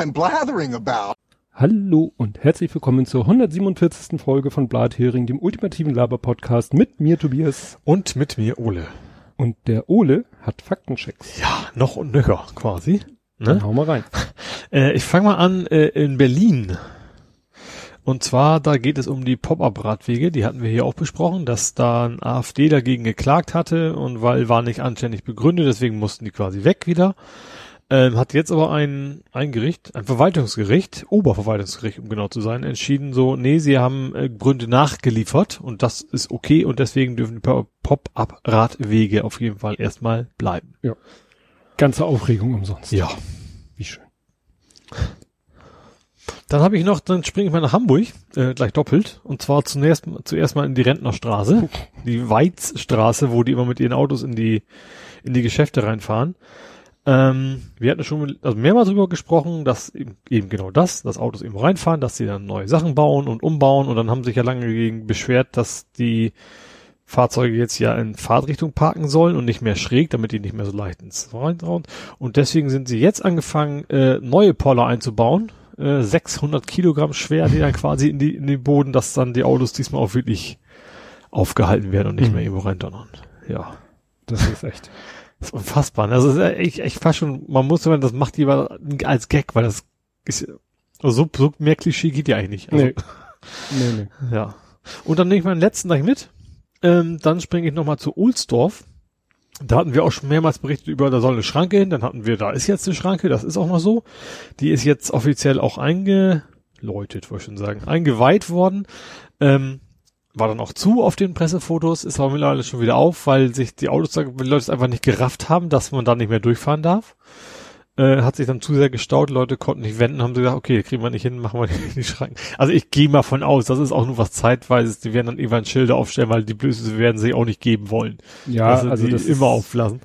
I'm blathering about. Hallo und herzlich willkommen zur 147. Folge von Blathering, dem ultimativen Laber-Podcast mit mir Tobias. Und mit mir Ole. Und der Ole hat Faktenchecks. Ja, noch und nöcher quasi. Dann Ne? hau mal rein. Äh, ich fange mal an äh, in Berlin. Und zwar, da geht es um die Pop-Up-Radwege, die hatten wir hier auch besprochen, dass da ein AfD dagegen geklagt hatte und weil war nicht anständig begründet, deswegen mussten die quasi weg wieder. Ähm, hat jetzt aber ein, ein Gericht, ein Verwaltungsgericht, Oberverwaltungsgericht, um genau zu sein, entschieden so, nee, sie haben äh, Gründe nachgeliefert und das ist okay und deswegen dürfen die Pop- Pop-Up-Radwege auf jeden Fall erstmal bleiben. Ganze Aufregung umsonst. Ja. Wie schön. Dann habe ich noch, dann springe ich mal nach Hamburg, äh, gleich doppelt. Und zwar zunächst, zuerst mal in die Rentnerstraße, die Weizstraße, wo die immer mit ihren Autos in die, in die Geschäfte reinfahren. Ähm, wir hatten schon also mehrmals darüber gesprochen, dass eben, eben genau das, dass Autos eben reinfahren, dass sie dann neue Sachen bauen und umbauen und dann haben sich ja lange gegen beschwert, dass die Fahrzeuge jetzt ja in Fahrtrichtung parken sollen und nicht mehr schräg, damit die nicht mehr so leicht ins reintrauen. Und deswegen sind sie jetzt angefangen, äh, neue Poller einzubauen, äh, 600 Kilogramm schwer, die dann quasi in, die, in den Boden, dass dann die Autos diesmal auch wirklich aufgehalten werden und nicht Mhm. mehr irgendwo reindonnern. Ja. Das ist echt. Das ist unfassbar. ne? Also es ist echt, echt fast schon, man muss sagen, das macht die aber als Gag, weil das ist also so, so mehr Klischee geht ja eigentlich nicht. Also, Nee. Nee, nee. Ja. Und dann nehme ich meinen letzten gleich mit. Ähm, dann springe ich nochmal zu Ohlsdorf. Da hatten wir auch schon mehrmals berichtet über, da soll eine Schranke hin. Dann hatten wir, da ist jetzt eine Schranke, das ist auch noch so. Die ist jetzt offiziell auch eingeläutet, wollte ich schon sagen, eingeweiht worden. Ähm, war dann auch zu auf den Pressefotos, ist aber mittlerweile schon wieder auf, weil sich die Autos, die Leute es einfach nicht gerafft haben, dass man da nicht mehr durchfahren darf. Äh, hat sich dann zu sehr gestaut, Leute konnten nicht wenden, haben sie gesagt, okay, kriegen wir nicht hin, machen wir die, die Schranken. Also ich gehe mal von aus, das ist auch nur was Zeitweises, die werden dann irgendwann Schilder aufstellen, weil die Blöße werden sich auch nicht geben wollen. Ja, also, also das immer auflassen.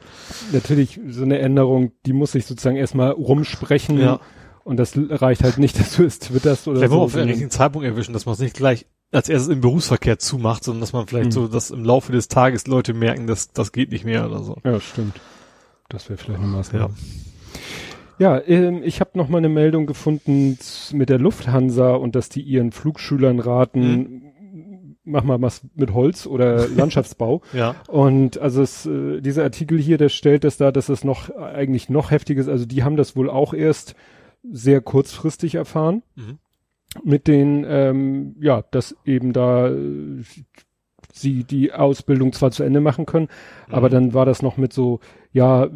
natürlich so eine Änderung, die muss sich sozusagen erstmal rumsprechen. Ja. Und das reicht halt nicht, dass du es twitterst oder Vielleicht so. man auf den richtigen Zeitpunkt erwischen, dass man es nicht gleich als erstes im Berufsverkehr zumacht, sondern dass man vielleicht Mhm. so, dass im Laufe des Tages Leute merken, dass das geht nicht mehr oder so. Ja, stimmt. Das wäre vielleicht eine Maßnahme. Ja. Ja, ähm, ich habe noch mal eine Meldung gefunden mit der Lufthansa und dass die ihren Flugschülern raten, mach mal was mit Holz oder Landschaftsbau. Ja. Und also es, äh, dieser Artikel hier, der stellt das dar, dass es noch eigentlich noch heftiges, also die haben das wohl auch erst sehr kurzfristig erfahren Mhm. Mit den, ähm, ja, dass eben da äh, sie die Ausbildung zwar zu Ende machen können, aber Mhm. dann war das noch mit so, ja,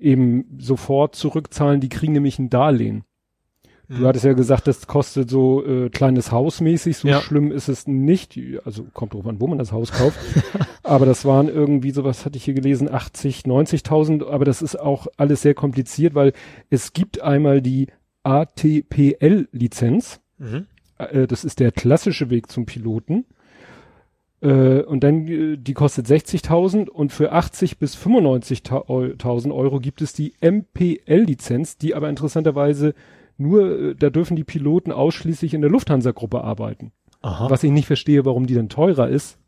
eben sofort zurückzahlen, die kriegen nämlich ein Darlehen. Mhm. Du hattest ja gesagt, das kostet so äh, kleines Haus mäßig, so Ja. schlimm ist es nicht. Also kommt drauf an, wo man das Haus kauft. aber das waren irgendwie, sowas hatte ich hier gelesen, 80, 90.000. Aber das ist auch alles sehr kompliziert, weil es gibt einmal die ATPL-Lizenz. Mhm. Äh, das ist der klassische Weg zum Piloten. Äh, und dann, äh, die kostet 60.000 und für 80 bis 95.000 Euro gibt es die MPL-Lizenz, die aber interessanterweise nur, da dürfen die Piloten ausschließlich in der Lufthansa-Gruppe arbeiten. Aha. Was ich nicht verstehe, warum die dann teurer ist,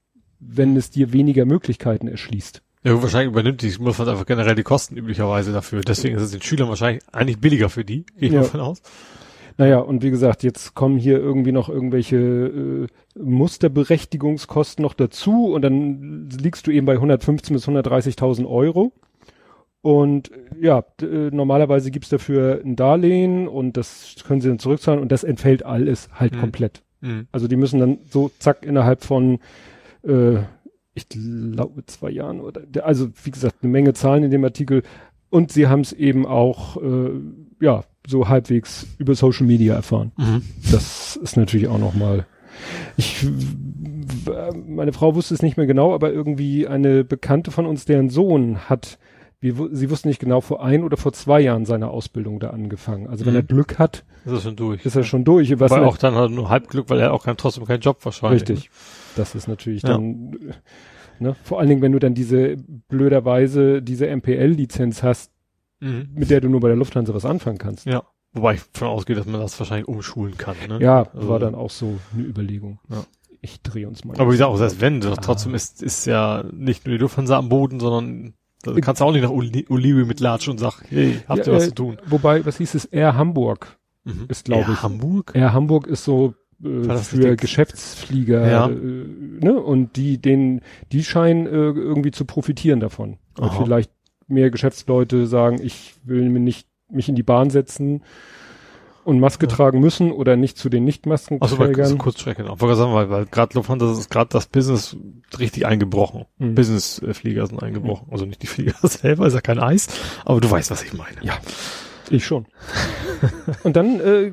wenn es dir weniger Möglichkeiten erschließt. Ja, wahrscheinlich übernimmt die, muss man einfach generell die Kosten üblicherweise dafür. Deswegen ist es den Schülern wahrscheinlich eigentlich billiger für die, gehe ich Ja. mal von aus. Naja, und wie gesagt, jetzt kommen hier irgendwie noch irgendwelche äh, Musterberechtigungskosten noch dazu und dann liegst du eben bei 115.000 bis 130.000 Euro. Und äh, ja, äh, normalerweise gibt's dafür ein Darlehen und das können sie dann zurückzahlen und das entfällt alles halt Mhm. komplett. Mhm. Also die müssen dann so zack innerhalb von äh, ich glaube zwei Jahren oder also wie gesagt eine Menge Zahlen in dem Artikel und sie haben es eben auch äh, ja so halbwegs über Social Media erfahren. Mhm. Das ist natürlich auch noch mal ich meine Frau wusste es nicht mehr genau, aber irgendwie eine Bekannte von uns, deren Sohn hat wir, sie wussten nicht genau, vor ein oder vor zwei Jahren seine Ausbildung da angefangen. Also wenn Mhm. er Glück hat, Ist das schon durch. ist er schon durch. Was nat- auch dann hat er nur Halbglück, weil er auch kein, trotzdem keinen Job wahrscheinlich. Richtig. Das ist natürlich Ja. dann, äh, ne, vor allen Dingen, wenn du dann diese blöderweise diese MPL-Lizenz hast, Mhm. mit der du nur bei der Lufthansa was anfangen kannst. Ja. Wobei ich davon ausgehe, dass man das wahrscheinlich umschulen kann. Ne? Ja, Also- war dann auch so eine Überlegung. Ja. Ich drehe uns mal. Aber wie gesagt, auch selbst wenn, Ah. trotzdem ist, ist ja nicht nur die Lufthansa am Boden, sondern da kannst du auch nicht nach Oli Olive mit Latsch und sag, hey, habt ihr Ja, was äh, zu tun? Wobei, was hieß es? Air Hamburg mhm. ist glaube ich. Hamburg? Air Hamburg ist so äh, für Geschäftsflieger, ja. äh, ne? Und die, den, die scheinen äh, irgendwie zu profitieren davon. Und vielleicht mehr Geschäftsleute sagen, ich will mir nicht mich in die Bahn setzen und Maske ja. tragen müssen oder nicht zu den Nicht-Maskenträgern. Also Kurzstrecke noch. Wollte sagen, weil, weil gerade Lufthansa ist gerade das Business richtig eingebrochen. Mhm. Business-Flieger sind eingebrochen. Mhm. Also nicht die Flieger selber, ist ja kein Eis, aber du weißt, was ich meine. Ja. Ich schon. und dann, äh,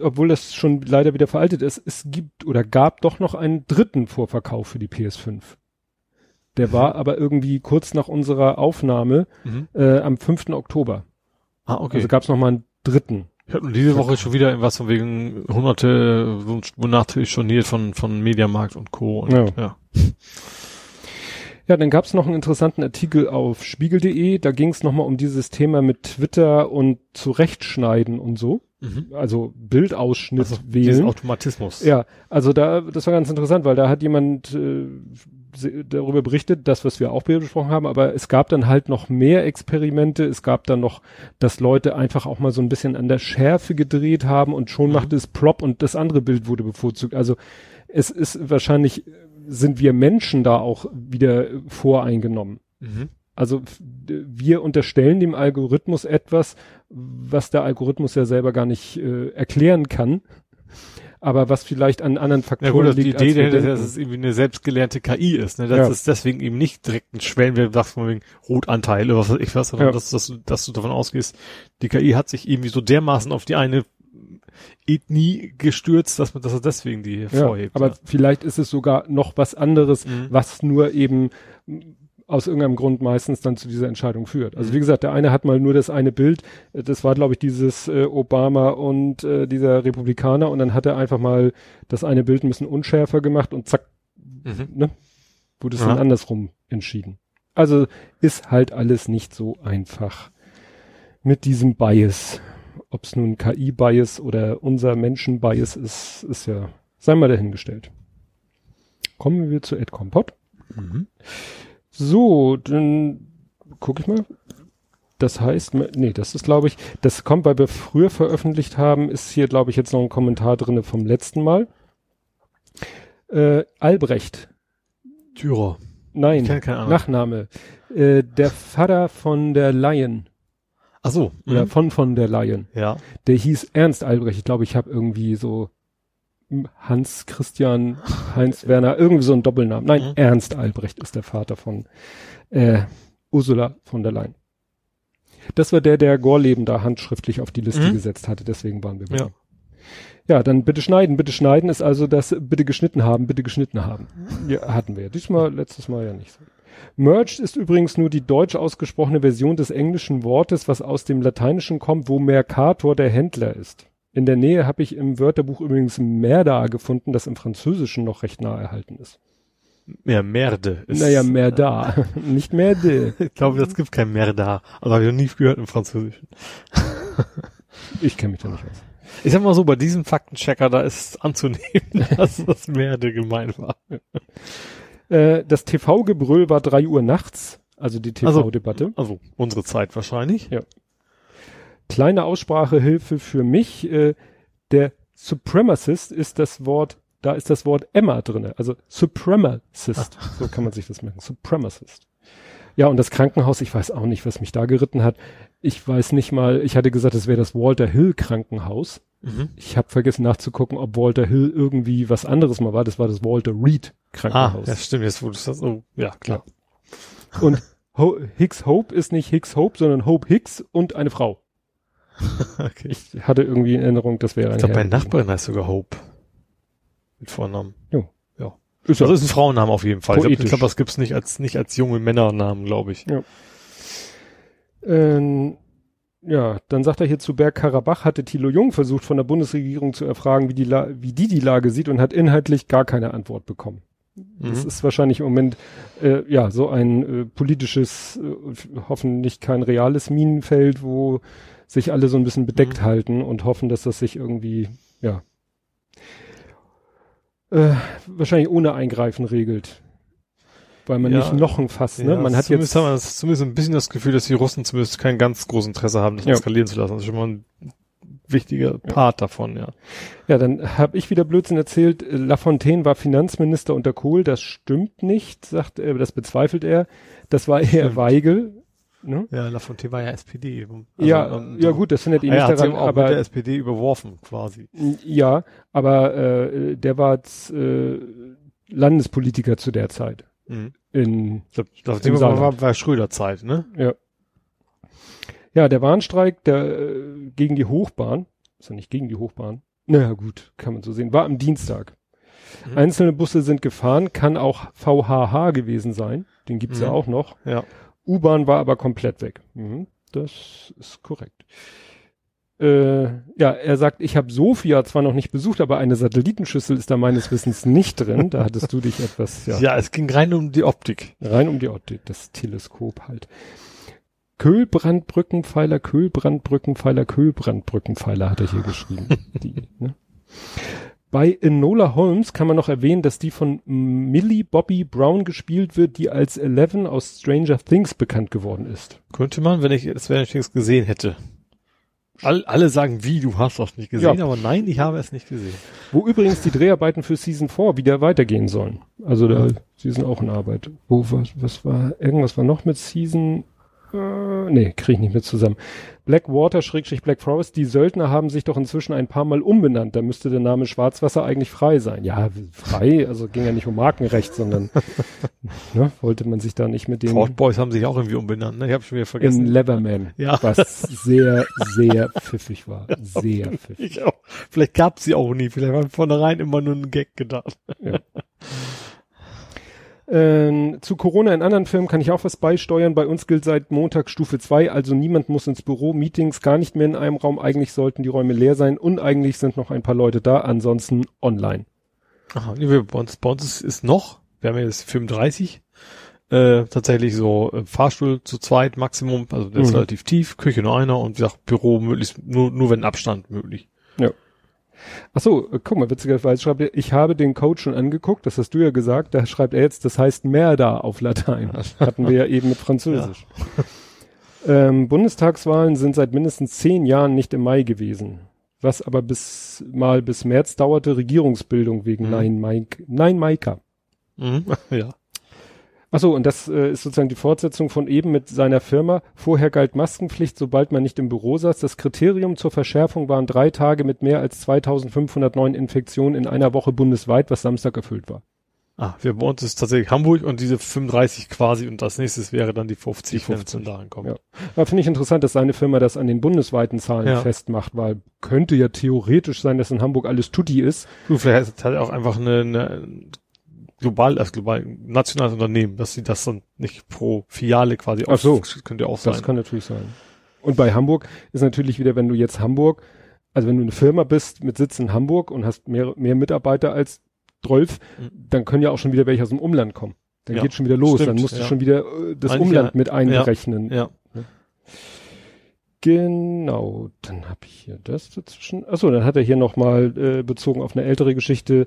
obwohl das schon leider wieder veraltet ist, es gibt oder gab doch noch einen dritten Vorverkauf für die PS5. Der war aber irgendwie kurz nach unserer Aufnahme mhm. äh, am 5. Oktober. Ah, okay. Also gab es noch mal einen dritten. Ich habe diese Woche schon wieder was von wegen hunderte, wonach ich storniert von, von Mediamarkt und Co. Und, ja. ja. Ja, dann gab es noch einen interessanten Artikel auf spiegel.de, da ging es nochmal um dieses Thema mit Twitter und zurechtschneiden und so. Mhm. Also Bildausschnitt also wählen. Automatismus. Ja, also da, das war ganz interessant, weil da hat jemand äh, darüber berichtet, das, was wir auch besprochen haben, aber es gab dann halt noch mehr Experimente. Es gab dann noch, dass Leute einfach auch mal so ein bisschen an der Schärfe gedreht haben und schon mhm. machte es Plop und das andere Bild wurde bevorzugt. Also es ist wahrscheinlich sind wir Menschen da auch wieder voreingenommen. Mhm. Also wir unterstellen dem Algorithmus etwas, was der Algorithmus ja selber gar nicht äh, erklären kann, aber was vielleicht an anderen Faktoren ja, gut, liegt. Die Idee, dass, dass es irgendwie eine selbstgelernte KI ist, ne? dass ja. es deswegen eben nicht direkt ein Schwellenwert sagst von wegen Rotanteil oder was weiß ich was, sondern ja. dass, dass, du, dass du davon ausgehst, die KI hat sich irgendwie so dermaßen auf die eine Ethnie gestürzt, dass man, dass er deswegen die hervorhebt. Ja, aber ja. vielleicht ist es sogar noch was anderes, mhm. was nur eben aus irgendeinem Grund meistens dann zu dieser Entscheidung führt. Also mhm. wie gesagt, der eine hat mal nur das eine Bild, das war glaube ich dieses äh, Obama und äh, dieser Republikaner und dann hat er einfach mal das eine Bild ein bisschen unschärfer gemacht und zack, mhm. ne, wurde es ja. dann andersrum entschieden. Also ist halt alles nicht so einfach mit diesem Bias. Ob es nun KI-Bias oder unser Menschen-Bias ist, ist ja, sei mal dahingestellt. Kommen wir zu Ed Compot. Mhm. So, dann gucke ich mal. Das heißt, nee, das ist glaube ich, das kommt, weil wir früher veröffentlicht haben, ist hier glaube ich jetzt noch ein Kommentar drinne vom letzten Mal. Äh, Albrecht. Thürer. Nein, Nachname. Äh, der Vater von der Lion. Ach so. Oder mhm. von von der Lion. Ja. Der hieß Ernst Albrecht. Ich glaube, ich habe irgendwie so Hans Christian Heinz Werner, irgendwie so ein Doppelnamen. Nein, mhm. Ernst Albrecht ist der Vater von äh, Ursula von der Leyen. Das war der, der Gorleben da handschriftlich auf die Liste mhm. gesetzt hatte, deswegen waren wir bei ja. Ja, dann bitte schneiden. Bitte schneiden ist also das bitte geschnitten haben, bitte geschnitten haben. Ja, hatten wir. Diesmal, letztes Mal ja nicht so. Merged ist übrigens nur die deutsch ausgesprochene Version des englischen Wortes, was aus dem Lateinischen kommt, wo Mercator der Händler ist. In der Nähe habe ich im Wörterbuch übrigens Merda gefunden, das im Französischen noch recht nah erhalten ist. Ja, Merde ist. Naja, Merda, nicht Merde. ich glaube, das gibt kein Merda. Also habe ich noch nie gehört im Französischen. ich kenne mich da nicht aus. Ich sag mal so, bei diesem Faktenchecker, da ist anzunehmen, dass das Merde gemeint war. Äh, das TV-Gebrüll war drei Uhr nachts, also die TV-Debatte. Also, also, unsere Zeit wahrscheinlich. Ja. Kleine Aussprachehilfe für mich. Äh, der Supremacist ist das Wort, da ist das Wort Emma drinne. Also Supremacist. Ach. So kann man sich das merken. Supremacist. Ja, und das Krankenhaus, ich weiß auch nicht, was mich da geritten hat. Ich weiß nicht mal, ich hatte gesagt, es wäre das Walter Hill Krankenhaus. Mhm. Ich habe vergessen nachzugucken, ob Walter Hill irgendwie was anderes mal war. Das war das Walter Reed Krankenhaus. Ah, ja, stimmt, jetzt wurde das, oh, ja, klar. Ja. Und Ho Hicks Hope ist nicht Hicks Hope, sondern Hope Hicks und eine Frau. okay. Ich hatte irgendwie in Erinnerung, das wäre ein Ich glaube, mein Nachbarin heißt sogar Hope. Mit Vornamen. Jo. Ja. Ist also ist ein Frauenname auf jeden Fall. Poetisch. Ich glaube, glaub, das gibt's nicht als, nicht als junge Männernamen, glaube ich. Ja. Ähm, ja, dann sagt er hier zu Bergkarabach, hatte Thilo Jung versucht von der Bundesregierung zu erfragen, wie die, La wie die die Lage sieht und hat inhaltlich gar keine Antwort bekommen. Mhm. Das ist wahrscheinlich im Moment äh, ja so ein äh, politisches, äh, hoffentlich kein reales Minenfeld, wo sich alle so ein bisschen bedeckt mhm. halten und hoffen, dass das sich irgendwie ja äh, wahrscheinlich ohne Eingreifen regelt weil man ja, nicht noch ein Fass, ne? Ja, man hat jetzt haben wir zumindest ein bisschen das Gefühl, dass die Russen zumindest kein ganz großes Interesse haben, das ja. eskalieren zu lassen. Das ist schon mal ein wichtiger Part davon, ja. Ja, dann habe ich wieder Blödsinn erzählt. Lafontaine war Finanzminister unter Kohl. Das stimmt nicht, sagt er, das bezweifelt er. Das war eher. Weigel. Ne? Ja, Lafontaine war ja SPD. Also, ja, ähm, ja gut, das hindert ihn ah, ja, nicht hat sie daran, mit der aber SPD überworfen, quasi. ja, aber äh, der war jetzt, äh, Landespolitiker zu der Zeit. Mhm. In Ich glaub, das Im war, war, war Schröder-Zeit, ne? Ja. Ja, der Bahnstreik der, äh, gegen die Hochbahn, ist ja nicht gegen die Hochbahn, naja gut, kann man so sehen, war am Dienstag. Mhm. Einzelne Busse sind gefahren, kann auch VHH gewesen sein, den gibt's ja Mhm. auch noch. Ja. U-Bahn war aber komplett weg. Mhm, das ist korrekt. Äh, ja, er sagt, ich habe Sofia zwar noch nicht besucht, aber eine Satellitenschüssel ist da meines Wissens nicht drin. Da hattest du dich etwas, ja. ja. es ging rein um die Optik. Rein um die Optik, das Teleskop halt. Köhlbrandbrückenpfeiler, Köhlbrandbrückenpfeiler, Köhlbrandbrückenpfeiler hat er hier geschrieben. Die, ne? Bei Enola Holmes kann man noch erwähnen, dass die von Millie Bobby Brown gespielt wird, die als Eleven aus Stranger Things bekannt geworden ist. Könnte man, wenn ich es wenigstens gesehen hätte. All, alle sagen, wie, du hast das nicht gesehen, Ja. aber nein, ich habe es nicht gesehen. Wo übrigens die Dreharbeiten für Season 4 wieder weitergehen sollen. Also da, sie sind auch in Arbeit. Wo, was, was war, irgendwas war noch mit Season, äh, nee, krieg ich nicht mehr zusammen. Blackwater, Schrägstrich Black Forest, die Söldner haben sich doch inzwischen ein paar Mal umbenannt. Da müsste der Name Schwarzwasser eigentlich frei sein. Ja, frei, also ging ja nicht um Markenrecht, sondern, ne, wollte man sich da nicht mit dem Proud Boys haben sich auch irgendwie umbenannt, ne? Ich habe schon wieder in vergessen. Leatherman, Ja. was sehr, sehr pfiffig war. Sehr pfiffig. Ich auch. Vielleicht gab sie auch nie. Vielleicht war von vornherein immer nur ein Gag gedacht. Ähm, zu Corona in anderen Firmen kann ich auch was beisteuern. Bei uns gilt seit Montag Stufe 2, also niemand muss ins Büro, Meetings gar nicht mehr in einem Raum. Eigentlich sollten die Räume leer sein und eigentlich sind noch ein paar Leute da, ansonsten online. Aha, bei uns, bei uns ist, ist noch, wir haben ja jetzt 35, äh, tatsächlich so äh, Fahrstuhl zu zweit Maximum, also der ist Mhm. relativ tief, Küche nur einer und wie gesagt, Büro möglichst nur, nur wenn Abstand möglich. Ach so, äh, guck mal, witzigerweise schreibt er, ich habe den Code schon angeguckt, das hast du ja gesagt, da schreibt er jetzt, das heißt mehr da auf Latein. Hatten wir ja eben mit Französisch. Ähm, Bundestagswahlen sind seit mindestens zehn Jahren nicht im Mai gewesen. Was aber bis mal bis März dauerte, Regierungsbildung wegen Mhm. Nein, Mike, Nein Maika. Mhm. ja. Achso, und das äh, ist sozusagen die Fortsetzung von eben mit seiner Firma. Vorher galt Maskenpflicht, sobald man nicht im Büro saß. Das Kriterium zur Verschärfung waren drei Tage mit mehr als 2500 neuen Infektionen in einer Woche bundesweit, was Samstag erfüllt war. Ah, wir bei uns ist tatsächlich Hamburg und diese 35 quasi und das nächste wäre dann die 50, Die 50, wenn es dahin kommt. ja. Aber finde ich interessant, dass seine Firma das an den bundesweiten Zahlen Ja. festmacht, weil könnte ja theoretisch sein, dass in Hamburg alles Tutti ist. Du, vielleicht ist es halt auch einfach eine, eine global, als global nationales Unternehmen, dass sie das dann nicht pro Filiale quasi Ach so. das könnte ja auch sein. Das kann natürlich sein. Und bei Hamburg ist natürlich wieder, wenn du jetzt Hamburg, also wenn du eine Firma bist mit Sitz in Hamburg und hast mehr, mehr Mitarbeiter als 12, Mhm. dann können ja auch schon wieder welche aus dem Umland kommen. Dann Ja, geht schon wieder los. stimmt, dann musst du ja. schon wieder äh, das Eigentlich Umland ja. mit einberechnen. ja. Genau, dann habe ich hier das dazwischen. Achso, dann hat er hier nochmal äh, bezogen auf eine ältere Geschichte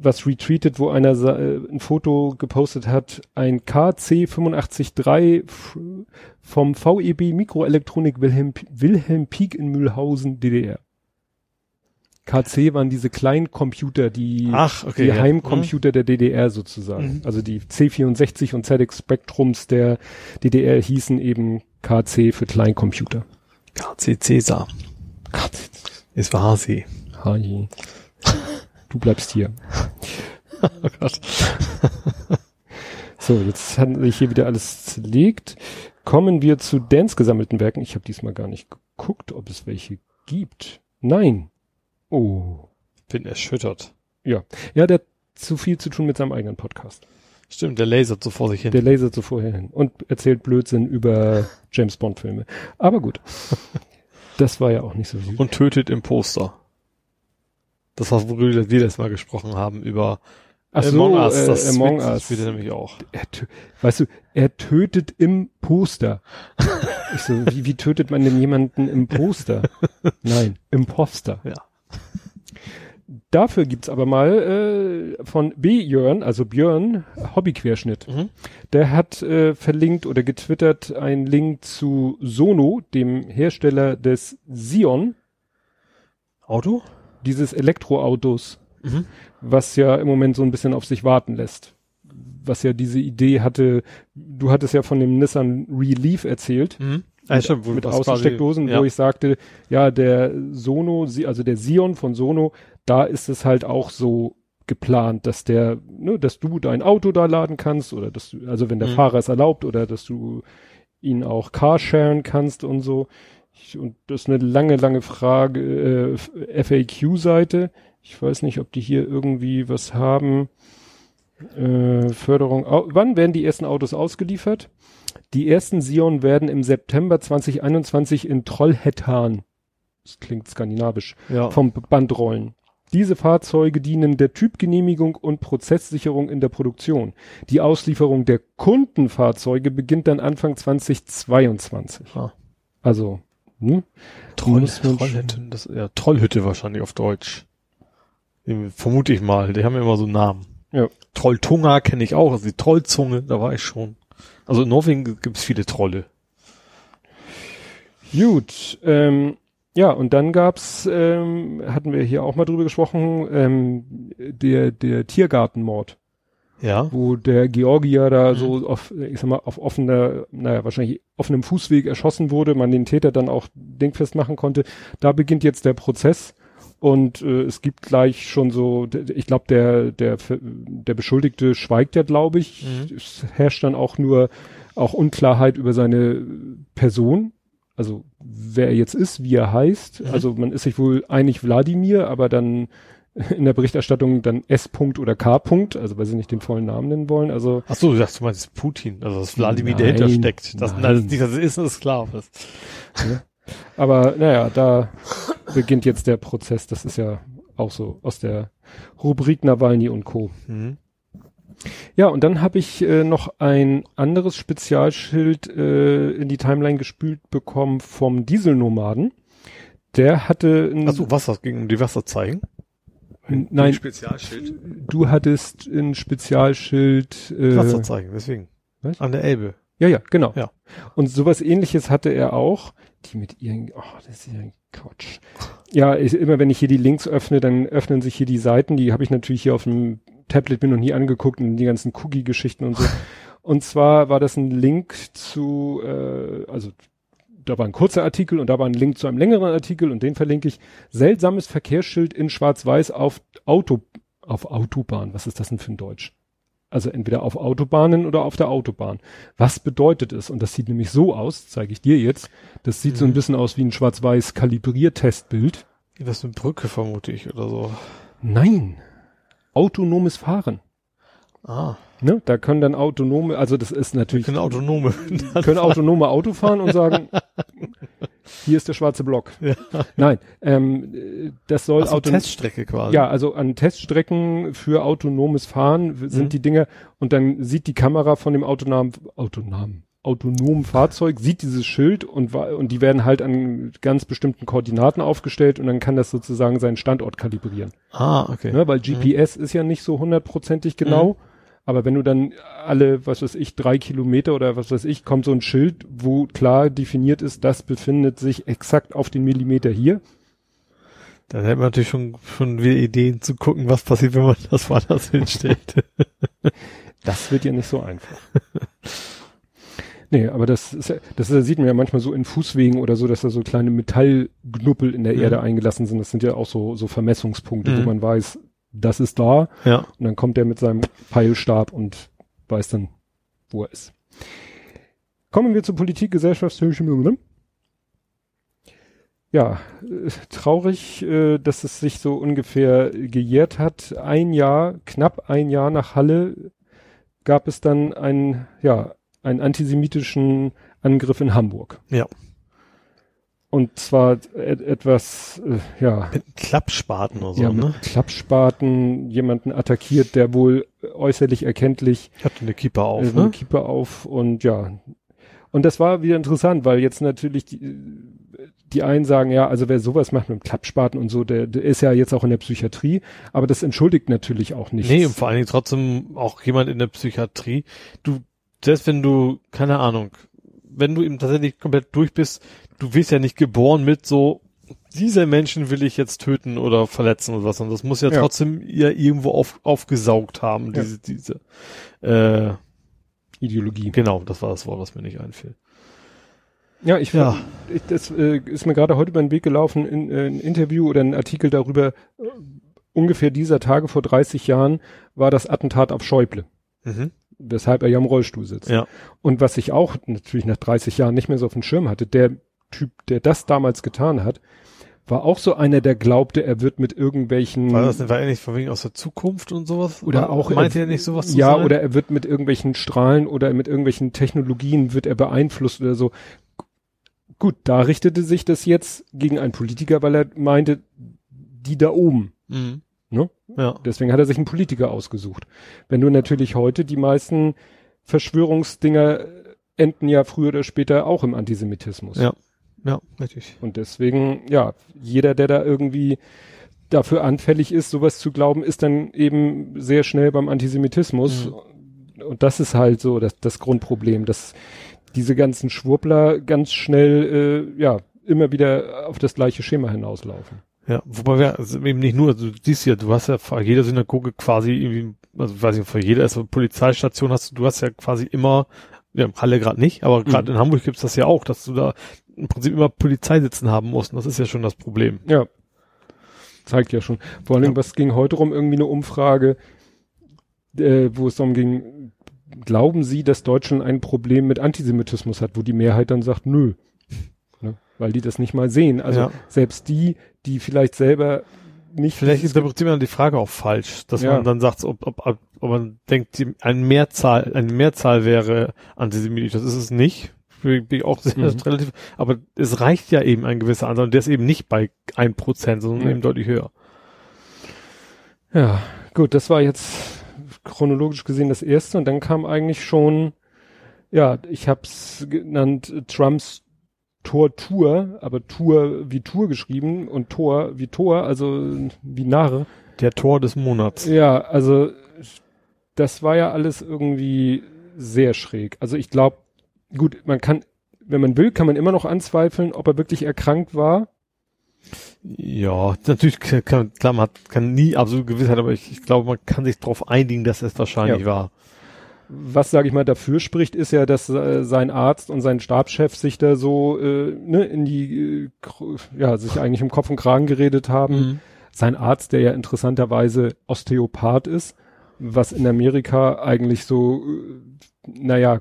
was retweetet, wo einer äh, ein Foto gepostet hat, ein KC 853 f- vom VEB Mikroelektronik Wilhelm, Wilhelm Pieck in Mühlhausen, DDR. KC waren diese kleinen Computer, die, Ach, okay. die ja. Heimcomputer der DDR sozusagen. Mhm. Also die C64 und ZX Spectrums der DDR hießen eben KC für Kleincomputer. KC Cäsar. Es war sie. Hi. Du bleibst hier. Oh Gott. So, jetzt hat sich hier wieder alles zerlegt. Kommen wir zu Dans gesammelten Werken. Ich habe diesmal gar nicht geguckt, ob es welche gibt. Nein. Oh. Bin erschüttert. Ja, der hat zu viel zu tun mit seinem eigenen Podcast. Stimmt, der lasert so vor sich hin. Der lasert so vorher hin und erzählt Blödsinn über James Bond Filme. Aber gut. Das war ja auch nicht so gut. und tötet im Poster. Das war, worüber wir das mal gesprochen haben, über Ach so, Among Us. äh, Das Among spielt- Us. spielt er nämlich auch. Er weißt du, er tötet im Poster. ich so, wie, wie tötet man denn jemanden im Poster? Nein, im Poster. Ja. Dafür gibt's aber mal äh, von Björn, also Björn, Hobbyquerschnitt. Mhm. Der hat äh, verlinkt oder getwittert einen Link zu Sono, dem Hersteller des Sion. Auto? Dieses Elektroautos, Mhm. was ja im Moment so ein bisschen auf sich warten lässt. Was ja diese Idee hatte, du hattest ja von dem Nissan Relief erzählt. Mhm. Stimmt, wo mit was quasi- Außensteckdosen, ja. wo ich sagte, ja, der Sono, also der Sion von Sono, da ist es halt auch so geplant, dass der, ne, dass du dein Auto da laden kannst oder dass du, also wenn der Mhm. Fahrer es erlaubt oder dass du ihn auch carsharen kannst und so. Ich, und das ist eine lange, lange Frage, äh, FAQ-Seite. Ich weiß nicht, ob die hier irgendwie was haben. Äh, Förderung. Wann werden die ersten Autos ausgeliefert? Die ersten Sion werden im September 2021 in Trollhättan, das klingt skandinavisch, Ja. vom Band rollen. Diese Fahrzeuge dienen der Typgenehmigung und Prozesssicherung in der Produktion. Die Auslieferung der Kundenfahrzeuge beginnt dann Anfang 2022. Ah. Also, hm? Troll, muss man Trollhütte, das, ja, Trollhütte wahrscheinlich auf Deutsch. Vermute ich mal, die haben ja immer so Namen. Ja. Trolltunga kenne ich auch, also die Trollzunge, da war ich schon. Also in Norwegen gibt es viele Trolle. Gut, ähm, ja, und dann gab's, ähm, hatten wir hier auch mal drüber gesprochen, ähm, der, der Tiergartenmord, Ja. wo der Georgier da so auf, ich sag mal, auf offener, naja, wahrscheinlich offenem Fußweg erschossen wurde, man den Täter dann auch dingfest machen konnte. Da beginnt jetzt der Prozess und äh, es gibt gleich schon so, ich glaube, der, der, der Beschuldigte schweigt ja, glaube ich. Mhm. Es herrscht dann auch nur auch Unklarheit über seine Person, also wer er jetzt ist, wie er heißt. Mhm. Also man ist sich wohl einig Wladimir, aber dann in der Berichterstattung dann S. -Punkt oder K. -Punkt, also weil sie nicht den vollen Namen nennen wollen. Also Ach so, du sagst, du meinst Putin, also das Wladimir Nein, dahinter steckt. Das, nein. das nicht, dass es ist, das ist klar. Das, Aber naja, da beginnt jetzt der Prozess. Das ist ja auch so aus der Rubrik Nawalny und Co. mhm. Ja, und dann habe ich äh, noch ein anderes Spezialschild äh, in die Timeline gespült bekommen vom Dieselnomaden. Der hatte ein, Ach so, was das ging um die Wasserzeichen? Nein, Spezialschild. du hattest ein Spezialschild. Äh, Wasserzeichen, deswegen. Was? An der Elbe. Ja, ja, genau. Ja. Und sowas ähnliches hatte er auch. Die mit ihren, oh, das ist ja ein Quatsch. Ja, ich, immer wenn ich hier die Links öffne, dann öffnen sich hier die Seiten. Die habe ich natürlich hier auf dem Tablet mir noch nie angeguckt und die ganzen Cookie-Geschichten und so. Und zwar war das ein Link zu, äh, also da war ein kurzer Artikel und da war ein Link zu einem längeren Artikel und den verlinke ich. Seltsames Verkehrsschild in Schwarz-Weiß auf Auto, auf Autobahn. Was ist das denn für ein Deutsch? Also entweder auf Autobahnen oder auf der Autobahn. Was bedeutet es? Und das sieht nämlich so aus, zeige ich dir jetzt. Das sieht so ein Mhm. bisschen aus wie ein schwarz-weiß Kalibriertestbild. Das ist eine Brücke, vermute ich, oder so. Nein. Autonomes Fahren. Ah. Ne? Da können dann autonome, also das ist natürlich, können Autonome. können autonome Auto fahren und sagen, hier ist der schwarze Block. Ja. Nein, ähm, äh, das soll Also auto Teststrecke quasi. Ja, also an Teststrecken für autonomes Fahren sind Mhm. die Dinger und dann sieht die Kamera von dem autonomen, autonomen, autonomen Fahrzeug, sieht dieses Schild und, und die werden halt an ganz bestimmten Koordinaten aufgestellt und dann kann das sozusagen seinen Standort kalibrieren. Ah, okay. Ne? Weil GPS ist ja nicht so hundertprozentig genau. Aber wenn du dann alle, was weiß ich, drei Kilometer oder was weiß ich, kommt so ein Schild, wo klar definiert ist, das befindet sich exakt auf den Millimeter hier. Dann hätte man natürlich schon, schon wieder Ideen zu gucken, was passiert, wenn man das woanders hinstellt. Das wird ja nicht so einfach. nee, aber das, ist, das sieht man ja manchmal so in Fußwegen oder so, dass da so kleine Metallknuppel in der Mhm. Erde eingelassen sind. Das sind ja auch so, so Vermessungspunkte, wo Mhm. man weiß, das ist da. ja. Und dann kommt der mit seinem Peilstab und weiß dann, wo er ist. Kommen wir zur Politik, Gesellschaftshöhe. Ja, äh, traurig, äh, dass es sich so ungefähr gejährt hat. Ein Jahr, knapp ein Jahr nach Halle gab es dann einen, ja, einen antisemitischen Angriff in Hamburg. Ja. Und zwar et etwas, äh, ja, Mit Klappspaten oder so, ja, mit ne? Klappspaten jemanden attackiert, der wohl äußerlich erkenntlich Ich hatte eine Kippa auf, äh, eine ne? Kiepe auf und ja. Und das war wieder interessant, weil jetzt natürlich die, die einen sagen, ja, also wer sowas macht mit Klappspaten und so, der, der ist ja jetzt auch in der Psychiatrie, aber das entschuldigt natürlich auch nichts. Nee, und vor allen Dingen trotzdem auch jemand in der Psychiatrie. Du, selbst wenn du, keine Ahnung, wenn du eben tatsächlich komplett durch bist, du wirst ja nicht geboren mit so, diese Menschen will ich jetzt töten oder verletzen oder was. Und das muss ja, Ja. trotzdem ja irgendwo auf, aufgesaugt haben, Ja. diese, diese, äh, Ideologie. genau, das war das Wort, was mir nicht einfiel. Ja, ich, Ja. ich das äh, ist mir gerade heute über den Weg gelaufen, in, äh, ein Interview oder ein Artikel darüber, äh, ungefähr dieser Tage vor 30 Jahren war das Attentat auf Schäuble, Mhm. Weshalb er ja im Rollstuhl sitzt. Ja. Und was ich auch natürlich nach 30 Jahren nicht mehr so auf dem Schirm hatte, der Typ, der das damals getan hat, war auch so einer, der glaubte, er wird mit irgendwelchen War das nicht, war er nicht von wegen aus der Zukunft und sowas? Oder auch- Meinte er nicht sowas zu ja, sein? oder er wird mit irgendwelchen Strahlen oder mit irgendwelchen Technologien wird er beeinflusst oder so. Gut, da richtete sich das jetzt gegen einen Politiker, weil er meinte, die da oben. Mhm. Ne? Ja. Deswegen hat er sich einen Politiker ausgesucht. Wenn du natürlich heute die meisten Verschwörungsdinger enden ja früher oder später auch im Antisemitismus. Ja. Ja, richtig. Und deswegen, ja, jeder, der da irgendwie dafür anfällig ist, sowas zu glauben, ist dann eben sehr schnell beim Antisemitismus. Und das ist halt so das, das Grundproblem, dass diese ganzen Schwurbler ganz schnell, äh, ja, immer wieder auf das gleiche Schema hinauslaufen. Ja, wobei wir also eben nicht nur, also du siehst ja, du hast ja vor jeder Synagoge quasi irgendwie, also ich weiß nicht, vor jeder also Polizeistation hast du, du hast ja quasi immer, ja, Halle gerade nicht, aber gerade Mhm. in Hamburg gibt's das ja auch, dass du da im Prinzip immer Polizei sitzen haben musst. Und das ist ja schon das Problem. Ja. Zeigt ja schon. Vor allem, Ja. was ging heute rum? Irgendwie eine Umfrage, äh, wo es darum ging, glauben Sie, dass Deutschland ein Problem mit Antisemitismus hat, wo die Mehrheit dann sagt, nö. Weil die das nicht mal sehen. Also Ja. selbst die, die vielleicht selber nicht. Vielleicht interpretiert man die Frage auch falsch, dass Ja. man dann sagt, ob, ob, ob, ob man denkt, eine Mehrzahl, eine Mehrzahl wäre antisemitisch. Das ist es nicht. Bin ich auch sehr Mhm. relativ, aber es reicht ja eben ein gewisser Anteil und der ist eben nicht bei ein Prozent, sondern Ja. eben deutlich höher. Ja, gut, das war jetzt chronologisch gesehen das erste und dann kam eigentlich schon, ja, ich hab's genannt äh, Trumps Tor-Tour, aber Tour wie Tour geschrieben und Tor wie Tor, also wie Narr. Der Tor des Monats. Ja, also das war ja alles irgendwie sehr schräg. Also ich glaube, gut, man kann, wenn man will, kann man immer noch anzweifeln, ob er wirklich erkrankt war. Ja, natürlich kann, kann, klar, man hat, kann nie absolute Gewissheit, aber ich, ich glaube, man kann sich darauf einigen, dass es wahrscheinlich Ja. war. Was, sage ich mal, dafür spricht, ist ja, dass äh, sein Arzt und sein Stabschef sich da so äh, ne, in die, äh, ja, sich eigentlich im Kopf und Kragen geredet haben. Mhm. Sein Arzt, der ja interessanterweise Osteopath ist, was in Amerika eigentlich so, äh, naja,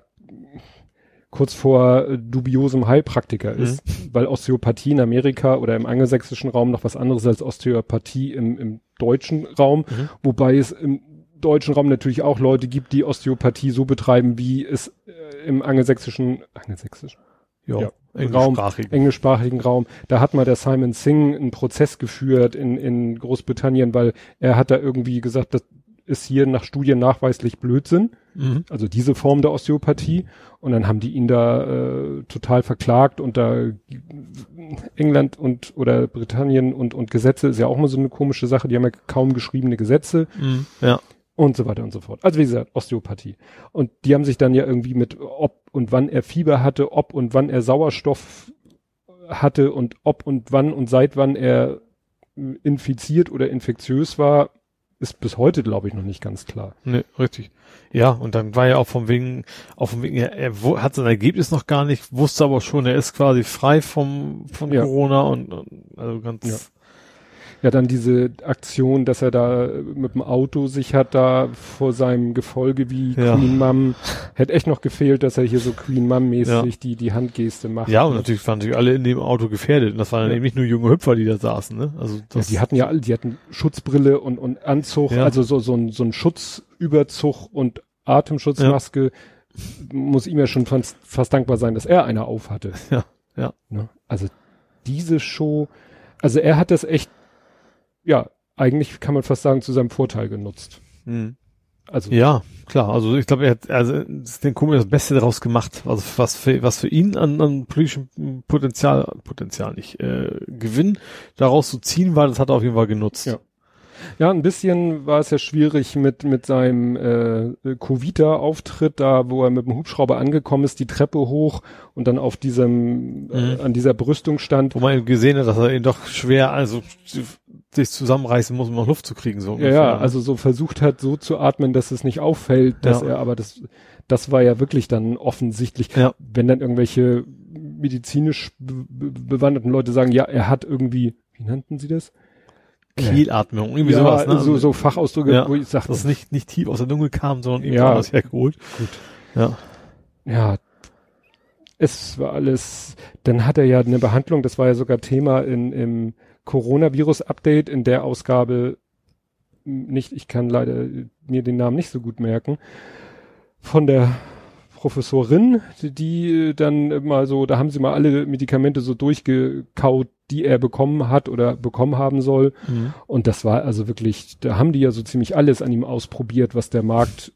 kurz vor äh, dubiosem Heilpraktiker Mhm. ist, weil Osteopathie in Amerika oder im angelsächsischen Raum noch was anderes als Osteopathie im, im deutschen Raum, Mhm. wobei es im deutschen Raum natürlich auch Leute gibt, die Osteopathie so betreiben, wie es äh, im angelsächsischen, angelsächsischen, Ja, Ja, englischsprachig. englischsprachigen Raum, da hat mal der Simon Singh einen Prozess geführt in, in Großbritannien, weil er hat da irgendwie gesagt, das ist hier nach Studien nachweislich Blödsinn, Mhm. also diese Form der Osteopathie. Und dann haben die ihn da äh, total verklagt und da England und oder Britannien und, und Gesetze ist ja auch mal so eine komische Sache, die haben ja kaum geschriebene Gesetze Mhm. Ja. Und so weiter und so fort. Also wie gesagt, Osteopathie. Und die haben sich dann ja irgendwie mit ob und wann er Fieber hatte, ob und wann er Sauerstoff hatte und ob und wann und seit wann er infiziert oder infektiös war, ist bis heute, glaube ich, noch nicht ganz klar. Ne, richtig. Ja, und dann war ja auch vom wegen, auch vom wegen, er, er hat sein Ergebnis noch gar nicht, wusste aber schon, er ist quasi frei vom, von Ja. Corona und, und also ganz, Ja. Ja, dann diese Aktion, dass er da mit dem Auto sich hat da vor seinem Gefolge wie Ja. Queen Mom. Hätte echt noch gefehlt, dass er hier so Queen Mom mäßig Ja. die, die Handgeste macht. Ja, und natürlich waren natürlich alle in dem Auto gefährdet. Und das waren Ja. eben nicht nur junge Hüpfer, die da saßen, ne? Also Ja, das, die hatten ja alle, die hatten Schutzbrille und, und Anzug, Ja. also so, so ein, so ein Schutzüberzug und Atemschutzmaske. Muss ihm ja schon fast, fast dankbar sein, dass er eine auf hatte. Ja, ja. Ne? Also diese Show, also er hat das echt, ja, eigentlich kann man fast sagen, zu seinem Vorteil genutzt. Mhm. Also Ja, klar. Also ich glaube, er hat also den Kumpel das Beste daraus gemacht. Also was für was für ihn an, an politischem Potenzial, Potenzial nicht, äh, Gewinn daraus zu ziehen war, das hat er auf jeden Fall genutzt. Ja. Ja, ein bisschen war es ja schwierig mit, mit seinem äh, Covita-Auftritt, da wo er mit dem Hubschrauber angekommen ist, die Treppe hoch und dann auf diesem, äh, Mhm. an dieser Brüstung stand. Wo man gesehen hat, dass er ihn doch schwer, also sich zusammenreißen muss, um noch Luft zu kriegen, so. Ja, ungefähr, ja, also so versucht hat, so zu atmen, dass es nicht auffällt, dass Ja. er, aber das, das war ja wirklich dann offensichtlich, Ja. wenn dann irgendwelche medizinisch be be bewanderten Leute sagen, ja, er hat irgendwie, wie nannten sie das? Kehlatmung, irgendwie ja, sowas, ne? so, so Fachausdrücke, Ja, wo ich sage, dass es nicht, nicht tief aus der Lunge kam, sondern irgendwie Ja. anders hergeholt. Gut. Ja. ja, es war alles, dann hat er ja eine Behandlung, das war ja sogar Thema in, im Coronavirus-Update in der Ausgabe, nicht, ich kann leider mir den Namen nicht so gut merken, von der Professorin, die, die dann mal so, da haben sie mal alle Medikamente so durchgekaut, die er bekommen hat oder bekommen haben soll. Mhm. Und das war also wirklich, da haben die ja so ziemlich alles an ihm ausprobiert, was der Markt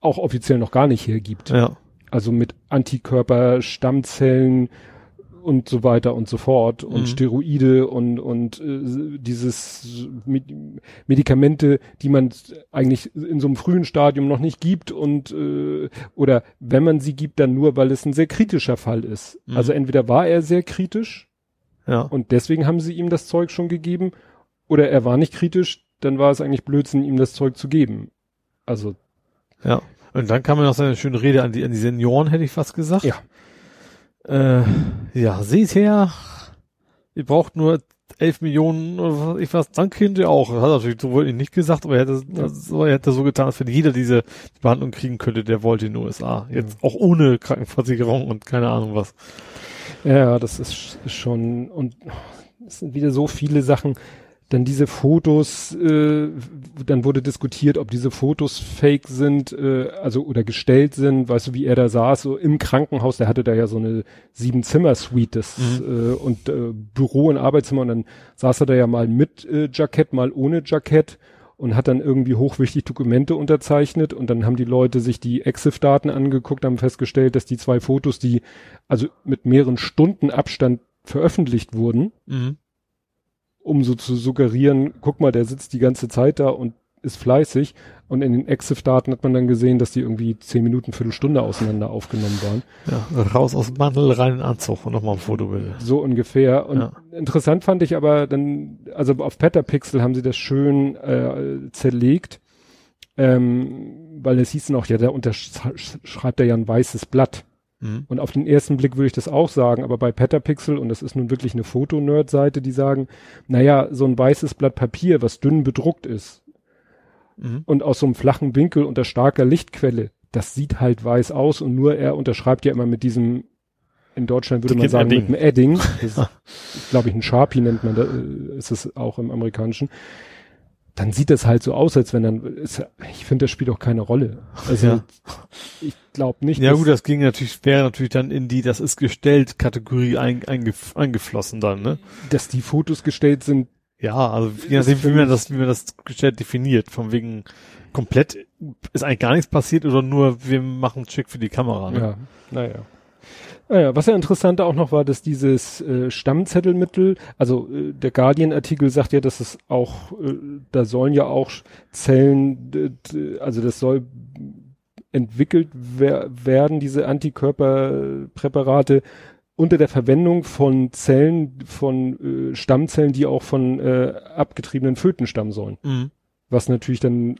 auch offiziell noch gar nicht hergibt. Ja. Also mit Antikörper, Stammzellen und so weiter und so fort und Mhm. Steroide und und äh, dieses Med Medikamente, die man eigentlich in so einem frühen Stadium noch nicht gibt und äh, oder wenn man sie gibt, dann nur, weil es ein sehr kritischer Fall ist. Mhm. Also entweder war er sehr kritisch Ja. und deswegen haben sie ihm das Zeug schon gegeben oder er war nicht kritisch, dann war es eigentlich Blödsinn, ihm das Zeug zu geben. Also Ja. Und dann kam ja noch seine schöne Rede an die, an die Senioren, hätte ich fast gesagt. Ja. Äh, ja, seht her, ihr braucht nur 11 Millionen oder was weiß ich was, dann könnt ihr auch. Das hat er natürlich so wohl nicht gesagt, aber er hätte, das, er hätte so getan, als wenn jeder diese Behandlung kriegen könnte, der wollte in den USA. Jetzt auch ohne Krankenversicherung und keine Ahnung was. Ja, das ist schon und es sind wieder so viele Sachen. Dann diese Fotos, äh, dann wurde diskutiert, ob diese Fotos fake sind, äh, also oder gestellt sind. Weißt du, wie er da saß, so im Krankenhaus. Der hatte da ja so eine sieben-Zimmer-Suite das, äh, und äh, Büro und Arbeitszimmer. Und dann saß er da ja mal mit äh, Jackett, mal ohne Jackett und hat dann irgendwie hochwichtig Dokumente unterzeichnet und dann haben die Leute sich die EXIF-Daten angeguckt, haben festgestellt, dass die zwei Fotos, die also mit mehreren Stunden Abstand veröffentlicht wurden, Mhm. Um so zu suggerieren, guck mal, der sitzt die ganze Zeit da und ist fleißig. Und in den EXIF-Daten hat man dann gesehen, dass die irgendwie zehn Minuten, Viertelstunde auseinander aufgenommen waren. Ja, raus aus dem Mantel, rein in den Anzug und nochmal ein Foto bitte. So ungefähr. Und Ja. interessant fand ich aber dann, also auf Petapixel haben sie das schön äh, zerlegt, ähm, weil es hieß noch, ja, da unterschreibt er ja ein weißes Blatt. Mhm. Und auf den ersten Blick würde ich das auch sagen, aber bei Petapixel, und das ist nun wirklich eine Fotonerd-Seite, die sagen, naja, so ein weißes Blatt Papier, was dünn bedruckt ist Mhm. und aus so einem flachen Winkel unter starker Lichtquelle, das sieht halt weiß aus und nur er unterschreibt ja immer mit diesem, in Deutschland würde man sagen, Edding. mit einem Edding. Glaube ich, ein Sharpie nennt man, da, äh, ist es auch im Amerikanischen. Dann sieht das halt so aus, als wenn dann, ist, ich finde, das spielt auch keine Rolle. Also, Ja. ich glaube nicht, Ja gut, das ging natürlich, wäre natürlich dann in die, das ist gestellt, Kategorie ein, eingef eingeflossen dann, ne? dass die Fotos gestellt sind, Ja, also je nachdem, wie man das, wie man das gestellt definiert, von wegen komplett ist eigentlich gar nichts passiert oder nur wir machen schick für die Kamera, ne? Ja, naja. Naja, was ja interessant auch noch war, dass dieses äh, Stammzettelmittel, also äh, der Guardian-Artikel sagt ja, dass es auch, äh, da sollen ja auch Zellen, also das soll entwickelt wer werden, diese Antikörperpräparate, unter der Verwendung von Zellen, von äh, Stammzellen, die auch von äh, abgetriebenen Föten stammen sollen. Mhm. Was natürlich dann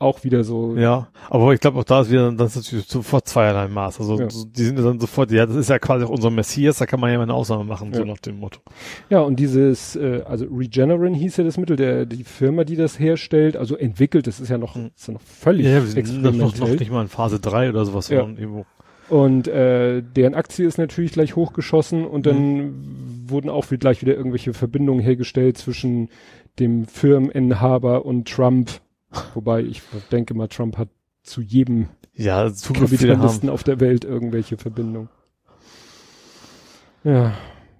auch wieder so Ja, aber ich glaube auch da ist wieder, das ist natürlich sofort zweierlei Maß. Also Ja. so, die sind ja dann sofort, ja, das ist ja quasi auch unser Messias, da kann man ja mal eine Ausnahme machen, so Ja. nach dem Motto. Ja, und dieses, äh, also Regeneron hieß ja das Mittel, der die Firma, die das herstellt, also entwickelt, das ist ja noch, Mhm. ist ja noch völlig Ja, wir sind noch, noch, experimentell. nicht mal in Phase 3 oder sowas, Ja. irgendwo. Und äh, deren Aktie ist natürlich gleich hochgeschossen und dann wurden auch wie- gleich wieder irgendwelche Verbindungen hergestellt zwischen dem Firmeninhaber und Trump. Wobei ich denke mal, Trump hat zu jedem Ja. Kapitalisten auf der Welt irgendwelche Verbindungen. Ja.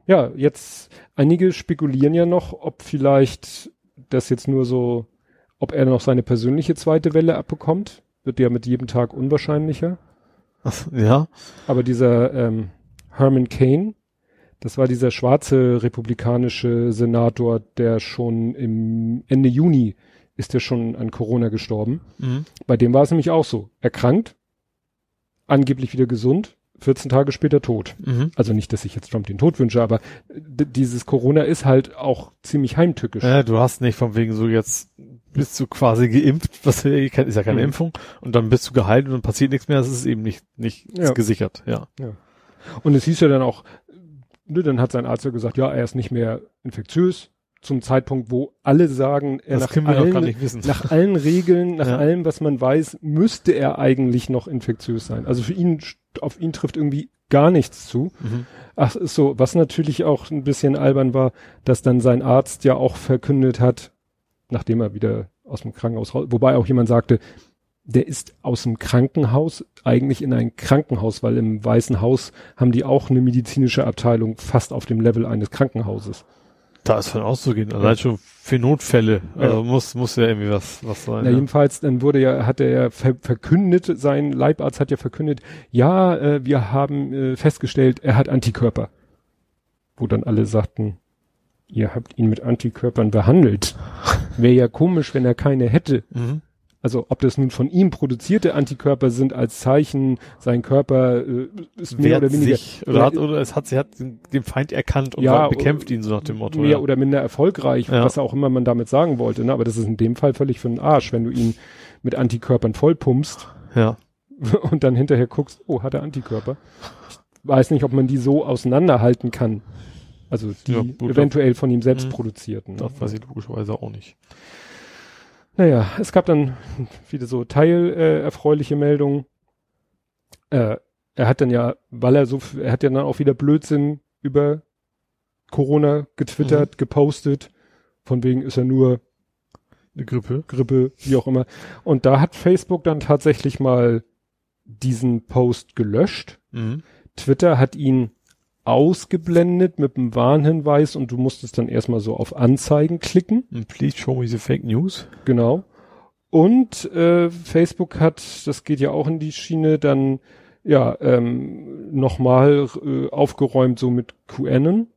Ja, jetzt, einige spekulieren ja noch, ob vielleicht das jetzt nur so, ob er noch seine persönliche zweite Welle abbekommt. Wird ja mit jedem Tag unwahrscheinlicher. Ja, Aber dieser ähm, Herman Kane, Das war dieser schwarze republikanische Senator, der schon im Ende Juni ist der schon an Corona gestorben. Mhm. Bei dem war es nämlich auch so. Erkrankt, angeblich wieder gesund, 14 Tage später tot. Mhm. Also nicht, dass ich jetzt Trump den Tod wünsche, aber dieses Corona ist halt auch ziemlich heimtückisch. Ja, du hast nicht von wegen so jetzt bist du quasi geimpft, was ja- ist ja keine Mhm. Impfung, und dann bist du geheilt und dann passiert nichts mehr, das ist eben nicht, nicht Ja. gesichert, ja. Und es hieß ja dann auch, ne, dann hat sein Arzt ja gesagt, ja, er ist nicht mehr infektiös zum Zeitpunkt, wo alle sagen, er nach allen, nach allen Regeln, nach Ja. allem, was man weiß, müsste er eigentlich noch infektiös sein. Also für ihn, auf ihn trifft irgendwie gar nichts zu. Mhm. Ach, so, was natürlich auch ein bisschen albern war, dass dann sein Arzt ja auch verkündet hat, nachdem er wieder aus dem Krankenhaus raus, wobei auch jemand sagte, der ist aus dem Krankenhaus eigentlich in ein Krankenhaus, weil im Weißen Haus haben die auch eine medizinische Abteilung fast auf dem Level eines Krankenhauses. Da ist von auszugehen, allein schon für Notfälle, Ja. also muss, muss ja irgendwie was, was sein. Na, ja. jedenfalls, dann wurde ja, hat er ja ver verkündet, sein Leibarzt hat ja verkündet, ja, äh, wir haben äh, festgestellt, er hat Antikörper. Wo dann alle sagten, ihr habt ihn mit Antikörpern behandelt. Wäre ja komisch, wenn er keine hätte. Mhm. Also ob das nun von ihm produzierte Antikörper sind als Zeichen, sein Körper äh, ist mehr Wehrt oder weniger sich, oder, hat, oder es hat, sie hat den Feind erkannt und Ja, war- bekämpft ihn so nach dem Motto. mehr ja. oder minder erfolgreich, Ja. was auch immer man damit sagen wollte. Ne? Aber das ist in dem Fall völlig für den Arsch, wenn du ihn mit Antikörpern vollpumpst ja. und dann hinterher guckst, oh, hat er Antikörper. Ich weiß nicht, ob man die so auseinanderhalten kann. Also die Ja, gut, eventuell von ihm selbst Mhm. produzierten. Das weiß ich logischerweise auch nicht. Naja, es gab dann wieder so teilerfreuliche äh, Meldungen. Äh, er hat dann ja, weil er so, er hat ja dann auch wieder Blödsinn über Corona getwittert, gepostet. Von wegen ist er nur Eine Grippe. Grippe, wie auch immer. Und da hat Facebook dann tatsächlich mal diesen Post gelöscht. Mhm. Twitter hat ihn ausgeblendet mit einem Warnhinweis und du musstest dann erstmal so auf Anzeigen klicken. Und please show me the fake news. Genau. Und äh, Facebook hat, das geht ja auch in die Schiene, dann ja ähm, nochmal äh, aufgeräumt so mit QAnon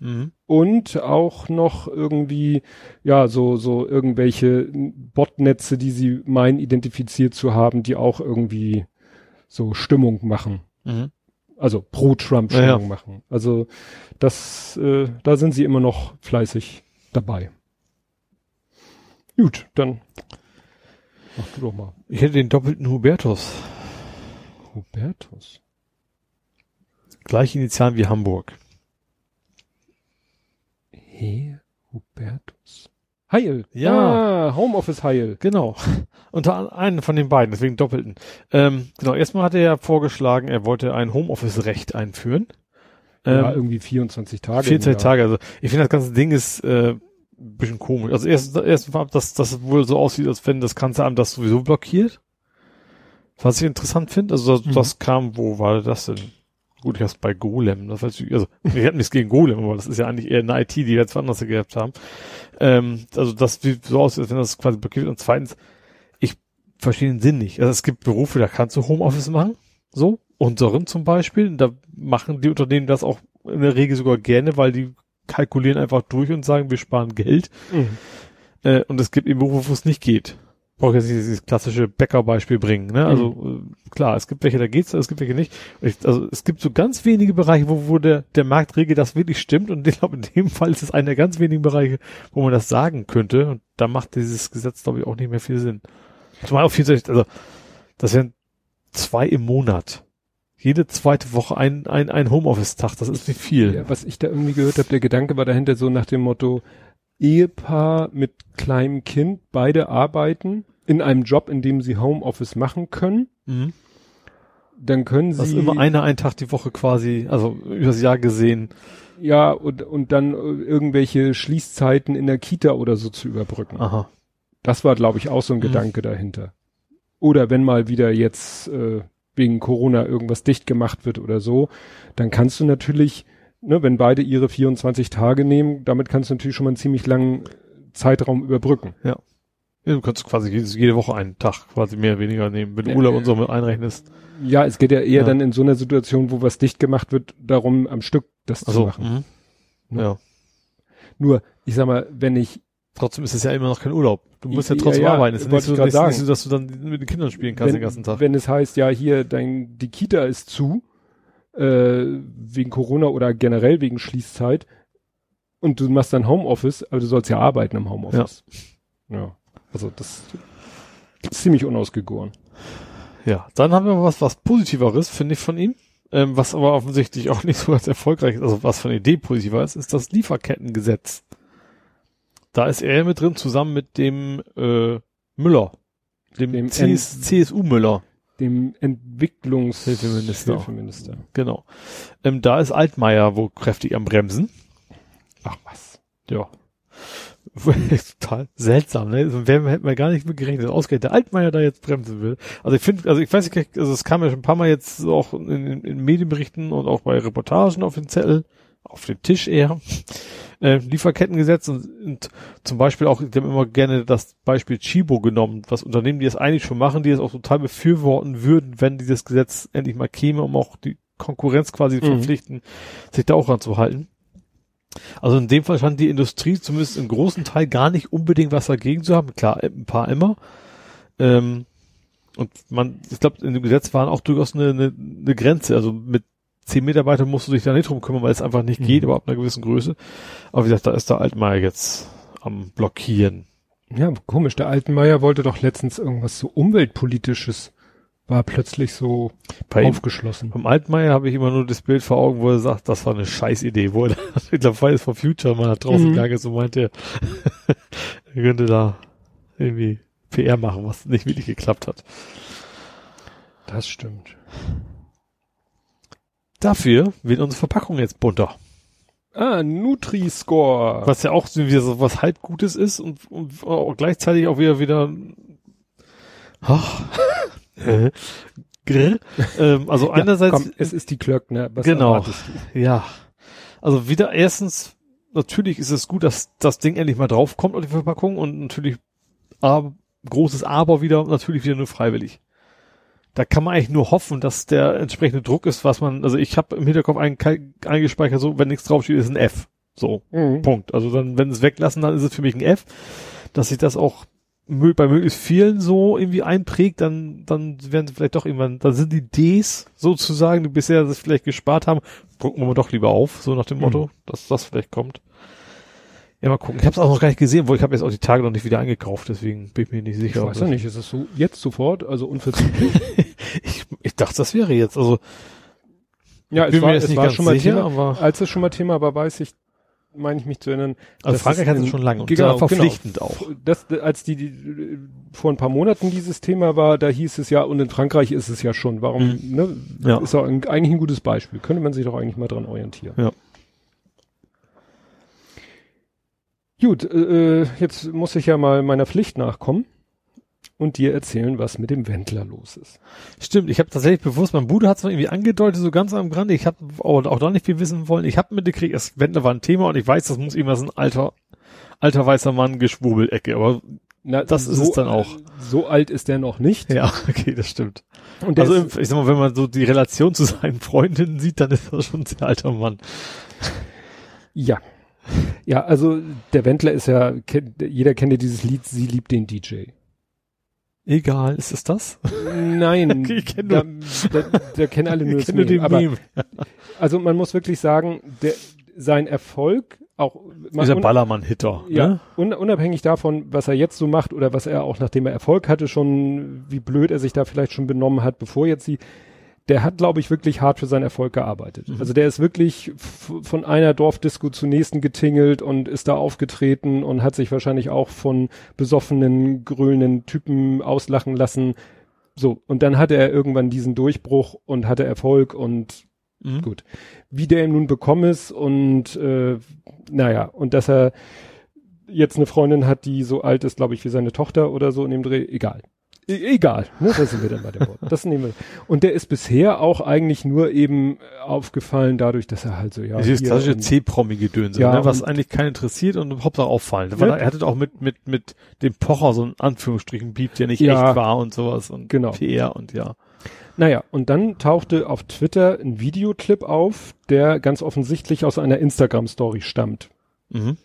Mhm. und auch noch irgendwie ja so so irgendwelche Botnetze, die sie meinen identifiziert zu haben, die auch irgendwie so Stimmung machen. Mhm. Also pro Trump Ja, machen. Also das, äh, da sind sie immer noch fleißig dabei. Gut, dann mach du doch mal. Ich hätte den doppelten Hubertus. Hubertus. Gleiche Initialen wie Hamburg. He, Hubertus. Heil. Ja. Ah, Homeoffice Heil. Genau. Unter einen von den beiden, deswegen doppelten. Ähm, genau, erstmal hat er ja vorgeschlagen, er wollte ein Homeoffice-Recht einführen. ja, Ähm, irgendwie 24 Tage. 24 im Jahr. Tage, also ich finde das ganze Ding ist äh, ein bisschen komisch. Also erst, erst mal, dass das wohl so aussieht, als wenn das Kanzleramt das sowieso blockiert. Was ich interessant finde, also das, Mhm. das kam, wo war das denn? Gut, ich hab's bei Golem, das weiß ich, also ich hab nichts gegen Golem, aber das ist ja eigentlich eher eine IT, die wir jetzt woanders gehabt haben. Ähm, also das sieht so aus, als wenn das quasi blockiert. Und zweitens, ich verstehe den Sinn nicht. Also es gibt Berufe, da kannst du Homeoffice machen, so, unseren zum Beispiel, da machen die Unternehmen das auch in der Regel sogar gerne, weil die kalkulieren einfach durch und sagen, wir sparen Geld. Mhm. Äh, und es gibt eben Berufe, wo es nicht geht. Brauche jetzt nicht dieses klassische Bäckerbeispiel bringen. Ne? Also äh, klar, es gibt welche, da geht's, es gibt welche nicht. Ich, also es gibt so ganz wenige Bereiche, wo, wo der, der Marktregel das wirklich stimmt. Und ich glaube, in dem Fall ist es einer der ganz wenigen Bereiche, wo man das sagen könnte. Und da macht dieses Gesetz, glaube ich, auch nicht mehr viel Sinn. Zumal auf 64, also das wären zwei im Monat. Jede zweite Woche ein, ein, ein Homeoffice-Tag, das ist nicht viel. Ja, was ich da irgendwie gehört habe, der Gedanke war dahinter so nach dem Motto, Ehepaar mit kleinem Kind, beide arbeiten in einem Job, in dem sie Homeoffice machen können, Mhm. dann können sie ist immer einer einen Tag die Woche quasi, also übers Jahr gesehen. ja und, und dann äh, irgendwelche Schließzeiten in der Kita oder so zu überbrücken. Aha. Das war, glaube ich, auch so ein Mhm. Gedanke dahinter. Oder wenn mal wieder jetzt äh, wegen Corona irgendwas dicht gemacht wird oder so, dann kannst du natürlich, ne, wenn beide ihre 24 Tage nehmen, damit kannst du natürlich schon mal einen ziemlich langen Zeitraum überbrücken. Ja, du kannst quasi jede, Woche einen Tag quasi mehr oder weniger nehmen, wenn du Ja, Urlaub ja. und so mit einrechnest. Ja, es geht ja eher Ja. dann in so einer Situation, wo was dicht gemacht wird, darum am Stück das Also, zu machen. mhm. ja. Nur, ich sag mal, wenn ich Trotzdem ist es ja immer noch kein Urlaub. Du musst ja Ja, trotzdem ja, arbeiten. Es ist nicht wollte so, nicht, sagen. nicht so, dass du dann mit den Kindern spielen kannst wenn, den ganzen Tag. wenn es heißt, ja, hier, dein, die Kita ist zu, äh, wegen Corona oder generell wegen Schließzeit und du machst dann Homeoffice, aber du sollst ja arbeiten im Homeoffice. Ja. Also das ist ziemlich unausgegoren. Ja, dann haben wir was, was Positiveres, finde ich, von ihm. Ähm, was aber offensichtlich auch nicht so als erfolgreich ist, also was von der Idee positiver ist, ist das Lieferkettengesetz. Da ist er mit drin, zusammen mit dem äh, Müller, dem, Dem CS, CSU Müller, Dem Entwicklungshilfeminister. Hilfeminister. genau. Ähm, da ist Altmaier wohl kräftig am Bremsen. Ach was. Ja. Total seltsam, ne? So, Wer hätte man gar nicht mit gerechnet, dass ausgerechnet der Altmaier da jetzt bremsen will. Also ich finde, also ich weiß nicht, also es kam ja schon ein paar Mal jetzt auch in, in, Medienberichten und auch bei Reportagen auf den Zettel, auf den Tisch eher, äh, Lieferkettengesetz und, und zum Beispiel auch, ich habe immer gerne das Beispiel Chibo genommen, was Unternehmen, die das eigentlich schon machen, die es auch total befürworten würden, wenn dieses Gesetz endlich mal käme, um auch die Konkurrenz quasi Mhm. verpflichten, sich da auch ranzuhalten. Also in dem Fall scheint die Industrie zumindest im großen Teil gar nicht unbedingt was dagegen zu haben. Klar, ein paar immer. Ähm, und man, ich glaube, in dem Gesetz waren auch durchaus eine, eine, eine Grenze. Also mit zehn Mitarbeitern musst du dich da nicht drum kümmern, weil es einfach nicht Mhm. geht, aber ab einer gewissen Größe. Aber wie gesagt, da ist der Altmaier jetzt am Blockieren. Ja, komisch. Der Altenmeier wollte doch letztens irgendwas so umweltpolitisches, war plötzlich so Bei ihm, aufgeschlossen. beim Altmaier habe ich immer nur das Bild vor Augen, wo er sagt, das war eine Scheißidee, wo er ich glaube, Fridays for Future mal nach draußen Mhm. gegangen ist und meinte, er könnte da irgendwie PR machen, was nicht wirklich geklappt hat. Das stimmt. Dafür wird unsere Verpackung jetzt bunter. Ah, Nutri-Score. Was ja auch so wieder so was halbgutes ist und, und auch gleichzeitig auch wieder wieder ach, äh, grr. ähm, also Ja, einerseits komm, es ist die Klöckner. Was Genau. ja, also wieder erstens natürlich ist es gut, dass das Ding endlich mal draufkommt auf die Verpackung und natürlich aber, großes Aber wieder natürlich wieder nur freiwillig. Da kann man eigentlich nur hoffen, dass der entsprechende Druck ist, was man, also ich habe im Hinterkopf ein, eingespeichert, so wenn nichts draufsteht, ist ein F. So. Mhm. Punkt. Also dann, wenn es weglassen, dann ist es für mich ein F. Dass sich das auch bei möglichst vielen so irgendwie einprägt, dann, dann werden sie vielleicht doch irgendwann, dann sind die Ds sozusagen, die bisher das vielleicht gespart haben, drucken wir mal doch lieber auf, so nach dem Mhm. Motto, dass das vielleicht kommt. Ja, mal gucken. Ich habe es auch noch gar nicht gesehen, wo ich habe jetzt auch die Tage noch nicht wieder eingekauft, deswegen bin ich mir nicht Ich sicher. ob weiß ja nicht, ist es so jetzt sofort, also unverzüglich? Ich, ich dachte, das wäre jetzt, also ja, es war, es war schon mal sicher, Thema. aber Als es schon mal Thema war, weiß ich, meine ich mich zu erinnern. also Frankreich hat es schon lange und genau, da verpflichtend genau. auch. Das, als die, die äh, vor ein paar Monaten dieses Thema war, da hieß es ja, und in Frankreich ist es ja schon. Warum, ne? Ja. Ist auch ein, eigentlich ein gutes Beispiel. Könnte man sich doch eigentlich mal dran orientieren. Ja. Gut, äh, jetzt muss ich ja mal meiner Pflicht nachkommen und dir erzählen, was mit dem Wendler los ist. Stimmt, ich habe tatsächlich bewusst, mein Bruder hat es irgendwie angedeutet, so ganz am Rande. Ich habe auch, auch da nicht viel wissen wollen. Ich habe mitgekriegt, es Wendler war ein Thema und ich weiß, das muss irgendwas ein alter, alter weißer Mann Geschwurbelecke, aber Na, Das ist es dann auch. So alt ist der noch nicht. ja, okay, das stimmt. Und Also ist, ich sag mal, wenn man so die Relation zu seinen Freundinnen sieht, dann ist das schon ein sehr alter Mann. ja. Ja, also der Wendler ist ja, jeder kennt ja dieses Lied, sie liebt den DJ. Egal, ist es das? Nein, Ich kenn da, da, da kennen alle nur Ich das kenne Meme. den Aber Meme. also man muss wirklich sagen, der, sein Erfolg, auch Dieser Ballermann-Hitter. ja, Ne? un, unabhängig davon, was er jetzt so macht oder was er auch nachdem er Erfolg hatte, schon wie blöd er sich da vielleicht schon benommen hat, bevor jetzt sie, der hat, glaube ich, wirklich hart für seinen Erfolg gearbeitet. Mhm. Also der ist wirklich von einer Dorfdisco zur nächsten getingelt und ist da aufgetreten und hat sich wahrscheinlich auch von besoffenen, grölenden Typen auslachen lassen. So, und dann hatte er irgendwann diesen Durchbruch und hatte Erfolg und Mhm. Gut. wie der ihm nun bekommen ist und äh, naja, und dass er jetzt eine Freundin hat, die so alt ist, glaube ich, wie seine Tochter oder so in dem Dreh, egal. E egal, ne, da sind wir dann bei dem Wort. Das nehmen wir. Und der ist bisher auch eigentlich nur eben aufgefallen dadurch, dass er halt so, ja. Dieses klassische C-Promi-Gedönse, Ja, ne, was eigentlich keinen interessiert und Hauptsache auffallen. Da- Er hatte auch mit, mit, mit dem Pocher so ein Anführungsstrichen Beep, der nicht Ja. echt war und sowas und Genau. PR und ja. Naja, und dann tauchte auf Twitter ein Videoclip auf, der ganz offensichtlich aus einer Instagram-Story stammt. Mhm.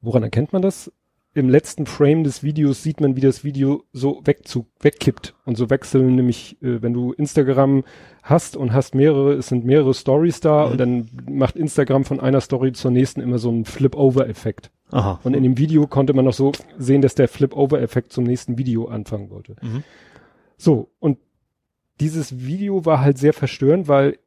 Woran erkennt man das? Im letzten Frame des Videos sieht man, wie das Video so wegzu wegkippt und so wechseln, nämlich äh, wenn du Instagram hast und hast mehrere, es sind mehrere Stories da Mhm. und dann macht Instagram von einer Story zur nächsten immer so einen Flip-Over-Effekt. Aha. Und in dem Video konnte man noch so sehen, dass der Flip-Over-Effekt zum nächsten Video anfangen wollte. Mhm. So, und dieses Video war halt sehr verstörend, weil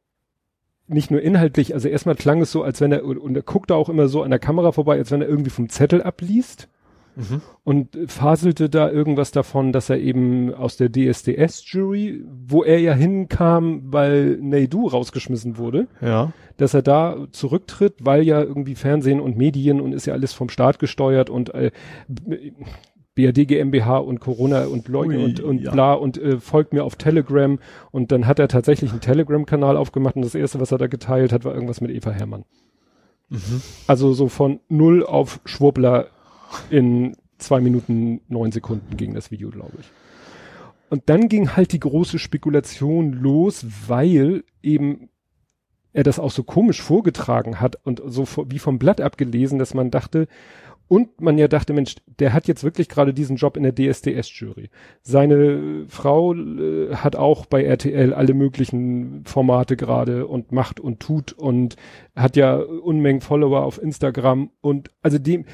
nicht nur inhaltlich, also erstmal klang es so, als wenn er, und er guckte auch immer so an der Kamera vorbei, als wenn er irgendwie vom Zettel abliest Mhm. und faselte da irgendwas davon, dass er eben aus der DSDS-Jury, wo er ja hinkam, weil Naidu rausgeschmissen wurde, Ja. dass er da zurücktritt, weil ja irgendwie Fernsehen und Medien und ist ja alles vom Staat gesteuert und äh, BRD GmbH und Corona und Leute Ui, und, und ja. bla und äh, folgt mir auf Telegram und dann hat er tatsächlich einen Telegram-Kanal aufgemacht und das erste, was er da geteilt hat, war irgendwas mit Eva Hermann. Mhm. Also so von null auf Schwurbler in zwei Minuten neun Sekunden ging das Video, glaube ich. Und dann ging halt die große Spekulation los, weil eben er das auch so komisch vorgetragen hat und so wie vom Blatt abgelesen, dass man dachte, und man ja dachte, Mensch, der hat jetzt wirklich gerade diesen Job in der DSDS-Jury. Seine Frau äh, hat auch bei RTL alle möglichen Formate gerade und macht und tut und hat ja Unmengen Follower auf Instagram und also dem,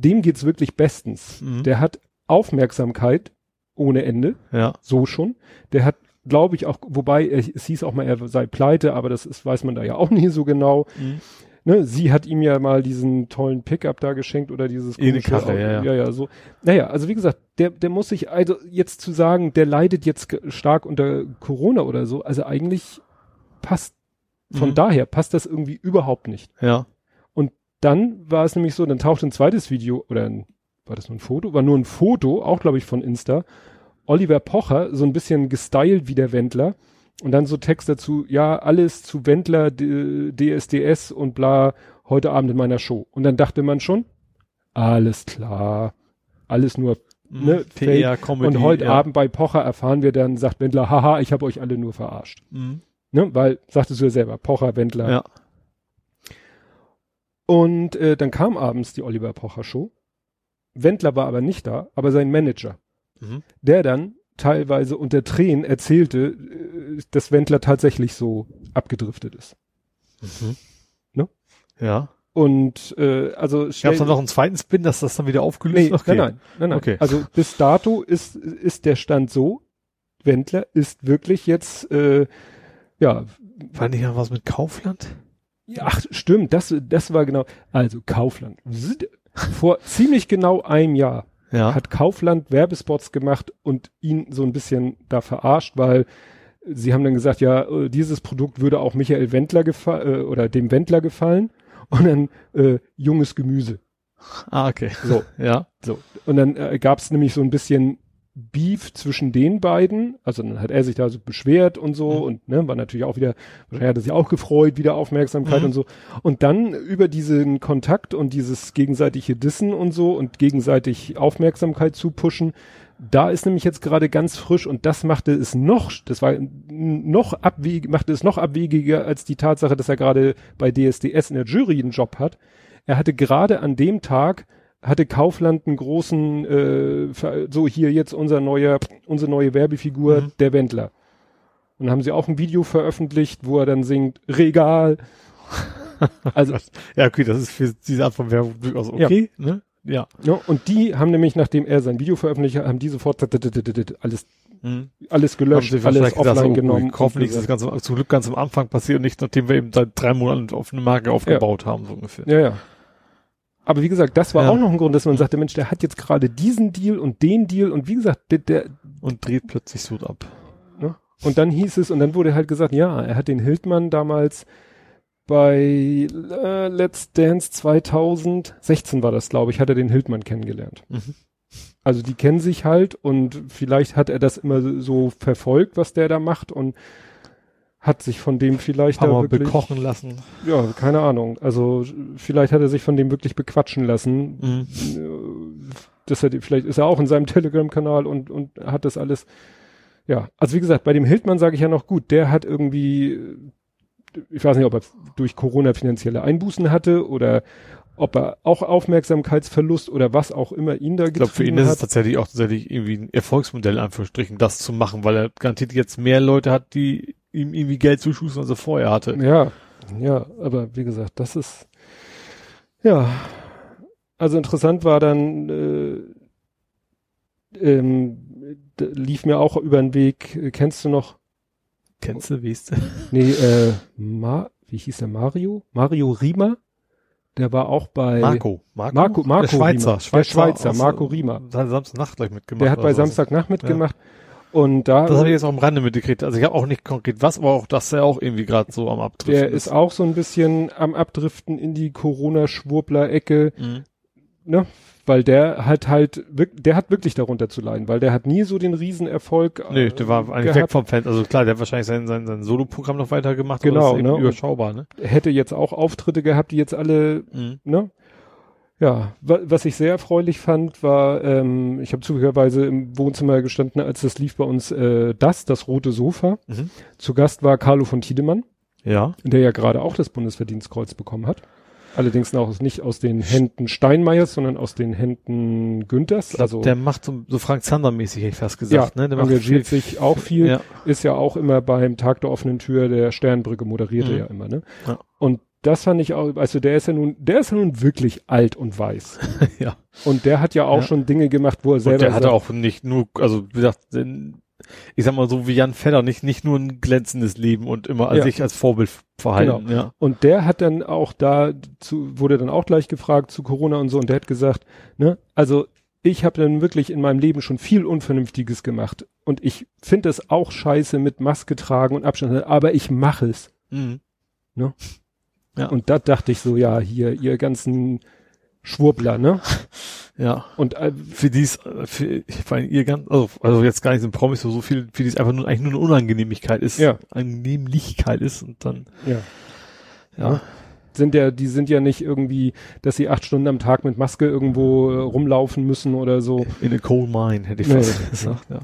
dem geht's wirklich bestens. Mhm. Der hat Aufmerksamkeit ohne Ende, Ja. so schon. Der hat, glaube ich, auch, wobei er- es hieß auch mal, er sei pleite, aber das ist, weiß man da ja auch nie so genau. Mhm. Ne, sie hat ihm ja mal diesen tollen Pickup da geschenkt oder dieses eine komische Karre, Auto. ja, ja. ja, ja, so. Naja, also wie gesagt, der, der muss sich, also jetzt zu sagen, der leidet jetzt stark unter Corona oder so, also eigentlich passt, von Mhm. daher passt das irgendwie überhaupt nicht. Ja. Dann war es nämlich so, dann tauchte ein zweites Video oder ein, war das nur ein Foto? War nur ein Foto, auch glaube ich von Insta. Oliver Pocher, so ein bisschen gestylt wie der Wendler. Und dann so Text dazu, ja, alles zu Wendler, DSDS und bla, heute Abend in meiner Show. Und dann dachte man schon, alles klar, alles nur, ne, PR, fake. Comedy. Und heute ja. Abend bei Pocher erfahren wir dann, sagt Wendler, haha, ich habe euch alle nur verarscht. Mhm. Ne, weil, sagtest du ja selber, Pocher, Wendler, Ja. Und äh, dann kam abends die Oliver Pocher Show. Wendler war aber nicht da, aber sein Manager, Mhm. der dann teilweise unter Tränen erzählte, äh, dass Wendler tatsächlich so abgedriftet ist. Mhm. Ne? Ja. Und äh, also Gab es dann noch einen zweiten Spin, dass das dann wieder aufgelöst nee, okay. nein, nein, nein, nein. Okay. Also bis dato ist ist der Stand so, Wendler ist wirklich jetzt äh, ja War nicht noch was mit Kaufland? Ja, Ach, stimmt, das, das war genau. Also Kaufland. Vor ziemlich genau einem Jahr Ja. hat Kaufland Werbespots gemacht und ihn so ein bisschen da verarscht, weil sie haben dann gesagt, ja, äh, dieses Produkt würde auch Michael Wendler gefallen äh, oder dem Wendler gefallen und dann äh, junges Gemüse. ah, okay. So, Ja. so. Und dann äh, gab es nämlich so ein bisschen Beef zwischen den beiden. Also dann hat er sich da so beschwert und so Mhm. und ne, war natürlich auch wieder, wahrscheinlich hat er sich auch gefreut, wieder Aufmerksamkeit Mhm. und so. Und dann über diesen Kontakt und dieses gegenseitige Dissen und so und gegenseitig Aufmerksamkeit zu pushen, da ist nämlich jetzt gerade ganz frisch und das machte es noch, das war noch abweg, machte es noch abwegiger als die Tatsache, dass er gerade bei DSDS in der Jury einen Job hat. Er hatte gerade an dem Tag hatte Kaufland einen großen, äh, so hier jetzt unser neuer, unsere neue Werbefigur, Mhm. der Wendler. Und dann haben sie auch ein Video veröffentlicht, wo er dann singt, Regal. Also, Ja, okay, das ist für diese Art von Werbung durchaus okay, ne? Ja. ja, und die haben nämlich, nachdem er sein Video veröffentlicht hat, haben die sofort alles, Mhm. alles gelöscht, alles offline gesagt, so, genommen. ui, Hoffentlich ist das ganz, zum Glück ganz am Anfang passiert und nicht, nachdem wir eben seit drei Monaten auf eine Marke aufgebaut haben, so ungefähr. Ja, ja. Aber wie gesagt, das war Ja. auch noch ein Grund, dass man sagte, Mensch, der hat jetzt gerade diesen Deal und den Deal und wie gesagt, der, der, Und dreht plötzlich so ab. Ne? Und dann hieß es, und dann wurde halt gesagt, ja, er hat den Hildmann damals bei äh, Let's Dance 2016 war das, glaube ich, hat er den Hildmann kennengelernt. Mhm. Also die kennen sich halt und vielleicht hat er das immer so verfolgt, was der da macht und hat sich von dem vielleicht Haben da wir wirklich, bekochen lassen. ja, keine Ahnung. Also vielleicht hat er sich von dem wirklich bequatschen lassen. Mhm. Äh, Das hat, vielleicht ist er auch in seinem Telegram-Kanal und, und hat das alles. Ja, also wie gesagt, bei dem Hildmann sage ich ja noch gut, der hat irgendwie, ich weiß nicht, ob er durch Corona finanzielle Einbußen hatte oder ob er auch Aufmerksamkeitsverlust oder was auch immer ihn da Ich glaube, für ihn getrieben ist es hat. tatsächlich auch tatsächlich irgendwie ein Erfolgsmodell, in Anführungsstrichen, das zu machen, weil er garantiert jetzt mehr Leute hat, die ihm irgendwie Geld zuschustern, als er vorher hatte. Ja, ja, aber wie gesagt, das ist ja. Also interessant war dann, äh, ähm, lief mir auch über den Weg, äh, kennst du noch? Kennst du, wie ist Nee, äh, Ma, wie hieß der Mario? Mario Riemer? Der war auch bei Marco. Marco, Marco, Marco der Schweizer. Riemer. Der Schweizer, Marco Riemer. Hat Samstagnacht gleich mitgemacht. Der hat bei. Samstagnacht mitgemacht. Und da, Das habe ich jetzt auch am Rande mitgekriegt. Also ich habe auch nicht konkret was, aber auch, dass er auch irgendwie gerade so am Abdriften der ist auch so ein bisschen am Abdriften in die Corona-Schwurbler-Ecke. Mhm. ne, weil der hat halt, der hat wirklich darunter zu leiden, weil der hat nie so den Riesenerfolg. Nö, äh, der war eigentlich weg gehabt. vom Fan. Also klar, der hat wahrscheinlich sein, sein, sein Solo-Programm noch weitergemacht, Genau, aber das ist ne? überschaubar, ne? Hätte jetzt auch Auftritte gehabt, die jetzt alle, Mhm. ne? Ja, wa was ich sehr erfreulich fand, war, ähm, ich habe zufälligerweise im Wohnzimmer gestanden, als das lief bei uns, äh, das, das rote Sofa. Mhm. Zu Gast war Carlo von Tiedemann, Ja. der ja gerade auch das Bundesverdienstkreuz bekommen hat. Allerdings auch nicht aus den Händen Steinmeiers, sondern aus den Händen Günthers. Glaub, Also der macht so, so Frank Zander-mäßig, hätte ich fast gesagt, ja, ne? Der engagiert viel- sich auch viel. Ja. ist ja auch immer beim Tag der offenen Tür der Sternbrücke moderiert er Mhm. ja immer, ne? Ja. Und das fand ich auch, also der ist ja nun, der ist ja nun wirklich alt und weiß. ja. Und der hat ja auch Ja. schon Dinge gemacht, wo er Und selber der hatte auch nicht nur, also wie gesagt, ich sag mal so wie Jan Fedder, nicht, nicht nur ein glänzendes Leben und immer Ja. sich als Vorbild verhalten. Genau. Ja. und der hat dann auch da zu, wurde dann auch gleich gefragt zu Corona und so und der hat gesagt, ne, also ich habe dann wirklich in meinem Leben schon viel Unvernünftiges gemacht und ich finde es auch scheiße mit Maske tragen und Abstand, aber ich mache es. Mhm. Ja. Und da dachte ich so, ja, hier, ihr ganzen Schwurbler, ne? Ja. Und äh, Für dies, äh, für, ich meine, ihr ganz, also, also jetzt gar nicht so ein Promis, so, so viel, für dies einfach nur, eigentlich nur eine Unangenehmigkeit ist. Ja. Angenehmlichkeit ist und dann, ja, ja. sind ja, die sind ja nicht irgendwie, dass sie acht Stunden am Tag mit Maske irgendwo äh, rumlaufen müssen oder so. In a coal mine, hätte ich Nee. fast gesagt, ja.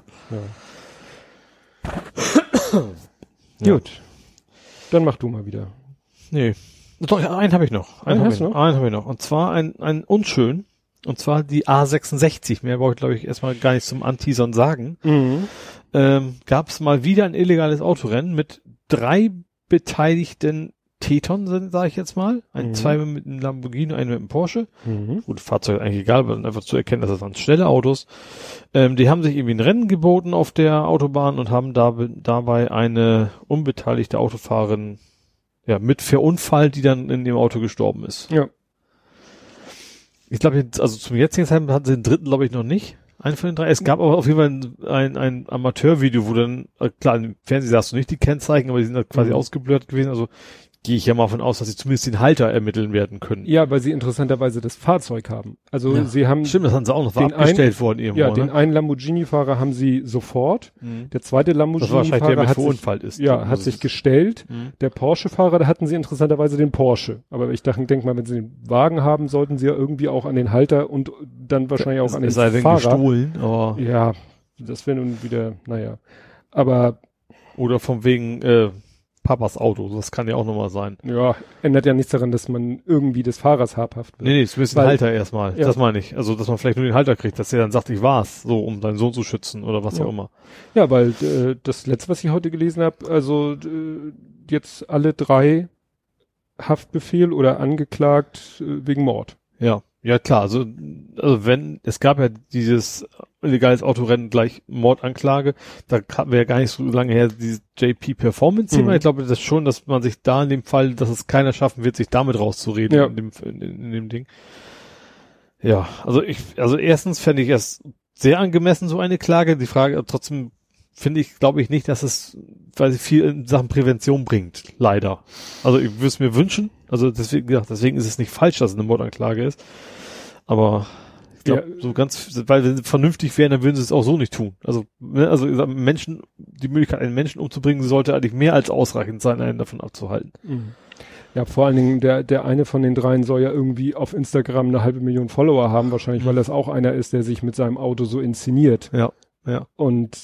Ja. Gut. Dann mach du mal wieder. Nee. Doch, einen habe ich noch. Einen Einen habe ich noch. Einen habe ich noch. Und zwar ein, ein unschön. Und zwar die A66. Mehr brauche ich, glaube ich, erstmal gar nicht zum Anteasern sagen. Mhm. Ähm, Gab es mal wieder ein illegales Autorennen mit drei beteiligten Teton, sage ich jetzt mal. Ein Mhm. zwei mit einem Lamborghini, einen mit einem Porsche. Mhm. Gut, Fahrzeug eigentlich egal, aber einfach zu erkennen, dass das waren schnelle Autos. Ähm, die haben sich irgendwie ein Rennen geboten auf der Autobahn und haben da, dabei eine unbeteiligte Autofahrerin ja, mit verunfallt, die dann in dem Auto gestorben ist. Ja. Ich glaube, jetzt, also zum jetzigen Zeitpunkt hatten sie den dritten, glaube ich, noch nicht. Einen von den drei. Es gab aber auf jeden Fall ein, ein, ein Amateurvideo, wo dann, äh, klar, im Fernsehen sahst du nicht die Kennzeichen, aber die sind halt quasi Mhm. ausgeblurrt gewesen. Also gehe ich ja mal von aus, dass sie zumindest den Halter ermitteln werden können. Ja, weil sie interessanterweise das Fahrzeug haben. Also Ja. sie haben Stimmt, das haben sie auch noch Den abgestellt worden irgendwo. ja den ne? einen Lamborghini-Fahrer haben sie sofort. Mhm. Der zweite Das war wahrscheinlich der Lamborghini-Fahrer mit hat sich, verunfallt ist. ja, Das hat ist- sich gestellt. Mhm. Der Porsche-Fahrer, da hatten sie interessanterweise den Porsche. Aber ich dachte, denk mal, wenn sie den Wagen haben, sollten sie ja irgendwie auch an den Halter und dann wahrscheinlich auch an den sei Fahrer. gestohlen, aber, Ja, das wäre nun wieder, naja. Aber oder von wegen äh, Papas Auto, das kann ja auch nochmal sein. ja, ändert ja nichts daran, dass man irgendwie des Fahrers habhaft wird. Nee, nee, zumindest Weil- den Halter erstmal. Ja. Das meine ich. Also, dass man vielleicht nur den Halter kriegt, dass der dann sagt, ich war's, so, um deinen Sohn zu schützen oder was Ja. auch immer. Ja, weil äh, das letzte, was ich heute gelesen habe, also äh, jetzt alle drei Haftbefehl oder angeklagt äh, wegen Mord. Ja, ja klar. Also, also wenn es gab ja dieses illegales Autorennen gleich Mordanklage, da wäre ja gar nicht so lange her dieses JP Performance Thema. Mhm. Ich glaube, das schon, dass man sich da in dem Fall, dass es keiner schaffen wird, sich damit rauszureden Ja. in, dem, in, in dem Ding. Ja, also ich, also erstens fände ich es sehr angemessen so eine Klage. Die Frage trotzdem finde ich, glaube ich nicht, dass es, weil sie viel in Sachen Prävention bringt, leider. Also ich würde es mir wünschen. Also deswegen, ja, deswegen ist es nicht falsch, dass es eine Mordanklage ist. Aber Ich glaube, Ja. so ganz, weil wenn sie vernünftig wären, dann würden sie es auch so nicht tun. Also, ne, also Menschen, die Möglichkeit, einen Menschen umzubringen, sollte eigentlich mehr als ausreichend sein, einen davon abzuhalten. Ja, vor allen Dingen, der, der eine von den dreien soll ja irgendwie auf Instagram eine halbe Million Follower haben, wahrscheinlich, weil Mhm. das auch einer ist, der sich mit seinem Auto so inszeniert. Ja, ja. Und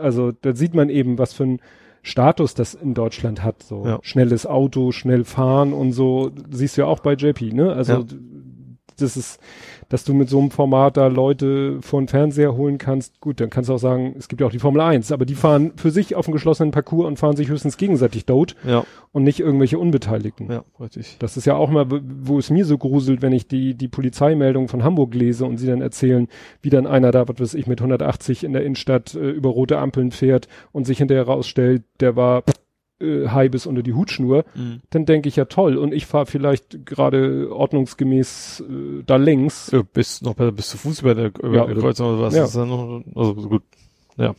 also da sieht man eben, was für ein Status das in Deutschland hat. So Ja. schnelles Auto, schnell fahren und so. Siehst du ja auch bei JP, ne? Also Ja. das ist, dass du mit so einem Format da Leute vor den Fernseher holen kannst. Gut, dann kannst du auch sagen, es gibt ja auch die Formel 1, aber die fahren für sich auf einem geschlossenen Parcours und fahren sich höchstens gegenseitig tot Ja, und nicht irgendwelche Unbeteiligten. ja, richtig. Das ist ja auch mal, wo- wo es mir so gruselt, wenn ich die, die Polizeimeldung von Hamburg lese und sie dann erzählen, wie dann einer da, was weiß ich, mit 180 in der Innenstadt äh, über rote Ampeln fährt und sich hinterher rausstellt, der war äh, high bis unter die Hutschnur, Mhm. dann denke ich ja toll und ich fahre vielleicht gerade ordnungsgemäß äh, da längs. Ja, bis noch besser, bis zu Fuß über der, über Ja, der oder- Kreuzung oder was. ja. Ist ja noch, also so gut. Ja.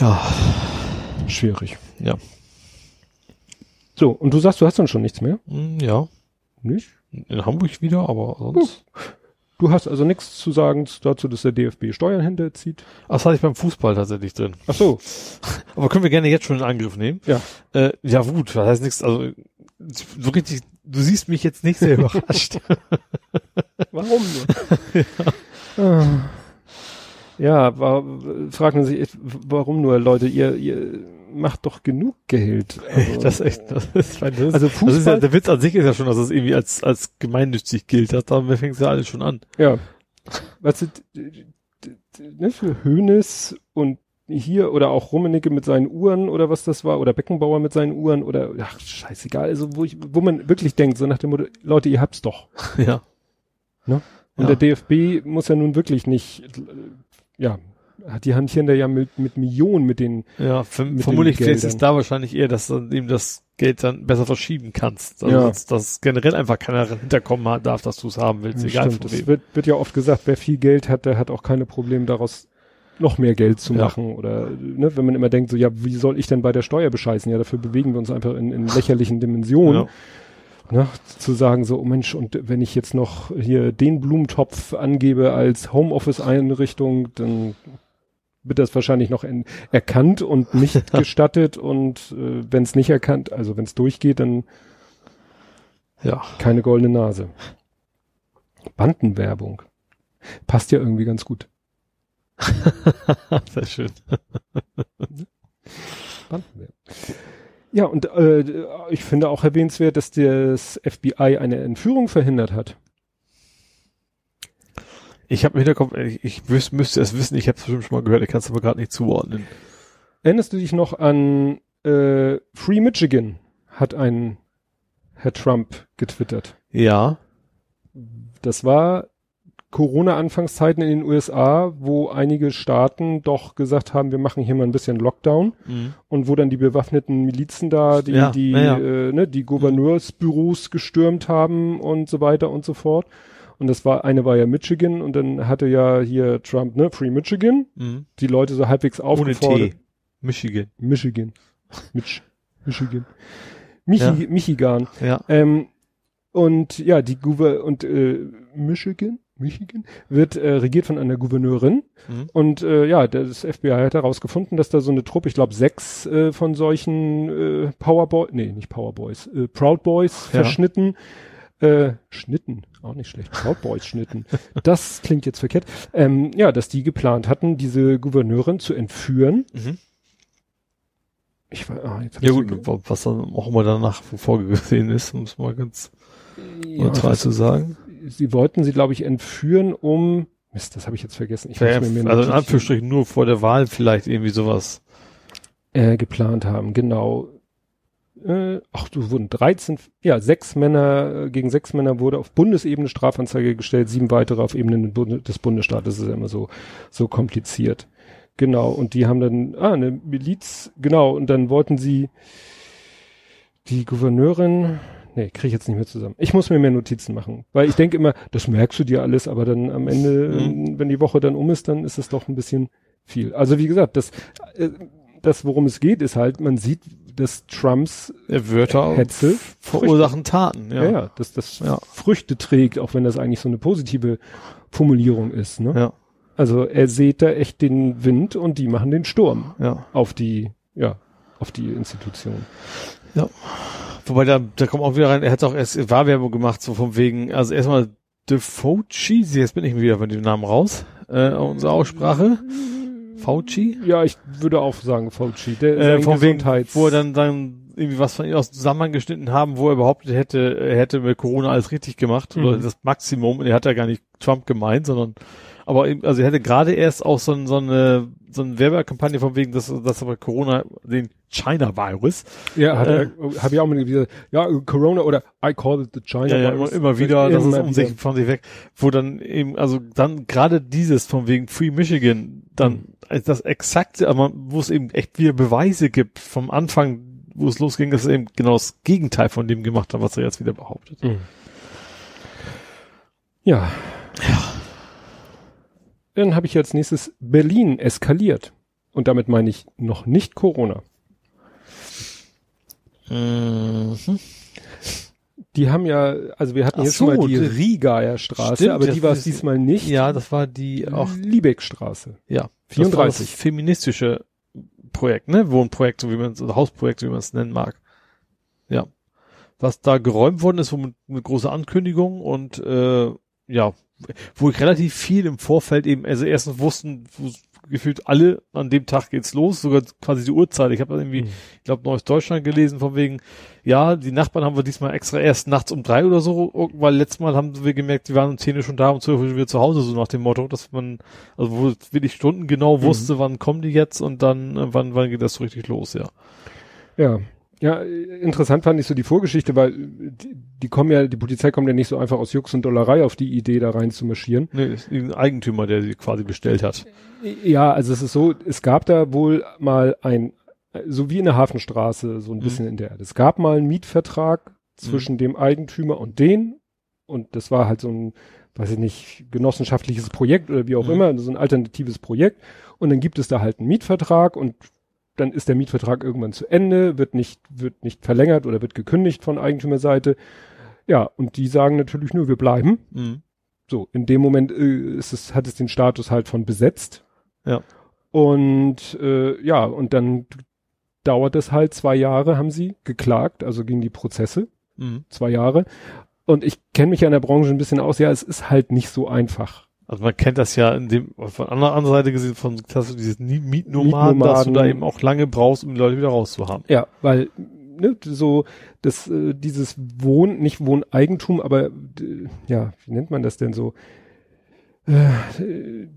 Ja, Schwierig. ja. So, und du sagst, du hast dann schon nichts mehr? Hm, Ja. Nicht? In Hamburg wieder, aber sonst. Du hast also nichts zu sagen dazu, dass der DFB Steuern hinterzieht? Ach, das hatte ich beim Fußball tatsächlich drin. Ach so, Aber können wir gerne jetzt schon in Angriff nehmen? Ja. Äh, ja, gut, das heißt nichts, also, so richtig, du siehst mich jetzt nicht sehr überrascht. Warum nur? Ah. Ja, war, fragt man sich, warum nur, Leute, ihr, ihr macht doch genug Geld. Also, das ist echt, das ist, das ist, also das ist ja, der Witz an sich ist ja schon, dass es irgendwie als, als gemeinnützig gilt. Das, damit fängt ja alles schon an. ja. Weißt du, ne, für Hönes und hier oder auch Rummenigge mit seinen Uhren oder was das war oder Beckenbauer mit seinen Uhren oder ach scheißegal, also wo ich wo man wirklich denkt so nach dem Motto Leute, ihr habt's doch. Ja. Und Ja. der DFB muss ja nun wirklich nicht ja, hat die hantieren da ja mit, mit Millionen mit den Ja, Mit vermutlich ist es Geldern. da wahrscheinlich eher, dass du eben das Geld dann besser verschieben kannst. Also Ja. dass, dass generell einfach keiner hinterkommen darf, dass du es haben willst, egal Stimmt, wem. wird, wird ja oft gesagt, wer viel Geld hat, der hat auch keine Probleme daraus noch mehr Geld zu Ja. machen oder ne, wenn man immer denkt so ja wie soll ich denn bei der Steuer bescheißen ja dafür bewegen wir uns einfach in, in lächerlichen Dimensionen Ja. Ne, zu sagen so oh Mensch und wenn ich jetzt noch hier den Blumentopf angebe als Homeoffice Einrichtung dann wird das wahrscheinlich noch erkannt und nicht gestattet und äh, wenn es nicht erkannt also wenn es durchgeht dann Ja. keine goldene Nase. Bandenwerbung. Passt ja irgendwie ganz gut. Sehr schön. Bandenwerbung. Ja, und äh, ich finde auch erwähnenswert, dass das FBI eine Entführung verhindert hat. Ich habe im Hinterkopf, ich, ich wüs, müsste es wissen, ich habe es bestimmt schon mal gehört, ich kann es aber gerade nicht zuordnen. Erinnerst du dich noch an äh, Free Michigan? Hat ein Herr Trump getwittert. Ja. Das war Corona-Anfangszeiten in den USA, wo einige Staaten doch gesagt haben, wir machen hier mal ein bisschen Lockdown. Mhm. und wo dann die bewaffneten Milizen da, die, Ja, die, ja. Äh, ne, die Gouverneursbüros gestürmt haben und so weiter und so fort. Und das war, eine war ja Michigan und dann hatte ja hier Trump, ne, Free Michigan, Mhm. die Leute so halbwegs Ohne aufgefordert. T. Michigan. Michigan. Mich, Michigan. Michi, Ja. Michigan. Ja. Ähm, und ja, die Gouver und äh, Michigan, Michigan wird äh, regiert von einer Gouverneurin. Mhm. Und äh, ja, das FBI hat herausgefunden, dass da so eine Truppe, ich glaube sechs äh, von solchen äh, Powerboys, nee, nicht Powerboys, äh, Proud Boys Ja. verschnitten, äh, schnitten, auch nicht schlecht, Proud Boys schnitten. Das klingt jetzt verkehrt. Ähm, ja, dass die geplant hatten, diese Gouverneurin zu entführen. Mhm. Ich war, ah, jetzt Ja gut, wa- was dann auch immer danach vorgesehen ist, um es mal ganz ja, neutral zu sagen. Sie wollten sie, glaube ich, entführen, um Mist, das habe ich jetzt vergessen. Ich muss mir mehr also in Anführungsstrichen nur vor der Wahl vielleicht irgendwie sowas. äh, geplant haben, genau. Äh, ach, du wurden 13, ja, sechs Männer, äh, gegen sechs Männer wurde auf Bundesebene Strafanzeige gestellt, sieben weitere auf Ebene des Bundesstaates. Das ist ja immer so, so kompliziert. Genau, und die haben dann, ah, eine Miliz, genau, und dann wollten sie die Gouverneurin, nee, kriege ich jetzt nicht mehr zusammen. Ich muss mir mehr Notizen machen, weil ich denke immer, das merkst du dir alles, aber dann am Ende, Mhm. äh, wenn die Woche dann um ist, dann ist es doch ein bisschen viel. Also wie gesagt, das, äh, das, worum es geht, ist halt, man sieht, des Trumps Wörter Hetze verursachen Taten. Ja, Ja. ja, dass das Ja. Früchte trägt, auch wenn das eigentlich so eine positive Formulierung ist. Ne? ja, Also er sieht da echt den Wind und die machen den Sturm ja. auf die, ja, auf die Institution. Wobei da, da kommt auch wieder rein, er hat auch erst Wahlwerbung gemacht, so von wegen, also erstmal De Fauci, jetzt bin ich wieder von dem Namen raus, äh, unsere Aussprache. Fauci? Ja, ich würde auch sagen Fauci. Der Äh, von wegen, Gesundheits- wo er dann, dann irgendwie was von ihm aus Zusammenhang geschnitten haben, wo er behauptet hätte, er hätte mit Corona alles richtig gemacht oder Mhm. das Maximum und er hat ja gar nicht Trump gemeint, sondern aber also er hätte gerade erst auch so, ein- so eine so eine Werbekampagne von wegen, dass, dass aber Corona den China-Virus Ja, hat Äh, habe ich auch mal wieder, ja, Corona oder I call it the China ja, ja, immer, virus. immer wieder, das ist um sich von sich weg, wo dann eben, also dann gerade dieses von wegen Free Michigan, dann Mhm. das exakte, aber wo es eben echt wieder Beweise gibt vom Anfang, wo es losging, dass er eben genau das Gegenteil von dem gemacht hat, was er jetzt wieder behauptet. Mhm. Ja. Dann habe ich als nächstes Berlin eskaliert. Und damit meine ich noch nicht Corona. Mhm. Die haben ja, also wir hatten Ach jetzt schon mal so, die Rigaer Straße, Stimmt, aber die war es diesmal nicht. Ja, das war die auch, Liebeckstraße. ja, 34. Das das feministische Projekt, ne? Wohnprojekt, so wie man es, oder Hausprojekt, so wie man es nennen mag. Ja. Was da geräumt worden ist, wo mit, mit großer Ankündigung und äh, ja, wo ich relativ viel im Vorfeld eben, also erstens wussten, wo gefühlt alle, an dem Tag geht's los, sogar quasi die Uhrzeit. Ich habe irgendwie, Mhm. ich glaube, Neues Deutschland gelesen, von wegen, ja, die Nachbarn haben wir diesmal extra erst nachts um drei oder so, weil letztes Mal haben wir gemerkt, die waren um zehn Uhr schon da, um zwölf Uhr wieder zu Hause, so nach dem Motto, dass man, also wo wirklich Stunden genau Mhm. wusste, wann kommen die jetzt und dann, äh, wann, wann geht das so richtig los, ja. Ja. Ja, interessant fand ich so die Vorgeschichte, weil die, die kommen ja, die Polizei kommt ja nicht so einfach aus Jux und Dollerei auf die Idee, da rein zu marschieren. Nee, ist ein Eigentümer, der sie quasi bestellt hat. Ja, also es ist so, es gab da wohl mal ein, so wie in der Hafenstraße, so ein Mhm. bisschen in der, es gab mal einen Mietvertrag zwischen dem Eigentümer und den und das war halt so ein, weiß ich nicht, genossenschaftliches Projekt oder wie auch Mhm. immer, so ein alternatives Projekt und dann gibt es da halt einen Mietvertrag und dann ist der Mietvertrag irgendwann zu Ende, wird nicht, wird nicht verlängert oder wird gekündigt von Eigentümerseite. Ja, und die sagen natürlich nur, wir bleiben. Mhm. So, in dem Moment äh, ist es, hat es den Status halt von besetzt. Ja. Und äh, ja, und dann dauert es halt zwei Jahre, haben sie geklagt, also gegen die Prozesse, Mhm. zwei Jahre. Und ich kenne mich ja in der Branche ein bisschen aus, ja, es ist halt nicht so einfach. Also man kennt das ja in dem, von anderer anderen Seite gesehen, von dass du dieses Mietnomaden, dass du da eben auch lange brauchst, um die Leute wieder rauszuhaben. Ja, weil ne, so das äh, dieses Wohn nicht Wohneigentum, aber ja, wie nennt man das denn so? Äh,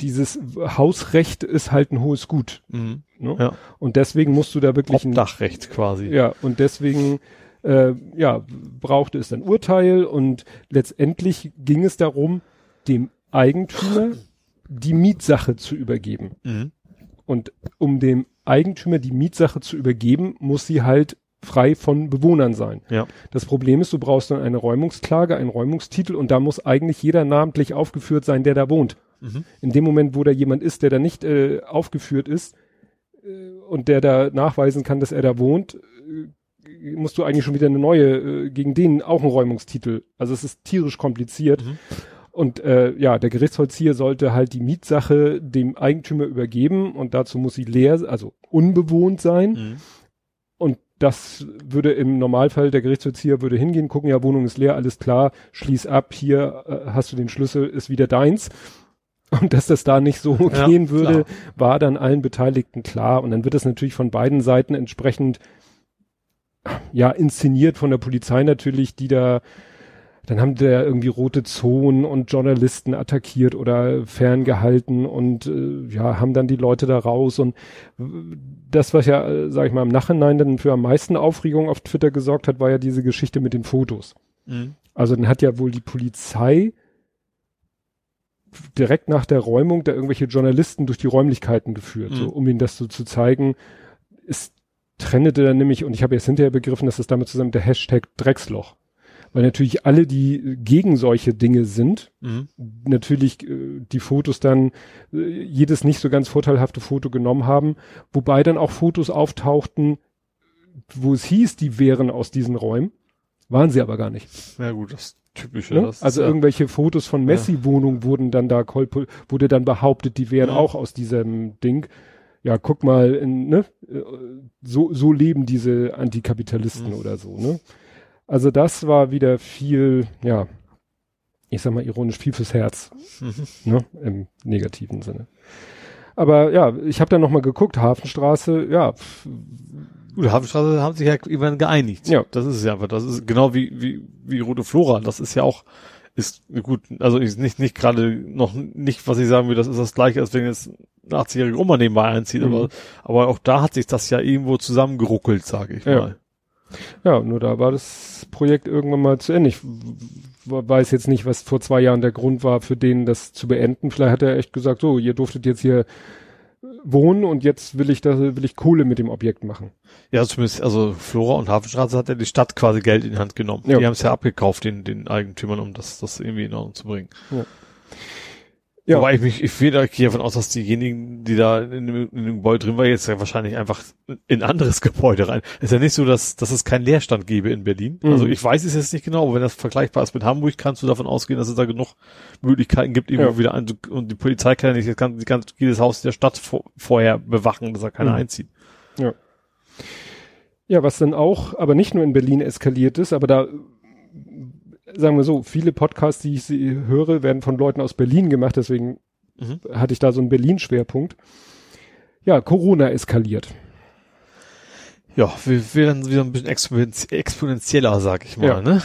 dieses Hausrecht ist halt ein hohes Gut. Mhm. Ne? Ja. Und deswegen musst du da wirklich ein, Obdachrecht quasi. ja, und deswegen äh, ja, brauchte es ein Urteil und letztendlich ging es darum, dem Eigentümer die Mietsache zu übergeben. Mhm. Und um dem Eigentümer die Mietsache zu übergeben, muss sie halt frei von Bewohnern sein. Ja. Das Problem ist, du brauchst dann eine Räumungsklage, einen Räumungstitel und da muss eigentlich jeder namentlich aufgeführt sein, der da wohnt. Mhm. In dem Moment, wo da jemand ist, der da nicht äh, aufgeführt ist äh, und der da nachweisen kann, dass er da wohnt, äh, musst du eigentlich schon wieder eine neue, äh, gegen den auch einen Räumungstitel. Also es ist tierisch kompliziert. Mhm. Und äh, ja, der Gerichtsvollzieher sollte halt die Mietsache dem Eigentümer übergeben und dazu muss sie leer, also unbewohnt sein. Mhm. Und das würde im Normalfall, der Gerichtsvollzieher würde hingehen, gucken, ja, Wohnung ist leer, alles klar, schließ ab, hier äh, hast du den Schlüssel, ist wieder deins. Und dass das da nicht so Ja, gehen würde, klar. war dann allen Beteiligten klar. Und dann wird es natürlich von beiden Seiten entsprechend, ja, inszeniert von der Polizei natürlich, die da, dann haben die da irgendwie rote Zonen und Journalisten attackiert oder ferngehalten und äh, ja, haben dann die Leute da raus und das, was ja, äh, sag ich mal, im Nachhinein dann für am meisten Aufregung auf Twitter gesorgt hat, war ja diese Geschichte mit den Fotos. Mhm. Also dann hat ja wohl die Polizei direkt nach der Räumung da irgendwelche Journalisten durch die Räumlichkeiten geführt, Mhm. so um ihnen das so zu zeigen. Es trennete dann nämlich, und ich habe jetzt hinterher begriffen, dass das damit zusammen der Hashtag Drecksloch. Weil natürlich alle, die gegen solche Dinge sind, Mhm. natürlich äh, die Fotos dann, äh, jedes nicht so ganz vorteilhafte Foto genommen haben, wobei dann auch Fotos auftauchten, wo es hieß, die wären aus diesen Räumen, waren sie aber gar nicht. Ja gut, das typische. Ne? Das Also ja, irgendwelche Fotos von Messi-Wohnungen wurden dann da kolpo wurde dann behauptet, die wären Ja. auch aus diesem Ding. Ja, guck mal, in, ne? äh, so, so leben diese Antikapitalisten Mhm. oder so, ne? Also das war wieder viel, ja, ich sag mal ironisch, viel fürs Herz, Mhm. ne? Im negativen Sinne. Aber ja, ich habe dann noch mal geguckt, Hafenstraße, ja, Gut, Hafenstraße haben sich ja irgendwann geeinigt. Ja. Das ist es ja einfach. Das ist genau wie, wie, wie Rote Flora. Das ist ja auch, ist gut, also ist nicht, nicht gerade noch nicht, was ich sagen will, das ist das gleiche, als wenn jetzt eine 80-jährige Oma nebenbei einzieht, Mhm. aber, aber auch da hat sich das ja irgendwo zusammengeruckelt, sage ich Ja. mal. Ja, nur da war das Projekt irgendwann mal zu Ende. Ich weiß jetzt nicht, was vor zwei Jahren der Grund war, für den das zu beenden. Vielleicht hat er echt gesagt, so, ihr durftet jetzt hier wohnen und jetzt will ich da, will ich Kohle mit dem Objekt machen. Ja, zumindest, also Flora und Hafenstraße hat ja die Stadt quasi Geld in die Hand genommen. Ja. Die haben es ja abgekauft, den, den Eigentümern, um das, das irgendwie in Ordnung zu bringen. Ja. Wobei ich mich, ich gehe davon aus, dass diejenigen, die da in dem, in dem Gebäude drin waren, jetzt ja wahrscheinlich einfach in ein anderes Gebäude rein. Ist ja nicht so, dass, dass es keinen Leerstand gäbe in Berlin. Mhm. Also ich weiß es jetzt nicht genau, aber wenn das vergleichbar ist mit Hamburg, kannst du davon ausgehen, dass es da genug Möglichkeiten gibt, irgendwo Ja. wieder ein, und die Polizei kann ja nicht das ganze, die ganze, jedes Haus der Stadt vor, vorher bewachen, dass da keiner Mhm. einzieht. Ja, was dann auch, aber nicht nur in Berlin eskaliert ist, aber da, sagen wir so, viele Podcasts, die ich sie höre, werden von Leuten aus Berlin gemacht, deswegen Mhm. hatte ich da so einen Berlin-Schwerpunkt. Ja, Corona eskaliert. Ja, wir werden wieder ein bisschen exponentieller, sag ich mal, Ja. ne?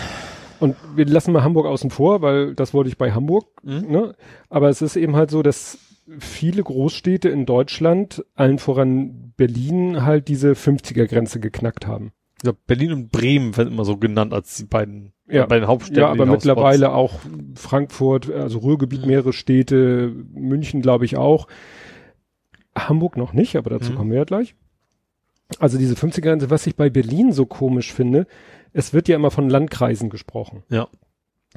Und wir lassen mal Hamburg außen vor, weil das wollte ich bei Hamburg. Mhm. Ne? Aber es ist eben halt so, dass viele Großstädte in Deutschland, allen voran Berlin, halt diese 50er-Grenze geknackt haben. Ja, Berlin und Bremen werden immer so genannt als die beiden, Ja. äh, beiden Hauptstädte. Ja, aber mittlerweile auch Frankfurt, also Ruhrgebiet, Mhm. mehrere Städte, München glaube ich auch. Hamburg noch nicht, aber dazu Mhm. kommen wir ja gleich. Also diese 50er-Grenze, was ich bei Berlin so komisch finde, es wird ja immer von Landkreisen gesprochen. Ja.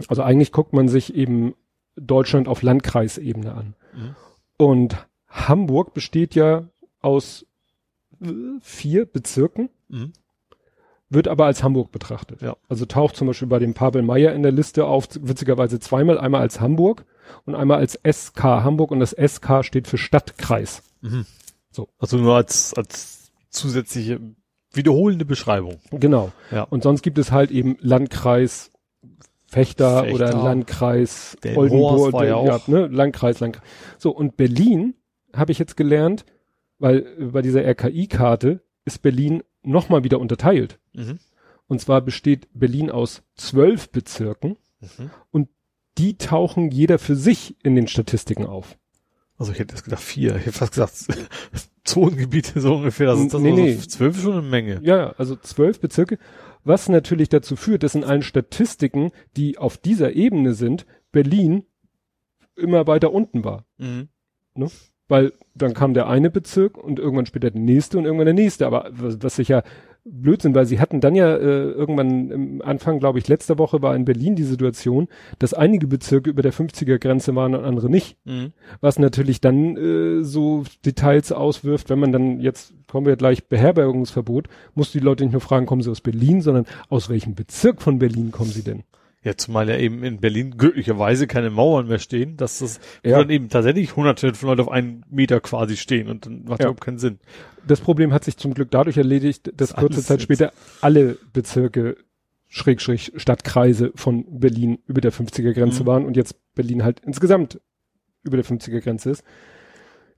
Also eigentlich guckt man sich eben Deutschland auf Landkreisebene an. Mhm. Und Hamburg besteht ja aus äh, vier Bezirken, Mhm. Wird aber als Hamburg betrachtet. Ja. Also taucht zum Beispiel bei dem Pavel Meyer in der Liste auf, witzigerweise zweimal, einmal als Hamburg und einmal als SK Hamburg und das SK steht für Stadtkreis. Mhm. So. Also nur als, als zusätzliche wiederholende Beschreibung. Genau. Ja. Und sonst gibt es halt eben Landkreis Fechter, Fechter. oder Landkreis Delmenhorst Oldenburg, war ja auch. ne? Landkreis, Landkreis. So, und Berlin habe ich jetzt gelernt, weil bei dieser RKI-Karte ist Berlin nochmal wieder unterteilt. Mhm. Und zwar besteht Berlin aus zwölf Bezirken Mhm. die tauchen jeder für sich in den Statistiken auf. Also ich hätte jetzt gedacht vier. Ich hätte fast gesagt Zonengebiete so ungefähr. Das ist das Nee, also nee. zwölf schon eine Menge. Ja, also zwölf Bezirke, was natürlich dazu führt, dass in allen Statistiken, die auf dieser Ebene sind, Berlin immer weiter unten war. Mhm. Weil dann kam der eine Bezirk und irgendwann später der nächste und irgendwann der nächste. Aber was, was sicher Blödsinn, weil sie hatten dann ja äh, irgendwann im Anfang, glaube ich, letzter Woche war in Berlin die Situation, dass einige Bezirke über der 50er Grenze waren und andere nicht. Mhm. was natürlich dann äh, so Details auswirft, wenn man dann jetzt kommen wir gleich Beherbergungsverbot, muss die Leute nicht nur fragen, kommen sie aus Berlin, sondern aus welchem Bezirk von Berlin kommen sie denn? Ja, zumal ja eben in Berlin glücklicherweise keine Mauern mehr stehen, dass das, Ja. dann eben tatsächlich hunderte von Leuten auf einen Meter quasi stehen und dann macht Ja. überhaupt keinen Sinn. Das Problem hat sich zum Glück dadurch erledigt, dass Das kurze Zeit jetzt- später alle Bezirke Schräg, Schräg, Stadtkreise von Berlin über der 50er Grenze Mhm. waren und jetzt Berlin halt insgesamt über der 50er Grenze ist.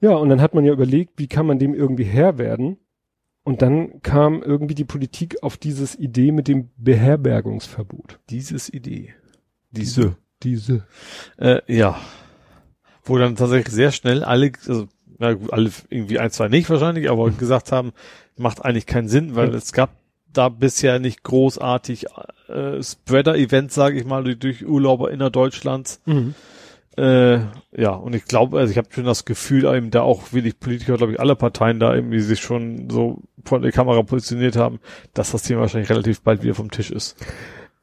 Ja, und dann hat man ja überlegt, wie kann man dem irgendwie Herr werden? Und dann kam irgendwie die Politik auf dieses Idee mit dem Beherbergungsverbot. Dieses Idee. Diese. Diese. Äh, ja. Wo dann tatsächlich sehr schnell alle, also, na gut, alle irgendwie ein, zwei nicht wahrscheinlich, aber gesagt haben, macht eigentlich keinen Sinn, weil Ja. es gab da bisher nicht großartig äh, Spreader-Events, sage ich mal, durch, durch Urlauber innerdeutschlands. Äh, ja, und ich glaube, also ich habe schon das Gefühl, eben da auch wirklich Politiker, glaube ich, alle Parteien da irgendwie sich schon so vor der Kamera positioniert haben, dass das Thema wahrscheinlich relativ bald wieder vom Tisch ist.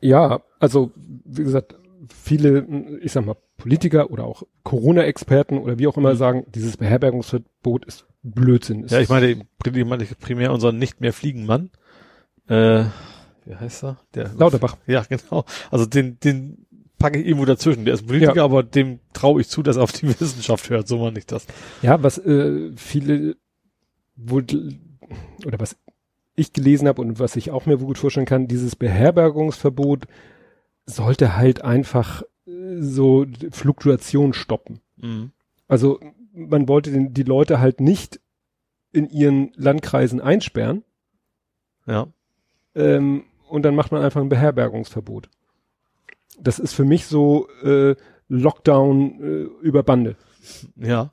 Ja, also wie gesagt, viele, ich sag mal, Politiker oder auch Corona-Experten oder wie auch immer Mhm. sagen, dieses Beherbergungsverbot ist Blödsinn. Ist Ja, ich meine, ich meine primär unseren nicht mehr fliegen Mann, Äh, wie heißt er? Der Lauterbach. Ja, genau. Also den, den packe ich irgendwo dazwischen. Der ist Politiker, Ja. aber dem traue ich zu, dass er auf die Wissenschaft hört. So meine ich das. Ja, was äh, viele wohl oder was ich gelesen habe und was ich auch mir gut vorstellen kann, dieses Beherbergungsverbot sollte halt einfach äh, so Fluktuation stoppen. Mhm. Also man wollte den, die Leute halt nicht in ihren Landkreisen einsperren Ja. ähm, und dann macht man einfach ein Beherbergungsverbot. Das ist für mich so äh, Lockdown äh, über Bande. Ja.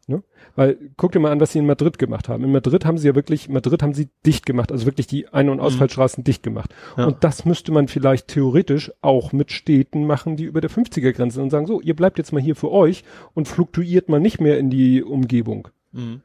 Weil guck dir mal an, was sie in Madrid gemacht haben. In Madrid haben sie ja wirklich, Madrid haben sie dicht gemacht, also wirklich die Ein- und Ausfallstraßen dicht gemacht. Ja. Und das müsste man vielleicht theoretisch auch mit Städten machen, die über der 50er-Grenze sind und sagen, so, ihr bleibt jetzt mal hier für euch und fluktuiert mal nicht mehr in die Umgebung. Mhm.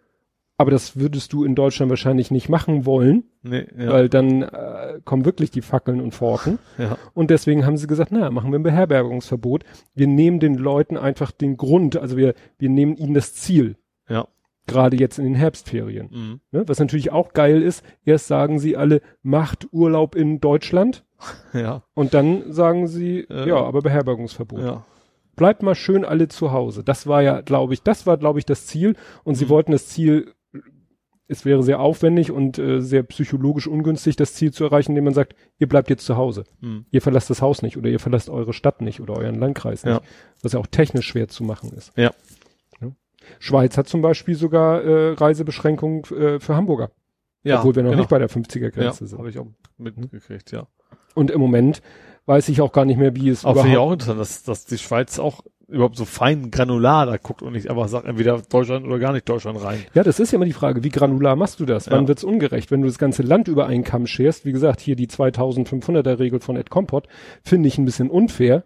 Aber das würdest du in Deutschland wahrscheinlich nicht machen wollen, Nee, ja. weil dann äh, kommen wirklich die Fackeln und Forken. ja. Und deswegen haben sie gesagt, na, machen wir ein Beherbergungsverbot. Wir nehmen den Leuten einfach den Grund, also wir, wir nehmen ihnen das Ziel. Ja. Gerade jetzt in den Herbstferien. Mhm. Ne? Was natürlich auch geil ist, erst sagen sie alle, macht Urlaub in Deutschland Ja. und dann sagen sie, Äh, ja, aber Beherbergungsverbot. Ja. Bleibt mal schön alle zu Hause. Das war ja, glaube ich, das war, glaube ich, das Ziel. Und sie Mhm. wollten das Ziel, es wäre sehr aufwendig und äh, sehr psychologisch ungünstig, das Ziel zu erreichen, indem man sagt, ihr bleibt jetzt zu Hause. Mhm. Ihr verlasst das Haus nicht oder ihr verlasst eure Stadt nicht oder euren Landkreis nicht. Ja. Was ja auch technisch schwer zu machen ist. Ja. Ja. Schweiz hat zum Beispiel sogar äh, Reisebeschränkungen äh, für Hamburger. Ja. obwohl wir noch genau. nicht bei der Ja, 50er-Grenze sind. habe ich auch mitgekriegt, ja. Und im Moment weiß ich auch gar nicht mehr, wie es Aber finde ich überhaupt... auch interessant, dass, dass die Schweiz auch überhaupt so fein granular da guckt und nicht einfach sagt, entweder Deutschland oder gar nicht Deutschland rein. Ja, das ist ja immer die Frage, wie granular machst du das? Ja. Wann wird's ungerecht? Wenn du das ganze Land über einen Kamm scherst, wie gesagt, hier die 2500er Regel von Ed Compot, finde ich ein bisschen unfair.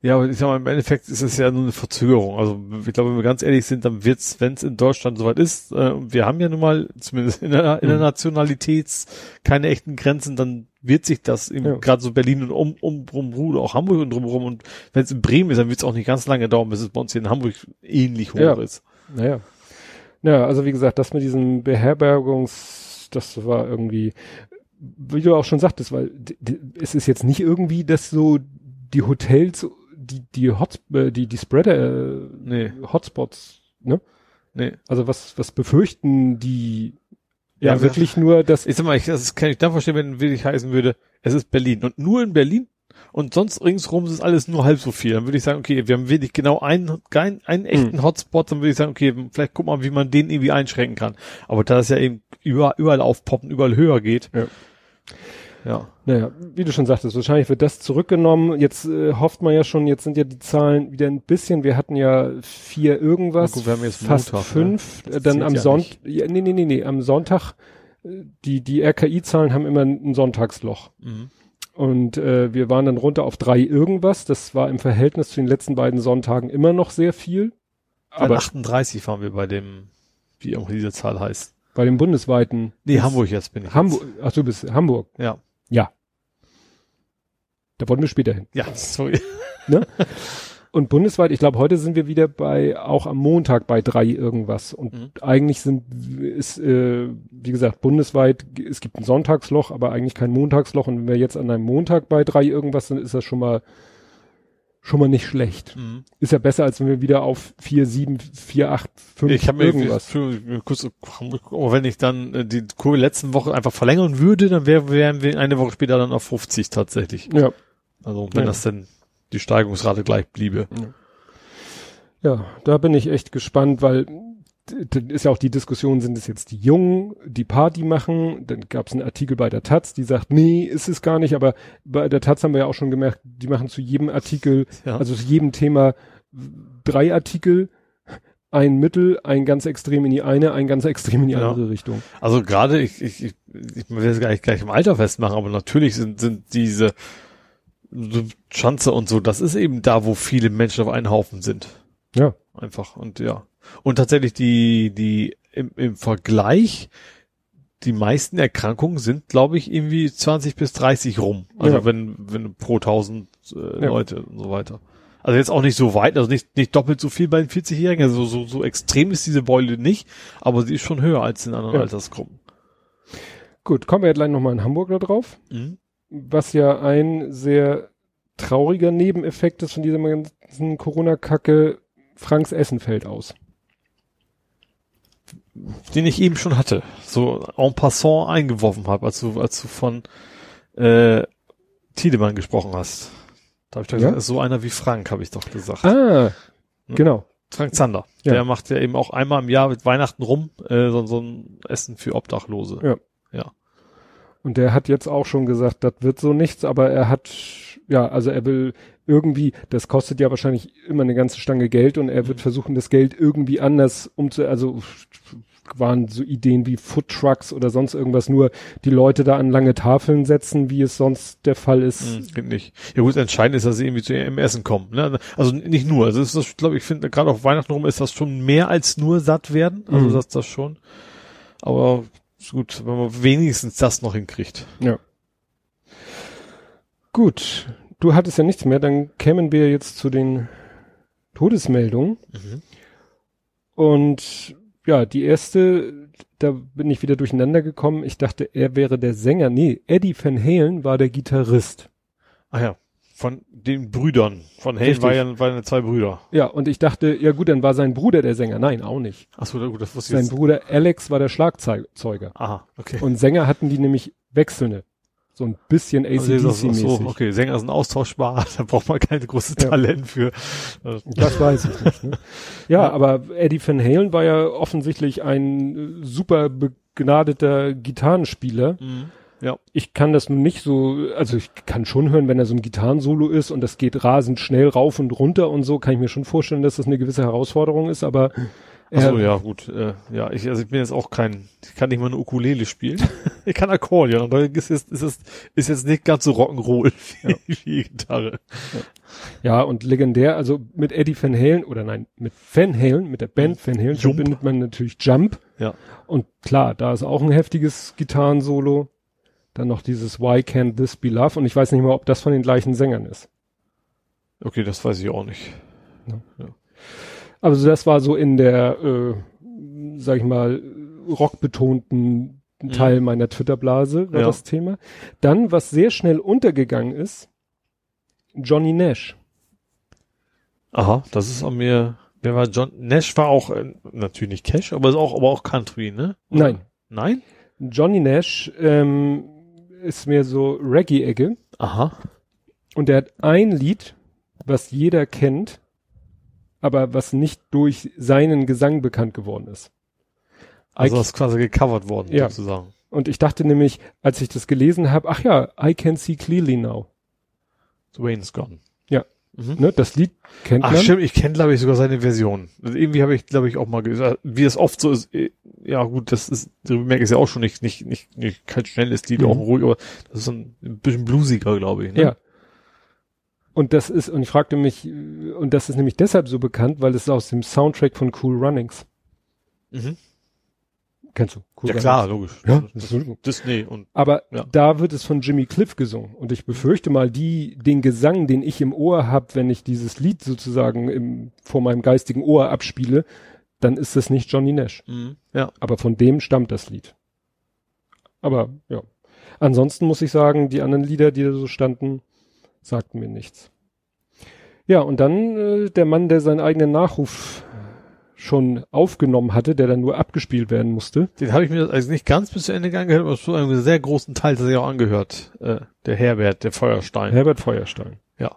Ja, aber ich sag mal, im Endeffekt ist es ja nur eine Verzögerung. Also ich glaube, wenn wir ganz ehrlich sind, dann wird's, wenn es in Deutschland soweit ist, äh, und wir haben ja nun mal, zumindest in der, in der Mhm. Nationalitäts, keine echten Grenzen, dann wird sich das Ja. gerade so Berlin und um, um, drumherum, oder auch Hamburg und drumherum und wenn es in Bremen ist, dann wird's auch nicht ganz lange dauern, bis es bei uns hier in Hamburg ähnlich hoch Ja. ist. Naja. Naja, also wie gesagt, das mit diesem Beherbergungs, das war irgendwie, wie du auch schon sagtest, weil es ist jetzt nicht irgendwie, dass so die Hotels, die, die Hots, äh, die, die Spreader, äh, Nee. Hotspots, ne? Nee. Also was, was befürchten die ja, Ja, wirklich nur, dass Ich sag mal, ich, das kann ich dann verstehen, wenn wirklich heißen würde, es ist Berlin und nur in Berlin und sonst ringsrum ist alles nur halb so viel. Dann würde ich sagen, okay, wir haben wirklich genau einen, keinen, einen echten Hotspot, dann würde ich sagen, okay, vielleicht guck mal, wie man den irgendwie einschränken kann. Aber da es ja eben überall, überall aufpoppen, überall höher geht. Ja. Ja. Naja, wie du schon sagtest, wahrscheinlich wird das zurückgenommen. Jetzt äh, hofft man ja schon, jetzt sind ja die Zahlen wieder ein bisschen. Wir hatten ja vier irgendwas, gut, wir haben jetzt fast Montag, ne? fünf. Äh, Dann am ja Sonntag, ja, nee, nee, nee, nee, am Sonntag, äh, die, die RKI-Zahlen haben immer ein Sonntagsloch. Mhm. Und äh, wir waren dann runter auf drei irgendwas. Das war im Verhältnis zu den letzten beiden Sonntagen immer noch sehr viel. Aber Aber 38 waren wir bei dem, wie auch diese Zahl heißt. bei dem bundesweiten. Nee, Hamburg jetzt bin ich. Hamburg, ach du bist Hamburg. Ja. Ja. Da wollen wir später hin. Ja, sorry. Und bundesweit, ich glaube, heute sind wir wieder bei, auch am Montag bei drei irgendwas. Und Mhm. eigentlich sind, ist, äh, wie gesagt, bundesweit, es gibt ein Sonntagsloch, aber eigentlich kein Montagsloch. Und wenn wir jetzt an einem Montag bei drei irgendwas sind, ist das schon mal, schon mal nicht schlecht. Mhm. Ist ja besser, als wenn wir wieder auf vier, sieben, vier, acht, fünf Ich habe mir irgendwas. für kurz, wenn ich dann äh, die Kurve letzten Woche einfach verlängern würde, dann wär, wären wir eine Woche später dann auf 50 tatsächlich. Ja. Also wenn Ja. das denn die Steigungsrate gleich bliebe. Ja, da bin ich echt gespannt, weil d- d- ist ja auch die Diskussion, sind es jetzt die Jungen, die Party machen? Dann gab es einen Artikel bei der Taz, die sagt, nee, ist es gar nicht, aber bei der Taz haben wir ja auch schon gemerkt, die machen zu jedem Artikel, Ja. also zu jedem Thema drei Artikel, ein Mittel, ein ganz extrem in die eine, ein ganz extrem in die Ja. andere Richtung. Also gerade, ich, ich, ich, ich will es gar nicht gleich im Alter festmachen, aber natürlich sind, sind diese Schanze und so, das ist eben da, wo viele Menschen auf einen Haufen sind. Ja. Einfach. Und ja. Und tatsächlich die, die im, im Vergleich, die meisten Erkrankungen sind, glaube ich, irgendwie 20 bis 30 rum. Also Ja. wenn, wenn pro 1000 äh, Ja. Leute und so weiter. Also jetzt auch nicht so weit, also nicht, nicht doppelt so viel bei den 40-Jährigen. Also so, so extrem ist diese Beule nicht, aber sie ist schon höher als in anderen Ja. Altersgruppen. Gut, kommen wir ja gleich nochmal in Hamburg da drauf. Mhm. Was ja ein sehr trauriger Nebeneffekt ist von dieser ganzen Corona-Kacke. Franks Essen fällt aus. Den ich eben schon hatte. So en passant eingeworfen habe, als du, als du von äh, Tiedemann gesprochen hast. Da habe ich doch Ja? gesagt, ist so einer wie Frank, habe ich doch gesagt. Ah, genau. Frank Zander. Ja. Der macht ja eben auch einmal im Jahr mit Weihnachten rum äh, so, so ein Essen für Obdachlose. Ja. Ja. Und der hat jetzt auch schon gesagt, das wird so nichts, aber er hat, ja, also er will irgendwie, das kostet ja wahrscheinlich immer eine ganze Stange Geld und er wird versuchen, das Geld irgendwie anders umzu, also waren so Ideen wie Food Trucks oder sonst irgendwas, nur die Leute da an lange Tafeln setzen, wie es sonst der Fall ist. Mhm, nicht. Ja gut, entscheidend ist, dass sie irgendwie zu ihrem Essen kommen. Ne? Also nicht nur. Also das ist, glaube ich, finde gerade auf Weihnachten rum ist das schon mehr als nur satt werden. Also Mhm. das das schon. Aber ist gut, wenn man wenigstens das noch hinkriegt. Ja. Gut, du hattest ja nichts mehr, dann kämen wir jetzt zu den Todesmeldungen. Mhm. Und ja, die erste, da bin ich wieder durcheinander gekommen. Ich dachte, er wäre der Sänger. Nee, Eddie Van Halen war der Gitarrist. Ah ja, von den Brüdern. Von Halen Richtig. war ja, waren ja zwei Brüder. Ja, und ich dachte, ja gut, dann war sein Bruder der Sänger. Nein, auch nicht. Ach so, gut, das wusste ich Sein jetzt. Bruder Alex war der Schlagzeuger. Aha, okay. Und Sänger hatten die nämlich wechselnde. So ein bisschen Also ACDC-mäßig. so, okay, Sänger sind austauschbar, da braucht man kein großes Ja. Talent für. Das weiß ich nicht. Ne? Ja, aber Eddie Van Halen war ja offensichtlich ein äh, super begnadeter Gitarrenspieler. Mhm. Ja. Ich kann das nun nicht so, also ich kann schon hören, wenn er so ein Gitarrensolo ist und das geht rasend schnell rauf und runter und so, kann ich mir schon vorstellen, dass das eine gewisse Herausforderung ist, aber Ach so, er- ja, gut. Äh, ja, ich, also ich bin jetzt auch kein, ich kann nicht mal eine Ukulele spielen. ich kann Akkordeon, und da ist jetzt, ist es, ist jetzt nicht ganz so Rock'n'Roll wie, wie Gitarre. ja, und legendär, also mit Eddie Van Halen, oder nein, mit Van Halen, mit der Band Van Halen, Jump. verbindet man natürlich Jump. Ja. Und klar, da ist auch ein heftiges Gitarrensolo. Dann noch dieses Why Can't This Be Love? Und ich weiß nicht mal, ob das von den gleichen Sängern ist. Okay, das weiß ich auch nicht. Also das war so in der, äh, sag ich mal, rockbetonten Teil meiner Twitter-Blase, war Ja. das Thema. Dann, was sehr schnell untergegangen ist, Johnny Nash. Aha, das ist an mir, wer war John, Nash war auch, äh, natürlich nicht Cash, aber ist auch, aber auch Country, ne? Nein, Nein? Johnny Nash ähm, ist mehr so Reggae-Ecke Aha. und der hat ein Lied, was jeder kennt, aber was nicht durch seinen Gesang bekannt geworden ist. Also I- das ist quasi gecovert worden, Ja. sozusagen. Und ich dachte nämlich, als ich das gelesen habe, ach ja, I can see clearly now. The Wayne's Gone. Mhm. Ne, das Lied kennt Ach man. stimmt, ich kenne glaube ich sogar seine Version. Also irgendwie habe ich glaube ich auch mal gesagt, wie es oft so ist. eh, Ja gut, das ist, Remake ist ja auch schon nicht nicht nicht, nicht kein schnelles Lied, Mhm. auch ruhig, aber das ist so ein, ein bisschen bluesiger, glaube ich. Ne? Ja. Und das ist, und ich fragte mich, äh, und das ist nämlich deshalb so bekannt, weil es ist aus dem Soundtrack von Cool Runnings. Mhm. Kennst du? Cool Ja klar, logisch. Ja, Das-. Disney und Aber Ja. da wird es von Jimmy Cliff gesungen. Und ich befürchte mal, die, den Gesang, den ich im Ohr habe, wenn ich dieses Lied sozusagen im, vor meinem geistigen Ohr abspiele, dann ist das nicht Johnny Nash. mhm. ja. Aber von dem stammt das Lied. Aber ja. Ansonsten muss ich sagen, die anderen Lieder, die da so standen, sagten mir nichts. Ja, und dann äh, der Mann, der seinen eigenen Nachruf schon aufgenommen hatte, der dann nur abgespielt werden musste. Den habe ich mir also nicht ganz bis zu Ende angehört, aber zu einem sehr großen Teil tatsächlich auch angehört. Äh, der Herbert, der Feuerstein. Herbert Feuerstein. Ja.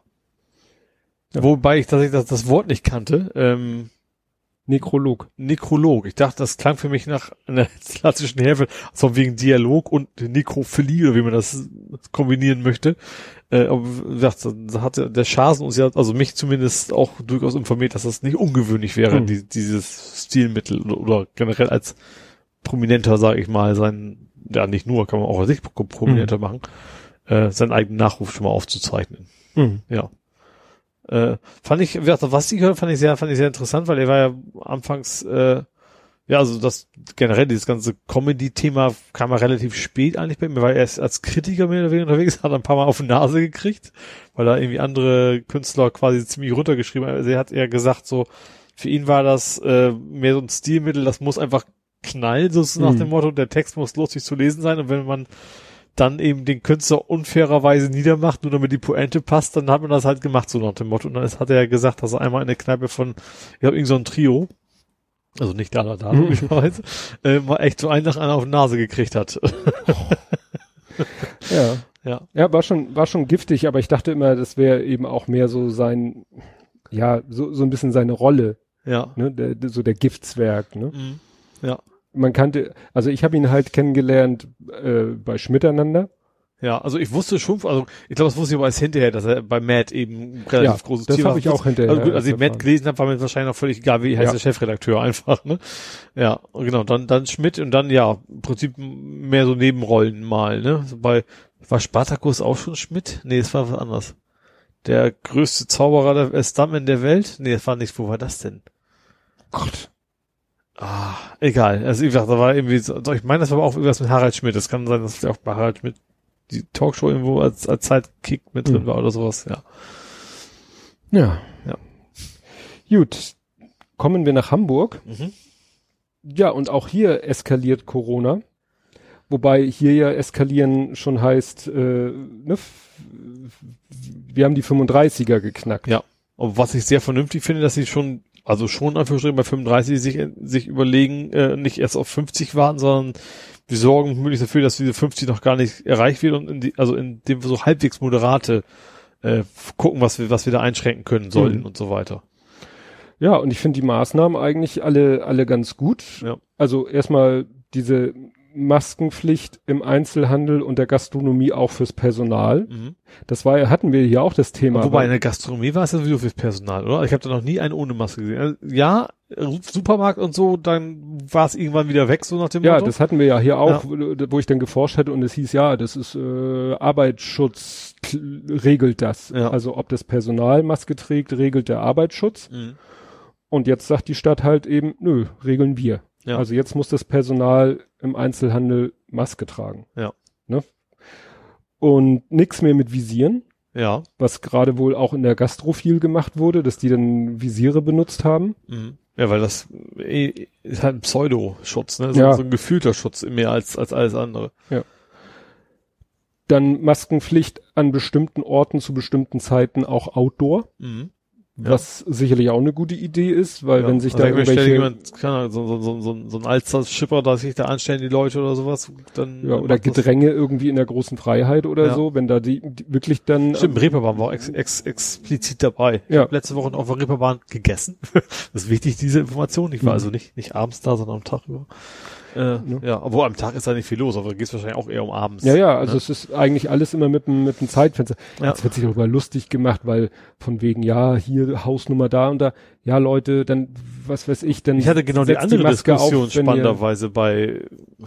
Wobei ich tatsächlich das, das Wort nicht kannte. Ähm, Nekrolog. Nekrolog. Ich dachte, das klang für mich nach einer klassischen Herbert, so wegen Dialog und Nekrophilie oder wie man das kombinieren möchte. Äh, aber wie gesagt, da hat der Schasen uns ja, also mich zumindest auch durchaus informiert, dass das nicht ungewöhnlich wäre, Hm. die, dieses Stilmittel oder, oder generell als Prominenter, sage ich mal, sein, ja nicht nur, kann man auch als sich prominenter machen, äh, seinen eigenen Nachruf schon mal aufzuzeichnen. Mhm. Ja. Äh, fand ich, was ich gehört, fand ich sehr, fand ich sehr interessant, weil er war ja anfangs, äh, ja, also das generell dieses ganze Comedy-Thema kam ja relativ spät eigentlich bei mir, weil er erst als Kritiker mehr oder weniger unterwegs hat, ein paar Mal auf die Nase gekriegt, weil da irgendwie andere Künstler quasi ziemlich runtergeschrieben haben. Also er hat eher gesagt, so, für ihn war das äh, mehr so ein Stilmittel, das muss einfach Knall, so nach Mhm. dem Motto, der Text muss lustig zu lesen sein und wenn man dann eben den Künstler unfairerweise niedermacht, nur damit die Pointe passt, dann hat man das halt gemacht, so nach dem Motto. Und dann ist- hat er ja gesagt, dass er einmal in der Kneipe von, ich glaube, irgend so ein Trio, also nicht da, da, da, Mhm. logischerweise, äh, mal echt so einen nach einer auf die Nase gekriegt hat. Ja. ja. Ja, war schon, war schon giftig, aber ich dachte immer, das wäre eben auch mehr so sein, ja, so, so ein bisschen seine Rolle, Ja. ne, der, so der Giftswerk, ne. Mhm. Ja. Man kannte, also ich habe ihn halt kennengelernt äh, bei Schmiteinander. Ja, also ich wusste schon, also ich glaube, das wusste ich aber erst hinterher, dass er bei Matt eben relativ Ja, großes das Ziel hab war. ich auch hinterher Also gut, als ich. Matt gelesen habe, war mir wahrscheinlich noch völlig egal, wie heißt Ja. der Chefredakteur einfach, ne? Ja, genau, dann dann Schmidt und dann ja, im Prinzip mehr so Nebenrollen mal, ne? So bei war Spartacus auch schon Schmidt? Nee, es war was anderes. Der größte Zauberer der äh, Stuntman der Welt? Nee, das war nicht, wo war das denn? Gott. Ah, egal. Also wie gesagt, da war irgendwie, so, ich meine, das war aber auch irgendwas mit Harald Schmidt. Es kann sein, dass auch bei Harald Schmidt die Talkshow irgendwo als, als Zeitkick mit drin Mhm. war oder sowas, ja. Ja. Ja. Gut. Kommen wir nach Hamburg. Mhm. Ja, und auch hier eskaliert Corona. Wobei hier ja eskalieren schon heißt, äh, ne, wir haben die 35er geknackt. Ja. Und was ich sehr vernünftig finde, dass sie schon, also schon einfach bei 35 sich, sich überlegen, äh, nicht erst auf 50 warten, sondern wir sorgen möglichst dafür, dass diese 50 noch gar nicht erreicht wird und in die, also in dem so halbwegs moderate äh, gucken, was wir, was wir da einschränken können sollen Mhm. und so weiter. Ja, und ich finde die Maßnahmen eigentlich alle, alle ganz gut. Ja. Also erstmal diese Maskenpflicht im Einzelhandel und der Gastronomie auch fürs Personal. Mhm. Das war ja, hatten wir hier auch das Thema. Wobei in der Gastronomie war es ja sowieso fürs Personal, oder? Ich habe da noch nie einen ohne Maske gesehen. Also, ja, Supermarkt und so, dann war es irgendwann wieder weg, so nach dem ja, Motto. das hatten wir ja hier auch, wo ich dann geforscht hatte und es hieß, ja, das ist äh, Arbeitsschutz regelt das. Ja. Also ob das Personal Maske trägt, regelt der Arbeitsschutz. Mhm. Und jetzt sagt die Stadt halt eben, nö, regeln wir. Ja. Also jetzt muss das Personal im Einzelhandel Maske tragen. Ja. Ne? Und nix mehr mit Visieren, Ja. was gerade wohl auch in der Gastro viel gemacht wurde, dass die dann Visiere benutzt haben. Mhm. Ja, weil das eh, ist halt ein Pseudoschutz, ne? So, Ja. so ein gefühlter Schutz mehr als, als alles andere. Dann Maskenpflicht an bestimmten Orten zu bestimmten Zeiten auch Outdoor, Mhm. Ja. was sicherlich auch eine gute Idee ist, weil Ja. wenn sich Also da irgendwelche jemand, keine Ahnung, so, so, so, so, so ein Alster-Schipper, da sich da anstellen, die Leute oder sowas, dann. ja, oder macht das- Gedränge irgendwie in der großen Freiheit oder Ja. so, wenn da die, die wirklich dann Stimmt, Reeperbahn war auch ex, ex, explizit dabei. Ich Ja. habe letzte Woche auf der Reeperbahn gegessen. das ist wichtig, diese Information. Ich war Mhm. also nicht, nicht abends da, sondern am Tag über. Äh, Ja, obwohl am Tag ist da nicht viel los, aber da geht's wahrscheinlich auch eher um abends. Ja, ja, also ne? es ist eigentlich alles immer mit einem mit einem Zeitfenster. Ja. Jetzt wird sich darüber lustig gemacht, weil von wegen, ja, hier Hausnummer da und da, ja Leute, dann, was weiß ich, dann Ich hatte genau die andere Maske Diskussion auf, wenn ihr- spannenderweise bei,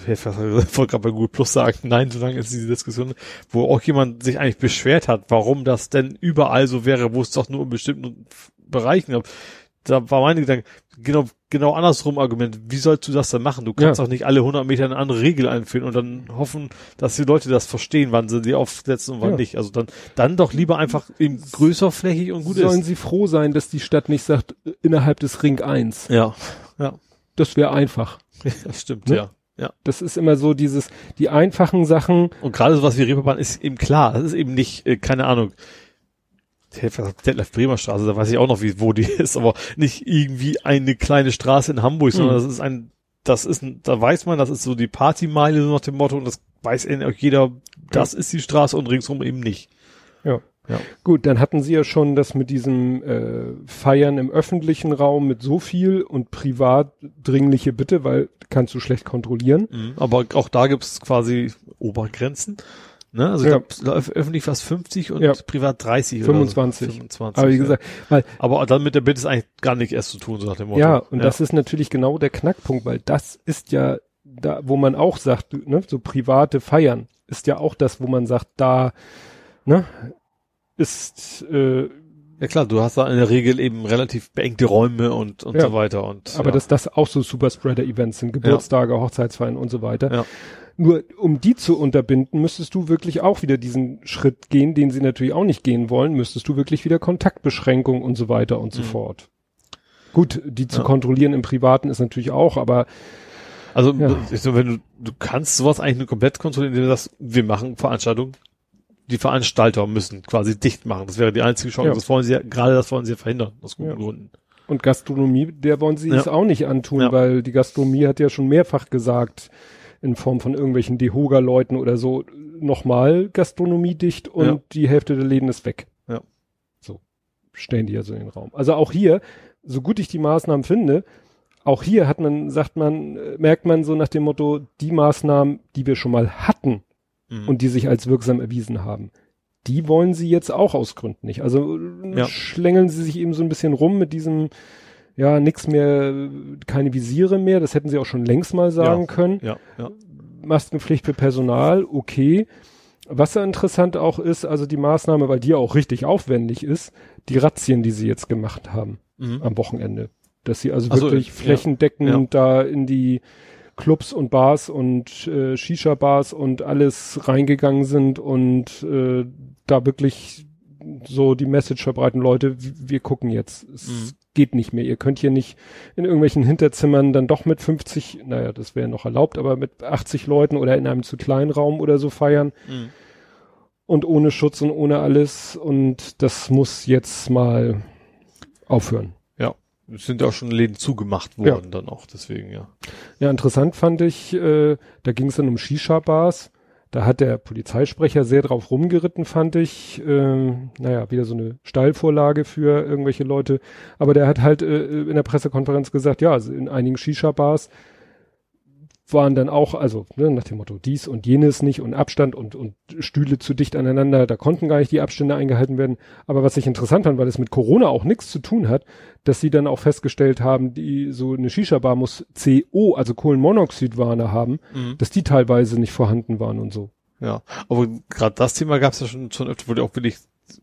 ich wollte gerade bei Google Plus sagen, nein, so lange ist diese Diskussion, wo auch jemand sich eigentlich beschwert hat, warum das denn überall so wäre, wo es doch nur in bestimmten Bereichen gab. Da war meine Gedanke, genau, genau andersrum Argument. Wie sollst du das denn machen? Du kannst Ja. doch nicht alle 100 Meter eine andere Regel einführen und dann hoffen, dass die Leute das verstehen, wann sie die aufsetzen und wann Ja. nicht. Also dann, dann doch lieber einfach eben größer flächig und gut sollen ist. sie froh sein, dass die Stadt nicht sagt, äh, innerhalb des Ring 1. Ja, ja, Das wäre einfach. das stimmt, Ne? ja. Ja. Das ist immer so dieses, die einfachen Sachen, Und gerade sowas wie Reeperbahn ist eben klar. Das ist eben nicht, äh, keine Ahnung, Detlef Bremer Straße, da weiß ich auch noch, wie, wo die ist, aber nicht irgendwie eine kleine Straße in Hamburg, sondern Mhm. das ist ein, das ist, ein, da weiß man, das ist so die Partymeile so nach dem Motto und das weiß jeder, das ist die Straße und ringsrum eben nicht. Ja. Ja. Gut, dann hatten sie ja schon das mit diesem äh, Feiern im öffentlichen Raum mit so viel und privat dringliche Bitte, weil kannst du schlecht kontrollieren. Aber auch da gibt's quasi Obergrenzen. Ne? Also ich Ja. glaube, öffentlich fast 50 und Ja. privat 30 25. oder so. 25. Aber wie ja. gesagt, weil Aber dann mit der Bitte ist eigentlich gar nicht erst zu tun, so nach dem Motto. ja, und das ist natürlich genau der Knackpunkt, weil das ist ja da, wo man auch sagt, ne, so private Feiern ist ja auch das, wo man sagt, da, ne, ist, äh, Ja klar, du hast da in der Regel eben relativ beengte Räume und, und Ja. so weiter und aber ja. dass das auch so Superspreader-Events sind, Geburtstage, Hochzeitsfeiern und so weiter. Ja. Nur um die zu unterbinden, müsstest du wirklich auch wieder diesen Schritt gehen, den sie natürlich auch nicht gehen wollen, müsstest du wirklich wieder Kontaktbeschränkungen und so weiter und so Mhm. fort. Gut, die zu Ja. kontrollieren im Privaten ist natürlich auch, aber Also Ja. so, wenn du, du kannst sowas eigentlich nur komplett kontrollieren, indem du sagst, wir machen Veranstaltungen. Die Veranstalter müssen quasi dicht machen. Das wäre die einzige Chance. Ja. Das wollen sie ja, gerade das wollen sie ja verhindern, aus guten. Gründen. Und Gastronomie, der wollen sie es auch nicht antun, weil die Gastronomie hat ja schon mehrfach gesagt, in Form von irgendwelchen Dehoga-Leuten oder so, nochmal Gastronomie dicht und Ja. die Hälfte der Läden ist weg. Ja. So stellen die ja so in den Raum. Also auch hier, so gut ich die Maßnahmen finde, auch hier hat man, sagt man, äh, merkt man so nach dem Motto, die Maßnahmen, die wir schon mal hatten Mhm. und die sich als wirksam erwiesen haben, die wollen sie jetzt auch aus Gründen nicht. Also äh, Ja. schlängeln sie sich eben so ein bisschen rum mit diesem, ja, nix mehr, keine Visiere mehr, das hätten sie auch schon längst mal sagen Ja. können. ja, ja. Maskenpflicht für Personal, okay. Was ja interessant auch ist, also die Maßnahme, weil die ja auch richtig aufwendig ist, die Razzien, die sie jetzt gemacht haben Mhm. am Wochenende. Dass sie also Ach so, wirklich ja. flächendeckend Ja. da in die Clubs und Bars und äh, Shisha-Bars und alles reingegangen sind und äh, da wirklich so die Message verbreiten, Leute, wir gucken jetzt. Es Mhm. Geht nicht mehr. Ihr könnt hier nicht in irgendwelchen Hinterzimmern dann doch mit 50, naja, das wäre noch erlaubt, aber mit 80 Leuten oder in einem zu kleinen Raum oder so feiern Mhm. und ohne Schutz und ohne alles und das muss jetzt mal aufhören. Ja. Es sind ja auch schon Läden zugemacht worden dann auch, deswegen, ja. Ja, interessant fand ich, äh, da ging es dann um Shisha-Bars. Da hat der Polizeisprecher sehr drauf rumgeritten, fand ich. Ähm, naja, wieder so eine Steilvorlage für irgendwelche Leute. Aber der hat halt äh, in der Pressekonferenz gesagt, ja, also in einigen Shisha-Bars waren dann auch, also ne, nach dem Motto dies und jenes nicht und Abstand und, und Stühle zu dicht aneinander, da konnten gar nicht die Abstände eingehalten werden. Aber was ich interessant fand, weil es mit Corona auch nichts zu tun hat, dass sie dann auch festgestellt haben, die so eine Shisha-Bar muss CO, also Kohlenmonoxidwarne haben, Mhm. dass die teilweise nicht vorhanden waren und so. Ja. Aber gerade das Thema gab es ja schon, schon öfter, wo die auch wirklich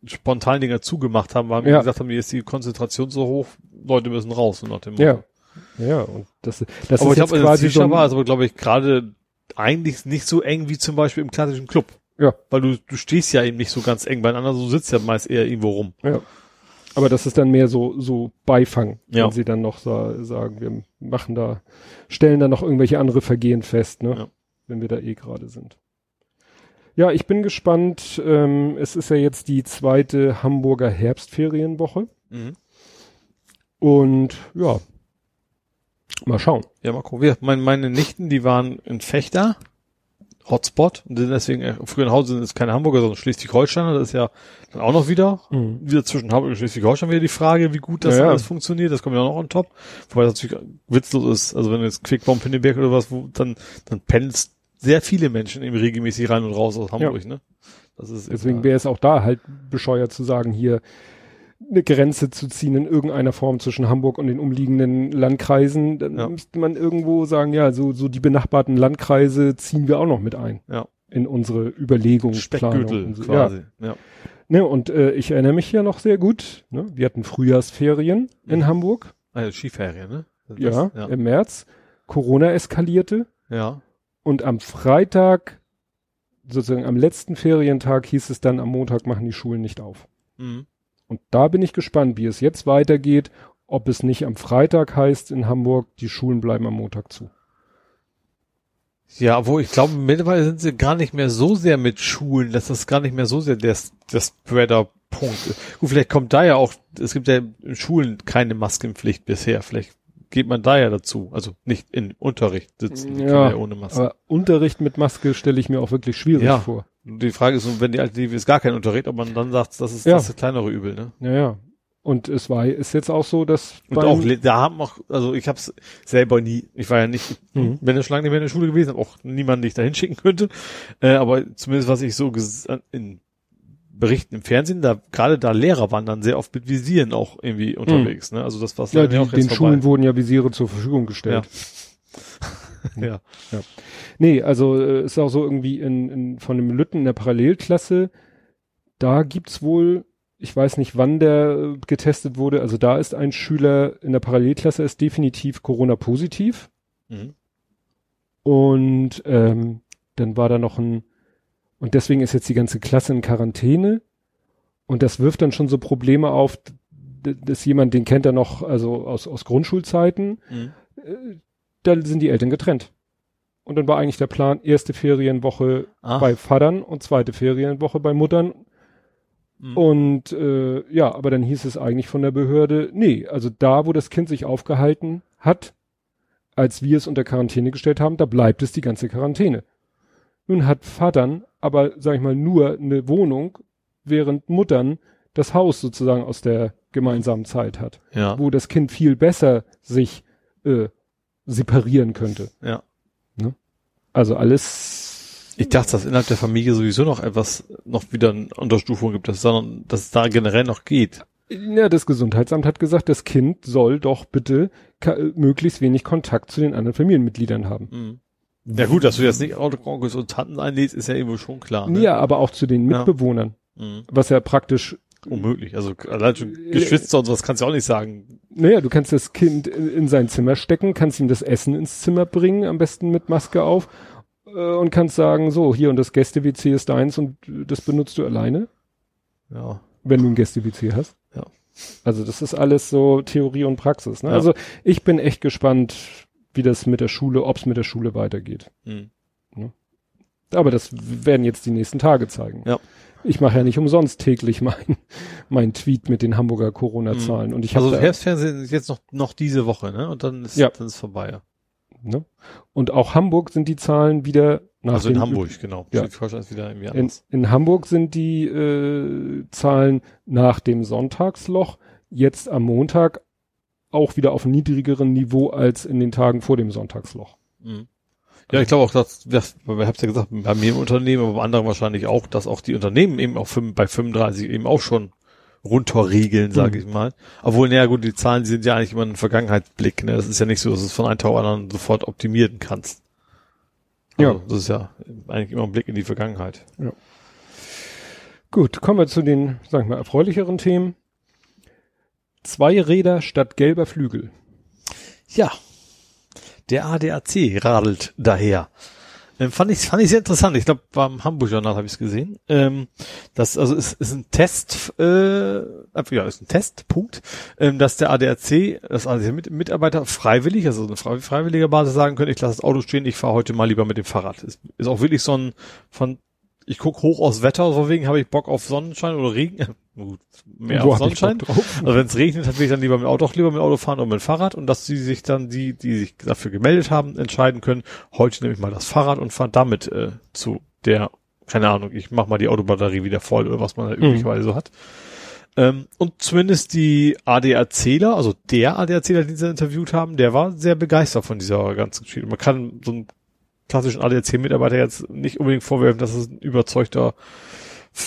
spontan Dinger zugemacht haben, weil Ja. gesagt haben, hier ist die Konzentration so hoch, Leute müssen raus, so nach dem Ja. Ja, und das, das aber ist ich jetzt glaube, quasi so ein, war also, glaube ich, gerade eigentlich nicht so eng wie zum Beispiel im klassischen Club. Ja. Weil du, du stehst ja eben nicht so ganz eng beieinander, du sitzt ja meist eher irgendwo rum. ja. Aber das ist dann mehr so, so Beifang, Ja. wenn sie dann noch sa sagen, wir machen da, stellen da noch irgendwelche andere Vergehen fest, ne? Ja. Wenn wir da eh gerade sind. Ja, ich bin gespannt. Ähm, es ist ja jetzt die zweite Hamburger Herbstferienwoche. Mhm. Und ja, mal schauen. Ja, mal gucken. Wir, meine, meine Nichten, die waren in Fechter, Hotspot, und sind deswegen äh, früher in Hause sind es keine Hamburger, sondern Schleswig-Holsteiner. Das ist ja dann auch noch wieder, wieder zwischen Hamburg und Schleswig-Holstein wieder die Frage, wie gut das Ja, ja. alles funktioniert. Das kommt ja auch noch on top. Wobei das natürlich witzlos ist. Also wenn du jetzt Quickbomb Pinneberg oder was, wo, dann, dann pendelst sehr viele Menschen eben regelmäßig rein und raus aus Hamburg, ne? Das ist Deswegen wäre es auch da halt bescheuert zu sagen, hier eine Grenze zu ziehen in irgendeiner Form zwischen Hamburg und den umliegenden Landkreisen. Dann Ja. müsste man irgendwo sagen, ja, so, so die benachbarten Landkreise ziehen wir auch noch mit ein. Ja. In unsere Überlegung. Planung so. quasi. Ja. Ja. Ne, und äh, ich erinnere mich ja noch sehr gut. Ne? Wir hatten Frühjahrsferien in Mhm. Hamburg. Also Skiferien, ne? Das- ja, ja. im März. Corona eskalierte. ja. Und am Freitag, sozusagen am letzten Ferientag, hieß es dann, am Montag machen die Schulen nicht auf. Mhm. Und da bin ich gespannt, wie es jetzt weitergeht, ob es nicht am Freitag heißt in Hamburg, die Schulen bleiben am Montag zu. Ja, wo ich glaube, mittlerweile sind sie gar nicht mehr so sehr mit Schulen, dass das gar nicht mehr so sehr der, der Spreader-Punkt ist. Gut, vielleicht kommt da ja auch, es gibt ja in Schulen keine Maskenpflicht bisher, vielleicht geht man da ja dazu, also nicht in Unterricht sitzen, die Ja, können ohne Maske. Aber Unterricht mit Maske stelle ich mir auch wirklich schwierig Ja. vor. Die Frage ist, wenn die Alternative ist gar kein Unterricht, ob man dann sagt, das ist Ja. das, ist kleinere Übel, ne? Ja, ja. Und es war, ist jetzt auch so, dass Und auch, da haben auch, also ich habe es selber nie, ich war ja nicht, Mhm. ja schon lange nicht mehr in der Schule gewesen, habe auch niemanden, den ich da hinschicken könnte, äh, aber zumindest was ich so ges- in Berichten im Fernsehen, da gerade da Lehrer waren dann sehr oft mit Visieren auch irgendwie unterwegs, ne? Also das war Mhm. ja, die, auch den Schulen wurden ja Visiere zur Verfügung gestellt. Ja. Nee, also äh, ist auch so irgendwie in, in von einem Lütten in der Parallelklasse, da gibt's wohl, ich weiß nicht, wann der äh, getestet wurde, also da ist ein Schüler in der Parallelklasse ist definitiv Corona positiv. Mhm. Und ähm, dann war da noch ein, und deswegen ist jetzt die ganze Klasse in Quarantäne. Und das wirft dann schon so Probleme auf, dass jemand, den kennt er noch, also aus, aus Grundschulzeiten, Mhm. äh, da sind die Eltern getrennt. Und dann war eigentlich der Plan, erste Ferienwoche Ach. bei Vatern und zweite Ferienwoche bei Muttern. Mhm. Und äh, ja, aber dann hieß es eigentlich von der Behörde, nee, also da, wo das Kind sich aufgehalten hat, als wir es unter Quarantäne gestellt haben, da bleibt es die ganze Quarantäne. Nun hat Vatern aber, sag ich mal, nur eine Wohnung, während Muttern das Haus sozusagen aus der gemeinsamen Zeit hat, Ja. wo das Kind viel besser sich äh, separieren könnte. Ja. Also alles Ich dachte, dass innerhalb der Familie sowieso noch etwas, noch wieder eine Unterstufung gibt, dass, es da- dass es da generell noch geht. Ja, das Gesundheitsamt hat gesagt, das Kind soll doch bitte möglichst wenig Kontakt zu den anderen Familienmitgliedern haben. Mhm. Ja gut, dass du jetzt nicht Onkels und Tanten einlädst, ist ja irgendwo schon klar. Ne? Ja, aber auch zu den Ja. Mitbewohnern, Mhm. was ja praktisch, Unmöglich. Also allein schon Geschwister und sowas kannst du auch nicht sagen. naja, du kannst das Kind in, in sein Zimmer stecken, kannst ihm das Essen ins Zimmer bringen, am besten mit Maske auf, äh, und kannst sagen, so, hier und das Gäste-WC ist deins und äh, das benutzt du alleine, Ja. wenn du ein Gäste-WC hast. Ja. Also das ist alles so Theorie und Praxis. Ne? Ja. Also ich bin echt gespannt, wie das mit der Schule, ob's mit der Schule weitergeht. Mhm. Aber das werden jetzt die nächsten Tage zeigen. Ja. Ich mache ja nicht umsonst täglich mein, mein Tweet mit den Hamburger Corona-Zahlen. Und ich habe Also Herbstfernsehen ist jetzt noch, noch diese Woche, ne? Und dann ist, Ja. dann ist vorbei. Ja. ne? Und auch Hamburg sind die Zahlen wieder nach Also in Hamburg, genau. Ja. Wieder irgendwie In, in Hamburg sind die äh, Zahlen nach dem Sonntagsloch jetzt am Montag auch wieder auf einem niedrigeren Niveau als in den Tagen vor dem Sonntagsloch. Mhm. Ja, ich glaube auch, dass, das, wir hab's ja gesagt, bei mir im Unternehmen, aber bei anderen wahrscheinlich auch, dass auch die Unternehmen eben auch bei 35 eben auch schon runterregeln, sage Mhm. ich mal. Obwohl, naja gut, die Zahlen sind ja eigentlich immer ein Vergangenheitsblick. Ne? Das ist ja nicht so, dass du es von einem Tag auf anderen sofort optimieren kannst. Also, Ja. Das ist ja eigentlich immer ein Blick in die Vergangenheit. Gut, kommen wir zu den, sag ich mal, erfreulicheren Themen. Zwei Räder statt gelber Flügel. Ja. Der ADAC radelt daher. Ähm, fand ich fand ich sehr interessant. Ich glaube, beim Hamburg Journal habe ich es gesehen. Ähm, das also ist, ist ein Test, äh, ja, ist ein Testpunkt, ähm, dass der ADAC, das ADAC mit, Mitarbeiter freiwillig, also eine frei, freiwillige Basis sagen können, ich lasse das Auto stehen, ich fahre heute mal lieber mit dem Fahrrad. Ist, ist auch wirklich so ein von ich guck hoch aufs Wetter, so wegen habe ich Bock auf Sonnenschein oder Regen. Gut, mehr auf Sonnenschein. Also wenn es regnet, dann will ich dann lieber mit Auto, auch lieber mit Auto fahren oder mit Fahrrad und dass sie sich dann die, die sich dafür gemeldet haben, entscheiden können, heute nehme ich mal das Fahrrad und fahre damit äh, zu der, keine Ahnung, ich mach mal die Autobatterie wieder voll oder was man da üblicherweise so hat. Ähm, und zumindest die ADACler, also der ADACler, den sie interviewt haben, der war sehr begeistert von dieser ganzen Geschichte. Man kann so einen klassischen ADAC-Mitarbeiter jetzt nicht unbedingt vorwerfen, dass es ein überzeugter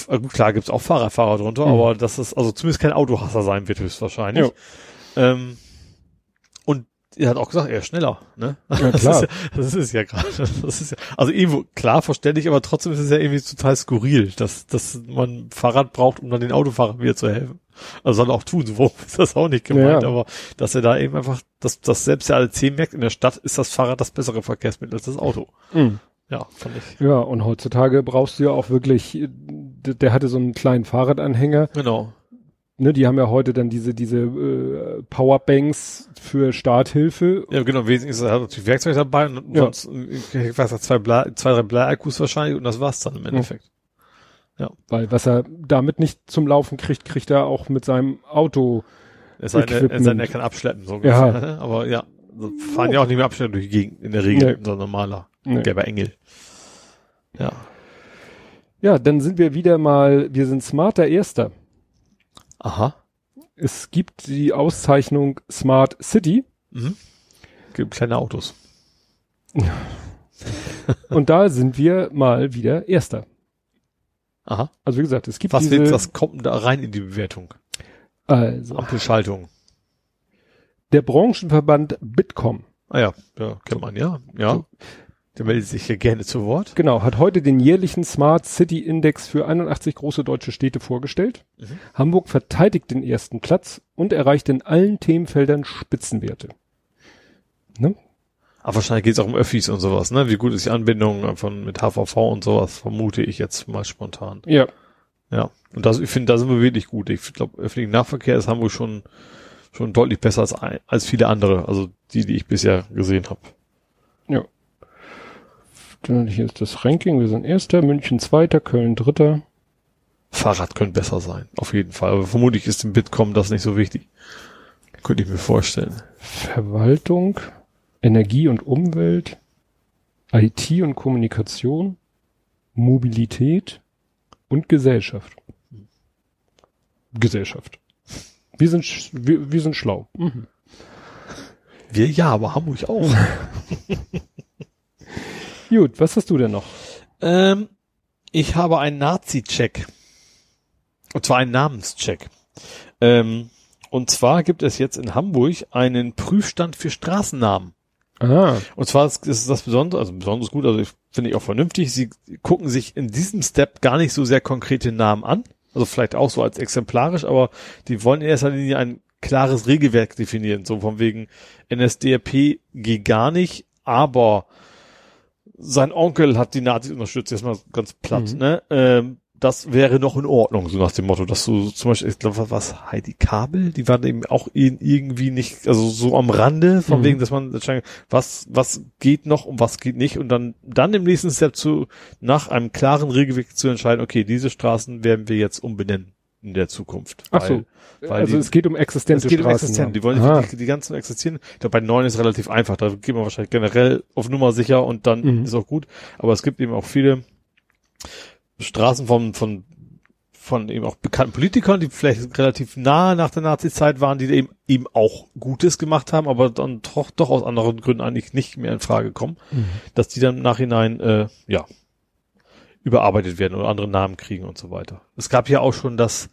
Äh, gut, klar gibt's auch Fahrradfahrer drunter, Mhm. aber dass es also zumindest kein Autohasser sein wird höchstwahrscheinlich. Ähm, und er hat auch gesagt, er ist schneller, ne? Ja, Das klar. ist ja, das ist ja gerade, das ist ja, also irgendwo klar verständlich, aber trotzdem ist es ja irgendwie total skurril, dass, dass man Fahrrad braucht, um dann den Autofahrer wieder zu helfen. Also soll er auch tun, so ist das auch nicht gemeint, Ja. aber dass er da eben einfach, dass, dass selbst der ADC merkt, in der Stadt ist das Fahrrad das bessere Verkehrsmittel als das Auto. Mhm. Ja, fand ich. Ja, und heutzutage brauchst du ja auch wirklich, der, hatte so einen kleinen Fahrradanhänger, Genau. ne, die haben ja heute dann diese, diese äh, Powerbanks für Starthilfe. Ja, genau, wesentlich ist, er natürlich Werkzeug dabei und Ja. sonst, ich weiß nicht, zwei, Blei, zwei, drei Bleiakkus wahrscheinlich und das war's dann im Endeffekt. Weil was er damit nicht zum Laufen kriegt, kriegt er auch mit seinem Auto. Es sei denn, er kann abschleppen, so Ja. ne? Aber ja, so fahren ja auch nicht mehr abschleppen durch die Gegend, in der Regel, Nee. so ein Nee. gelber Engel. Ja. Ja, dann sind wir wieder mal, wir sind smarter Erster. Aha. Es gibt die Auszeichnung Smart City Mhm. Gibt kleine Autos. und da sind wir mal wieder Erster. Aha. Also wie gesagt, es gibt Was, diese, was kommt da rein in die Bewertung? also Ampelschaltung. der Branchenverband Bitkom, Ah ja, ja, kennt man, ja. Ja. Der meldet sich hier gerne zu Wort. genau, hat heute den jährlichen Smart City Index für 81 große deutsche Städte vorgestellt. Mhm. Hamburg verteidigt den ersten Platz und erreicht in allen Themenfeldern Spitzenwerte. Ne? Aber wahrscheinlich geht es auch um Öffis und sowas, ne? Wie gut ist die Anbindung von mit HVV und sowas, vermute ich jetzt mal spontan. Ja, Ja. Und das, ich finde, da sind wir wirklich gut. Ich glaube, öffentlichen Nahverkehr ist Hamburg schon, schon deutlich besser als, als viele andere, also die, die ich bisher gesehen habe. Hier ist das Ranking. Wir sind Erster, München Zweiter, Köln Dritter. Fahrrad könnte besser sein, auf jeden Fall. Aber vermutlich ist im Bitkom das nicht so wichtig. Könnte ich mir vorstellen. Verwaltung, Energie und Umwelt, IT und Kommunikation, Mobilität und Gesellschaft. Gesellschaft. Wir sind, wir, wir sind schlau. Mhm. Wir ja, aber Hamburg auch. Gut, was hast du denn noch? ähm, ich habe einen Nazi-Check. Und zwar einen Namenscheck. Ähm, und zwar gibt es jetzt in Hamburg einen Prüfstand für Straßennamen. Ah, Und zwar ist, ist das Besondere, also besonders gut, also ich- finde ich auch vernünftig. Sie gucken sich in diesem Step gar nicht so sehr konkrete Namen an. Also vielleicht auch so als exemplarisch, aber die wollen in erster Linie ein klares Regelwerk definieren. So von wegen NSDAP geht gar nicht, aber sein Onkel hat die Nazis unterstützt, jetzt mal ganz platt, Mhm. ne? Ähm, das wäre noch in Ordnung, so nach dem Motto, dass du zum Beispiel, ich glaube, was, Heidi Kabel, die waren eben auch in, irgendwie nicht, also so am Rande, von Mhm. wegen, dass man, was, was geht noch und was geht nicht und dann, dann im nächsten Step zu, nach einem klaren Regelweg zu entscheiden, okay, diese Straßen werden wir jetzt umbenennen in der Zukunft. ach so. weil also die- es geht um existente es geht um Straßen. existent. Die wollen Ah, die, die ganzen existieren. Glaube, bei neun ist relativ einfach. Da geht man wahrscheinlich generell auf Nummer sicher und dann Mhm. ist auch gut. Aber es gibt eben auch viele Straßen von, von, von eben auch bekannten Politikern, die vielleicht relativ nah nach der Nazi-Zeit waren, die eben, eben auch Gutes gemacht haben, aber dann doch, doch aus anderen Gründen eigentlich nicht mehr in Frage kommen, Mhm. dass die dann im Nachhinein, äh, ja, überarbeitet werden oder andere Namen kriegen und so weiter. Es gab ja auch schon, dass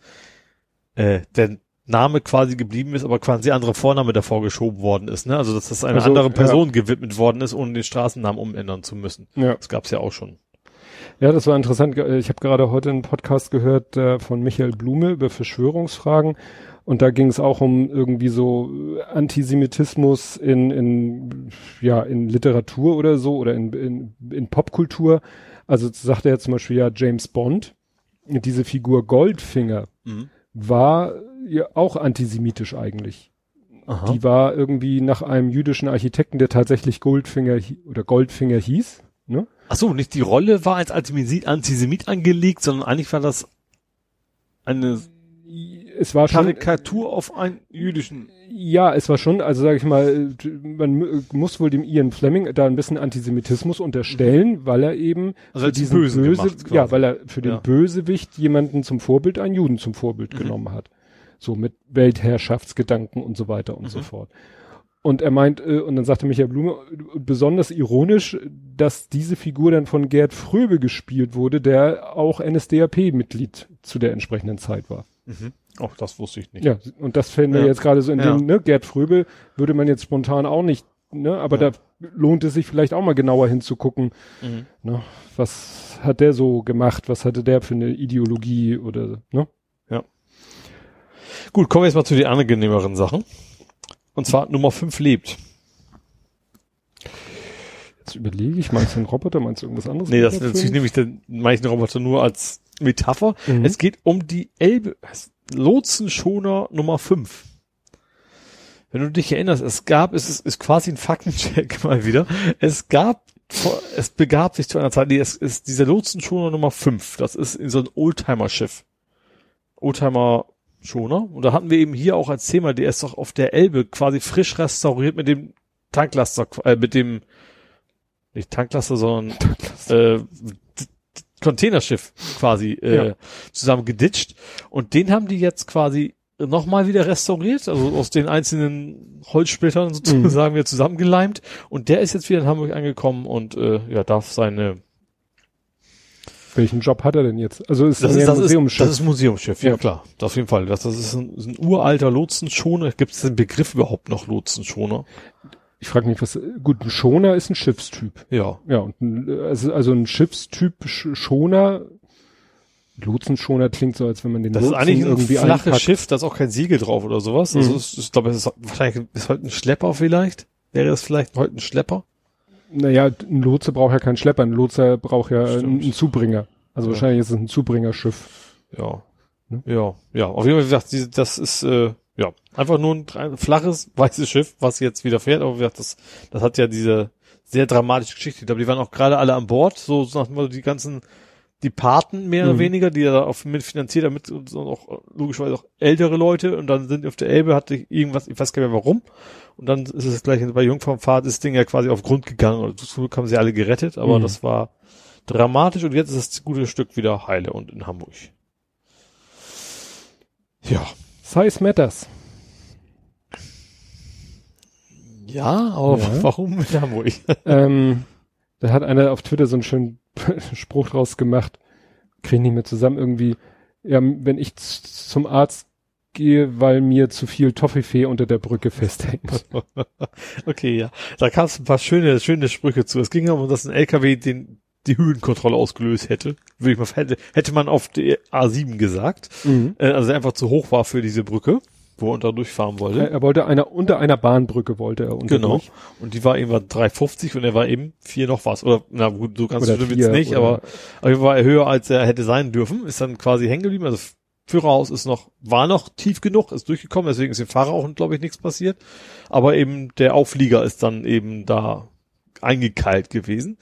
äh, der Name quasi geblieben ist, aber quasi andere Vorname davor geschoben worden ist, ne? Also dass das einer Also, anderen ja. Person gewidmet worden ist, ohne den Straßennamen umändern zu müssen. Ja. Das gab's ja auch schon. Ja, das war interessant. Ich habe gerade heute einen Podcast gehört äh, von Michael Blume über Verschwörungsfragen. Und da ging es auch um irgendwie so äh, Antisemitismus in, in, ja, in Literatur oder so oder in, in, in Popkultur. Also sagt er zum Beispiel ja James Bond, diese Figur Goldfinger war ja auch antisemitisch eigentlich. Aha. Die war irgendwie nach einem jüdischen Architekten, der tatsächlich Goldfinger oder Goldfinger hieß. Ne? Ach so, nicht die Rolle war als Antisemit angelegt, sondern eigentlich war das eine Es war schon Karikatur auf einen jüdischen. Ja, es war schon, also sage ich mal, man mu- muss wohl dem Ian Fleming da ein bisschen Antisemitismus unterstellen, weil er eben Also für diesen Bösen Böse, gemacht, ja, weil er für den Ja. Bösewicht jemanden zum Vorbild, einen Juden zum Mhm. Vorbild genommen hat. So mit Weltherrschaftsgedanken und so weiter und so Mhm. fort. Und er meint, äh, und dann sagte Michael Blume, besonders ironisch, dass diese Figur dann von Gerd Fröbe gespielt wurde, der auch NSDAP-Mitglied zu der entsprechenden Zeit war. Mhm. Oh, das wusste ich nicht. Ja, und das fällt mir Ja. jetzt gerade so in Ja. dem, ne, Gerd Fröbel würde man jetzt spontan auch nicht, ne, aber Ja. da lohnt es sich vielleicht auch mal genauer hinzugucken, Mhm. ne, was hat der so gemacht, was hatte der für eine Ideologie oder, ne? Gut, kommen wir jetzt mal zu den angenehmeren Sachen. Und zwar Nummer 5 lebt. Jetzt überlege ich, meinst du einen Roboter, meinst du irgendwas anderes? Nee, das dazu? nehme ich den manchen Roboter nur als Metapher. Mhm. Es geht um die Elbe, Lotsenschoner Nummer 5. Wenn du dich erinnerst, es gab, es ist, ist quasi ein Faktencheck mal wieder. Es gab, es begab sich zu einer Zeit, nee, es ist dieser Lotsenschoner Nummer 5. Das ist in so ein Oldtimer-Schiff. Oldtimer-Schoner. Und da hatten wir eben hier auch als Thema, der ist doch auf der Elbe quasi frisch restauriert mit dem Tanklaster, äh, mit dem, nicht Tanklaster, sondern, äh, D- D- Containerschiff quasi äh, Ja. zusammen geditcht und den haben die jetzt quasi nochmal wieder restauriert, also aus den einzelnen Holzsplittern sozusagen wieder zusammengeleimt und der ist jetzt wieder in Hamburg angekommen und äh, ja darf seine Welchen Job hat er denn jetzt? Also ist das ist, das, ist, Museumsschiff. das ist ein Museumsschiff, ja, Ja. klar, das auf jeden Fall. Das, das ist, ein, ist ein uralter Lotsenschoner. Gibt es den Begriff überhaupt noch Lotsenschoner? Ich frage mich, was, gut, ein Schoner ist ein Schiffstyp. Ja. Ja, und ein, also, also ein Schiffstyp Sch- Schoner, Lotsenschoner klingt so, als wenn man den Das ist Lotsen eigentlich ein irgendwie flaches einpackt. Schiff, da ist auch kein Siegel drauf oder sowas. Also Mhm. es, ich glaube, es ist wahrscheinlich ist heute ein Schlepper vielleicht. Wäre das vielleicht heute ein Schlepper? Naja, ein Lotse braucht ja keinen Schlepper, ein Lotse braucht ja einen, einen Zubringer. Also Ja. wahrscheinlich ist es ein Zubringerschiff. Ja. Ne? Ja, ja. Auf jeden Fall, wie gesagt, das ist, äh, ja, einfach nur ein, ein flaches, weißes Schiff, was jetzt wieder fährt, aber wie gesagt, das, das hat ja diese sehr dramatische Geschichte. Ich glaube, die waren auch gerade alle an Bord, so so nach die ganzen, die Paten mehr oder Mhm. weniger, die ja auf mitfinanziert, damit und auch logischerweise auch ältere Leute und dann sind die auf der Elbe, hatte ich irgendwas, ich weiß gar nicht mehr warum. Und dann ist es gleich bei Jungfernfahrt, ist das Ding ja quasi auf Grund gegangen und zum Glück haben sie alle gerettet, aber Mhm. das war dramatisch und jetzt ist das gute Stück wieder heile und in Hamburg. Ja. Size matters. Ja, aber Ja. warum in Hamburg? ähm, da hat einer auf Twitter so einen schönen Spruch draus gemacht. Krieg ich nicht mehr zusammen irgendwie. Ja, wenn ich zum Arzt gehe, weil mir zu viel Toffifee unter der Brücke festhängt. Okay, ja. Da gab es ein paar schöne, schöne Sprüche zu. Es ging um, dass ein LKW den, die Höhenkontrolle ausgelöst hätte. Würde ich mal, hätte, hätte man auf die A7 gesagt. Mhm. Äh, also der einfach zu hoch war für diese Brücke, wo er da durchfahren wollte. Er, er wollte einer unter einer Bahnbrücke wollte er unter Genau. durch. Und die war eben 3,50 und er war eben vier noch was. Oder, na gut, so ganz schlimm jetzt nicht, aber, aber war er höher, als er hätte sein dürfen. Ist dann quasi hängen geblieben. Also Führerhaus ist noch, war noch tief genug, ist durchgekommen, deswegen ist dem Fahrer auch, glaube ich, nichts passiert. Aber eben der Auflieger ist dann eben da eingekeilt gewesen.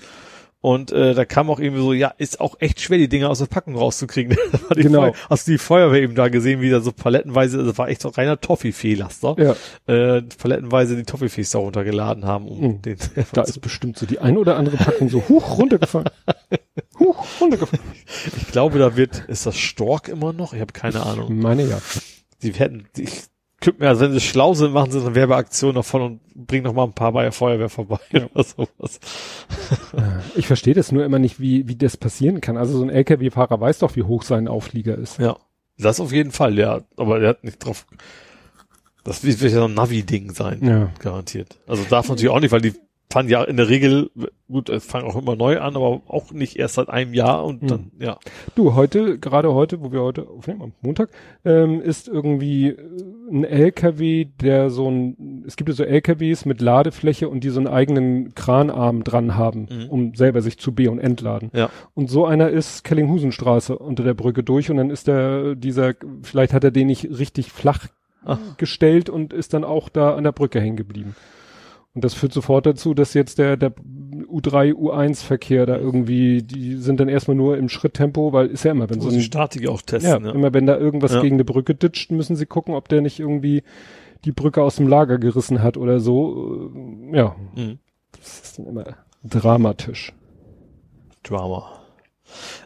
Und äh, da kam auch irgendwie so, ja, ist auch echt schwer, die Dinger aus der Packung rauszukriegen. Die Genau. Feu hast du die Feuerwehr eben da gesehen, wie da so palettenweise, das war echt so reiner Toffee-Fehllaster Ja, äh, palettenweise die Toffees da runtergeladen haben, um Mhm. den da ist bestimmt so die ein oder andere Packung so huch runtergefallen. huch runtergefallen. Ich glaube, da wird, ist das Stork immer noch? Ich habe keine Ahnung. Meine ja. Sie hätten, ich mir, also wenn sie schlau sind, machen sie eine Werbeaktion davon und bringen noch mal ein paar bei der Feuerwehr vorbei Ja. oder sowas. Ich verstehe das nur immer nicht, wie, wie das passieren kann. Also so ein LKW-Fahrer weiß doch, wie hoch sein Auflieger ist. Ja. Das auf jeden Fall, ja. Aber der hat nicht drauf, das wird ja so ein Navi-Ding sein. Ja. Garantiert. Also darf natürlich auch nicht, weil die fahren ja in der Regel, gut, fangen auch immer neu an, aber auch nicht erst seit einem Jahr und dann, ja. Du, heute, gerade heute, wo wir heute aufnehmen, am Montag, ähm, ist irgendwie äh, ein LKW, der so ein, es gibt ja so LKWs mit Ladefläche und die so einen eigenen Kranarm dran haben, Mhm. um selber sich zu be- und entladen. Ja. Und so einer ist Kellinghusenstraße unter der Brücke durch und dann ist der, dieser, vielleicht hat er den nicht richtig flach Ach. gestellt und ist dann auch da an der Brücke hängen geblieben. Und das führt sofort dazu, dass jetzt der, der U3, U1 Verkehr da irgendwie, die sind dann erstmal nur im Schritttempo, weil ist ja immer, wenn Wo so ein, Statik auch ja, testen, ja. immer wenn da irgendwas Ja. gegen eine Brücke ditcht, müssen sie gucken, ob der nicht irgendwie die Brücke aus dem Lager gerissen hat oder so. Ja, Mhm. das ist dann immer dramatisch. Drama.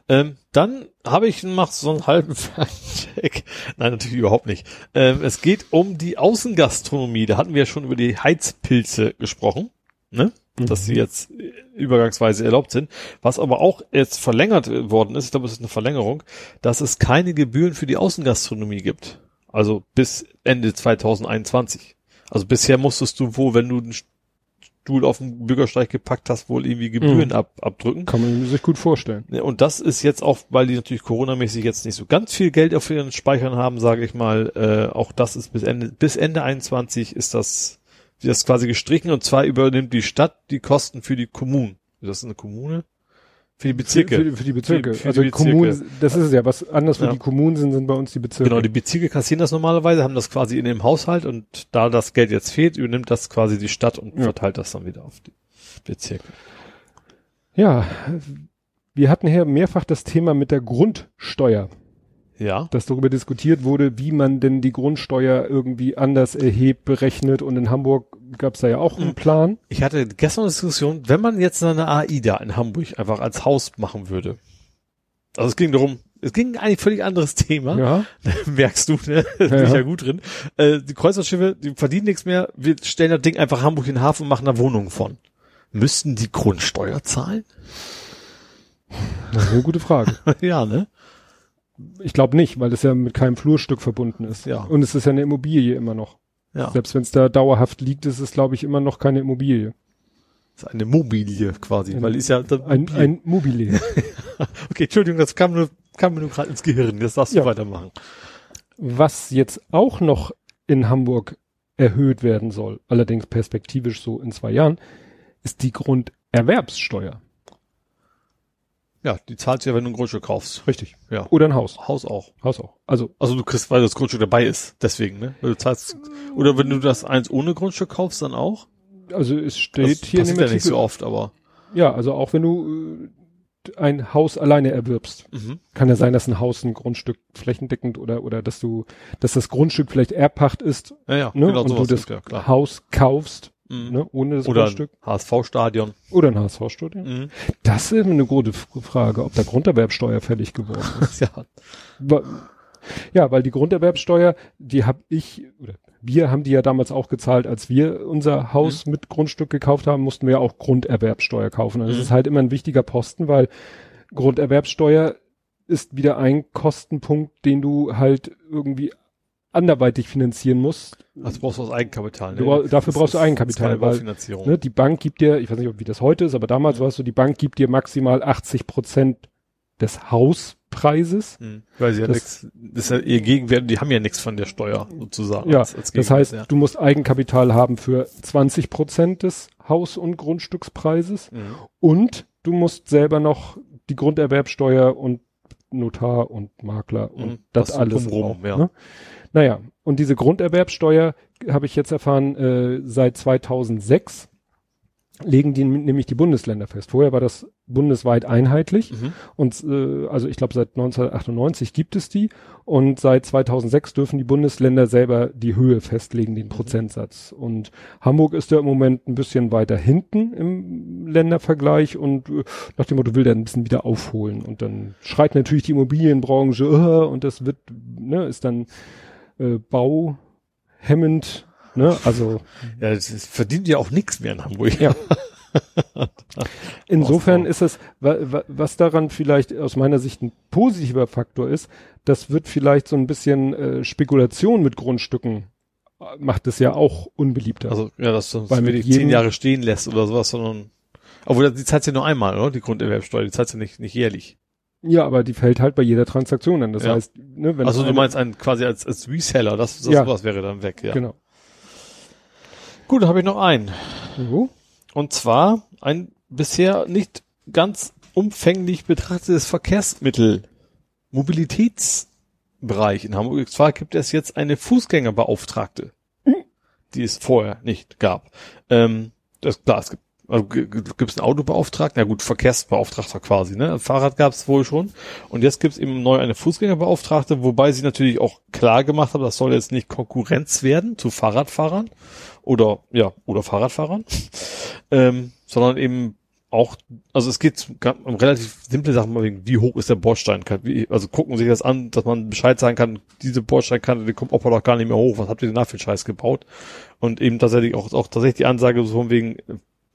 Ähm, dann habe ich noch so einen halben Check. Nein, natürlich überhaupt nicht. Ähm, es geht um die Außengastronomie. Da hatten wir ja schon über die Heizpilze gesprochen, ne? Dass sie jetzt äh, übergangsweise erlaubt sind. Was aber auch jetzt verlängert worden ist, ich glaube, es ist eine Verlängerung, dass es keine Gebühren für die Außengastronomie gibt. Also bis Ende 2021. Also bisher musstest du wohl, wenn du Stuhl auf den Bürgersteig gepackt hast, wohl irgendwie Gebühren Mhm. ab, abdrücken. Kann man sich gut vorstellen. Ja, Und das ist jetzt auch, weil die natürlich Corona-mäßig jetzt nicht so ganz viel Geld auf ihren Speichern haben, sage ich mal, äh, auch das ist bis Ende, bis Ende 21 ist das, das quasi gestrichen und zwar übernimmt die Stadt die Kosten für die Kommunen. Ist das eine Kommune? Für die Bezirke. Für, für, für die Bezirke. Für- für also die Bezirke. Kommunen, das ist es ja, was anders wo Ja. die Kommunen sind, sind bei uns die Bezirke. Genau, die Bezirke kassieren das normalerweise, haben das quasi in dem Haushalt und da das Geld jetzt fehlt, übernimmt das quasi die Stadt und Ja. verteilt das dann wieder auf die Bezirke. Ja, wir hatten hier mehrfach das Thema mit der Grundsteuer, Ja. dass darüber diskutiert wurde, wie man denn die Grundsteuer irgendwie anders erhebt, berechnet. Und in Hamburg gab es da ja auch einen Mhm. Plan. Ich hatte gestern eine Diskussion, wenn man jetzt eine AIDA in Hamburg einfach als Haus machen würde. Also es ging darum, es ging eigentlich völlig anderes Thema. Ja. Merkst du, ne? Da bin Ja, ich ja. ja gut drin. Äh, die Kreuzfahrtschiffe, die verdienen nichts mehr. Wir stellen das Ding einfach Hamburg in den Hafen und machen da Wohnungen von. Müssten die Grundsteuer zahlen? Das ist eine gute Frage. ja, ne? Ich glaube nicht, weil das ja mit keinem Flurstück verbunden ist. Ja. Und es ist ja eine Immobilie immer noch. Ja. Selbst wenn es da dauerhaft liegt, ist es, glaube ich, immer noch keine Immobilie. Das ist eine Mobilie quasi, weil ist ja Ein, ein Mobile. Okay, Entschuldigung, das kam nur kam mir nur gerade ins Gehirn. Das darfst du Ja. weitermachen. Was jetzt auch noch in Hamburg erhöht werden soll, allerdings perspektivisch so in zwei Jahren, ist die Grunderwerbssteuer. Ja, die zahlst du ja, wenn du ein Grundstück kaufst. Richtig. Ja. Oder ein Haus. Haus auch. Haus auch. Also, Also du kriegst, weil das Grundstück dabei ist, deswegen, ne? Weil du zahlst, oder wenn du das eins ohne Grundstück kaufst, dann auch? Also es steht Das hier in dem ja nicht so oft, aber. ja, also auch wenn du äh, ein Haus alleine erwirbst, Mhm. kann ja sein, dass ein Haus ein Grundstück flächendeckend oder oder dass du, dass das Grundstück vielleicht Erbpacht ist, Ja, ja, ne? genau und du das gibt, ja. Haus kaufst, Mhm. ne? ohne das Oder Grundstück ein HSV-Stadion. oder ein HSV-Studio. Mhm. Das ist eine gute Frage, ob da Grunderwerbsteuer fällig geworden ist. ja. Ja, weil die Grunderwerbsteuer, die habe ich, oder wir haben die ja damals auch gezahlt, als wir unser Haus mit Grundstück gekauft haben, mussten wir auch Grunderwerbsteuer kaufen. Das Mhm. ist halt immer ein wichtiger Posten, weil Grunderwerbsteuer ist wieder ein Kostenpunkt, den du halt irgendwie anderweitig finanzieren musst. Also brauchst du das Eigenkapital. Du brauch- dafür brauchst du Eigenkapital, weil. Ne, die Bank gibt dir, ich weiß nicht, wie das heute ist, aber damals war es so, die Bank gibt dir maximal 80 Prozent des Hauspreises. Hm. Weil sie ja Das- nichts, das ist ja ihr Gegenwert, die haben ja nichts von der Steuer sozusagen. Ja, als- als das heißt, ja. du musst Eigenkapital haben für 20 Prozent des Haus- und Grundstückspreises Mhm. und du musst selber noch die Grunderwerbsteuer und Notar und Makler und Mhm, das, das alles. drumrum, auch, ja. Ne? Naja, und diese Grunderwerbsteuer habe ich jetzt erfahren, äh, seit 2006 legen die nämlich die Bundesländer fest. Vorher war das bundesweit einheitlich. Mhm. Und äh, also ich glaube seit 1998 gibt es die und seit 2006 dürfen die Bundesländer selber die Höhe festlegen, den Prozentsatz. Und Hamburg ist da im Moment ein bisschen weiter hinten im Ländervergleich und äh, nach dem Motto will der ein bisschen wieder aufholen. Und dann schreit natürlich die Immobilienbranche äh, und das wird, ne, ist dann äh, bauhemmend, ne, also Ja, das ist, verdient ja auch nichts mehr in Hamburg. Ja. Insofern ist es, wa, wa, was daran vielleicht aus meiner Sicht ein positiver Faktor ist, das wird vielleicht so ein bisschen äh, Spekulation mit Grundstücken äh, macht es ja auch unbeliebter. Also, ja, dass du Weil mit jedem- zehn Jahre stehen lässt oder sowas, sondern, obwohl die zahlst ja nur einmal, oder? Die Grunderwerbsteuer, die zahlst ja nicht, nicht jährlich. Ja, aber die fällt halt bei jeder Transaktion an. Das Ja. heißt, ne, wenn also du meinst einen quasi als, als Reseller, das, das Ja. sowas wäre dann weg, ja. genau. Gut, dann habe ich noch einen. So. Und zwar ein bisher nicht ganz umfänglich betrachtetes Verkehrsmittel. Mobilitätsbereich in Hamburg. Und zwar gibt es jetzt eine Fußgängerbeauftragte, die es vorher nicht gab. Ähm, das, klar, es gibt also gibt es einen Autobeauftragten, ja gut, Verkehrsbeauftragter quasi, ne? Fahrrad gab es wohl schon. Und jetzt gibt es eben neu eine Fußgängerbeauftragte, wobei sie natürlich auch klar gemacht haben, das soll jetzt nicht Konkurrenz werden zu Fahrradfahrern oder ja, oder Fahrradfahrern, ähm, sondern eben auch, also es geht um relativ simple Sachen, wegen, wie hoch ist der Bordstein, wie, also gucken sich das an, dass man Bescheid sagen kann, diese Bordsteinkante, die kommt Opa doch gar nicht mehr hoch, was habt ihr denn da für Scheiß gebaut? Und eben tatsächlich auch, auch tatsächlich die Ansage so von wegen,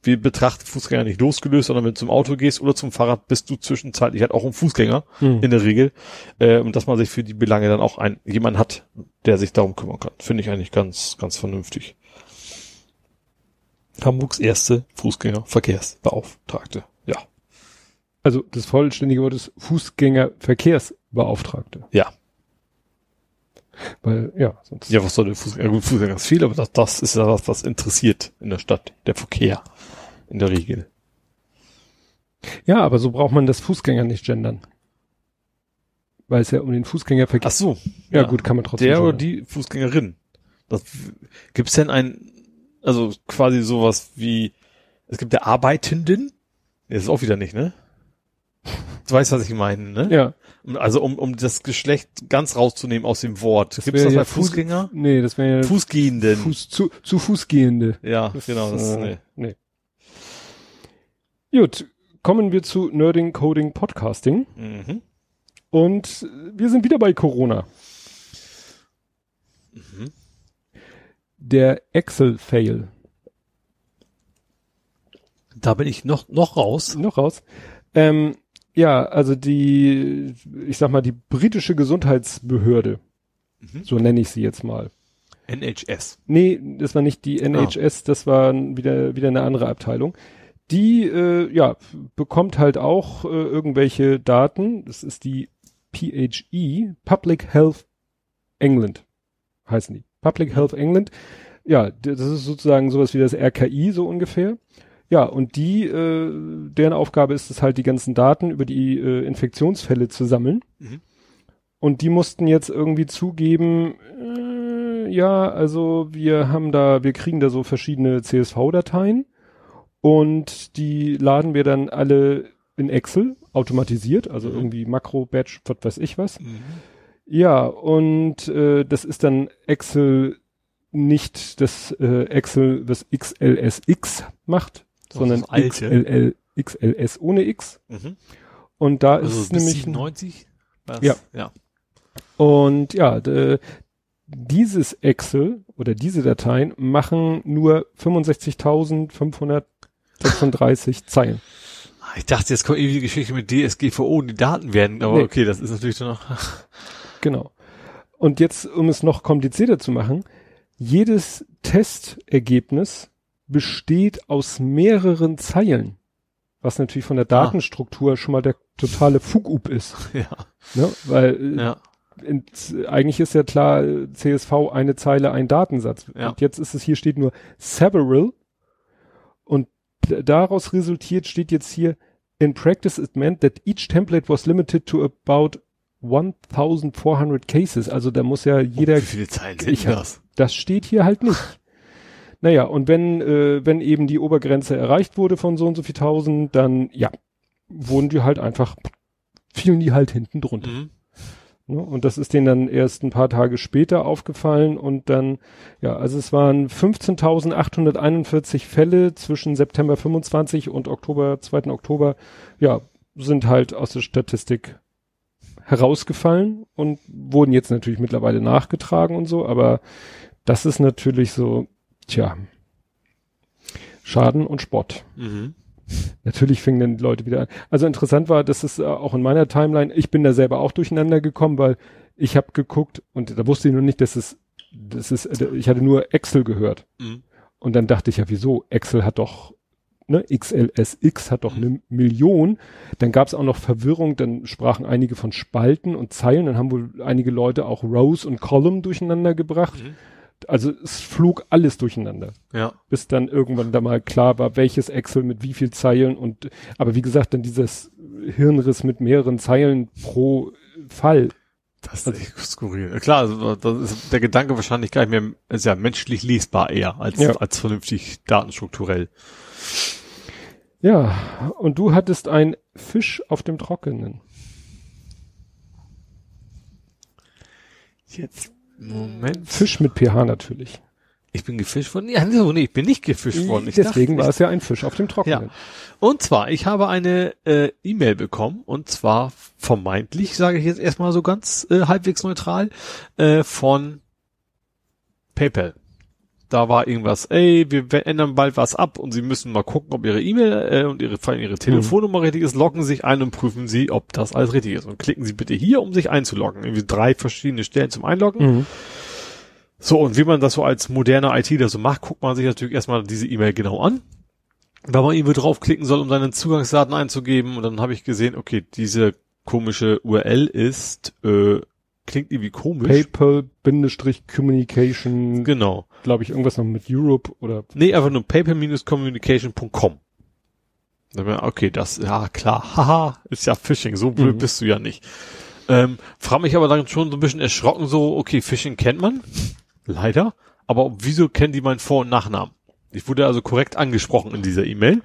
wir betrachten Fußgänger nicht losgelöst, sondern wenn du zum Auto gehst oder zum Fahrrad, bist du zwischenzeitlich halt auch ein Fußgänger Hm. in der Regel. Äh, und dass man sich für die Belange dann auch ein, jemand hat, der sich darum kümmern kann. Finde ich eigentlich ganz, ganz vernünftig. Hamburgs erste Fußgängerverkehrsbeauftragte. Ja. Also das vollständige Wort ist Fußgängerverkehrsbeauftragte. Ja. Weil, ja, sonst. Ja, was soll der Fußgänger? Ja, gut, Fußgänger ist viel, aber das, das ist ja was, was interessiert in der Stadt. Der Verkehr. In der Regel. Ja, aber so braucht man das Fußgänger nicht gendern. Weil es ja um den Fußgängerverkehr. Ach so. ja, gut, kann man trotzdem. Der oder gendern. die Fußgängerin. Das, gibt's denn ein, also quasi sowas wie, es gibt der Arbeitenden? Das ist auch wieder nicht, ne? Du weißt, was ich meine, ne? Ja. Also um, um das Geschlecht ganz rauszunehmen aus dem Wort. Das Gibt's das ja bei Fuß- Fußgänger? Nee, das wäre ja Fußgehenden. Fuß, zu, zu Fußgehende. ja, genau, das äh, nee. nee. Gut, kommen wir zu Nerding, Coding, Podcasting. Mhm. Und wir sind wieder bei Corona. Mhm. Der Excel-Fail. Da bin ich noch, noch raus. Noch raus. Ähm, ja, also die, ich sag mal, die britische Gesundheitsbehörde, Mhm. so nenne ich sie jetzt mal. NHS. Nee, das war nicht die NHS, das war wieder, wieder eine andere Abteilung. Die, äh, ja, bekommt halt auch äh, irgendwelche Daten. Das ist die PHE, Public Health England, heißen die. Public Health England. Ja, das ist sozusagen sowas wie das RKI, so ungefähr. Ja, und die, äh, deren Aufgabe ist es halt, die ganzen Daten über die äh, Infektionsfälle zu sammeln. Mhm. Und die mussten jetzt irgendwie zugeben, äh, ja, also wir haben da, wir kriegen da so verschiedene CSV-Dateien und die laden wir dann alle in Excel automatisiert, also Mhm. irgendwie Makro, Batch, was weiß ich was. Mhm. Ja, und äh, das ist dann Excel nicht das äh, Excel, was XLSX macht, Das sondern. XLL, XLS ohne X. Mhm. Und da Also ist nämlich 97? Was? Ja. Ja. und ja, dieses Excel oder diese Dateien machen nur 65.536 Zeilen. Ah, Ich dachte, jetzt kommt irgendwie die Geschichte mit DSGVO und die Daten werden, aber Nee. okay, das ist natürlich noch. Genau. Und jetzt, um es noch komplizierter zu machen, jedes Testergebnis besteht aus mehreren Zeilen, was natürlich von der Datenstruktur schon mal der totale Fugup ist. ja. Ne? Weil äh, Ja. in, eigentlich ist ja klar, CSV eine Zeile, ein Datensatz. Ja. Und jetzt ist es hier steht nur several und daraus resultiert steht jetzt hier in practice it meant that each template was limited to about 1400 cases. Also da muss ja jeder Wie viele Zeilen sind das? das steht hier halt nicht. Naja, und wenn, äh, wenn eben die Obergrenze erreicht wurde von so und so viel tausend, dann, ja, wurden die halt einfach, fielen die halt hinten drunter. Mhm. Ne? Und das ist denen dann erst ein paar Tage später aufgefallen und dann, ja, also es waren 15.841 Fälle zwischen September 25 und Oktober, 2. Oktober, ja, sind halt aus der Statistik herausgefallen und wurden jetzt natürlich mittlerweile nachgetragen und so, aber das ist natürlich so, tja, Schaden und Spott. Mhm. Natürlich fingen dann die Leute wieder an. Also interessant war, das ist äh, auch in meiner Timeline, ich bin da selber auch durcheinander gekommen, weil ich habe geguckt und da wusste ich noch nicht, dass es, das ist, äh, ich hatte nur Excel gehört. Mhm. Und dann dachte ich ja, wieso? Excel hat doch, ne, XLSX hat doch eine Million. Dann gab es auch noch Verwirrung, dann sprachen einige von Spalten und Zeilen, dann haben wohl einige Leute auch Rows und Column durcheinander gebracht. Mhm. Also es flog alles durcheinander Ja. bis dann irgendwann da mal klar war, welches Excel mit wie viel Zeilen und aber wie gesagt, dann dieses Hirnriss mit mehreren Zeilen pro Fall. Das ist echt skurril. Klar, also, das ist der Gedanke wahrscheinlich gar nicht mehr, ist ja menschlich lesbar eher, als, Ja. als vernünftig datenstrukturell. Ja, und du hattest ein Fisch auf dem Trockenen. Jetzt, Moment. Fisch mit pH natürlich. Ich bin gefischt worden? Ja, nee, ich bin nicht gefischt worden. Ich Deswegen dachte, war es ja ein Fisch auf dem Trockenen. Und zwar, ich habe eine äh, E-Mail bekommen und zwar vermeintlich, sage ich jetzt erstmal so ganz äh, halbwegs neutral, äh, von PayPal. Da war irgendwas, ey, wir ändern bald was ab und Sie müssen mal gucken, ob Ihre E-Mail äh, und Ihre, vor allem Ihre Telefonnummer richtig ist. Loggen Sie sich ein und prüfen Sie, ob das alles richtig ist. Und klicken Sie bitte hier, um sich einzuloggen. Irgendwie drei verschiedene Stellen zum Einloggen. Mhm. So, und wie man das so als moderner ITler so macht, guckt man sich natürlich erstmal diese E-Mail genau an. Weil man irgendwo draufklicken soll, um seine Zugangsdaten einzugeben. Und dann habe ich gesehen, okay, diese komische URL ist, äh, klingt irgendwie komisch. PayPal-Communication, Genau. Glaube ich, irgendwas noch mit Europe oder Nee, einfach nur paper-communication.com. Okay, das, ja klar, haha, ist ja Phishing, so blöd Mhm. bist du ja nicht. Ähm, frag mich aber dann schon so ein bisschen erschrocken, so, okay, Phishing kennt man, leider, aber wieso kennen die meinen Vor- und Nachnamen? Ich wurde also korrekt angesprochen in dieser E-Mail.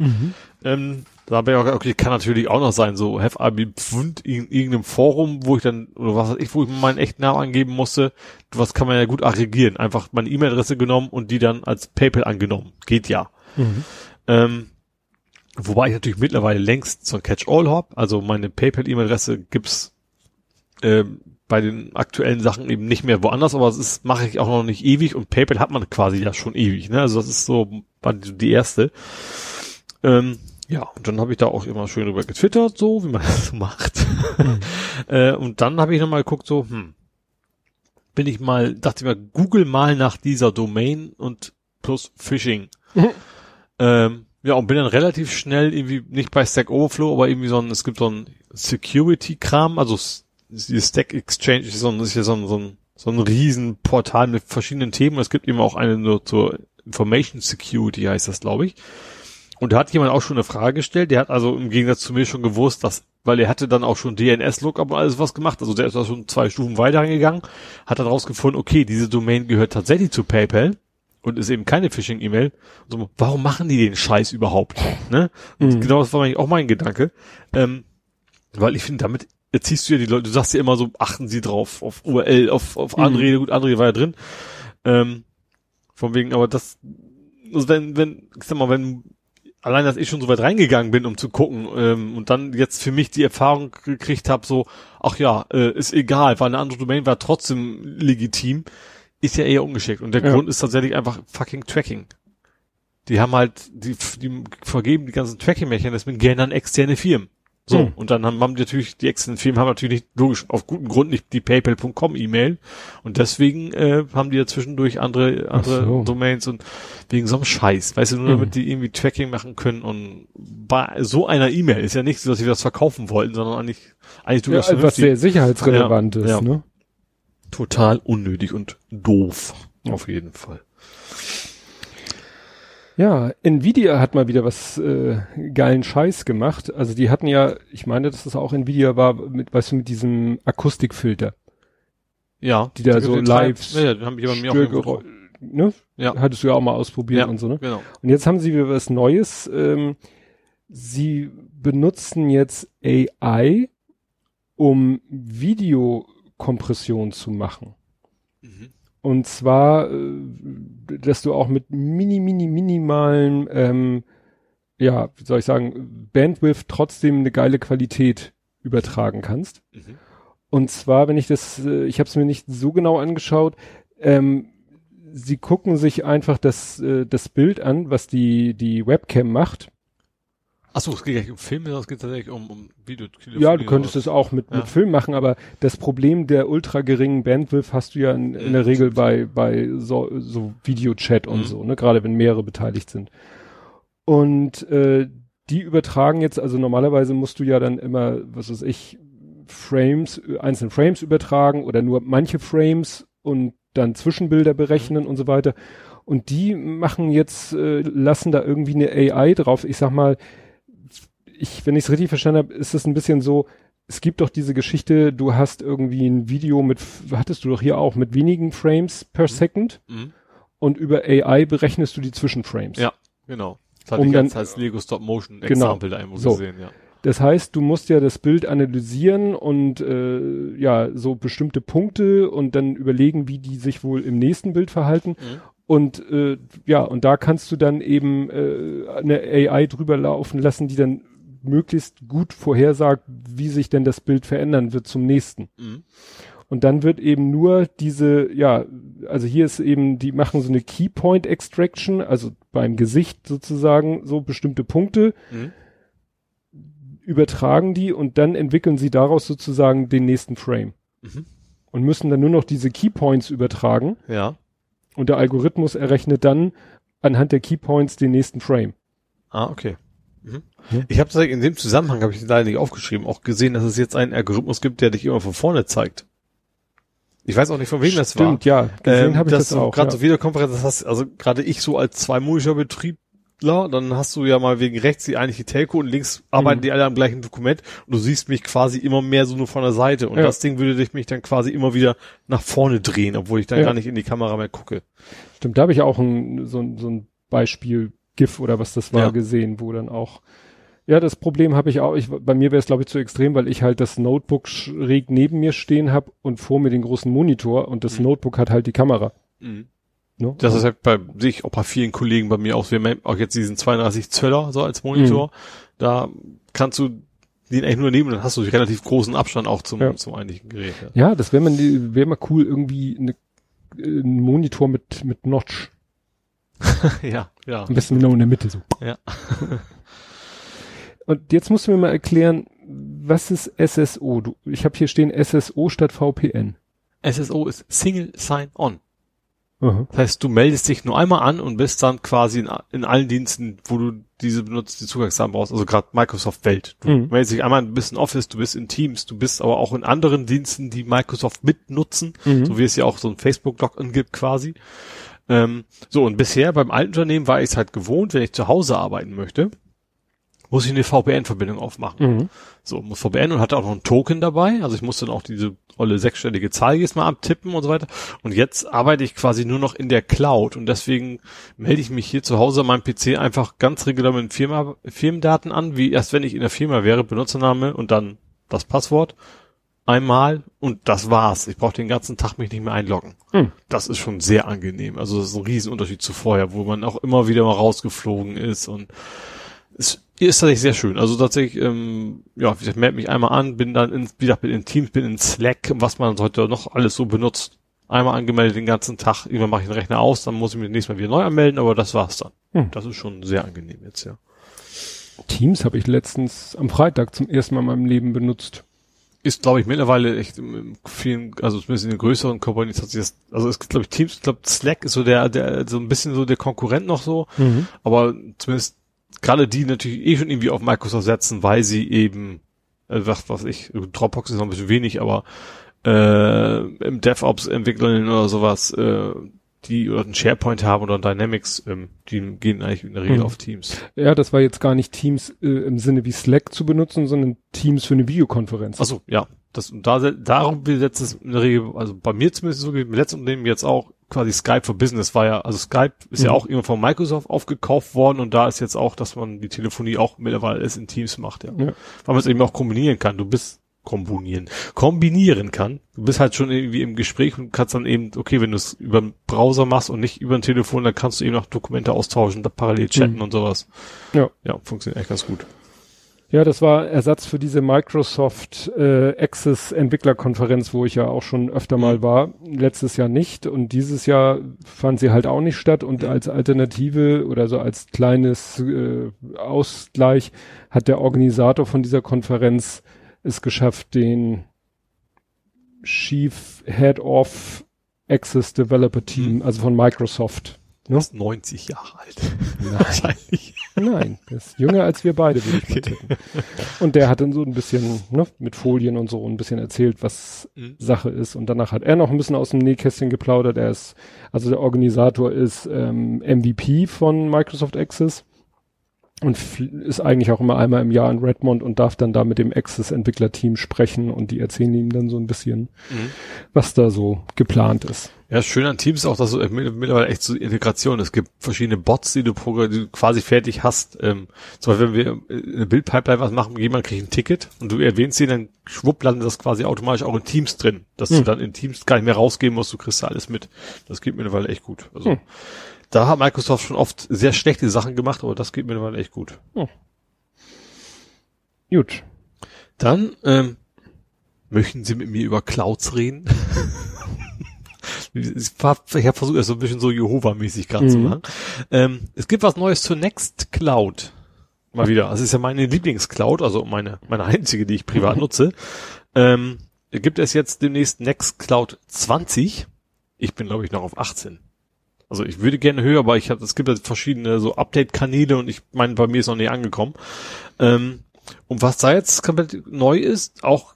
Ähm, da habe ich auch, okay, kann natürlich auch noch sein, so have I been pfund in irgendeinem Forum, wo ich dann, oder was weiß ich, wo ich meinen echten Namen angeben musste. Was kann man ja gut aggregieren. Einfach meine E-Mail-Adresse genommen und die dann als PayPal angenommen. Geht ja. Ähm, wobei ich natürlich mittlerweile längst so ein Catch-all habe. Also meine PayPal-E-Mail-Adresse gibt's ähm, bei den aktuellen Sachen eben nicht mehr woanders, aber ist, mache ich auch noch nicht ewig und PayPal hat man quasi ja schon ewig. Ne? Also das ist so war die, die erste. Ähm, ja, und dann habe ich da auch immer schön drüber getwittert, so wie man das so macht. äh, und dann habe ich nochmal geguckt, so, hm, bin ich mal, dachte ich mal, google mal nach dieser Domain und plus Phishing. ähm, ja, und bin dann relativ schnell irgendwie, nicht bei Stack Overflow, aber irgendwie so ein, es gibt so ein Security-Kram, also die Stack Exchange ist so ein, ist ja so ein, so ein, so ein Riesenportal mit verschiedenen Themen. Es gibt eben auch eine nur zur Information Security, heißt das, glaube ich. Und da hat jemand auch schon eine Frage gestellt. Der hat also im Gegensatz zu mir schon gewusst, dass weil er hatte dann auch schon DNS-Lookup und alles was gemacht. Also der ist da schon zwei Stufen weiter gegangen, hat dann rausgefunden, okay, diese Domain gehört tatsächlich zu PayPal und ist eben keine Phishing-E-Mail. So, warum machen die den Scheiß überhaupt? Ne? Und Mhm. genau das war eigentlich auch mein Gedanke. Ähm, weil ich finde, damit erziehst du ja die Leute, du sagst ja immer so, achten sie drauf, auf URL, auf, auf Mhm. Anrede, gut, Anrede war ja drin. Ähm, von wegen, aber das, also wenn, wenn, ich sag mal, wenn allein, dass ich schon so weit reingegangen bin, um zu gucken, ähm, und dann jetzt für mich die Erfahrung gekriegt habe, so, ach ja, äh, ist egal, war eine andere Domain, war trotzdem legitim, ist ja eher ungeschickt. Und der Ja. Grund ist tatsächlich einfach fucking Tracking. Die haben halt, die, die vergeben die ganzen Tracking-Mechanismen gerne an externe Firmen. So, Hm. und dann haben, haben die natürlich, die externen Firmen haben natürlich nicht, logisch, auf gutem Grund nicht die PayPal.com E-Mail. Und deswegen äh, haben die ja zwischendurch andere, andere so. Domains und wegen so einem Scheiß, weißt du, nur Hm. damit die irgendwie Tracking machen können und bei so einer E-Mail ist ja nicht so, dass sie das verkaufen wollten, sondern eigentlich, eigentlich Ja, durchaus was sehr sicherheitsrelevant Ja, ist, ja. ne? total unnötig und doof. Auf jeden Fall. Ja, Nvidia hat mal wieder was äh, geilen Scheiß gemacht. Also die hatten ja, ich meine, dass das auch Nvidia war, mit, weißt du, mit diesem Akustikfilter. Ja. Die da so den live Ja, haben ich bei mir auch ne? Ja. Hattest du ja auch mal ausprobiert Ja, und so, ne? genau. Und jetzt haben sie wieder was Neues. Ähm, sie benutzen jetzt AI, um Videokompression zu machen. Und zwar, äh, dass du auch mit mini, mini, minimalen, ähm, ja, wie soll ich sagen, Bandwidth trotzdem eine geile Qualität übertragen kannst. Mhm. Und zwar, wenn ich das, äh, ich habe es mir nicht so genau angeschaut, ähm, sie gucken sich einfach das, äh, das Bild an, was die, die Webcam macht. Achso, es geht ja nicht um Filme, sondern es geht tatsächlich um, um Video. Ja, du könntest es auch mit, Ja. mit Film machen, aber das Problem der ultra geringen Bandwidth hast du ja in, in der Regel bei, bei so, so Videochat und Mhm. so, ne, gerade wenn mehrere beteiligt sind. Und äh, die übertragen jetzt, also normalerweise musst du ja dann immer, was weiß ich, Frames, einzelne Frames übertragen oder nur manche Frames und dann Zwischenbilder berechnen und so weiter. Und die machen jetzt, äh, lassen da irgendwie eine AI drauf. Ich sag mal, ich, wenn ich es richtig verstanden habe, ist es ein bisschen so, es gibt doch diese Geschichte, du hast irgendwie ein Video mit, hattest du doch hier auch, mit wenigen Frames per Second Mhm. und über AI berechnest du die Zwischenframes. Ja, genau. Das hatte Um ich jetzt als Lego Stop Motion Genau. Example da irgendwo So. gesehen, ja. Das heißt, du musst ja das Bild analysieren und äh, ja, so bestimmte Punkte und dann überlegen, wie die sich wohl im nächsten Bild verhalten. Mhm. Und äh, ja, und da kannst du dann eben äh, eine AI drüber laufen lassen, die dann möglichst gut vorhersagt, wie sich denn das Bild verändern wird zum nächsten. Mhm. Und dann wird eben nur diese, ja, also hier ist eben, die machen so eine Keypoint Extraction, also beim Gesicht sozusagen so bestimmte Punkte, Mhm. übertragen die und dann entwickeln sie daraus sozusagen den nächsten Frame. Mhm. Und müssen dann nur noch diese Keypoints übertragen Ja. und der Algorithmus errechnet dann anhand der Keypoints den nächsten Frame. Ah, okay. Ja. Ich habe in dem Zusammenhang, habe ich leider nicht aufgeschrieben, auch gesehen, dass es jetzt einen Algorithmus gibt, der dich immer von vorne zeigt. Ich weiß auch nicht, von wem das war. Stimmt, ja, gesehen ähm, habe ich das auch. Gerade Ja. so Videokonferenz, das hast, also gerade ich so als Zwei-Monitor-Betriebler, dann hast du ja mal wegen rechts die eigentliche Telco und links arbeiten Mhm. die alle am gleichen Dokument und du siehst mich quasi immer mehr so nur von der Seite und Ja. das Ding würde dich mich dann quasi immer wieder nach vorne drehen, obwohl ich dann Ja. gar nicht in die Kamera mehr gucke. Stimmt, da habe ich auch ein, so, ein- so ein Beispiel GIF oder was das war Ja. gesehen, wo dann auch ja, das Problem habe ich auch. Ich, bei mir wäre es, glaube ich, zu extrem, weil ich halt das Notebook schräg neben mir stehen habe und vor mir den großen Monitor und das Mhm. Notebook hat halt die Kamera. Mhm. Ne? Das ist halt bei sich auch bei vielen Kollegen bei mir auch. Wir haben auch jetzt diesen 32 Zöller so als Monitor. Mhm. Da kannst du den eigentlich nur nehmen und dann hast du relativ großen Abstand auch zum, Ja. zum eigentlichen Gerät. Ja. Ja, das wäre mal, wäre mal cool, irgendwie eine, äh, ein Monitor mit, mit Notch. ja, ja. Am besten genau in der Mitte so. Ja. Und jetzt musst du mir mal erklären, was ist SSO? Du, ich habe hier stehen SSO statt VPN. SSO ist Single Sign-On. Aha. Das heißt, du meldest dich nur einmal an und bist dann quasi in, in allen Diensten, wo du diese benutzt, die Zugangsdaten brauchst, also gerade Microsoft Welt. Du Mhm. meldest dich einmal, du bist in Office, du bist in Teams, du bist aber auch in anderen Diensten, die Microsoft mitnutzen, Mhm. so wie es ja auch so ein Facebook-Login gibt quasi. Ähm, so, und bisher beim alten Unternehmen war ich es halt gewohnt, wenn ich zu Hause arbeiten möchte, muss ich eine VPN-Verbindung aufmachen. Mhm. So, muss VPN und hatte auch noch einen Token dabei. Also ich musste dann auch diese olle sechsstellige Zahl jetzt mal abtippen und so weiter. Und jetzt arbeite ich quasi nur noch in der Cloud und deswegen melde ich mich hier zu Hause an meinem PC einfach ganz regulär mit Firma, Firmendaten an, wie erst wenn ich in der Firma wäre, Benutzername und dann das Passwort einmal und das war's. Ich brauche den ganzen Tag mich nicht mehr einloggen. Hm. Das ist schon sehr angenehm. Also das ist ein Riesenunterschied zu vorher, wo man auch immer wieder mal rausgeflogen ist und es ist tatsächlich sehr schön. Also tatsächlich, ähm, ja, ich melde mich einmal an, bin dann in, wie gesagt, bin in Teams, bin in Slack, was man heute noch alles so benutzt. Einmal angemeldet den ganzen Tag, irgendwann mache ich den Rechner aus, dann muss ich mich nächstes Mal wieder neu anmelden, aber das war's dann. Hm. Das ist schon sehr angenehm jetzt, ja. Teams habe ich letztens am Freitag zum ersten Mal in meinem Leben benutzt. ist, glaube ich, mittlerweile echt in vielen, also zumindest in den größeren Companies hat sich das, also es gibt, glaube ich, Teams, ich glaube, Slack ist so der, der, so ein bisschen so der Konkurrent noch so, aber zumindest gerade die natürlich eh schon irgendwie auf Microsoft setzen, weil sie eben, äh, was, was ich, Dropbox ist noch ein bisschen wenig, aber äh, im DevOps-Entwicklern oder sowas, äh, die oder einen SharePoint haben oder Dynamics, ähm, die gehen eigentlich in der Regel Mhm. auf Teams. Ja, das war jetzt gar nicht Teams äh, im Sinne wie Slack zu benutzen, sondern Teams für eine Videokonferenz. Achso, ja. Das, und da, darum setzt es in der Regel, also bei mir zumindest so, im letzten Unternehmen jetzt auch quasi Skype for Business war ja, also Skype ist ja Mhm. auch irgendwann von Microsoft aufgekauft worden und da ist jetzt auch, dass man die Telefonie auch mittlerweile alles in Teams macht, ja. Ja. Weil man es eben auch kombinieren kann. Du bist kombinieren, kombinieren kann. Du bist halt schon irgendwie im Gespräch und kannst dann eben, okay, wenn du es über den Browser machst und nicht über ein Telefon, dann kannst du eben noch Dokumente austauschen, da parallel chatten Mhm. und sowas. Ja. Ja, funktioniert echt ganz gut. Ja, das war Ersatz für diese Microsoft äh, Access Entwicklerkonferenz, wo ich ja auch schon öfter mal war. Letztes Jahr nicht und dieses Jahr fand sie halt auch nicht statt und als Alternative oder so als kleines äh, Ausgleich hat der Organisator von dieser Konferenz es geschafft, den Chief Head of Access Developer Team, also von Microsoft. Du bist 90 Jahre alt. Nein. Wahrscheinlich. Nein, der ist jünger als wir beide, würde ich mal tippen. Und der hat dann so ein bisschen, ne, mit Folien und so ein bisschen erzählt, was Mhm. Sache ist. Und danach hat er noch ein bisschen aus dem Nähkästchen geplaudert. Er ist, also der Organisator ist ähm, MVP von Microsoft Access und ist eigentlich auch immer einmal im Jahr in Redmond und darf dann da mit dem Access-Entwicklerteam sprechen und die erzählen ihm dann so ein bisschen, Mhm. was da so geplant ist. Ja, schön an Teams ist auch, dass so mit- mittlerweile echt so Integration. Es gibt verschiedene Bots, die du, progr- die du quasi fertig hast. Ähm, zum Beispiel, wenn wir in der Bildpipeline was machen, jemand kriegt ein Ticket und du erwähnst ihn, dann schwupp landet das quasi automatisch auch in Teams drin. Dass du Hm. dann in Teams gar nicht mehr rausgehen musst, du kriegst da alles mit. Das geht mittlerweile echt gut. Also, Hm. Da hat Microsoft schon oft sehr schlechte Sachen gemacht, aber das geht mittlerweile echt gut. Gut. Dann, ähm, möchten Sie mit mir über Clouds reden? Ich habe versucht, das so ein bisschen so Jehova-mäßig gerade zu Mhm. machen. Ähm, es gibt was Neues zur Nextcloud. Mal wieder. Das ist ja meine Lieblingscloud, also meine, meine einzige, die ich privat nutze. Ähm, gibt es jetzt demnächst Nextcloud 20. Ich bin, glaube ich, noch auf 18. Also ich würde gerne höher, aber ich habe, es gibt ja verschiedene so Update-Kanäle und ich meine, bei mir ist noch nicht angekommen. Ähm, und was da jetzt komplett neu ist, auch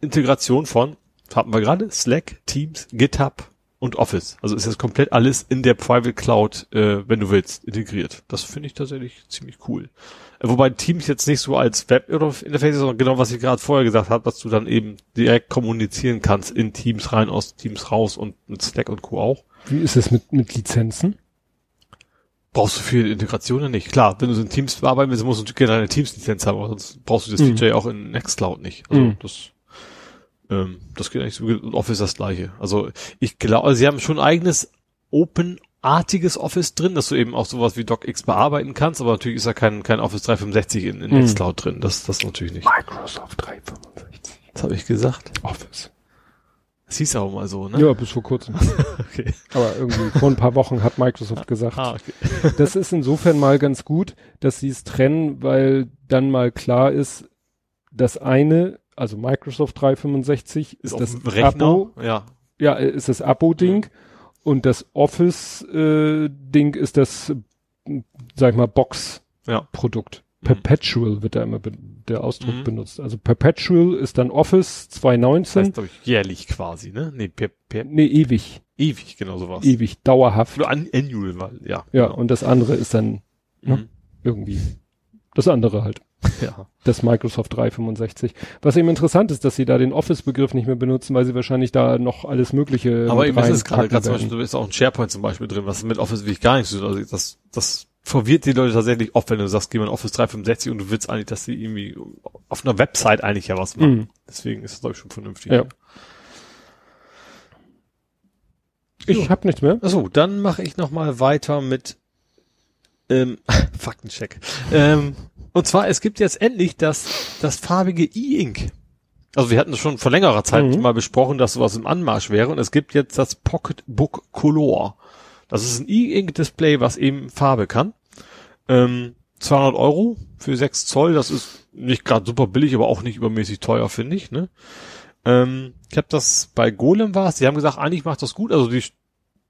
Integration von, hatten wir gerade, Slack, Teams, GitHub und Office. Also ist jetzt komplett alles in der Private Cloud, äh, wenn du willst, integriert. Das finde ich tatsächlich ziemlich cool. Äh, Wobei Teams jetzt nicht so als Web-Interface ist, sondern genau, was ich gerade vorher gesagt habe, dass du dann eben direkt kommunizieren kannst in Teams rein, aus Teams raus und mit Slack und Co. auch. Wie ist es mit, mit Lizenzen? Brauchst du für Integrationen nicht. Klar, wenn du so in Teams bearbeiten willst, musst du gerne eine Teams-Lizenz haben, sonst brauchst du das Mhm. Feature ja auch in Nextcloud nicht. Also Mhm. das, ähm, das geht eigentlich so gut. Und Office das gleiche. Also ich glaube, sie haben schon ein eigenes Open-artiges Office drin, dass du eben auch sowas wie DocX bearbeiten kannst, aber natürlich ist da kein, kein Office 365 in, in Mhm. Nextcloud drin. Das, das natürlich nicht. Microsoft 365. Das habe ich gesagt. Office. Das hieß auch mal so, ne? Ja, bis vor kurzem. Okay. Aber irgendwie vor ein paar Wochen hat Microsoft gesagt, Ah, okay. das ist insofern mal ganz gut, dass sie es trennen, weil dann mal klar ist, das eine, also Microsoft 365 ist, Ist das Rechner. Abo, Ja. ja, äh, ist das Abo-Ding und das Office-Ding ist das, äh, sag ich mal, Box-Produkt. Ja. Perpetual wird da immer be der Ausdruck Mhm. benutzt. Also Perpetual ist dann Office Das 2019. heißt, glaube ich, jährlich quasi, ne? Nee, per, per, nee, ewig. ewig, genau sowas. Ewig, dauerhaft. Nur an, annual, weil, ja. Ja, genau. und das andere ist dann ne, Mhm. irgendwie. Das andere halt. Ja. Das Microsoft 365. Was eben interessant ist, dass sie da den Office-Begriff nicht mehr benutzen, weil sie wahrscheinlich da noch alles Mögliche Aber eben ist es gerade, gerade zum. Beispiel, da ist auch ein SharePoint zum Beispiel drin, was mit Office wirklich gar nichts zu tun hat. Also das, das verwirrt die Leute tatsächlich oft, wenn du sagst, geh mal in Office 365 und du willst eigentlich, dass sie irgendwie auf einer Website eigentlich ja was machen. Mhm. Deswegen ist das, glaube ich, schon vernünftig. Ja. Ich hab nichts mehr. Achso, dann mache ich noch mal weiter mit ähm, Faktencheck. Ähm, und zwar, es gibt jetzt endlich das, das farbige E-Ink. Also wir hatten das schon vor längerer Zeit Mhm. mal besprochen, dass sowas im Anmarsch wäre. Und es gibt jetzt das Pocketbook Color. Das ist ein E-Ink-Display, was eben Farbe kann. Ähm, 200 Euro für 6 Zoll. Das ist nicht gerade super billig, aber auch nicht übermäßig teuer, finde ich. Ne? Ähm, ich habe das bei Golem war Die haben gesagt, eigentlich macht das gut. Also die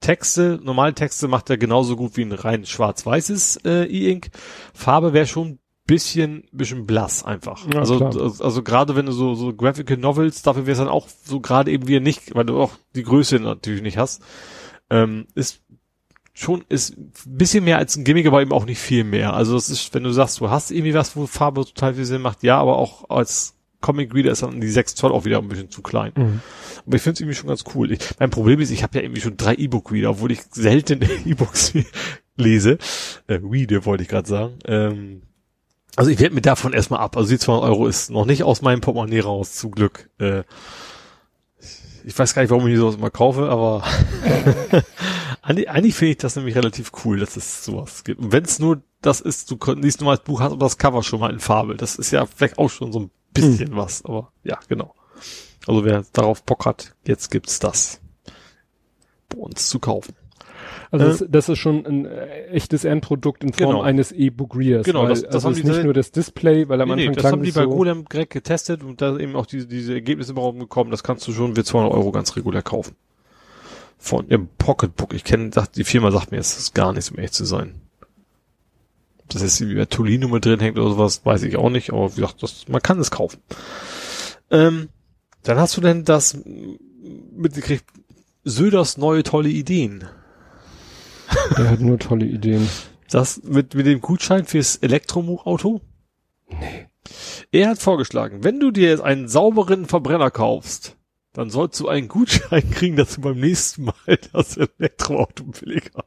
Texte, normale Texte macht er genauso gut wie ein rein schwarz-weißes äh, E-Ink. Farbe wäre schon bisschen, bisschen blass einfach. Ja, also, also, also gerade wenn du so, so Graphical Novels, dafür wäre es dann auch so gerade eben wieder nicht, weil du auch die Größe natürlich nicht hast, ähm, ist schon, ist ein bisschen mehr als ein Gimmick, aber eben auch nicht viel mehr. Also das ist, wenn du sagst, du hast irgendwie was, wo Farbe total viel Sinn macht, ja, aber auch als Comic Reader ist dann die 6 Zoll auch wieder ein bisschen zu klein. Mhm. Aber ich finde es irgendwie schon ganz cool. Ich, mein Problem ist, ich habe ja irgendwie schon drei E-Book-Reader, obwohl ich selten E-Books lese. Äh, Reader wollte ich gerade sagen. Ähm, also ich werde mir davon erstmal ab. Also die 200 Euro ist noch nicht aus meinem Portemonnaie raus, zum Glück. Äh, ich weiß gar nicht, warum ich sowas immer kaufe, aber eigentlich, eigentlich finde ich das nämlich relativ cool, dass es sowas gibt. Und wenn es nur das ist, du liest nur mal das Buch, hast aber das Cover schon mal in Farbe. Das ist ja vielleicht auch schon so ein bisschen was, aber ja, genau. Also wer darauf Bock hat, jetzt gibt's das bei uns zu kaufen. Also Äh, das, das ist schon ein äh, echtes Endprodukt in Form Genau. eines E-Book-Readers. Genau, weil, das- das also haben ist die nicht nur das Display, weil am Nee, nee, Anfang das klang haben die bei so, Golem direkt getestet und da eben auch diese, diese Ergebnisse im Raum bekommen. Das kannst du schon für 200 Euro ganz regulär kaufen. Von im Pocketbook. Ich kenne, die Firma sagt mir, es ist gar nichts, um ehrlich zu sein. Ob Das ist wie bei Tolino mit drin hängt oder sowas, weiß ich auch nicht, aber wie gesagt, das, man kann es kaufen. Ähm, dann hast du denn das mitgekriegt, Söders neue tolle Ideen. der hat nur tolle Ideen. Das mit, mit dem Gutschein fürs Elektroauto? Nee. Er hat vorgeschlagen, wenn du dir jetzt einen sauberen Verbrenner kaufst, dann sollst du einen Gutschein kriegen, dass du beim nächsten Mal das Elektroauto billiger.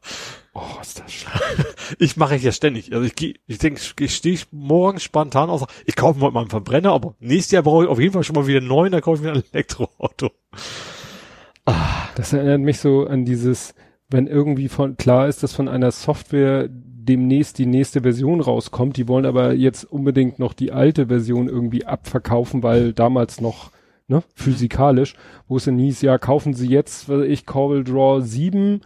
Oh, ist das schade. Ich mache ich ja ständig. Also ich gehe, ich denke, ich stehe morgen spontan aus, ich kaufe mir heute mal einen Verbrenner, aber nächstes Jahr brauche ich auf jeden Fall schon mal wieder einen neuen, dann kaufe ich mir ein Elektroauto. Das erinnert mich so an dieses, wenn irgendwie von klar ist, dass von einer Software demnächst die nächste Version rauskommt, die wollen aber jetzt unbedingt noch die alte Version irgendwie abverkaufen, weil damals noch ne, physikalisch, wo es dann hieß, ja, kaufen Sie jetzt, was weiß ich, Corel Draw 7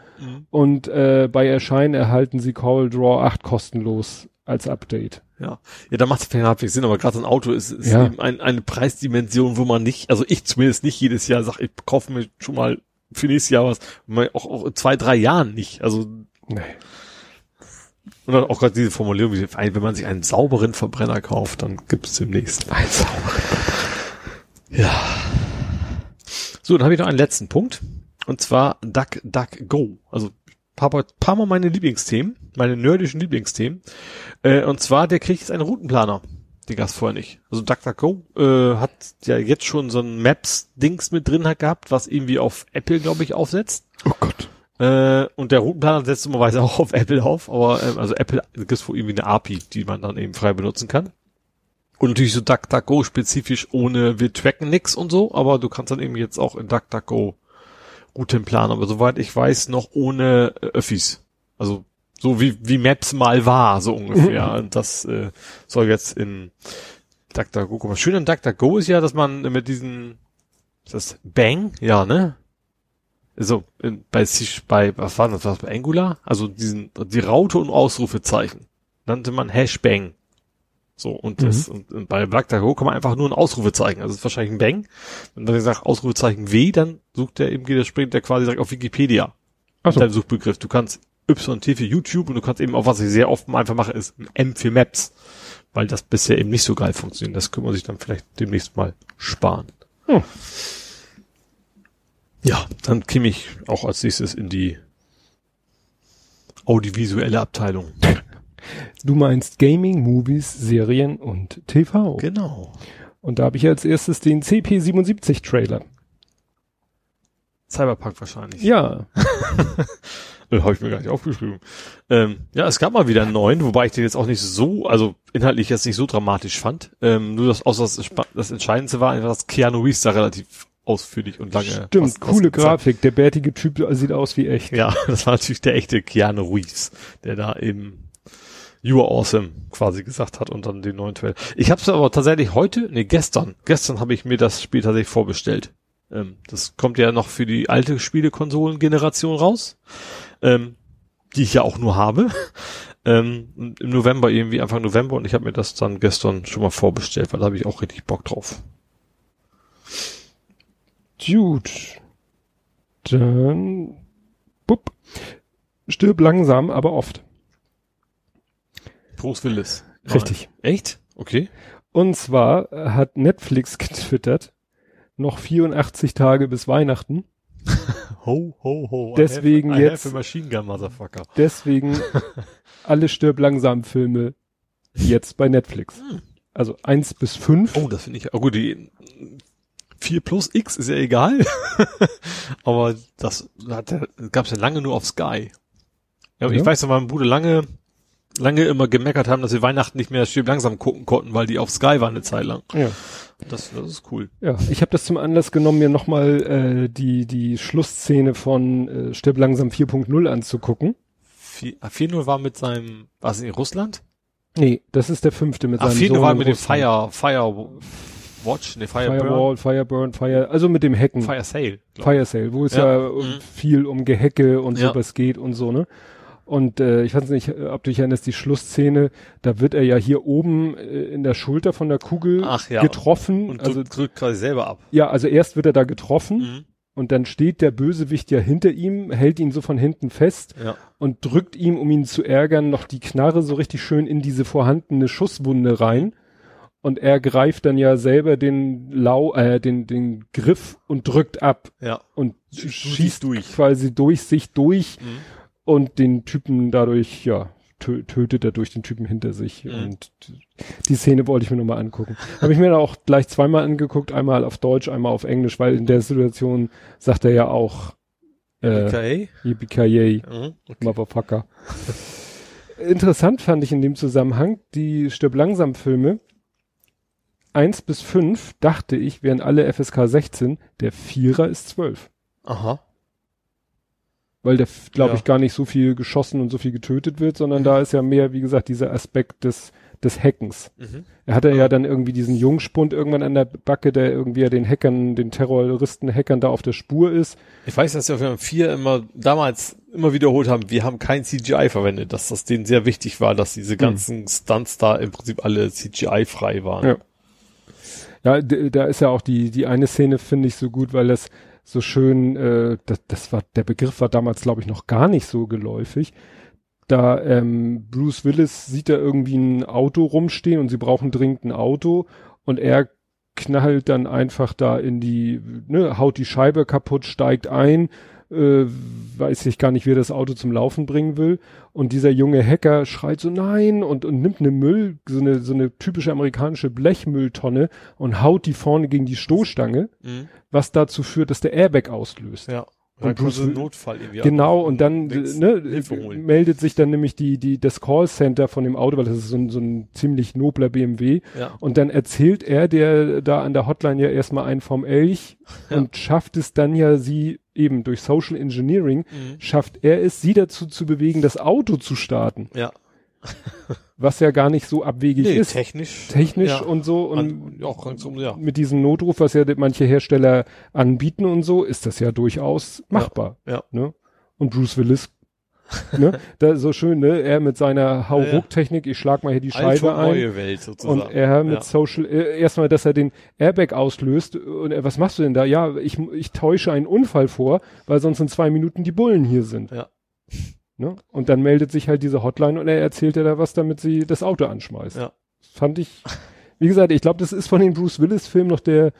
und äh, bei Erscheinen erhalten Sie Corel Draw 8 kostenlos als Update. Ja, ja, da macht es vielleicht halbwegs Sinn, aber gerade so ein Auto ist, ist Ja. eben ein, eine Preisdimension, wo man nicht, also ich zumindest nicht jedes Jahr sage, ich kaufe mir schon mal für nächstes Jahr was, auch, auch in zwei, drei Jahren nicht. Also Nee. und dann auch gerade diese Formulierung, wie, wenn man sich einen sauberen Verbrenner kauft, dann gibt es demnächst. Ein sauberer. Ja. So, dann habe ich noch einen letzten Punkt. Und zwar Duck, Duck, Go. Also paar, paar Mal meine Lieblingsthemen, meine nerdischen Lieblingsthemen. Äh, und zwar, der kriegt jetzt einen Routenplaner. Den gab's vorher nicht. Also DuckDuckGo äh, hat ja jetzt schon so ein Maps-Dings mit drin hat gehabt, was irgendwie auf Apple, glaube ich, aufsetzt. Oh Gott. Äh, und der Routenplaner setzt dummerweise auch auf Apple auf, aber ähm, also Apple gibt wohl irgendwie eine API, die man dann eben frei benutzen kann. Und natürlich so DuckDuckGo spezifisch ohne, wir tracken nix und so, aber du kannst dann eben jetzt auch in DuckDuckGo Routenplaner, aber soweit ich weiß, noch ohne äh, Öffis. Also so wie, wie Maps mal war, so ungefähr. Und das äh, soll jetzt in DuckDuckGo kommen. Schön an DuckDuckGo ist ja, dass man mit diesen, ist das Bang? Ja, ne? So, in, bei, bei, was war das, was bei Angular? Also diesen, die Raute und Ausrufezeichen nannte man Hashbang. So, und das, und, und bei DuckDuckGo kann man einfach nur ein Ausrufezeichen, also das ist wahrscheinlich ein Bang. Wenn man sagt Ausrufezeichen W, dann sucht der eben, der springt der quasi direkt auf Wikipedia. Ach Mit so. deinem Suchbegriff. Du kannst YT für YouTube und du kannst eben auch, was ich sehr oft einfach mache, ist M für Maps. Weil das bisher eben nicht so geil funktioniert. Das können wir sich dann vielleicht demnächst mal sparen. Hm. Ja, dann käme ich auch als nächstes in die audiovisuelle Abteilung. Du meinst Gaming, Movies, Serien und TV. Genau. Und da habe ich als erstes den CP77 Trailer. Cyberpunk wahrscheinlich. Ja. Äh, Habe ich mir gar nicht aufgeschrieben. Ähm, ja, es gab mal wieder einen neuen, wobei ich den jetzt auch nicht so, also inhaltlich jetzt nicht so dramatisch fand. Ähm, nur das, außer das, das Entscheidendste war einfach, dass Keanu Reeves da relativ ausführlich und lange. Stimmt, was- was coole gezeigt- Grafik. Der bärtige Typ sieht aus wie echt. Ja, das war natürlich der echte Keanu Reeves, der da eben You are awesome quasi gesagt hat und dann den neuen Trailer. Ich habe es aber tatsächlich heute, nee, gestern, gestern habe ich mir das Spiel tatsächlich vorbestellt. Ähm, das kommt ja noch für die alte Spielekonsolen-Generation raus, ähm, die ich ja auch nur habe. Ähm, Im November irgendwie, Anfang November und ich habe mir das dann gestern schon mal vorbestellt, weil da habe ich auch richtig Bock drauf. Gut. Dann, bupp. Stirb langsam, aber oft. Bruce Willis. Richtig. Echt? Okay. Und zwar hat Netflix getwittert, noch 84 Tage bis Weihnachten. Ho, ho, ho. Deswegen have, jetzt- Machine Gun, Motherfucker. Deswegen alle Stirb langsam Filme jetzt bei Netflix. Also eins bis fünf. Oh, das finde ich, oh gut, die 4 plus X ist ja egal. Aber das hat, gab's ja lange nur auf Sky. Ja, Ja. Ich weiß noch, mein Bruder lange, lange immer gemeckert haben, dass wir Weihnachten nicht mehr Stirb langsam gucken konnten, weil die auf Sky waren eine Zeit lang. Ja. Das, das ist cool. Ja, ich habe das zum Anlass genommen, mir nochmal äh, die, die Schlussszene von äh, Stirb langsam 4.0 anzugucken. 4-0 war mit seinem, war es in Russland? Nee, das ist der fünfte mit Ach, seinem 4-0 Sohn war mit dem. Fire, Fire Watch, ne, Fire Burn, Firewall, Fireburn, Fire, also mit dem Hacken. Fire Sale. Fire Sale, wo es ja, Ja. Mhm. viel um Gehecke und Ja. sowas geht und so, ne? Und äh, ich weiß nicht, ob du dich erinnerst, die Schlussszene, da wird er ja hier oben äh, in der Schulter von der Kugel Ach ja. getroffen. Und also drückt, quasi selber ab. ja, also erst wird er da getroffen Mhm. und dann steht der Bösewicht ja hinter ihm, hält ihn so von hinten fest Ja. und drückt ihm, um ihn zu ärgern, noch die Knarre so richtig schön in diese vorhandene Schusswunde rein. Und er greift dann ja selber den Lau, äh, den, den Griff und drückt ab Ja. und schießt durch. quasi durch sich durch Mhm. Und den Typen dadurch, ja, tö tötet er durch den Typen hinter sich. Mhm. Und die Szene wollte ich mir nochmal angucken. Habe ich mir dann auch gleich zweimal angeguckt, einmal auf Deutsch, einmal auf Englisch, weil in der Situation sagt er ja auch äh, Okay. Yippie Mhm. Okay. Motherfucker. Interessant fand ich in dem Zusammenhang, die Stirb langsam Filme, eins bis fünf dachte ich, wären alle FSK 16, der Vierer ist zwölf. Aha. Weil der, glaube Ja. ich, gar nicht so viel geschossen und so viel getötet wird, sondern da ist ja mehr, wie gesagt, dieser Aspekt des, des Hackens. Mhm. Er hatte ja dann irgendwie diesen Jungspund irgendwann an der Backe, der irgendwie ja den Hackern, den Terroristen-Hackern da auf der Spur ist. Ich weiß, dass wir auf vier immer damals immer wiederholt haben, wir haben kein CGI verwendet, dass das denen sehr wichtig war, dass diese ganzen Stunts da im Prinzip alle CGI-frei waren. Ja. Ja, da ist ja auch die, die eine Szene finde ich so gut, weil das so schön, äh, das, das war, der Begriff war damals, glaube ich, noch gar nicht so geläufig. Da ähm, Bruce Willis sieht da irgendwie ein Auto rumstehen und sie brauchen dringend ein Auto und er knallt dann einfach da in die, ne, haut die Scheibe kaputt, steigt ein, äh, weiß ich gar nicht, wie er das Auto zum Laufen bringen will. Und dieser junge Hacker schreit so nein und, und nimmt eine Müll, so eine, so eine typische amerikanische Blechmülltonne und haut die vorne gegen die Stoßstange, Mhm. was dazu führt, dass der Airbag auslöst. Ja. Und Bruce Notfall irgendwie. Genau, und dann ne, meldet sich dann nämlich die, die, das Callcenter von dem Auto, weil das ist so ein, so ein ziemlich nobler BMW. Ja. Und dann erzählt er, der da an der Hotline ja erstmal einen vom Elch Ja. und schafft es dann ja sie eben durch Social Engineering, Mhm. schafft er es, sie dazu zu bewegen, das Auto zu starten, Ja. was ja gar nicht so abwegig Nee, ist. technisch. Technisch ja. und so und Und auch ganz um, ja. mit diesem Notruf, was ja manche Hersteller anbieten und so, ist das ja durchaus machbar. Ja. Ne? Und Bruce Willis, ne? Da so schön, ne? Er mit seiner Hauruck-Technik, ich schlag mal hier die Scheibe ein. neue Welt sozusagen. Und er mit ja. Social, äh, erstmal, dass er den Airbag auslöst. Und er, was machst du denn da? Ja, ich, ich täusche einen Unfall vor, weil sonst in zwei Minuten die Bullen hier sind. Ja. Ne? Und dann meldet sich halt diese Hotline und er erzählt ihr da was, damit sie das Auto anschmeißt. Ja. Fand ich, wie gesagt, ich glaube, das ist von den Bruce Willis Filmen noch der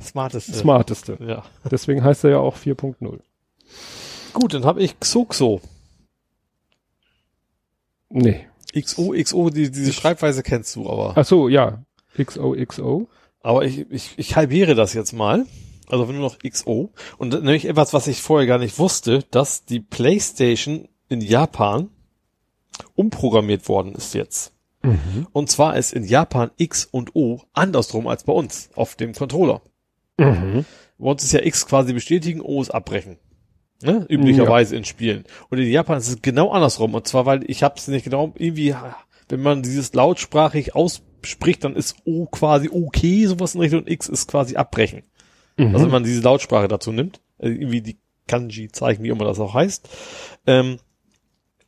Smarteste. smarteste. Ja. Deswegen heißt er ja auch 4.0. Gut, dann habe ich Xuxo. Nee. XO, XO, die, diese Schreibweise kennst du aber. Ach so, ja. XOXO. Aber ich, ich, ich halbiere das jetzt mal. Also nur noch XO. Und nämlich etwas, was ich vorher gar nicht wusste, dass die PlayStation in Japan umprogrammiert worden ist jetzt. Mhm. Und zwar ist in Japan X und O andersrum als bei uns auf dem Controller. Mhm. Bei uns ist ja X quasi bestätigen, O ist abbrechen. Ne? Üblicherweise in Spielen. Und in Japan ist es genau andersrum. Und zwar, weil ich habe es nicht genau, irgendwie, wenn man dieses lautsprachig ausspricht, dann ist O quasi okay, sowas in Richtung X ist quasi abbrechen. Mhm. Also wenn man diese Lautsprache dazu nimmt, äh, irgendwie die Kanji-Zeichen, wie immer das auch heißt. Ähm,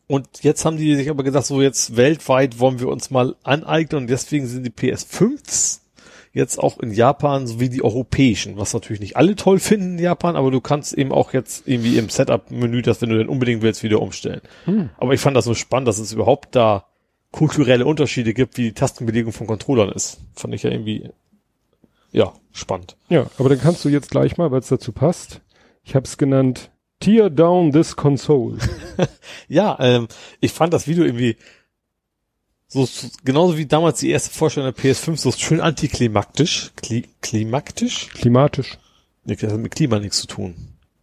und jetzt haben die sich aber gesagt, so jetzt weltweit wollen wir uns mal aneignen und deswegen sind die PS5s jetzt auch in Japan sowie die europäischen, was natürlich nicht alle toll finden in Japan, aber du kannst eben auch jetzt irgendwie im Setup-Menü das, wenn du denn unbedingt willst, wieder umstellen. Hm. Aber ich fand das so spannend, dass es überhaupt da kulturelle Unterschiede gibt, wie die Tastenbelegung von Controllern ist. Fand ich ja irgendwie, ja, spannend. Ja, aber dann kannst du jetzt gleich mal, weil es dazu passt. Ich habe es genannt Tear down this console. Ja, ähm, ich fand das Video irgendwie so, so genauso wie damals die erste Vorstellung der PS5 so schön antiklimaktisch. Kli klimaktisch? Klimatisch. Nee, Das hat mit Klima nichts zu tun.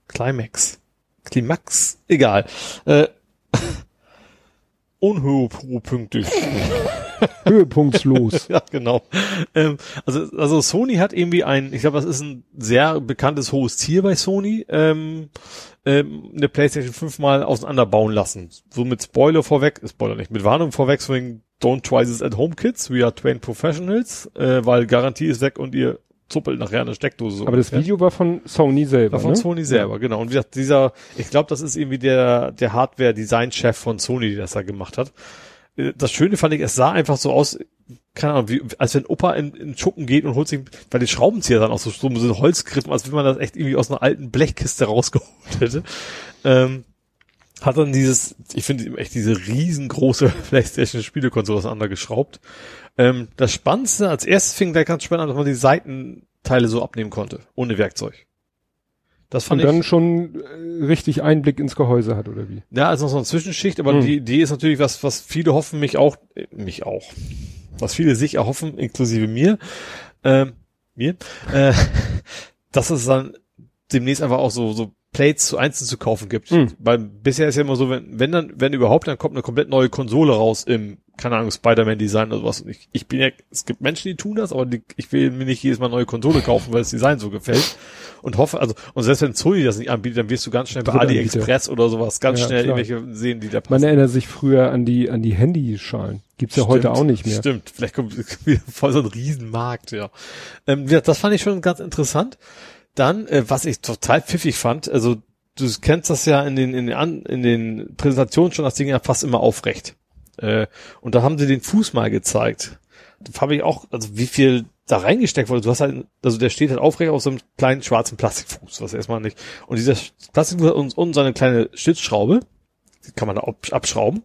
Climax. Klimax? Egal. Äh, unhöhepunktig. Höhepunktslos. ja, genau. Ähm, also, also Sony hat irgendwie ein, ich glaube, das ist ein sehr bekanntes hohes Ziel bei Sony, ähm, ähm, eine PlayStation 5 mal auseinanderbauen lassen. So mit Spoiler vorweg, Spoiler nicht, mit Warnung vorweg, so wegen Don't try this at home, kids. We are trained professionals, äh, weil Garantie ist weg und ihr zuppelt nachher eine Steckdose. so Aber das. Video war von Sony selber. War von ne? Sony selber, genau. Und wie gesagt, dieser, ich glaube, das ist irgendwie der, der Hardware-Design-Chef von Sony, der das da gemacht hat. Äh, Das Schöne fand ich, es sah einfach so aus, keine Ahnung, wie, als wenn Opa in, in den Schuppen geht und holt sich, weil die Schraubenzieher dann auch so, so, so Holzgriffen, als wenn man das echt irgendwie aus einer alten Blechkiste rausgeholt hätte. Ähm, hat dann dieses, ich finde echt diese riesengroße PlayStation-Spielekonsole auseinandergeschraubt. Ähm, das Spannendste, als erstes fing gleich ganz spannend an, dass man die Seitenteile so abnehmen konnte, ohne Werkzeug. Das fand Und ich. dann schon äh, richtig Einblick ins Gehäuse hat, oder wie? Ja, also noch so eine Zwischenschicht, aber Hm. die Idee ist natürlich was, was viele hoffen, mich auch, äh, mich auch, was viele sich erhoffen, inklusive mir, ähm, mir, äh, dass es dann demnächst einfach auch so, so Plates zu einzeln zu kaufen gibt. Hm. Weil bisher ist ja immer so, wenn, wenn dann, wenn überhaupt, dann kommt eine komplett neue Konsole raus im, keine Ahnung, Spider-Man-Design oder sowas. Und ich, ich bin ja, es gibt Menschen, die tun das, aber die, ich will mir nicht jedes Mal eine neue Konsole kaufen, weil das Design so gefällt. Und hoffe, also, und selbst wenn Sony das nicht anbietet, dann wirst du ganz schnell bei. AliExpress oder sowas ganz Ja, schnell klar. irgendwelche sehen, die da Man passen. erinnert sich früher an die, an die Handyschalen. Gibt's ja heute Stimmt, auch nicht mehr. Stimmt, vielleicht kommt wieder voll so ein Riesenmarkt, ja. Ähm, ja, das fand ich schon ganz interessant. Dann, äh, was ich total pfiffig fand, also du kennst das ja in den, in den, in den Präsentationen schon, das Ding ja fast immer aufrecht. Äh, und da haben sie den Fuß mal gezeigt. Da habe ich auch, also wie viel da reingesteckt wurde. Du hast halt, also der steht halt aufrecht auf so einem kleinen schwarzen Plastikfuß, was erstmal nicht. Und dieser Plastikfuß hat uns so eine kleine Stützschraube, die kann man da ab- abschrauben.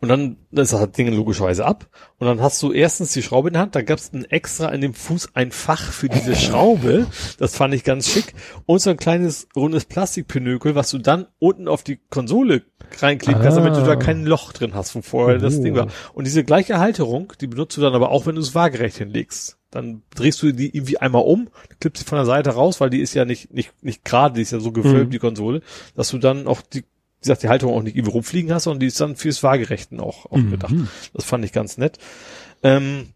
Und dann ist das Ding logischerweise ab. Und dann hast du erstens die Schraube in der Hand, da gab es ein extra in dem Fuß ein Fach für diese Schraube. Das fand ich ganz schick. Und so ein kleines rundes Plastikpinökel, was du dann unten auf die Konsole reinkleben kannst, damit du da Ah. kein Loch drin hast, wo vorher das Oh. Ding war. Und diese gleiche Halterung, die benutzt du dann aber auch, wenn du es waagerecht hinlegst. Dann drehst du die irgendwie einmal um, klippst sie von der Seite raus, weil die ist ja nicht, nicht, nicht gerade, die ist ja so gewölbt, Mhm. die Konsole, dass du dann auch die, wie gesagt, die Halterung auch nicht irgendwie rumfliegen hast, sondern die ist dann fürs Waagerechten auch, auch gedacht. Mhm. Das fand ich ganz nett. Ähm,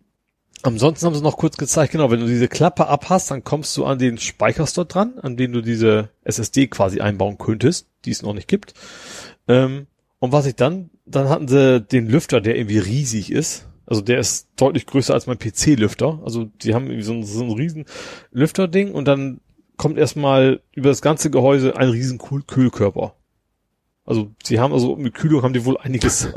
ansonsten haben sie noch kurz gezeigt, genau, wenn du diese Klappe abhast, dann kommst du an den Speicherslot dran, an den du diese SSD quasi einbauen könntest, die es noch nicht gibt. Ähm, und was ich dann, dann hatten sie den Lüfter, der irgendwie riesig ist. Also der ist deutlich größer als mein PC-Lüfter. Also die haben irgendwie so ein, so ein riesen Lüfterding und dann kommt erstmal über das ganze Gehäuse ein riesen Kühl Kühlkörper. Also sie haben also mit Kühlung haben die wohl einiges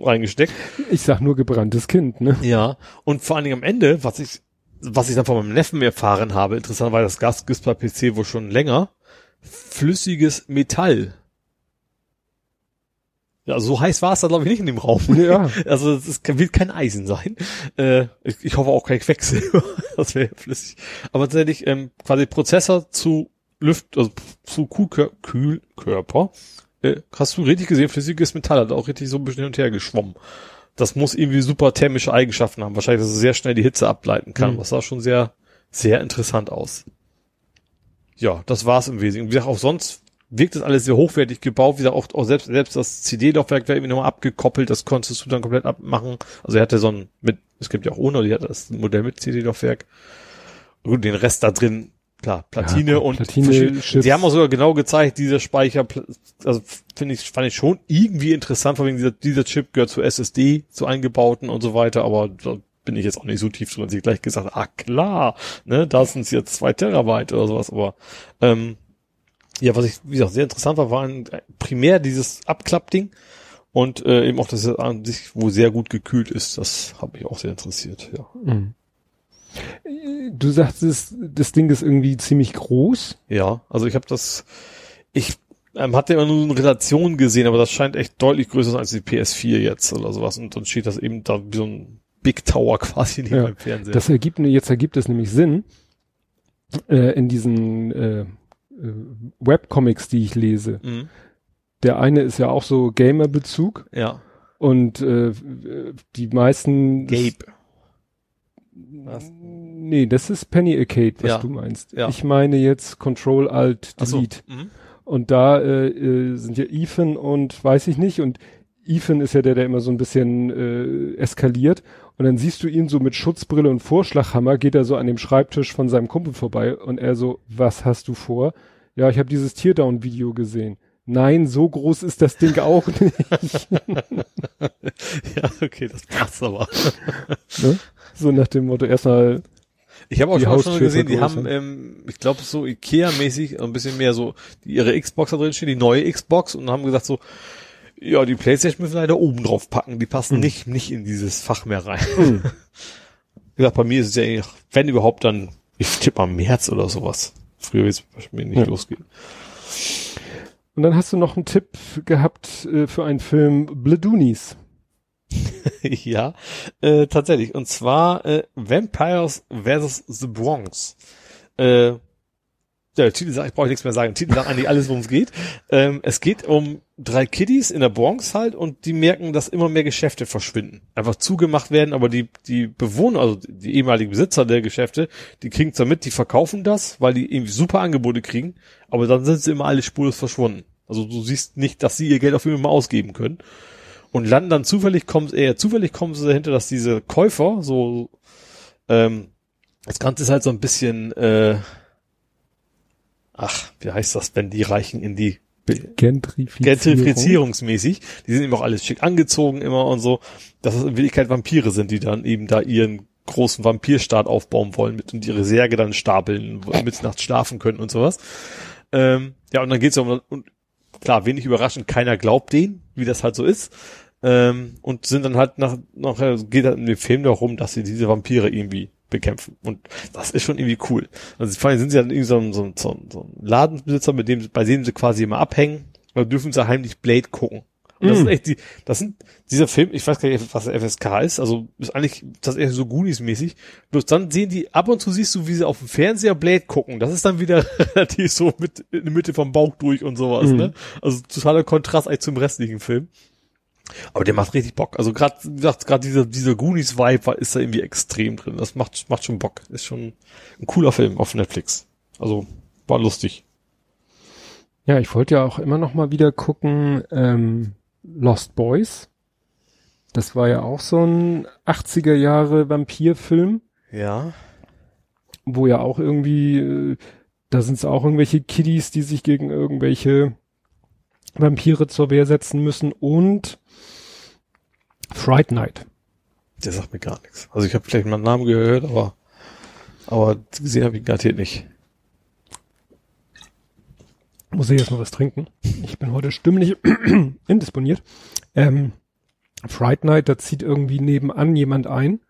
reingesteckt. Ich sag nur gebranntes Kind, ne? Ja. Und vor allen Dingen am Ende, was ich, was ich dann von meinem Neffen erfahren habe, interessant, weil das Gas gibt's bei PC wohl schon länger, flüssiges Metall. Ja, also so heiß war es da glaube ich nicht in dem Raum. Ja. Also es wird kein Eisen sein. Äh, ich, ich hoffe auch kein Quecksilber. das wäre flüssig. Aber tatsächlich ähm, quasi Prozessor zu Lüft, also zu Kühlkör Kühlkörper. Äh, hast du richtig gesehen, flüssiges Metall hat auch richtig so ein bisschen hin und her geschwommen. Das muss irgendwie super thermische Eigenschaften haben. Wahrscheinlich, dass es sehr schnell die Hitze ableiten kann. Mhm. Das sah schon sehr, sehr interessant aus. Ja, das war's im Wesentlichen. Wie gesagt, auch sonst wirkt das alles sehr hochwertig gebaut. Wie gesagt, auch, auch selbst, selbst das CD-Laufwerk wäre irgendwie nochmal abgekoppelt. Das konntest du dann komplett abmachen. Also er hatte so ein, mit, es gibt ja auch ohne, die hat das Modell mit CD-Laufwerk. Gut, den Rest da drin, klar, Platine Ja, und Platine, verschiedene- Chips. Sie haben auch sogar genau gezeigt, dieser Speicher, also finde ich, fand ich schon irgendwie interessant, vor allem dieser, dieser Chip gehört zu SSD, zu eingebauten und so weiter, aber da bin ich jetzt auch nicht so tief drin, dass ich gleich gesagt ah klar, ne, da sind es jetzt zwei Terabyte oder sowas, aber ähm, ja, was ich, wie gesagt, sehr interessant war, war ein, primär dieses Abklappding und äh, eben auch, dass es an sich wo sehr gut gekühlt ist, das hat mich auch sehr interessiert, ja. Mhm. Du sagtest, das Ding ist irgendwie ziemlich groß. Ja, also ich habe das, ich ähm, hatte immer nur in Relation gesehen, aber das scheint echt deutlich größer sein als die PS4 jetzt oder sowas. Und dann steht das eben da wie so ein Big Tower quasi neben Ja, meinem Fernseher. Das ergibt, jetzt ergibt es nämlich Sinn, äh, in diesen äh, äh, Webcomics, die ich lese. mhm. Der eine ist ja auch so Gamer-Bezug Ja, und äh, die meisten Gabe. Was? Nee, das ist Penny Arcade, was Ja. du meinst. Ja. Ich meine jetzt Control Alt Ach so. Delete. Mhm. Und da äh, äh, sind ja Ethan und weiß ich nicht. Und Ethan ist ja der, der immer so ein bisschen äh, eskaliert. Und dann siehst du ihn so mit Schutzbrille und Vorschlaghammer, geht er so an dem Schreibtisch von seinem Kumpel vorbei und er so, was hast du vor? Ja, ich habe dieses Teardown-Video gesehen. Nein, so groß ist das Ding auch nicht. Ja, okay, das passt aber. ne? So nach dem Motto, erstmal, Ich habe auch schon, schon gesehen, die haben, ähm, ich glaube, so Ikea-mäßig ein bisschen mehr so die, ihre Xbox da drin stehen, die neue Xbox und haben gesagt so, ja, die Playstation müssen wir leider oben drauf packen, die passen Mhm. nicht, nicht in dieses Fach mehr rein. Wie gesagt, bei mir ist es ja, wenn überhaupt, dann, ich tippe mal März oder sowas. Früher wird es mir nicht Ja. losgehen. Und dann hast du noch einen Tipp gehabt äh, für einen Film Bladoonies. ja, äh, tatsächlich. Und zwar äh, Vampires vs. The Bronx. Äh, der Titel sagt, ich brauche nichts mehr sagen. Der Titel sagt eigentlich alles, worum es geht. Ähm, es geht um drei Kiddies in der Bronx halt und die merken, dass immer mehr Geschäfte verschwinden. Einfach zugemacht werden, aber die, die Bewohner, also die ehemaligen Besitzer der Geschäfte, die kriegen zwar mit, die verkaufen das, weil die irgendwie super Angebote kriegen, aber dann sind sie immer alle spurlos verschwunden. Also du siehst nicht, dass sie ihr Geld auf jeden Fall mal ausgeben können und landen dann zufällig kommen eher zufällig kommen sie dahinter, dass diese Käufer so ähm, das Ganze ist halt so ein bisschen äh, ach, wie heißt das, wenn die Reichen in die Gentrifizierung. Gentrifizierungsmäßig, die sind eben auch alles schick angezogen immer und so, dass es in Wirklichkeit Vampire sind, die dann eben da ihren großen Vampirstaat aufbauen wollen mit und ihre Särge dann stapeln, mit nachts schlafen können und sowas. Ähm, ja, und dann geht's um, und klar, wenig überraschend, keiner glaubt denen, wie das halt so ist. Ähm, und sind dann halt nach, nachher geht halt in dem Film darum, dass sie diese Vampire irgendwie bekämpfen. Und das ist schon irgendwie cool. Also vor allem sind sie dann irgendwie so ein, so ein, so ein, Ladenbesitzer, mit dem, bei dem sie quasi immer abhängen, oder dürfen sie heimlich Blade gucken. Und das Mm. ist echt die, das sind, dieser Film, ich weiß gar nicht, was der FSK ist, also ist eigentlich, eher so Goonies-mäßig. Bloß dann sehen die, ab und zu siehst du, wie sie auf dem Fernseher Blade gucken. Das ist dann wieder relativ so mit, in der Mitte vom Bauch durch und sowas, Mhm. ne? Also totaler Kontrast eigentlich zum restlichen Film. Aber der macht richtig Bock. Also gerade, wie gesagt, gerade dieser, dieser Goonies-Vibe war- ist da irgendwie extrem drin. Das macht, macht schon Bock. Ist schon ein cooler Film auf Netflix. Also, war lustig. Ja, ich wollte ja auch immer noch mal wieder gucken, ähm, Lost Boys. Das war ja auch so ein 80er Jahre Vampirfilm, Ja. wo ja auch irgendwie, äh, da sind es auch irgendwelche Kiddies, die sich gegen irgendwelche Vampire zur Wehr setzen müssen und Fright Night. Der sagt mir gar nichts. Also ich habe vielleicht mal einen Namen gehört, aber aber gesehen habe ich garantiert nicht. Muss ich jetzt mal was trinken? Ich bin heute stimmlich indisponiert. Ähm, Fright Night, da zieht irgendwie nebenan jemand ein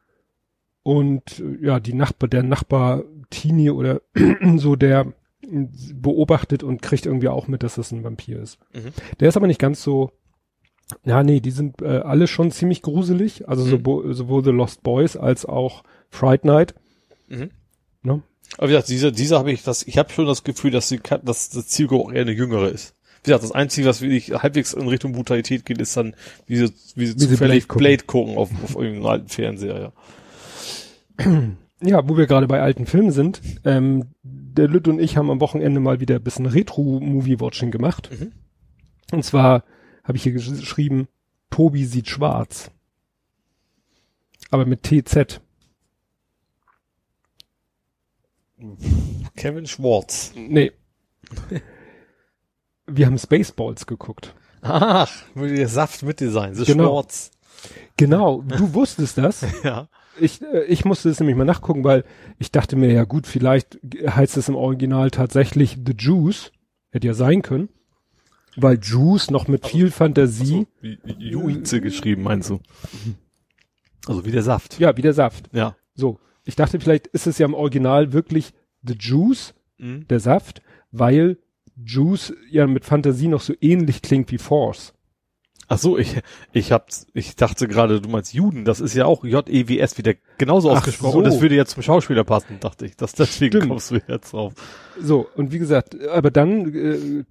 und äh, ja, die Nachbar, der Nachbar Teenie oder so, der äh, beobachtet und kriegt irgendwie auch mit, dass das ein Vampir ist. Mhm. Der ist aber nicht ganz so, ja, nee, die sind äh, alle schon ziemlich gruselig, also Mhm. sowohl, sowohl The Lost Boys als auch Fright Night. Mhm. Ne? Aber wie gesagt, dieser, dieser habe ich das, ich habe schon das Gefühl, dass, die, dass das Zielgruppe eher eine jüngere ist. Ja, das Einzige, was wirklich halbwegs in Richtung Brutalität geht, ist dann, wie sie, wie sie Wie sie zufällig Blade Blade gucken. gucken, auf, auf irgendeinem alten Fernseher, ja. Ja, wo wir gerade bei alten Filmen sind, ähm, der Lütt und ich haben am Wochenende mal wieder ein bisschen Retro-Movie-Watching gemacht. Mhm. Und zwar habe ich hier gesch- geschrieben, Tobi sieht schwarz. Aber mit TZ. Kevin Schwartz. Nee. wir haben Spaceballs geguckt. Ach, würde der Saft mit dir sein, so Genau. Schwarz. Genau, du wusstest das. Ja. Ich, äh, ich musste es nämlich mal nachgucken, weil ich dachte mir, ja gut, vielleicht heißt es im Original tatsächlich The Juice. Hätte ja sein können. Weil Juice noch mit viel Fantasie, So, wie, wie Juize geschrieben, meinst du? Also wie der Saft. ja, wie der Saft. Ja. So. Ich dachte, vielleicht ist es ja im Original wirklich The Juice, Mhm. der Saft, weil Juice ja mit Fantasie noch so ähnlich klingt wie Force. Ach so, ich, ich hab, ich dachte gerade, du meinst Juden, das ist ja auch J-E-W-S wieder genauso Ach ausgesprochen. so. Und das würde ja zum Schauspieler passen, dachte ich. Das, deswegen Stimmt. kommst du jetzt drauf. So, und wie gesagt, aber dann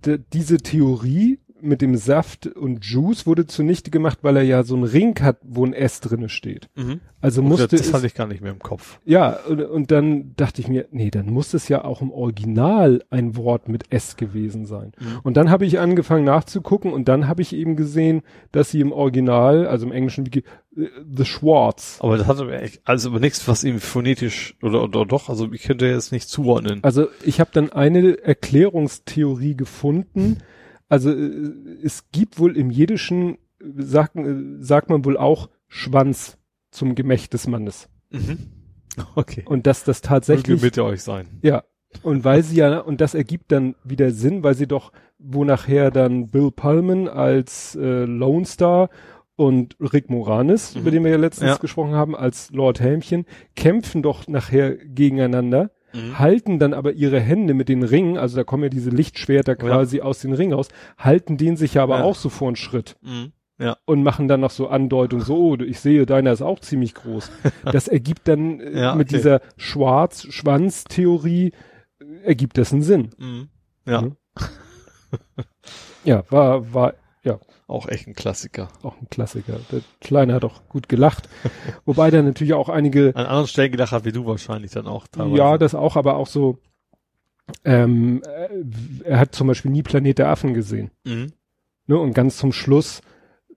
äh, diese Theorie mit dem Saft und Juice wurde zunichte gemacht, weil er ja so einen Ring hat, wo ein S drinne steht. Mhm. Also Das, musste das es, hatte ich gar nicht mehr im Kopf. ja, und, und dann dachte ich mir, nee, dann muss es ja auch im Original ein Wort mit S gewesen sein. Mhm. Und dann habe ich angefangen nachzugucken und dann habe ich eben gesehen, dass sie im Original, also im englischen Wiki, äh, The Schwartz, Aber das hatte aber echt, also aber nichts, was ihm phonetisch oder, oder doch, also ich könnte jetzt nicht zuordnen. Also ich habe dann eine Erklärungstheorie gefunden. Also äh, es gibt wohl im Jiddischen, sagt, äh, sagt man wohl auch Schwanz zum Gemächt des Mannes. Mhm. Okay. Und dass das Möge tatsächlich, mit euch sein. ja, und weil sie ja, und das ergibt dann wieder Sinn, weil sie doch, wo nachher dann Bill Pullman als äh, Lone Star und Rick Moranis, Mhm. über den wir ja letztens Ja. gesprochen haben, als Lord Helmchen, kämpfen doch nachher gegeneinander Mhm. halten dann aber ihre Hände mit den Ringen, also da kommen ja diese Lichtschwerter quasi aus den Ringen raus, halten den sich ja aber Ja. auch so vor einen Schritt Mhm. Ja. und machen dann noch so Andeutungen, so, oh, ich sehe, deiner ist auch ziemlich groß. Das ergibt dann äh, Ja, mit okay. dieser Schwarz-Schwanz-Theorie, äh, ergibt das einen Sinn. Mhm. Ja. Mhm. Ja, war, war Auch echt ein Klassiker. auch ein Klassiker. Der Kleine hat auch gut gelacht. Wobei da natürlich auch einige An anderen Stellen gedacht hat, wie du wahrscheinlich dann auch teilweise. Ja, das auch, aber auch so, ähm, äh, er hat zum Beispiel nie Planet der Affen gesehen. Mhm. Ne? Und ganz zum Schluss,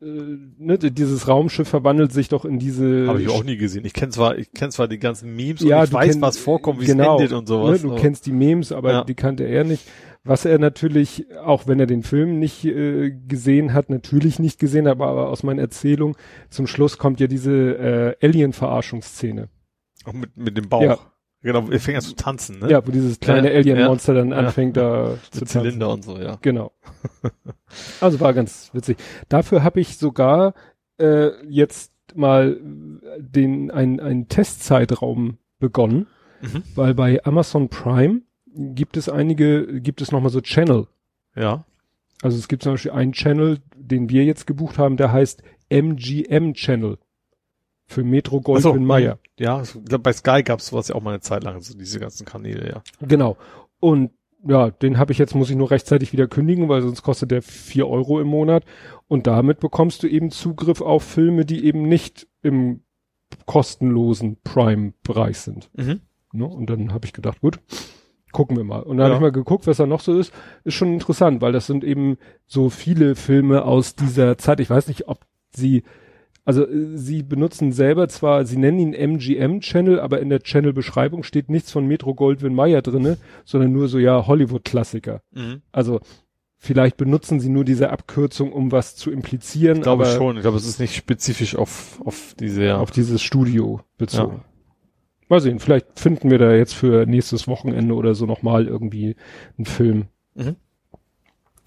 äh, ne, dieses Raumschiff verwandelt sich doch in diese. Habe ich auch nie gesehen. Ich kenne zwar, ich kenne zwar die ganzen Memes Ja, und ich weiß, kenn- was vorkommt, wie genau, es endet und sowas. Ne, du aber- kennst die Memes, aber Ja. die kannte er nicht. Was er natürlich, auch wenn er den Film nicht äh, gesehen hat, natürlich nicht gesehen, hat, aber, aber aus meiner Erzählung, zum Schluss kommt ja diese äh, Alien-Verarschungsszene. auch mit, mit dem Bauch. Ja. Genau, er fängt an zu tanzen, ne? Ja, wo dieses kleine Ja, Alien-Monster dann ja. anfängt da zu Mit tanzen. Zylinder und so, ja. Genau. Also war ganz witzig. Dafür habe ich sogar äh, jetzt mal den ein einen Testzeitraum begonnen, Mhm. weil bei Amazon Prime gibt es einige, gibt es nochmal so Channel. Ja. Also es gibt zum Beispiel einen Channel, den wir jetzt gebucht haben, der heißt MGM Channel für Metro Ach so, Goldwyn Mayer. Ja, ich glaub, bei Sky gab's sowas ja auch mal eine Zeit lang, so diese ganzen Kanäle, ja. Genau. Und ja, den habe ich jetzt, muss ich nur rechtzeitig wieder kündigen, weil sonst kostet der vier Euro im Monat. Und damit bekommst du eben Zugriff auf Filme, die eben nicht im kostenlosen Prime-Bereich sind. Mhm. Ne? Und dann habe ich gedacht, gut, gucken wir mal. Und dann habe Ja. ich mal geguckt, was da noch so ist. Ist schon interessant, weil das sind eben so viele Filme aus dieser Zeit. Ich weiß nicht, ob sie, also äh, sie benutzen selber zwar, sie nennen ihn MGM-Channel, aber in der Channel-Beschreibung steht nichts von Metro Goldwyn Mayer drinne, sondern nur so, ja, Hollywood-Klassiker. Mhm. Also vielleicht benutzen sie nur diese Abkürzung, um was zu implizieren, Ich glaube aber schon. Ich glaube, es ist nicht spezifisch auf, auf diese, ja. auf dieses Studio bezogen. Mal sehen, vielleicht finden wir da jetzt für nächstes Wochenende oder so nochmal irgendwie einen Film. Mhm.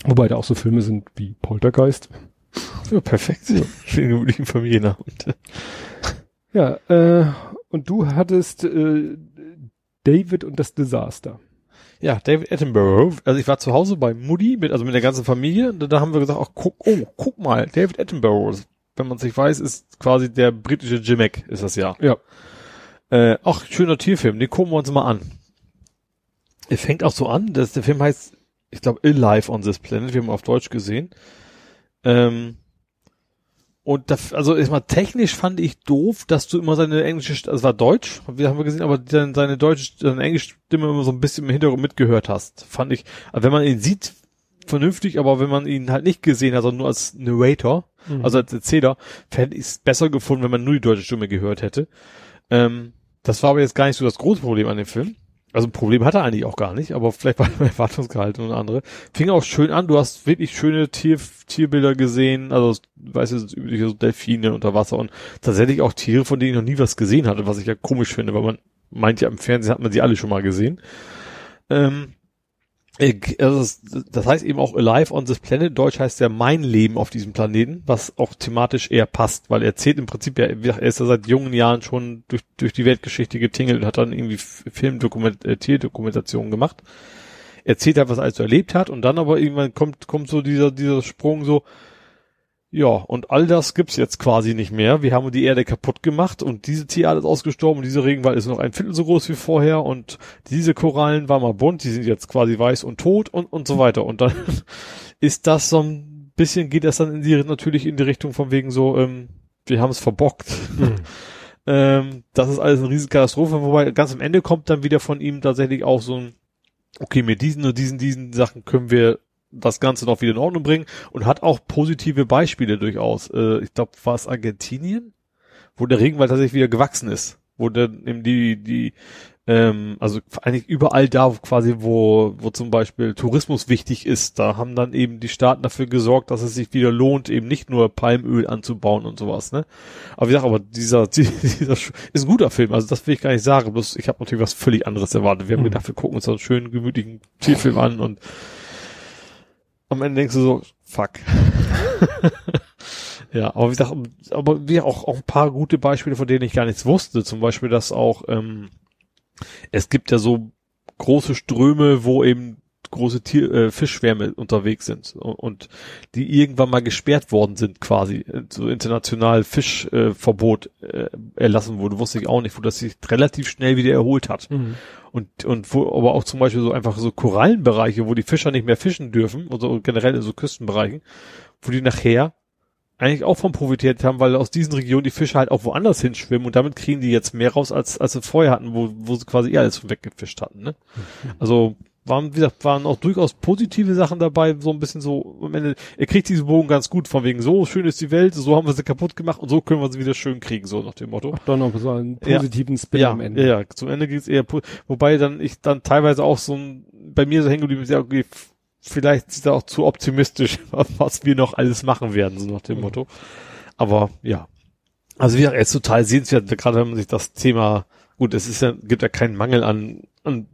Wobei da auch so Filme sind wie Poltergeist. ja perfekt. Ja. Schön gemütlichen Familienabend. Ja, äh, und du hattest äh, David und das Desaster. Ja, David Attenborough. Also ich war zu Hause bei Mutti, mit, also mit der ganzen Familie. Da, da haben wir gesagt, ach, guck, oh, guck mal, David Attenborough. Wenn man es nicht weiß, ist quasi der britische Jimek, ist das ja. Ja. Äh, ach, schöner Tierfilm, den gucken wir uns mal an. Er fängt auch so an, dass der Film heißt ich glaube, Alive on this Planet, wir haben auf Deutsch gesehen. Ähm, und da, also erstmal technisch fand ich doof, dass du immer seine englische, also es war Deutsch, wir haben wir gesehen, aber dann seine deutsche, seine englische Stimme immer so ein bisschen im Hintergrund mitgehört hast. Fand ich, also wenn man ihn sieht, vernünftig, aber wenn man ihn halt nicht gesehen hat, sondern nur als Narrator, mhm. also als Erzähler, fände ich es besser gefunden, wenn man nur die deutsche Stimme gehört hätte. Ähm, das war aber jetzt gar nicht so das große Problem an dem Film. Also ein Problem hat er eigentlich auch gar nicht, aber vielleicht war er Erwartungsgehalt und andere. Fing auch schön an, du hast wirklich schöne Tier, Tierbilder gesehen, also weißt du, das übliche so Delfine unter Wasser und tatsächlich auch Tiere, von denen ich noch nie was gesehen hatte, was ich ja komisch finde, weil man meint ja im Fernsehen hat man sie alle schon mal gesehen. Ähm, das heißt eben auch Alive on this Planet. Deutsch heißt ja mein Leben auf diesem Planeten, was auch thematisch eher passt, weil er zählt im Prinzip ja, er ist ja seit jungen Jahren schon durch, durch die Weltgeschichte getingelt und hat dann irgendwie Filmdokument, äh, gemacht. Er erzählt halt, was er alles erlebt hat und dann aber irgendwann kommt, kommt so dieser, dieser Sprung so, ja, und all das gibt's jetzt quasi nicht mehr. Wir haben die Erde kaputt gemacht und diese Tierart ist ausgestorben und dieser Regenwald ist noch ein Viertel so groß wie vorher und diese Korallen waren mal bunt, die sind jetzt quasi weiß und tot und, und so weiter. Und dann ist das so ein bisschen, geht das dann in die, natürlich in die Richtung von wegen so, ähm, wir haben es verbockt. Mhm. ähm, das ist alles eine Riesenkatastrophe, wobei ganz am Ende kommt dann wieder von ihm tatsächlich auch so ein, okay, mit diesen und diesen, diesen Sachen können wir das Ganze noch wieder in Ordnung bringen und hat auch positive Beispiele durchaus. Äh, ich glaube, war es Argentinien, wo der Regenwald tatsächlich wieder gewachsen ist, wo dann eben die die ähm, also eigentlich überall da quasi, wo wo zum Beispiel Tourismus wichtig ist, da haben dann eben die Staaten dafür gesorgt, dass es sich wieder lohnt, eben nicht nur Palmöl anzubauen und sowas. Ne? Aber wie gesagt, aber dieser dieser ist ein guter Film, also das will ich gar nicht sagen. Bloß ich habe natürlich was völlig anderes erwartet. Wir haben mhm. gedacht, wir gucken uns einen schönen gemütlichen Tierfilm an und am Ende denkst du so, fuck. ja, aber wie gesagt, aber wie auch, auch ein paar gute Beispiele, von denen ich gar nichts wusste. Zum Beispiel, dass auch, ähm, es gibt ja so große Ströme, wo eben große Tier, äh, Fischschwärme unterwegs sind und, und, die irgendwann mal gesperrt worden sind quasi. So international Fischverbot äh, äh, erlassen wurde, wusste ich auch nicht, wo das sich relativ schnell wieder erholt hat. Mhm. Und, und wo aber auch zum Beispiel so einfach so Korallenbereiche, wo die Fischer nicht mehr fischen dürfen, oder generell in so Küstenbereichen, wo die nachher eigentlich auch von profitiert haben, weil aus diesen Regionen die Fische halt auch woanders hinschwimmen und damit kriegen die jetzt mehr raus, als, als sie vorher hatten, wo, wo sie quasi eher alles weggefischt hatten. Ne? Mhm. Also waren, wie gesagt, waren auch durchaus positive Sachen dabei, so ein bisschen so, am Ende, er kriegt diesen Bogen ganz gut, von wegen, so schön ist die Welt, so haben wir sie kaputt gemacht und so können wir sie wieder schön kriegen, so nach dem Motto. Ach, doch noch so einen positiven ja, Spin ja, am Ende. Ja, ja, zum Ende geht's eher, wobei dann ich dann teilweise auch so ein, bei mir so hängen geblieben ist, ja, okay, vielleicht ist er auch zu optimistisch, was wir noch alles machen werden, so nach dem mhm. Motto. Aber, ja. Also wie gesagt, er ist total sehenswert, gerade wenn man sich das Thema, gut, es ist ja, gibt ja keinen Mangel an, an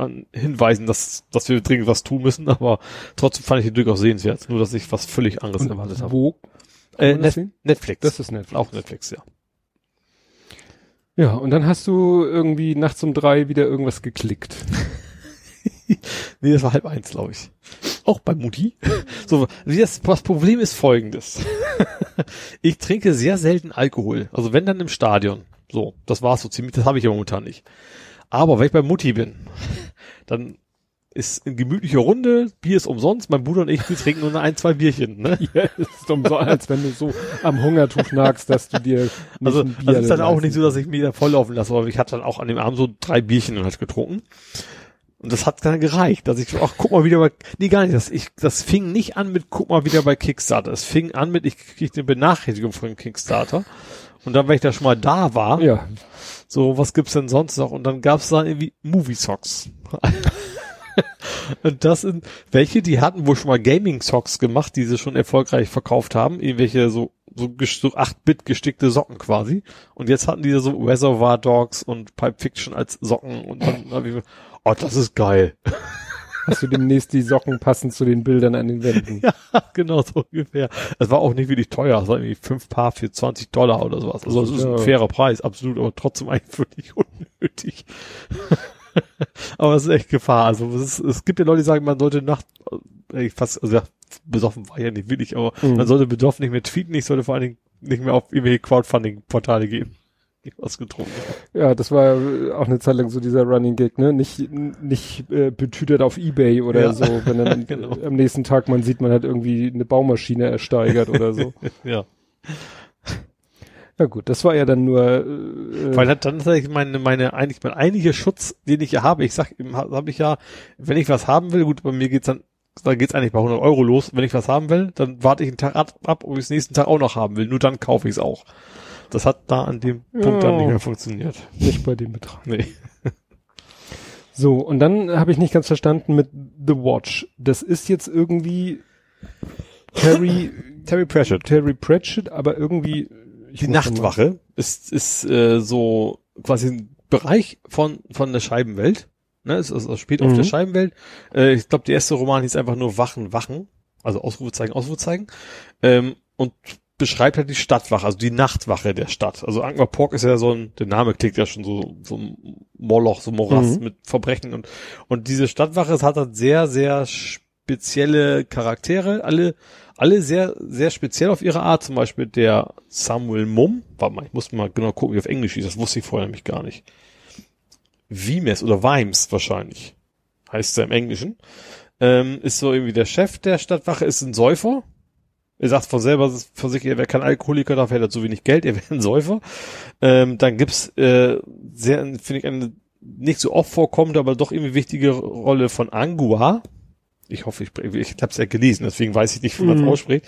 an Hinweisen, dass, dass wir dringend was tun müssen, aber trotzdem fand ich ihn durchaus sehenswert, nur dass ich was völlig anderes Und erwartet habe. Wo? Äh, Net Netflix. Das ist Netflix. Auch Netflix, ja. Ja, und dann hast du irgendwie nachts um drei wieder irgendwas geklickt. nee, das war halb eins, glaube ich. Auch bei Mutti. So, das, das Problem ist folgendes. ich trinke sehr selten Alkohol. Also wenn dann im Stadion. So, das war's so ziemlich, das habe ich ja momentan nicht. Aber wenn ich bei Mutti bin, dann ist in gemütlicher Runde, Bier ist umsonst, mein Bruder und ich, wir trinken nur ein, zwei Bierchen, ne? Ja, ist umsonst, als wenn du so am Hungertuch nagst, dass du dir Also, ein Bier also ist dann auch nicht so, dass ich mir da volllaufen lasse, aber ich hatte dann auch an dem Abend so drei Bierchen halt getrunken. Und das hat dann gereicht, dass ich, ach, guck mal wieder bei, nee, gar nicht, das, ich, das fing nicht an mit, guck mal wieder bei Kickstarter. Es fing an mit, ich krieg eine Benachrichtigung von Kickstarter. Und dann, wenn ich da schon mal da war, ja. So, was gibt's denn sonst noch? Und dann gab's da irgendwie Movie Socks. und das sind welche, die hatten wohl schon mal Gaming Socks gemacht, die sie schon erfolgreich verkauft haben. Irgendwelche so, so, so 8-Bit gestickte Socken quasi. Und jetzt hatten die so Reservoir Dogs und Pipe Fiction als Socken und dann hab ich, oh, das ist geil. Hast du demnächst die Socken passend zu den Bildern an den Wänden? Ja, genau so ungefähr. Es war auch nicht wirklich teuer, es war irgendwie fünf Paar für 20 Dollar oder sowas. Also das ist ein fairer Preis, absolut, aber trotzdem eigentlich völlig unnötig. aber es ist echt Gefahr. Also es, ist, es gibt ja Leute, die sagen, man sollte nachts, äh, fast, also ja, besoffen war ja nicht wirklich, aber mhm. man sollte besoffen nicht mehr tweeten, ich sollte vor allen Dingen nicht mehr auf irgendwelche Crowdfunding-Portale gehen. was getrunken Ja, das war auch eine Zeit lang so dieser Running Gag, ne? Nicht, nicht äh, betütert auf Ebay oder Ja. so, wenn dann Genau. am nächsten Tag man sieht, man hat irgendwie eine Baumaschine ersteigert oder so. Ja. Ja gut, das war ja dann nur äh, Weil dann tatsächlich meine, meine, eigentlich mein einiger Schutz, den ich ja habe, ich sag, habe ich ja, wenn ich was haben will, gut, bei mir geht's dann, da geht's eigentlich bei 100 Euro los. Wenn ich was haben will, dann warte ich einen Tag ab, ab ob ich es nächsten Tag auch noch haben will. Nur dann kaufe ich es auch. Das hat da an dem Punkt dann nicht mehr funktioniert. nicht bei dem Betrag. Nee. So, und dann habe ich nicht ganz verstanden mit The Watch. Das ist jetzt irgendwie Terry, Terry Pratchett. Terry Pratchett, aber irgendwie Die Nachtwache ist, ist äh, so quasi ein Bereich von, von der Scheibenwelt. Ne, es, es, es spielt auf Mhm. der Scheibenwelt. Äh, ich glaube, der erste Roman hieß einfach nur Wachen, Wachen. Also Ausrufezeichen, Ausrufezeichen. Ähm, und beschreibt halt die Stadtwache, also die Nachtwache der Stadt. Also Angmar Pork ist ja so ein, der Name klingt ja schon so, so ein Moloch, so Morast Mhm. mit Verbrechen und, und diese Stadtwache, es hat halt sehr, sehr spezielle Charaktere, alle, alle sehr, sehr speziell auf ihre Art. Zum Beispiel der Samuel Mumm. Warte mal, ich muss mal genau gucken, wie auf Englisch ist. Das wusste ich vorher nämlich gar nicht. Vimes oder Vimes wahrscheinlich. Heißt er im Englischen. Ähm, ist so irgendwie der Chef der Stadtwache, ist ein Säufer. Er sagt von selber von sich, er wäre kein Alkoholiker, dafür hätte er zu wenig Geld, er wäre ein Säufer. Ähm, dann gibt's äh, sehr, finde ich, eine nicht so oft vorkommende, aber doch irgendwie wichtige Rolle von Angua. Ich hoffe, ich, ich habe es ja gelesen, deswegen weiß ich nicht, wie man es Mhm. ausspricht.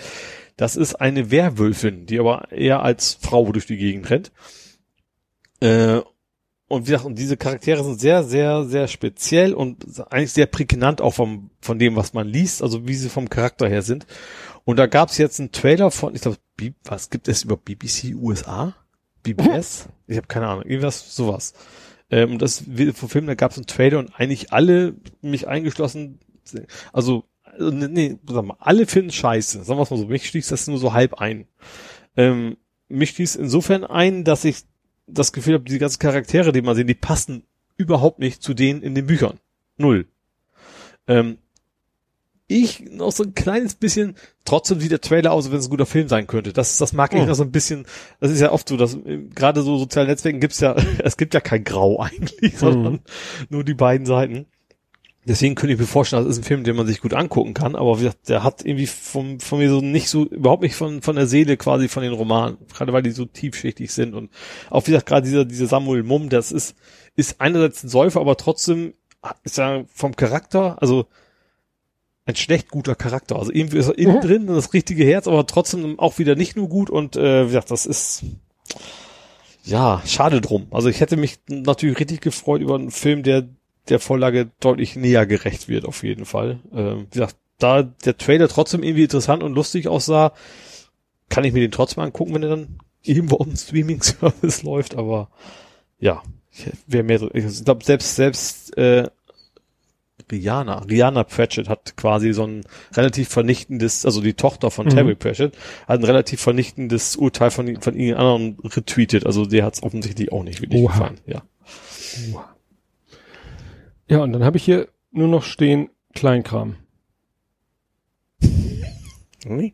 Das ist eine Werwölfin, die aber eher als Frau durch die Gegend rennt. Äh, und wie gesagt, und diese Charaktere sind sehr, sehr, sehr speziell und eigentlich sehr prägnant auch vom, von dem, was man liest, also wie sie vom Charakter her sind. Und da gab's jetzt einen Trailer von, ich glaube, was gibt es über BBC USA? BBS? Ich habe keine Ahnung, irgendwas, sowas. Ähm, und das vom Film, da gab's einen Trailer und eigentlich alle, mich eingeschlossen, also, also, nee, sag mal, alle finden scheiße. Sagen wir es mal so, mich schließt das nur so halb ein. Ähm, mich schließt insofern ein, dass ich das Gefühl habe, diese ganzen Charaktere, die man sehen, die passen überhaupt nicht zu denen in den Büchern. Null. Ähm, ich noch so ein kleines bisschen, trotzdem sieht der Trailer aus, als wenn es ein guter Film sein könnte. Das, das mag ich Mhm. noch so ein bisschen, das ist ja oft so, dass äh, gerade so sozialen Netzwerken gibt's ja, es gibt ja kein Grau eigentlich, sondern nur die beiden Seiten. Deswegen könnte ich mir vorstellen, das ist ein Film, den man sich gut angucken kann, aber wie gesagt, der hat irgendwie vom, von mir so nicht so, überhaupt nicht von, von der Seele quasi von den Romanen, gerade weil die so tiefschichtig sind und auch wie gesagt, gerade dieser, dieser Samuel Mumm, das ist, ist einerseits ein Säufer, aber trotzdem ist er vom Charakter, also ein schlecht guter Charakter. Also irgendwie ist er innen Mhm. drin, das richtige Herz, aber trotzdem auch wieder nicht nur gut und äh, wie gesagt, das ist ja schade drum. Also ich hätte mich natürlich richtig gefreut über einen Film, der der Vorlage deutlich näher gerecht wird, auf jeden Fall. Ähm, wie gesagt, da der Trailer trotzdem irgendwie interessant und lustig aussah, kann ich mir den trotzdem angucken, wenn er dann irgendwo auf dem Streaming-Service läuft, aber ja, ich wäre mehr ich glaube, selbst, selbst äh, Rihanna, Rihanna Pratchett hat quasi so ein relativ vernichtendes, also die Tochter von Mhm. Terry Pratchett, hat ein relativ vernichtendes Urteil von, von irgendeinem anderen retweetet, also der hat es offensichtlich auch nicht wirklich Oha. gefallen, ja. Ja, und dann habe ich hier nur noch stehen Kleinkram. Hm?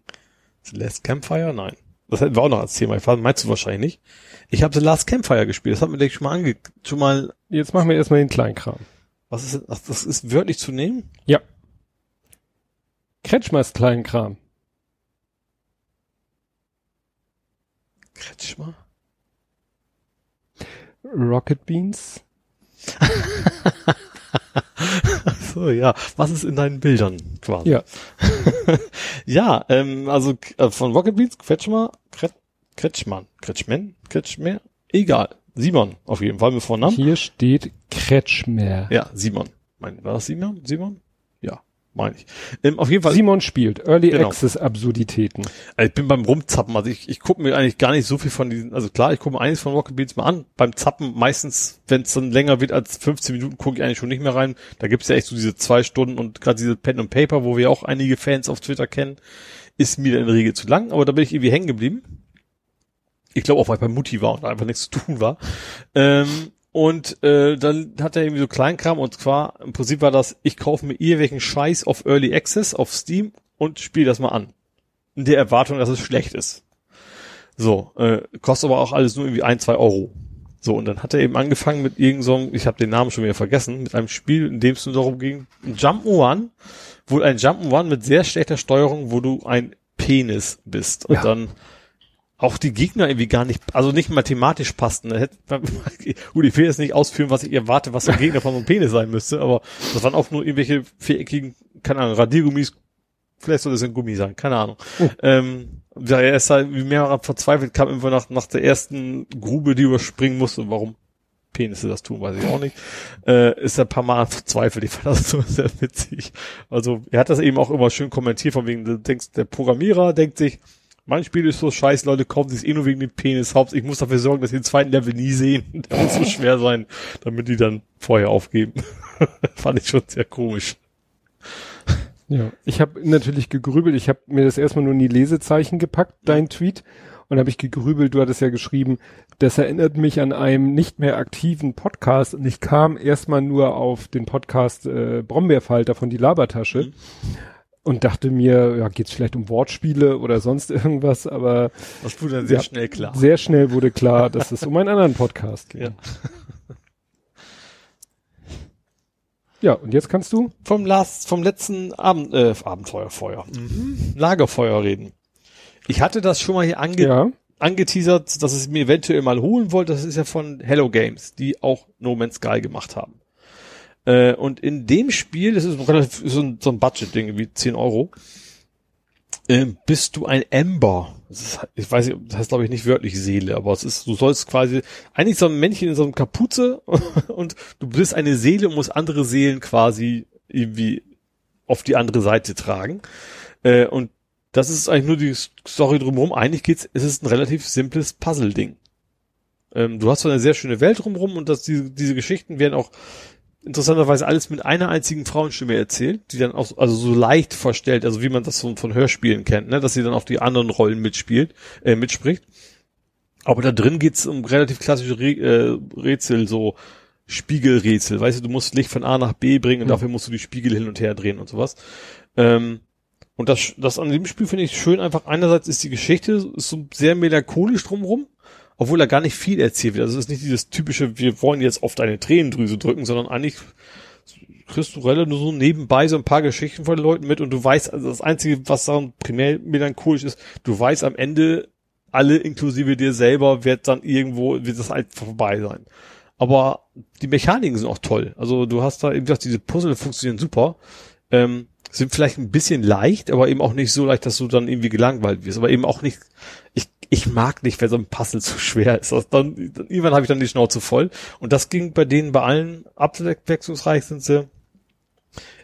The Last Campfire? Nein. Das hätten wir auch noch als Thema. Weiß, meinst du wahrscheinlich nicht. Ich habe The Last Campfire gespielt. Das hat mir denke ich schon mal ange schon mal. Jetzt machen wir erstmal den Kleinkram. Was ist ach, das ist wörtlich zu nehmen? Ja. Kretschmers Kleinkram. Kretschmer? Rocket Beans. so, ja. Was ist in deinen Bildern quasi? Ja. ja, ähm, also äh, von Rocket Beans, Kretschmer, Kret, Kretschmann, Kretschmann, Kretschmer, egal. Simon, auf jeden Fall mit Vornamen. Hier steht Kretschmer. Ja, Simon. Mein, war das Simon? Simon? Ja, meine ich. Ähm, auf jeden Fall. Simon spielt Early Genau. Access Absurditäten. Also ich bin beim Rumzappen, also ich, ich gucke mir eigentlich gar nicht so viel von diesen, also klar, ich gucke mir eines von Rocket Beans mal an. Beim Zappen meistens, wenn es dann länger wird als 15 Minuten, gucke ich eigentlich schon nicht mehr rein. Da gibt's ja echt so diese zwei Stunden und gerade diese Pen and Paper, wo wir auch einige Fans auf Twitter kennen, ist mir in der Regel zu lang, aber da bin ich irgendwie hängen geblieben. Ich glaube auch, weil ich bei Mutti war und da einfach nichts zu tun war. Ähm, und äh, dann hat er irgendwie so Kleinkram und zwar im Prinzip war das, ich kaufe mir irgendwelchen Scheiß auf Early Access auf Steam und spiele das mal an in der Erwartung, dass es schlecht ist. So, äh, kostet aber auch alles nur irgendwie ein, zwei Euro. So, und dann hat er eben angefangen mit irgendeinem, so ich habe den Namen schon wieder vergessen, mit einem Spiel, in dem es nur darum ging, ein Jump'n'One, wohl ein Jump'n'One mit sehr schlechter Steuerung, wo du ein Penis bist. Und Ja. dann auch die Gegner irgendwie gar nicht, also nicht mathematisch passten. Gut, ich will jetzt nicht ausführen, was ich erwarte, was ein Gegner von so einem Penis sein müsste, aber das waren auch nur irgendwelche viereckigen, keine Ahnung, Radiergummis, vielleicht soll das ein Gummi sein, keine Ahnung. Ähm, ja, er ist halt wie mehrere verzweifelt, kam irgendwann nach, nach der ersten Grube, die überspringen musste. Warum Penisse das tun, weiß ich auch nicht. Äh, ist er ein paar Mal verzweifelt. Ich fand das so sehr witzig. Also er hat das eben auch immer schön kommentiert, von wegen, du denkst, der Programmierer denkt sich, mein Spiel ist so scheiße, Leute kaufen sich eh nur wegen dem Penis. Haupt, ich muss dafür sorgen, dass sie den zweiten Level nie sehen. Der muss so schwer sein, damit die dann vorher aufgeben. Fand ich schon sehr komisch. Ja, ich habe natürlich gegrübelt. Ich habe mir das erstmal nur in die Lesezeichen gepackt, dein Tweet. Und habe ich gegrübelt, du hattest ja geschrieben, das erinnert mich an einen nicht mehr aktiven Podcast. Und ich kam erstmal nur auf den Podcast äh, Brombeerfalter von die Labertasche Mhm. Und dachte mir, ja, geht's vielleicht um Wortspiele oder sonst irgendwas, aber Das wurde dann sehr Ja. schnell klar. sehr schnell wurde klar, dass es um einen anderen Podcast geht. Ja. Ja, und jetzt kannst du? vom last, vom letzten Abend, äh, Abenteuerfeuer, mhm. Lagerfeuer reden. Ich hatte das schon mal hier ange Ja. angeteasert, dass ich mir eventuell mal holen wollte. Das ist ja von Hello Games, die auch No Man's Sky gemacht haben. Äh, und in dem Spiel, das ist relativ so ein, so ein Budget-Ding, wie 10 Euro, ähm, bist du ein Ember. Das ist, ich weiß nicht, das heißt glaube ich nicht wörtlich Seele, aber es ist, du sollst quasi, eigentlich so ein Männchen in so einem Kapuze und du bist eine Seele und musst andere Seelen quasi irgendwie auf die andere Seite tragen. Äh, und das ist eigentlich nur die Story drumherum. Eigentlich geht's, es ist ein relativ simples Puzzle-Ding. Ähm, du hast so eine sehr schöne Welt drumherum und dass diese, diese Geschichten werden auch interessanterweise alles mit einer einzigen Frauenstimme erzählt, die dann auch also so leicht verstellt, also wie man das von, von Hörspielen kennt, ne, dass sie dann auch die anderen Rollen mitspielt, äh, mitspricht. Aber da drin geht's um relativ klassische Re äh, Rätsel, so Spiegelrätsel. Weißt du, du musst Licht von A nach B bringen und Hm. dafür musst du die Spiegel hin und her drehen und sowas. Ähm, und das, das an dem Spiel finde ich schön einfach. Einerseits ist die Geschichte ist so sehr melancholisch drumrum, obwohl da gar nicht viel erzählt wird. Also es ist nicht dieses typische, wir wollen jetzt auf deine Tränendrüse drücken, sondern eigentlich kriegst du relativ nur so nebenbei so ein paar Geschichten von den Leuten mit und du weißt, also das Einzige, was daran primär melancholisch ist, du weißt am Ende, alle inklusive dir selber wird dann irgendwo, wird das halt vorbei sein. Aber die Mechaniken sind auch toll. Also du hast da eben gesagt, diese Puzzle funktionieren super. Ähm, sind vielleicht ein bisschen leicht, aber eben auch nicht so leicht, dass du dann irgendwie gelangweilt wirst. Aber eben auch nicht, ich, ich mag nicht, wenn so ein Puzzle zu schwer ist. Das dann, irgendwann habe ich dann die Schnauze voll. Und das ging bei denen bei allen abwechslungsreich sind sie.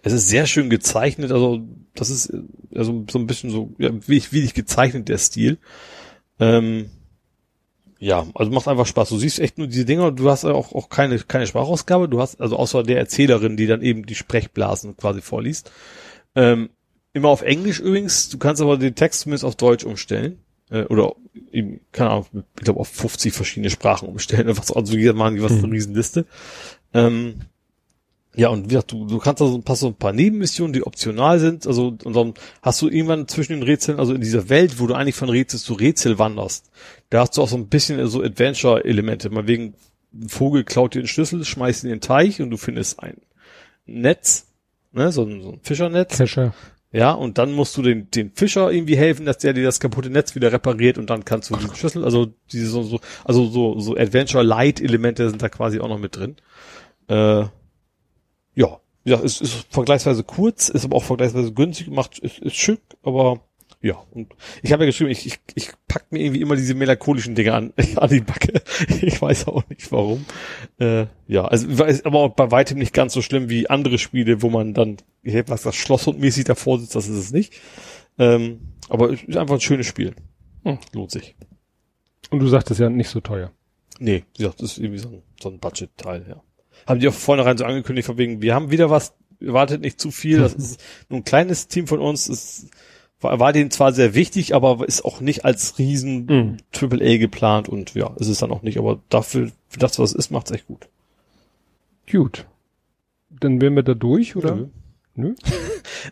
Es ist sehr schön gezeichnet, also das ist also so ein bisschen so, ja, wie ich, wie ich gezeichnet, der Stil. Ähm, ja, also macht einfach Spaß. Du siehst echt nur diese Dinger, du hast auch, auch keine, keine Sprachausgabe, du hast, also außer der Erzählerin, die dann eben die Sprechblasen quasi vorliest. Ähm, immer auf Englisch übrigens, du kannst aber den Text zumindest auf Deutsch umstellen. Äh, oder eben, keine Ahnung, ich glaube auf 50 verschiedene Sprachen umstellen. Was, also wie machen die was für eine Riesenliste. Ähm, ja, und wie gesagt, du, du kannst da so ein paar, so ein paar Nebenmissionen, die optional sind. Also, und dann hast du irgendwann zwischen den Rätseln, also in dieser Welt, wo du eigentlich von Rätsel zu Rätsel wanderst, da hast du auch so ein bisschen so Adventure-Elemente. Mal wegen, ein Vogel klaut dir den Schlüssel, schmeißt ihn in den Teich und du findest ein Netz, ne, so ein, so ein Fischernetz. Kescher. Ja, und dann musst du den, den Fischer irgendwie helfen, dass der dir das kaputte Netz wieder repariert und dann kannst du den Schlüssel, also diese so, so also so, so Adventure-Light-Elemente sind da quasi auch noch mit drin. Äh, ja, ja, es ist vergleichsweise kurz, ist aber auch vergleichsweise günstig gemacht, ist, ist schick, aber ja, und ich habe ja geschrieben, ich, ich, ich pack mir irgendwie immer diese melancholischen Dinge an, an die Backe. Ich weiß auch nicht warum. Äh, ja, also ist aber auch bei weitem nicht ganz so schlimm wie andere Spiele, wo man dann, was das Schlosshundmäßig davor sitzt, das ist es nicht. Ähm, aber es ist einfach ein schönes Spiel. Hm. Lohnt sich. Und du sagtest ja nicht so teuer. Nee, wie gesagt, das ist irgendwie so ein, so ein Budget-Teil, ja. Haben die auch vornherein so angekündigt, von wegen, wir haben wieder was, erwartet nicht zu viel, das ist nur ein kleines Team von uns, ist, war, war denen zwar sehr wichtig, aber ist auch nicht als riesen Mhm. Triple A geplant und ja, ist es dann auch nicht, aber dafür, für das, was es ist, macht's echt gut. Gut. Dann wären wir da durch, oder? Nö. Nö?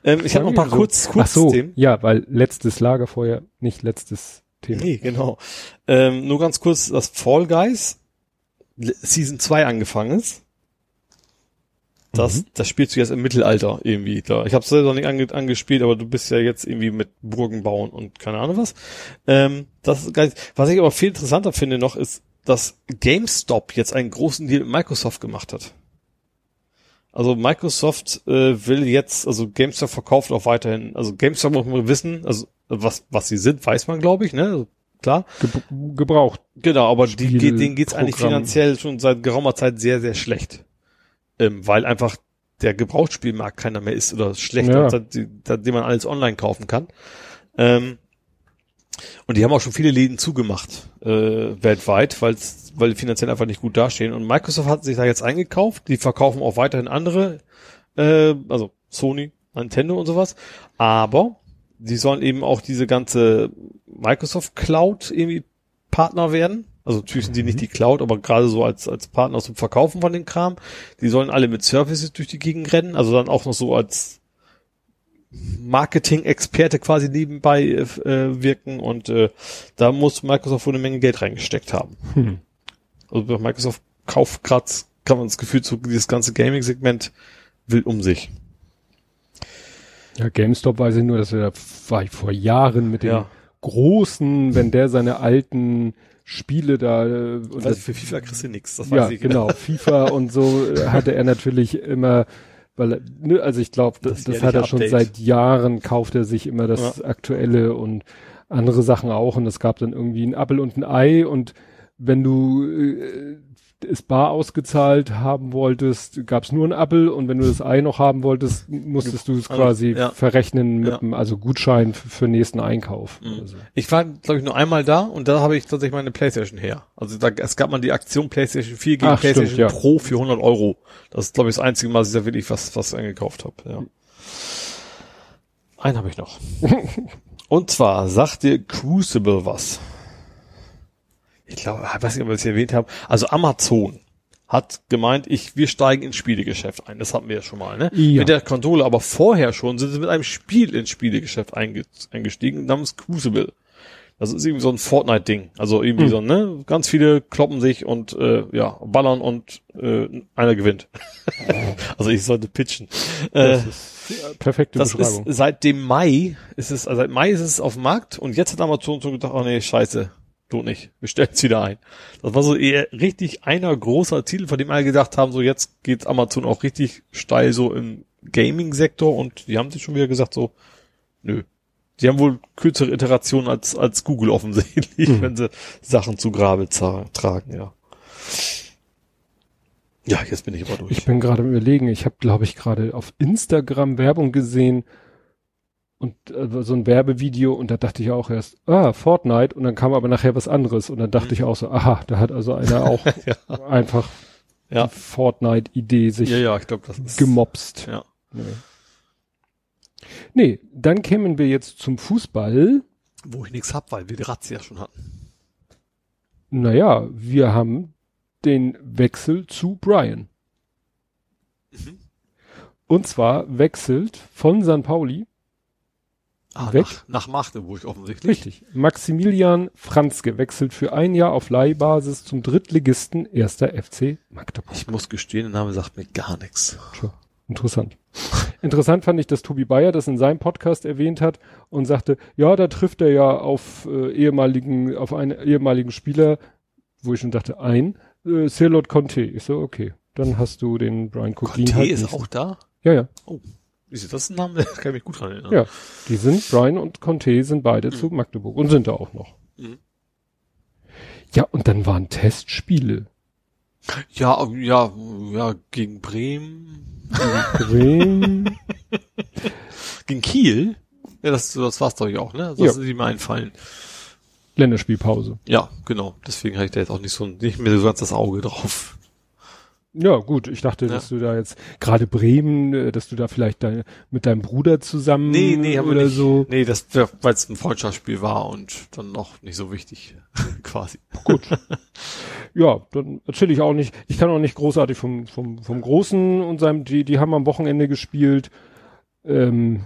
Ähm, ich habe noch ein paar So. kurz, Ach kurz so, Themen. ja, weil letztes Lagerfeuer, nicht letztes Thema. Nee, genau. Ähm, nur ganz kurz, das Fall Guys Season 2 angefangen ist. Das, mhm. das spielst du jetzt im Mittelalter irgendwie. Da. Ich habe selber nicht ange angespielt, aber du bist ja jetzt irgendwie mit Burgen bauen und keine Ahnung was. Ähm, das ist geil. Was ich aber viel interessanter finde noch, ist, dass GameStop jetzt einen großen Deal mit Microsoft gemacht hat. Also Microsoft äh, will jetzt, also GameStop verkauft auch weiterhin, also GameStop muss man wissen, also was was sie sind, weiß man glaube ich, ne? Also, klar. Ge gebraucht. Genau, aber die, denen geht's eigentlich finanziell schon seit geraumer Zeit sehr sehr schlecht ähm, weil einfach der Gebrauchsspielmarkt keiner mehr ist oder schlechter, ja. seitdem man alles online kaufen kann. Ähm, und die haben auch schon viele Läden zugemacht äh, weltweit, weil's, weil die finanziell einfach nicht gut dastehen. Und Microsoft hat sich da jetzt eingekauft. Die verkaufen auch weiterhin andere, äh, also Sony, Nintendo und sowas. Aber die sollen eben auch diese ganze Microsoft Cloud irgendwie Partner werden. Also natürlich sind die nicht mhm. die Cloud, aber gerade so als, als Partner zum Verkaufen von dem Kram. Die sollen alle mit Services durch die Gegend rennen, also dann auch noch so als Marketing-Experte quasi nebenbei äh, wirken und äh, da muss Microsoft wohl eine Menge Geld reingesteckt haben. Hm. Also Microsoft kauft gerade, kann man das Gefühl, so dieses ganze Gaming-Segment will um sich. Ja, GameStop weiß ich nur, dass er war ich vor Jahren mit dem ja. großen, wenn der seine alten Spiele da. Äh, und also für FIFA kriegst du nix. Das ja, weiß ich genau. FIFA und so äh, hatte er natürlich immer, weil ne, also ich glaube, das, das, das hat er schon seit Jahren kauft er sich immer das ja. aktuelle und andere Sachen auch und es gab dann irgendwie ein Appel und ein Ei und wenn du äh, es bar ausgezahlt haben wolltest, gab es nur ein Apple und wenn du das Ei noch haben wolltest, musstest du es also, quasi ja. verrechnen mit ja. einem, also Gutschein für nächsten Einkauf. Mhm. Also. Ich war, glaube ich, nur einmal da und da habe ich tatsächlich meine Playstation her. Also da, es gab mal die Aktion Playstation 4 gegen Ach, Playstation stimmt, ja. Pro für 100 Euro. Das ist, glaube ich, das einzige Mal, dass ich da wirklich was, was eingekauft habe. Ja. Einen habe ich noch. und zwar sagt dir Crucible was ich glaube, ich weiß nicht, ob wir es erwähnt haben, also Amazon hat gemeint, ich, wir steigen ins Spielegeschäft ein. Das hatten wir ja schon mal, ne? Ja. Mit der Konsole, aber vorher schon sind sie mit einem Spiel ins Spielegeschäft eingestiegen, namens Crucible. Das ist irgendwie so ein Fortnite-Ding. Also irgendwie hm. so, ne? Ganz viele kloppen sich und äh, ja, ballern und äh, einer gewinnt. also ich sollte pitchen. Äh, das ist perfekte das Beschreibung. Ist, seit dem Mai ist es, also seit Mai ist es auf dem Markt und jetzt hat Amazon so gedacht, oh nee, scheiße, lohnt nicht. Wir stellen es wieder ein. Das war so eher richtig einer großer Titel, von dem alle gedacht haben, so jetzt geht Amazon auch richtig steil so im Gaming-Sektor und die haben sich schon wieder gesagt so, nö. Die haben wohl kürzere Iterationen als, als Google offensichtlich, mhm. wenn sie Sachen zu Grabe tragen, ja. Ja, jetzt bin ich aber durch. Ich bin gerade überlegen, ich habe, glaube ich, gerade auf Instagram Werbung gesehen, und äh, so ein Werbevideo und da dachte ich auch erst, ah, Fortnite und dann kam aber nachher was anderes und dann dachte mhm. ich auch so, aha, da hat also einer auch ja. einfach ja. die Fortnite-Idee sich ja, ja, ich glaub, das ist, gemobst. Ja. Nee. nee, dann kämen wir jetzt zum Fußball. Wo ich nichts hab, weil wir die Razzia schon hatten. Naja, wir haben den Wechsel zu Brian. Mhm. Und zwar wechselt von San Pauli Ah, weg. Nach, nach Magdeburg offensichtlich. Richtig. Maximilian Franz gewechselt für ein Jahr auf Leihbasis zum Drittligisten erster FC Magdeburg. Ich muss gestehen, der Name sagt mir gar nichts. Tja, interessant. interessant fand ich, dass Tobi Bayer das in seinem Podcast erwähnt hat und sagte, ja, da trifft er ja auf äh, ehemaligen, auf einen ehemaligen Spieler, wo ich schon dachte, ein, äh, Celot Conte. Ich so, okay, dann hast du den Brian Cooklin. Conte halt ist auch da? Ja, ja. Oh. Ist das ein Name? Kann ich mich gut dran erinnern. Ja, die sind, Brian und Conte sind beide mhm. zu Magdeburg und sind da auch noch. Mhm. Ja, und dann waren Testspiele. Ja, ja, ja, gegen Bremen. Gegen Bremen. gegen Kiel? Ja, das, das war's doch auch, ne? Das ja. ist mir einfallen. Länderspielpause. Ja, genau. Deswegen habe ich da jetzt auch nicht so, nicht mehr so ganz das Auge drauf. Ja, gut, ich dachte, ja. dass du da jetzt gerade Bremen, äh, dass du da vielleicht dein, mit deinem Bruder zusammen nee, nee, oder nicht, so. Nee, das weil es ein Freundschaftsspiel war und dann noch nicht so wichtig quasi. Gut. ja, dann erzähle ich auch nicht. Ich kann auch nicht großartig vom vom vom Großen und seinem die die haben am Wochenende gespielt. Ähm,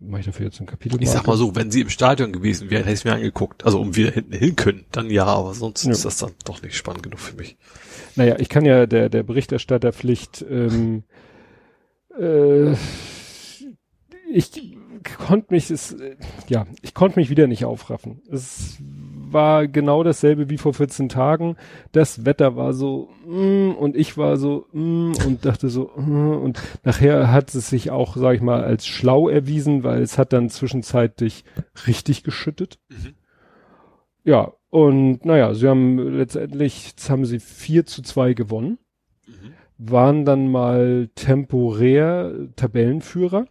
mache ich dafür jetzt ein Kapitel? Ich sag mal so, wenn sie im Stadion gewesen wären, hätte ich mir angeguckt. Also um wieder hinten hin können, dann ja, aber sonst Ja. ist das dann doch nicht spannend genug für mich. Naja, ich kann ja der, der Berichterstatterpflicht, ähm, äh, ich konnte mich, es, äh, ja, ich konnte mich wieder nicht aufraffen. Es war genau dasselbe wie vor 14 Tagen. Das Wetter war so, mm, und ich war so, mm, und dachte so, mm, und nachher hat es sich auch, sag ich mal, als schlau erwiesen, weil es hat dann zwischenzeitlich richtig geschüttet. Mhm. Ja, und naja, sie haben letztendlich, jetzt haben sie 4 zu 2 gewonnen Mhm. waren dann mal temporär Tabellenführer,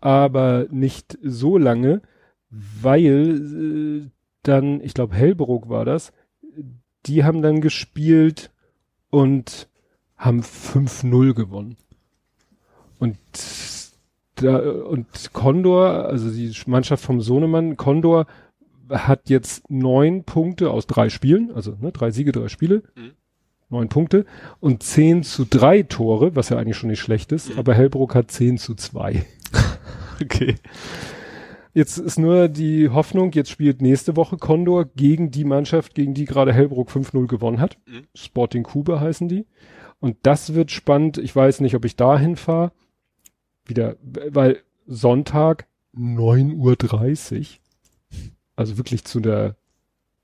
aber nicht so lange, weil äh, dann, ich glaube Hellbruck war das, die haben dann gespielt und haben 5-0 gewonnen. Und da, und Condor, also die Mannschaft vom Sohnemann, Condor hat jetzt neun Punkte aus drei Spielen, also ne, drei Siege, drei Spiele, Mhm. neun Punkte und 10 zu drei Tore, was ja eigentlich schon nicht schlecht ist, Mhm. aber Hellbruck hat 10 zu zwei. Okay. Jetzt ist nur die Hoffnung, jetzt spielt nächste Woche Condor gegen die Mannschaft, gegen die gerade Hellbruck 5-0 gewonnen hat. Mhm. Sporting Kuba heißen die. Und das wird spannend. Ich weiß nicht, ob ich dahin fahre. Wieder, weil Sonntag 9.30 Uhr. Also wirklich zu der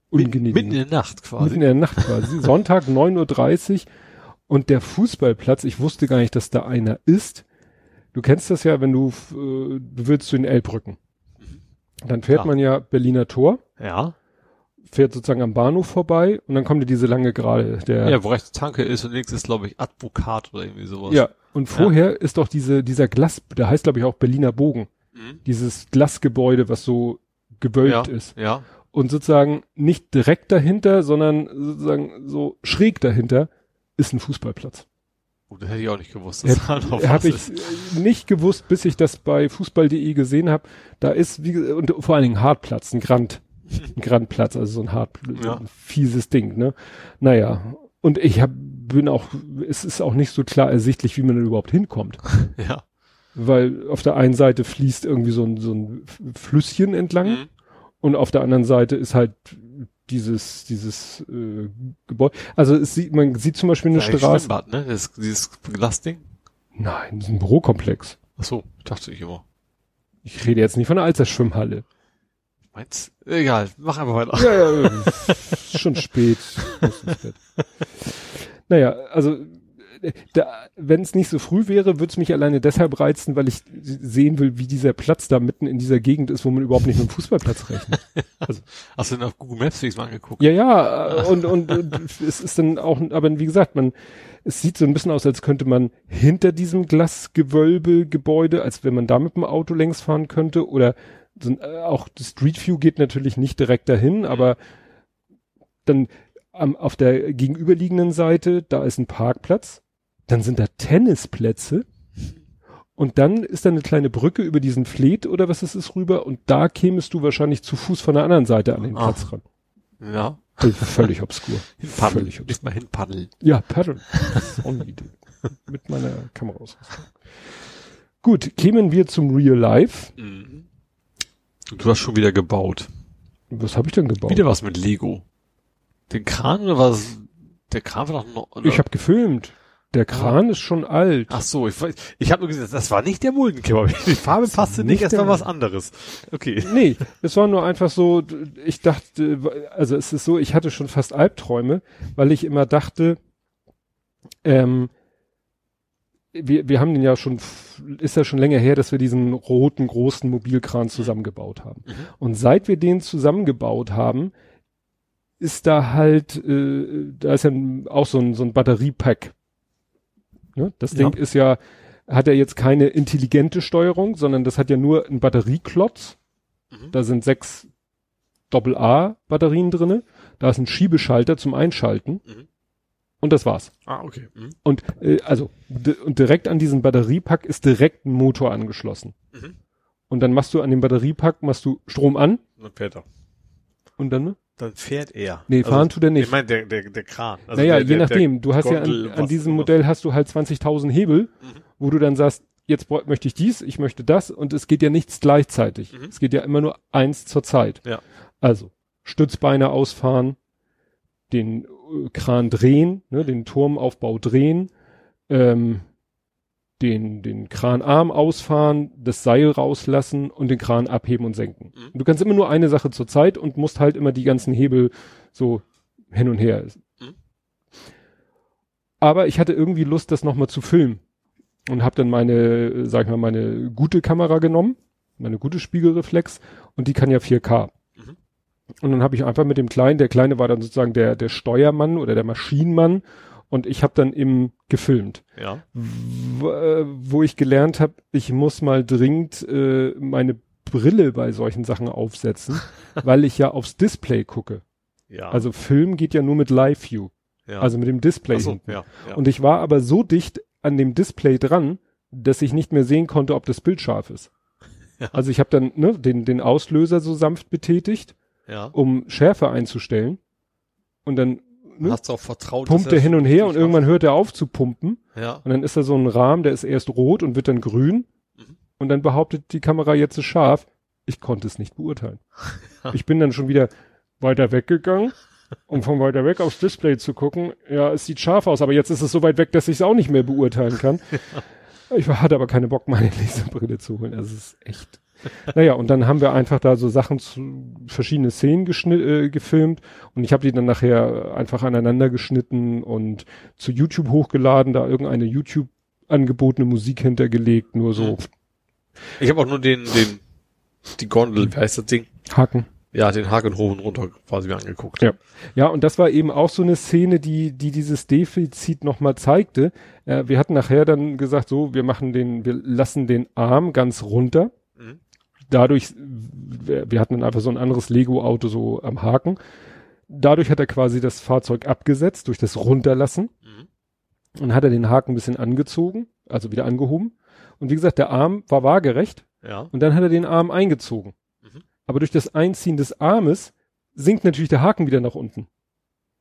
ungenehmigen Mitten in der Nacht quasi. Mitten in der Nacht quasi. Sonntag 9.30 Uhr und der Fußballplatz, ich wusste gar nicht, dass da einer ist. Du kennst das ja, wenn du, äh, du willst zu den Elbbrücken. Dann fährt Ja. man ja Berliner Tor, ja. fährt sozusagen am Bahnhof vorbei und dann kommt dir diese lange Gerade. Der, Ja, wo rechts Tanke ist und links ist, glaube ich, Advokat oder irgendwie sowas. ja. Und vorher ist doch diese, dieser Glas, der heißt glaube ich auch Berliner Bogen. Mhm. Dieses Glasgebäude, was so gewölbt Ja. ist. Ja. Und sozusagen nicht direkt dahinter, sondern sozusagen so schräg dahinter ist ein Fußballplatz. Oh, das hätte ich auch nicht gewusst. Habe ich ist. nicht gewusst, bis ich das bei fußball.de gesehen habe. Da ist, wie, und vor allen Dingen Hartplatz, ein Grand, ein Grandplatz, also so ein hart, Ja. ein fieses Ding, ne? Naja. Und ich hab, bin auch, es ist auch nicht so klar ersichtlich, wie man da überhaupt hinkommt. Ja. Weil auf der einen Seite fließt irgendwie so ein, so ein Flüsschen entlang Mhm. und auf der anderen Seite ist halt dieses, dieses äh, Gebäude. Also es sieht, man sieht zum Beispiel eine Ja, Straße. Schwimmbad, ne? Das, dieses Glasding. Nein, das ist ein Bürokomplex. Ach so, dachte ich immer. Ich rede jetzt nicht von einer Alsterschwimmhalle. Meinst? Egal, mach einfach weiter. Ja, ja, schon spät. Naja, also wenn es nicht so früh wäre, würde es mich alleine deshalb reizen, weil ich sehen will, wie dieser Platz da mitten in dieser Gegend ist, wo man überhaupt nicht mit dem Fußballplatz rechnet. Hast du denn auf Google Maps mal angeguckt? Ja, ja, äh, und, und, und es ist dann auch, aber wie gesagt, man, es sieht so ein bisschen aus, als könnte man hinter diesem Glasgewölbe-Gebäude, als wenn man da mit dem Auto längs fahren könnte, oder so, äh, auch das Street View geht natürlich nicht direkt dahin, aber dann am, auf der gegenüberliegenden Seite, da ist ein Parkplatz, dann sind da Tennisplätze, und dann ist da eine kleine Brücke über diesen Fleet oder was es ist rüber und da kämest du wahrscheinlich zu Fuß von der anderen Seite an den Ah. Platz ran. Ja. Völlig obskur. Hinpaddeln. Völlig obskur. Mal hinpaddeln. Ja, paddeln. Das ist auch eine Idee. Mit meiner Kamera aus. Gut, kämen wir zum Real Life. Mhm. Du hast schon wieder gebaut. Was habe ich denn gebaut? Wieder was mit Lego. Den Kran oder was? Der Kran war doch noch. Oder? Ich habe gefilmt. Der Kran ist schon alt. Ach so, ich, ich habe nur gesehen, das war nicht der Muldenkipper. Die Farbe passte nicht, nicht das war was anderes. Okay. Nee, es war nur einfach so, ich dachte, also es ist so, ich hatte schon fast Albträume, weil ich immer dachte, ähm, wir, wir haben den ja schon, ist ja schon länger her, dass wir diesen roten großen Mobilkran zusammengebaut haben. Mhm. Und seit wir den zusammengebaut haben, ist da halt, äh, da ist ja auch so ein, so ein Batteriepack. Ne? Das Ding Ja. ist ja, hat ja jetzt keine intelligente Steuerung, sondern das hat ja nur einen Batterieklotz. Mhm. Da sind sechs Doppel-A-Batterien drinne. Da ist ein Schiebeschalter zum Einschalten. Mhm. Und das war's. Ah, okay. Mhm. Und äh, also und direkt an diesen Batteriepack ist direkt ein Motor angeschlossen. Mhm. Und dann machst du an dem Batteriepack machst du Strom an Dann fährt er. und dann ne? Dann fährt er. Nee, fahren tut er nicht. Ich meine, der, der, der Kran. Also naja, der, je nachdem. Du hast ja Gondel, an, an was diesem. Modell hast du halt 20.000 Hebel, Mhm. wo du dann sagst, jetzt möchte ich dies, ich möchte das und es geht ja nichts gleichzeitig. Mhm. Es geht ja immer nur eins zur Zeit. Ja. Also Stützbeine ausfahren, den äh, Kran drehen, ne, den Turmaufbau drehen, ähm, den, den Kranarm ausfahren, das Seil rauslassen und den Kran abheben und senken. Mhm. Und Du kannst immer nur eine Sache zur Zeit und musst halt immer die ganzen Hebel so hin und her. Mhm. Aber ich hatte irgendwie Lust, das nochmal zu filmen und habe dann meine, sag ich mal, meine gute Kamera genommen, meine gute Spiegelreflex und die kann ja 4K. Mhm. Und dann habe ich einfach mit dem Kleinen, der Kleine war dann sozusagen der, der Steuermann oder der Maschinenmann und ich habe dann eben gefilmt Ja. äh, wo ich gelernt habe, ich muss mal dringend äh, meine Brille bei solchen Sachen aufsetzen, weil ich ja aufs Display gucke. Ja. Also Film geht ja nur mit Live View, ja. also mit dem Display. So, ja, ja. Und ich war aber so dicht an dem Display dran, dass ich nicht mehr sehen konnte, ob das Bild scharf ist. Ja. Also ich habe dann ne, den, den Auslöser so sanft betätigt, ja. um Schärfe einzustellen. Und dann ne, Hast du auch vertraut, pumpt er hin und her und irgendwann hört er auf zu pumpen. Ja. Und dann ist da so ein Rahmen, der ist erst rot und wird dann grün. Mhm. Und dann behauptet die Kamera jetzt ist scharf. Ich konnte es nicht beurteilen. ich bin dann schon wieder weiter weggegangen, um von weiter weg aufs Display zu gucken. Ja, es sieht scharf aus, aber jetzt ist es so weit weg, dass ich es auch nicht mehr beurteilen kann. Ich hatte aber keine Bock, meine Laserbrille zu holen. Also es ist echt. Naja, und dann haben wir einfach da so Sachen zu verschiedene Szenen äh, gefilmt und ich habe die dann nachher einfach aneinander geschnitten und zu YouTube hochgeladen, da irgendeine YouTube angebotene Musik hintergelegt, nur so. Ich habe auch nur den, den, die Gondel, wie heißt das Ding? Haken. Ja, den Haken hoch und runter quasi mir angeguckt. Ja. Ja, und das war eben auch so eine Szene, die, die dieses Defizit nochmal zeigte. Äh, wir hatten nachher dann gesagt, so, wir machen den, wir lassen den Arm ganz runter. Dadurch, wir, hatten dann einfach so ein anderes Lego-Auto so am Haken. Dadurch hat er quasi das Fahrzeug abgesetzt, durch das Runterlassen. Mhm. Und hat er den Haken ein bisschen angezogen, also wieder angehoben. Und wie gesagt, der Arm war waagerecht. Ja. Und dann hat er den Arm eingezogen. Mhm. Aber durch das Einziehen des Armes sinkt natürlich der Haken wieder nach unten.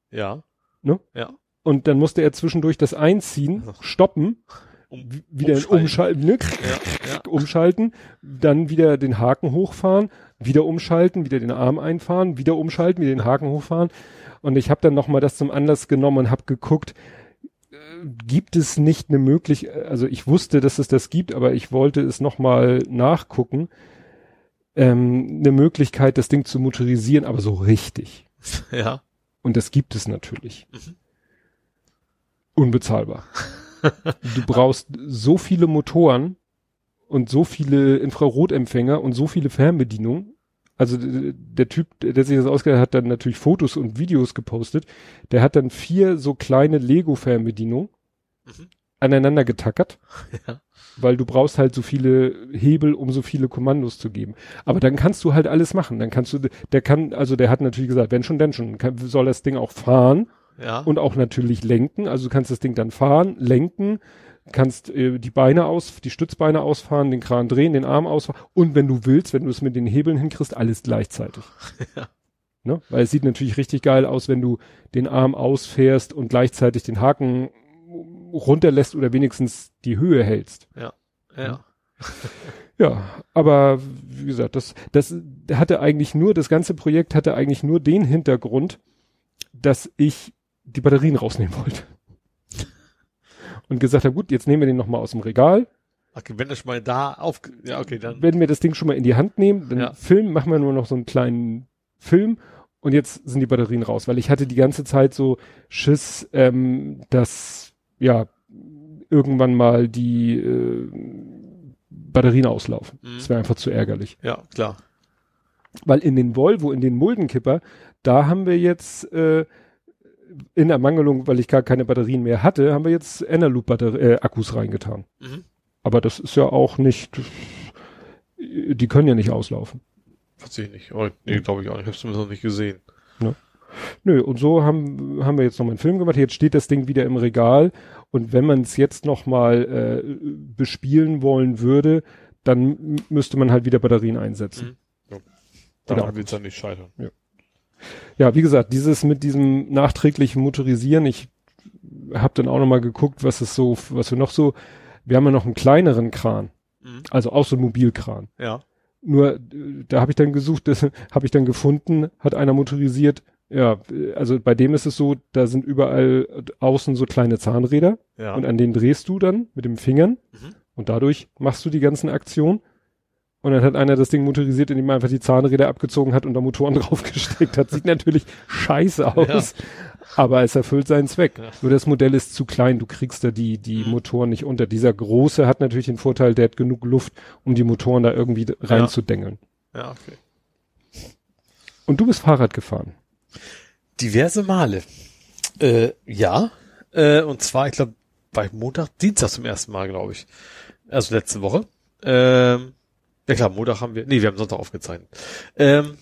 Ja. Ne? Ja. Und dann musste er zwischendurch das Einziehen Ach. stoppen, Um, wieder umschalten. umschalten, ne? Ja, ja. umschalten, dann wieder den Haken hochfahren, wieder umschalten, wieder den Arm einfahren, wieder umschalten, wieder den Haken hochfahren. Und ich habe dann nochmal das zum Anlass genommen und habe geguckt, äh, gibt es nicht eine Möglichkeit, also ich wusste, dass es das gibt, aber ich wollte es nochmal nachgucken, ähm, eine Möglichkeit, das Ding zu motorisieren, aber so richtig. ja. Und das gibt es natürlich. Mhm. Unbezahlbar. du brauchst so viele Motoren und so viele Infrarotempfänger und so viele Fernbedienungen. Also der Typ, der sich das ausgedacht hat, hat dann natürlich Fotos und Videos gepostet. Der hat dann vier so kleine Lego-Fernbedienungen Mhm. aneinander getackert, Ja. weil du brauchst halt so viele Hebel, um so viele Kommandos zu geben. Aber dann kannst du halt alles machen. Dann kannst du, der kann, also der hat natürlich gesagt, wenn schon, denn schon, kann, soll das Ding auch fahren Ja. und auch natürlich lenken. Also du kannst das Ding dann fahren, lenken, kannst äh, die Beine aus, die Stützbeine ausfahren, den Kran drehen, den Arm ausfahren und wenn du willst, wenn du es mit den Hebeln hinkriegst, alles gleichzeitig. Ja. Ne? Weil es sieht natürlich richtig geil aus, wenn du den Arm ausfährst und gleichzeitig den Haken runterlässt oder wenigstens die Höhe hältst. ja. Ja, aber wie gesagt, das, das hatte eigentlich nur, das ganze Projekt hatte eigentlich nur den Hintergrund, dass ich die Batterien rausnehmen wollte. Und gesagt habe, gut, jetzt nehmen wir den nochmal aus dem Regal, Okay, wenn das mal da auf, ja, okay, dann, werden wir das Ding schon mal in die Hand nehmen, dann Ja. Film, machen wir nur noch so einen kleinen Film und jetzt sind die Batterien raus, weil ich hatte die ganze Zeit so Schiss, ähm, dass ja irgendwann mal die äh, Batterien auslaufen. Mhm. Das wäre einfach zu ärgerlich. ja, klar. Weil in den Volvo, in den Muldenkipper, da haben wir jetzt äh, in Ermangelung, weil ich gar keine Batterien mehr hatte, haben wir jetzt Enerloop-Akkus reingetan. Mhm. Aber das ist ja auch nicht, die können ja nicht auslaufen. Verstehe ich nicht. Oh, nee, glaube ich auch nicht. Ich habe es noch nicht gesehen. Nö, und so haben, haben wir jetzt nochmal einen Film gemacht. Jetzt steht das Ding wieder im Regal. Und wenn man es jetzt nochmal äh, bespielen wollen würde, dann müsste man halt wieder Batterien einsetzen. Daran Genau. wird es dann nicht scheitern. Ja, wie gesagt, dieses mit diesem nachträglichen Motorisieren, ich habe dann auch nochmal geguckt, was es so, was wir noch so Wir haben ja noch einen kleineren Kran. Mhm. Also auch so ein Mobilkran. Ja. Nur, äh, da habe ich dann gesucht, das habe ich dann gefunden, hat einer motorisiert. Ja, also bei dem ist es so, da sind überall außen so kleine Zahnräder Ja. und an denen drehst du dann mit den Fingern Mhm. und dadurch machst du die ganzen Aktionen. Und dann hat einer das Ding motorisiert, indem er einfach die Zahnräder abgezogen hat und da Motoren draufgesteckt hat. Sieht natürlich scheiße aus, aber es erfüllt seinen Zweck. Ja. Nur das Modell ist zu klein, du kriegst da die, die Mhm. Motoren nicht unter. Dieser große hat natürlich den Vorteil, der hat genug Luft, um die Motoren da irgendwie reinzudengeln. ja, okay. Und du bist Fahrrad gefahren. Diverse Male. Äh, ja. Äh, und zwar, ich glaube, bei Montag, Dienstag zum ersten Mal, glaube ich. Also letzte Woche. Ähm, ja klar, Montag haben wir, nee, wir haben Sonntag aufgezeichnet. Ähm,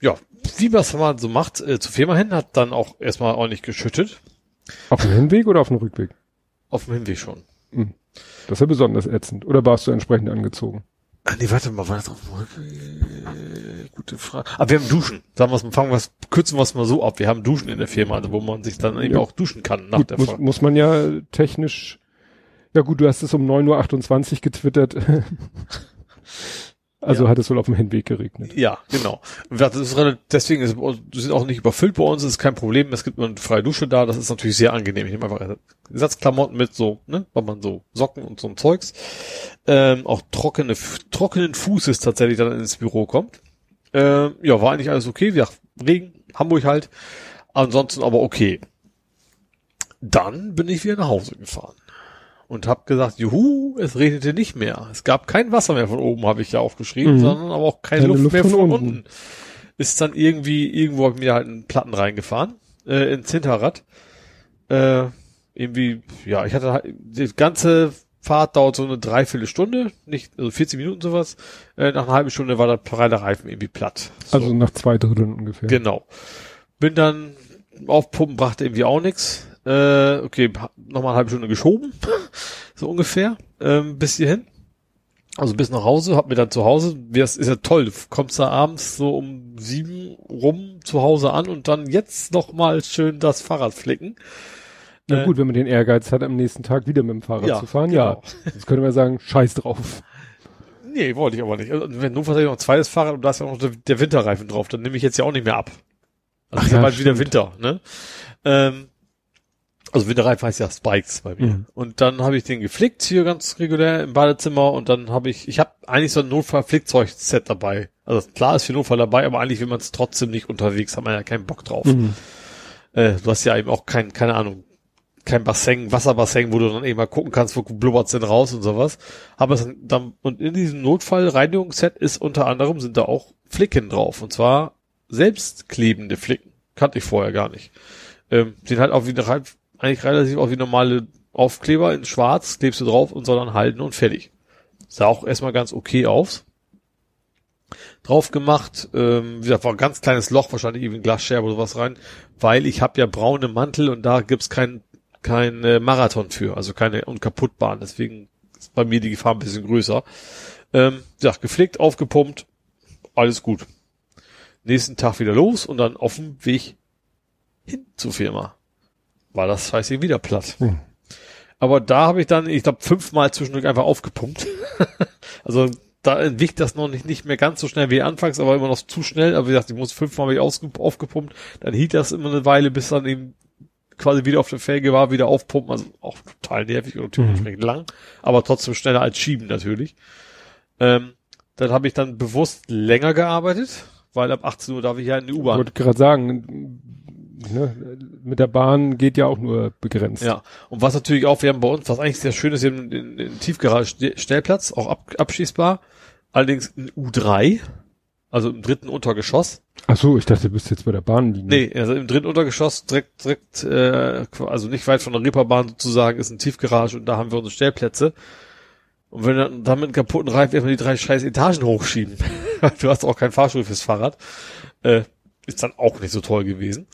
ja, wie man es mal so macht, äh, zur Firma hin, hat dann auch erstmal ordentlich geschüttet. Auf dem Hinweg oder auf dem Rückweg? Auf dem Hinweg schon. Das ist ja besonders ätzend. Oder warst du entsprechend angezogen? Ah, nee, warte mal, war das auf dem Rückweg? Gute Frage. Aber wir haben Duschen. Sagen wir es, fangen wir es, kürzen wir es mal so ab. Wir haben Duschen in der Firma, also wo man sich dann eben Ja. auch duschen kann nach Gut, der muss, Fahrt. muss man ja technisch, ja gut, du hast es um 9.28 Uhr getwittert. also Ja. hat es wohl auf dem Hinweg geregnet. Ja, genau. Das ist relativ, deswegen ist, wir sind auch nicht überfüllt bei uns, das ist kein Problem. Es gibt nur eine freie Dusche da, das ist natürlich sehr angenehm. Ich nehme einfach Ersatzklamotten mit, so, ne, weil man so Socken und so ein Zeugs. Ähm, auch trockene, trockenen Fußes tatsächlich dann ins Büro kommt. Ähm, ja, war eigentlich alles okay. Ja, Regen, Hamburg halt. Ansonsten aber okay. Dann bin ich wieder nach Hause gefahren. Und hab gesagt, juhu, es regnete nicht mehr. Es gab kein Wasser mehr von oben, habe ich ja aufgeschrieben, Mhm. sondern aber auch keine, Keine Luft, Luft mehr von von, unten. unten. Ist dann irgendwie, irgendwo hab ich mir halt einen Platten reingefahren, äh, ins Hinterrad. Äh, irgendwie, ja, ich hatte halt, die ganze Fahrt dauert so eine Dreiviertelstunde, nicht, also 40 Minuten sowas. Äh, nach einer halben Stunde war der breite Reifen irgendwie platt. So. Also nach zwei Dritteln ungefähr. Genau. Bin dann aufpumpen, brachte irgendwie auch nix. Äh, okay, nochmal eine halbe Stunde geschoben, so ungefähr, ähm, bis hierhin. Also bis nach Hause, hab mir dann zu Hause, das ist ja toll, du kommst da abends so um sieben rum zu Hause an und dann jetzt noch mal schön das Fahrrad flicken. Na Äh, gut, wenn man den Ehrgeiz hat, am nächsten Tag wieder mit dem Fahrrad Ja, zu fahren, ja. genau. Jetzt könnte man sagen, scheiß drauf. Nee, wollte ich aber nicht. Also, wenn vielleicht noch ein zweites Fahrrad und da ist ja noch der, Winterreifen drauf, dann nehme ich jetzt ja auch nicht mehr ab. Also Ach ist ja ja, bald wieder. Winter, ne? Ähm, also Winterreifen heißt ja Spikes bei mir. Mhm. Und dann habe ich den geflickt hier ganz regulär im Badezimmer und dann habe ich, ich habe eigentlich so ein Notfall-Flickzeug-Set dabei. Also klar ist für Notfall dabei, aber eigentlich will man es trotzdem nicht unterwegs, hat man ja keinen Bock drauf. Mhm. Äh, du hast ja eben auch kein, keine Ahnung, kein Bassin, Wasserbassin, wo du dann eben mal gucken kannst, wo blubbert's denn raus und sowas. Aber es dann, und in diesem Notfall-Reinigungsset ist unter anderem sind da auch Flicken drauf. Und zwar selbstklebende Flicken. Kannte ich vorher gar nicht. Ähm, sehen halt auch wie eine, rei- eigentlich relativ auch wie normale Aufkleber in schwarz, klebst du drauf und soll dann halten und fertig. Sah auch erstmal ganz okay aus. Drauf gemacht, ähm, wie gesagt, war ein ganz kleines Loch, wahrscheinlich eben Glasscherbe oder sowas rein, weil ich habe ja braune Mantel und da gibt's kein, kein äh, Marathon für, also keine Unkaputtbahn, deswegen ist bei mir die Gefahr ein bisschen größer. Ähm, ja, gepflegt, aufgepumpt, alles gut. Nächsten Tag wieder los und dann auf dem Weg hin zur Firma. War das Scheiße wieder platt. Hm. Aber da habe ich dann, ich glaube, fünfmal zwischendurch einfach aufgepumpt. also da entwicht das noch nicht, nicht mehr ganz so schnell wie anfangs, aber immer noch zu schnell. Aber wie gesagt, ich muss fünfmal habe ich aufgepumpt. Dann hielt das immer eine Weile, bis dann eben quasi wieder auf der Felge war, wieder aufpumpen. Also auch total nervig und dementsprechend lang. Aber trotzdem schneller als schieben natürlich. Ähm, dann habe ich dann bewusst länger gearbeitet, weil ab 18 Uhr darf ich ja in die Ich U-Bahn. wollte gerade sagen, ne, mit der Bahn geht ja auch nur begrenzt. Ja, und was natürlich auch, wir haben bei uns, was eigentlich sehr schön ist, wir haben den, den Tiefgarage Ste- Stellplatz, auch ab, abschließbar, allerdings in U3, also im dritten Untergeschoss. Ach so, ich dachte, du bist jetzt bei der Bahnlinie. Nee, also im dritten Untergeschoss direkt, direkt, äh, also nicht weit von der Reeperbahn sozusagen, ist ein Tiefgarage und da haben wir unsere Stellplätze. Und wenn dann damit einen kaputten Reifen erstmal die drei scheiß Etagen hochschieben, du hast auch keinen Fahrstuhl fürs Fahrrad, äh, ist dann auch nicht so toll gewesen.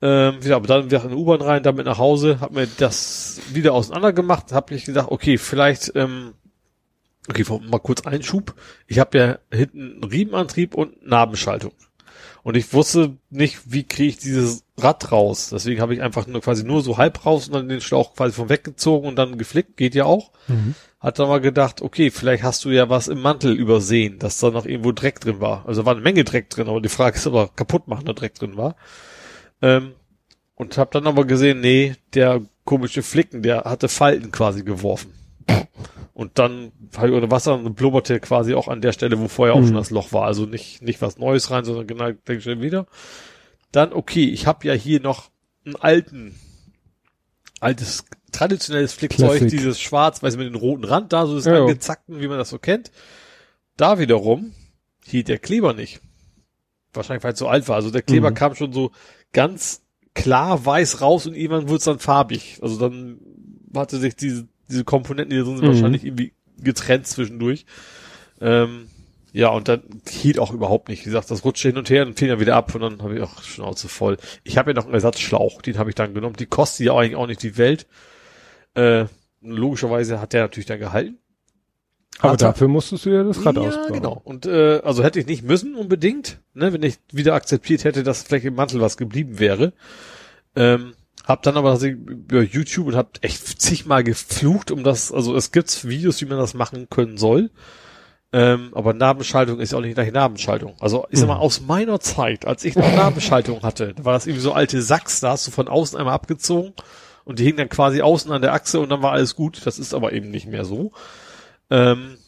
Ähm, ja, aber dann wieder in die U-Bahn rein, damit nach Hause, hab mir das wieder auseinander gemacht, hab mich gedacht, okay, vielleicht, ähm, okay, mal kurz Einschub. Ich habe ja hinten einen Riemenantrieb und Nabenschaltung. Und ich wusste nicht, wie kriege ich dieses Rad raus. Deswegen habe ich einfach nur quasi nur so halb raus und dann den Schlauch quasi von weggezogen und dann geflickt. Geht ja auch. Mhm. Hat dann mal gedacht, okay, vielleicht hast du ja was im Mantel übersehen, dass da noch irgendwo Dreck drin war. Also war eine Menge Dreck drin, aber die Frage ist, ob da kaputtmachender Dreck drin war. Ähm, und habe dann aber gesehen, nee, der komische Flicken, der hatte Falten quasi geworfen. Und dann ich unter Wasser und blubberte quasi auch an der Stelle, wo vorher auch mhm. schon das Loch war. Also nicht, nicht was Neues rein, sondern genau denke ich wieder. Dann, okay, ich habe ja hier noch einen alten, altes, traditionelles Flickzeug, dieses schwarz-weiß mit dem roten Rand da, so das ja. angezackten, wie man das so kennt. Da wiederum hielt der Kleber nicht. Wahrscheinlich, weil es so alt war. Also der Kleber mhm. kam schon so ganz klar weiß raus und irgendwann wurde es dann farbig. Also dann hatte sich diese diese Komponenten, die da drin sind, mhm. wahrscheinlich irgendwie getrennt zwischendurch. Ähm, ja, und dann hielt auch überhaupt nicht. Wie gesagt, das rutschte hin und her und fiel dann wieder ab und dann habe ich auch Schnauze voll. Ich habe ja noch einen Ersatzschlauch, den habe ich dann genommen. Die kostet ja eigentlich auch nicht die Welt. Äh, logischerweise hat der natürlich dann gehalten. Aber dafür musstest du ja das Rad ja, ausbauen. genau. Und äh, also hätte ich nicht müssen unbedingt, ne, wenn ich wieder akzeptiert hätte, dass vielleicht im Mantel was geblieben wäre. Ähm, hab dann aber über YouTube und hab echt zigmal geflucht, um das, also es gibt Videos, wie man das machen können soll. Ähm, aber Nabenschaltung ist ja auch nicht gleich Nabenschaltung. Also ich sag mal, mhm. aus meiner Zeit, als ich noch Nabenschaltung hatte, da war das irgendwie so alte Sachs, da hast du von außen einmal abgezogen und die hingen dann quasi außen an der Achse und dann war alles gut. Das ist aber eben nicht mehr so. Ähm,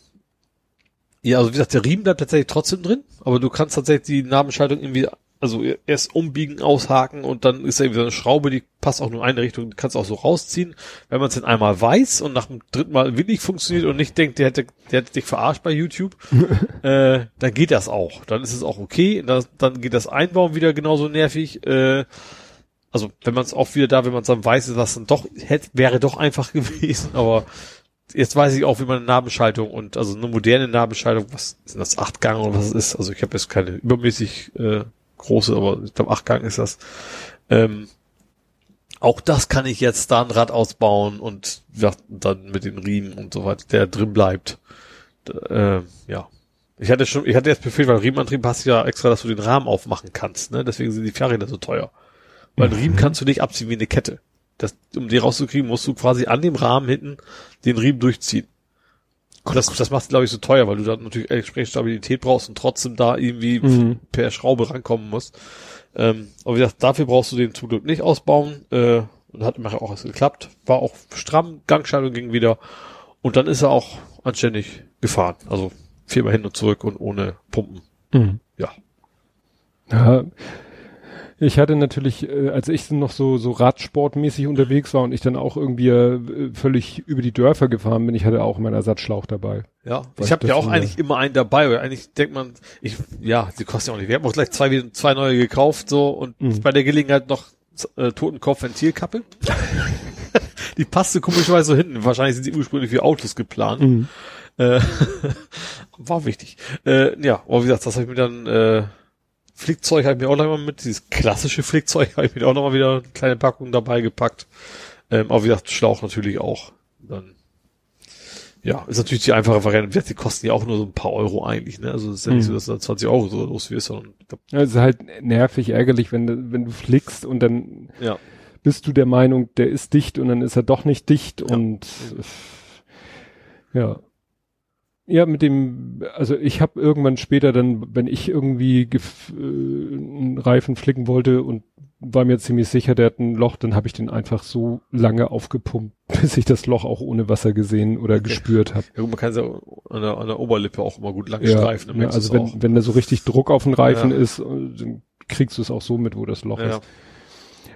ja, also wie gesagt, der Riemen bleibt tatsächlich trotzdem drin, aber du kannst tatsächlich die Nabenschaltung irgendwie also erst umbiegen, aushaken und dann ist da irgendwie so eine Schraube, die passt auch nur in eine Richtung, die kannst du auch so rausziehen. Wenn man es dann einmal weiß und nach dem dritten Mal wirklich funktioniert und nicht denkt, der hätte, der hätte dich verarscht bei YouTube, äh, dann geht das auch. Dann ist es auch okay. Dann, dann geht das Einbauen wieder genauso nervig. Äh, also wenn man es auch wieder da, wenn man es dann weiß, ist das dann doch, hätte, wäre doch einfach gewesen, aber jetzt weiß ich auch, wie man eine Nabenschaltung und also eine moderne Nabenschaltung, was ist das, acht Gang oder was es ist, also ich habe jetzt keine übermäßig äh, große, aber ich glaube Achtgang ist das. Ähm, auch das kann ich jetzt da ein Rad ausbauen und ja, dann mit den Riemen und so weiter, der drin bleibt. Äh, ja. Ich hatte schon, ich hatte jetzt befehlt, weil Riemenantrieb hast ja extra, dass du den Rahmen aufmachen kannst, ne? Deswegen sind die Fahrräder so teuer. Weil einen Riemen kannst du nicht abziehen wie eine Kette. Das, um die rauszukriegen, musst du quasi an dem Rahmen hinten den Riemen durchziehen. Und das, das macht glaube ich, so teuer, weil du da natürlich entsprechend Stabilität brauchst und trotzdem da irgendwie mhm. per Schraube rankommen musst. Ähm, aber wie gesagt, dafür brauchst du den zum Glück nicht ausbauen. Äh, und hat immer auch geklappt. War auch stramm, Gangschaltung ging wieder. Und dann ist er auch anständig gefahren. Also viermal hin und zurück und ohne Pumpen. Mhm. Ja. Ja, ich hatte natürlich, äh, als ich noch so, so Radsportmäßig unterwegs war und ich dann auch irgendwie äh, völlig über die Dörfer gefahren bin, ich hatte auch meinen Ersatzschlauch dabei. Ja, ich habe ja auch eigentlich immer einen dabei, weil eigentlich denkt man, ich, ja, die kosten ja auch nicht. Wir haben auch gleich zwei, zwei neue gekauft, so, und mhm. bei der Gelegenheit noch äh, Totenkopf-Ventilkappe. die passte komischerweise so hinten. Wahrscheinlich sind sie ursprünglich für Autos geplant. Mhm. Äh, war wichtig. Äh, ja, aber wie gesagt, das habe ich mir dann, äh, Flickzeug habe ich mir auch noch mal mit, dieses klassische Flickzeug habe ich mir auch noch mal wieder eine kleine Packung dabei gepackt. Ähm, aber wie gesagt, Schlauch natürlich auch. Dann, ja, ist natürlich die einfache Variante. Die kosten ja auch nur so ein paar Euro eigentlich, ne? Also es ist ja nicht so, mhm. dass da 20 Euro so los wirst, sondern. Ja, es ist halt nervig, ärgerlich, wenn du, wenn du flickst und dann ja. bist du der Meinung, der ist dicht und dann ist er doch nicht dicht ja. und ja. Ja, mit dem, also ich habe irgendwann später dann, wenn ich irgendwie gef, äh, einen Reifen flicken wollte und war mir ziemlich sicher, der hat ein Loch, dann habe ich den einfach so lange aufgepumpt, bis ich das Loch auch ohne Wasser gesehen oder okay. gespürt habe. Ja, man kann es ja an der, an der Oberlippe auch immer gut lang ja, streifen. Ja, also wenn, wenn da so richtig Druck auf den Reifen ja. ist, äh, dann kriegst du es auch so mit, wo das Loch ja. ist.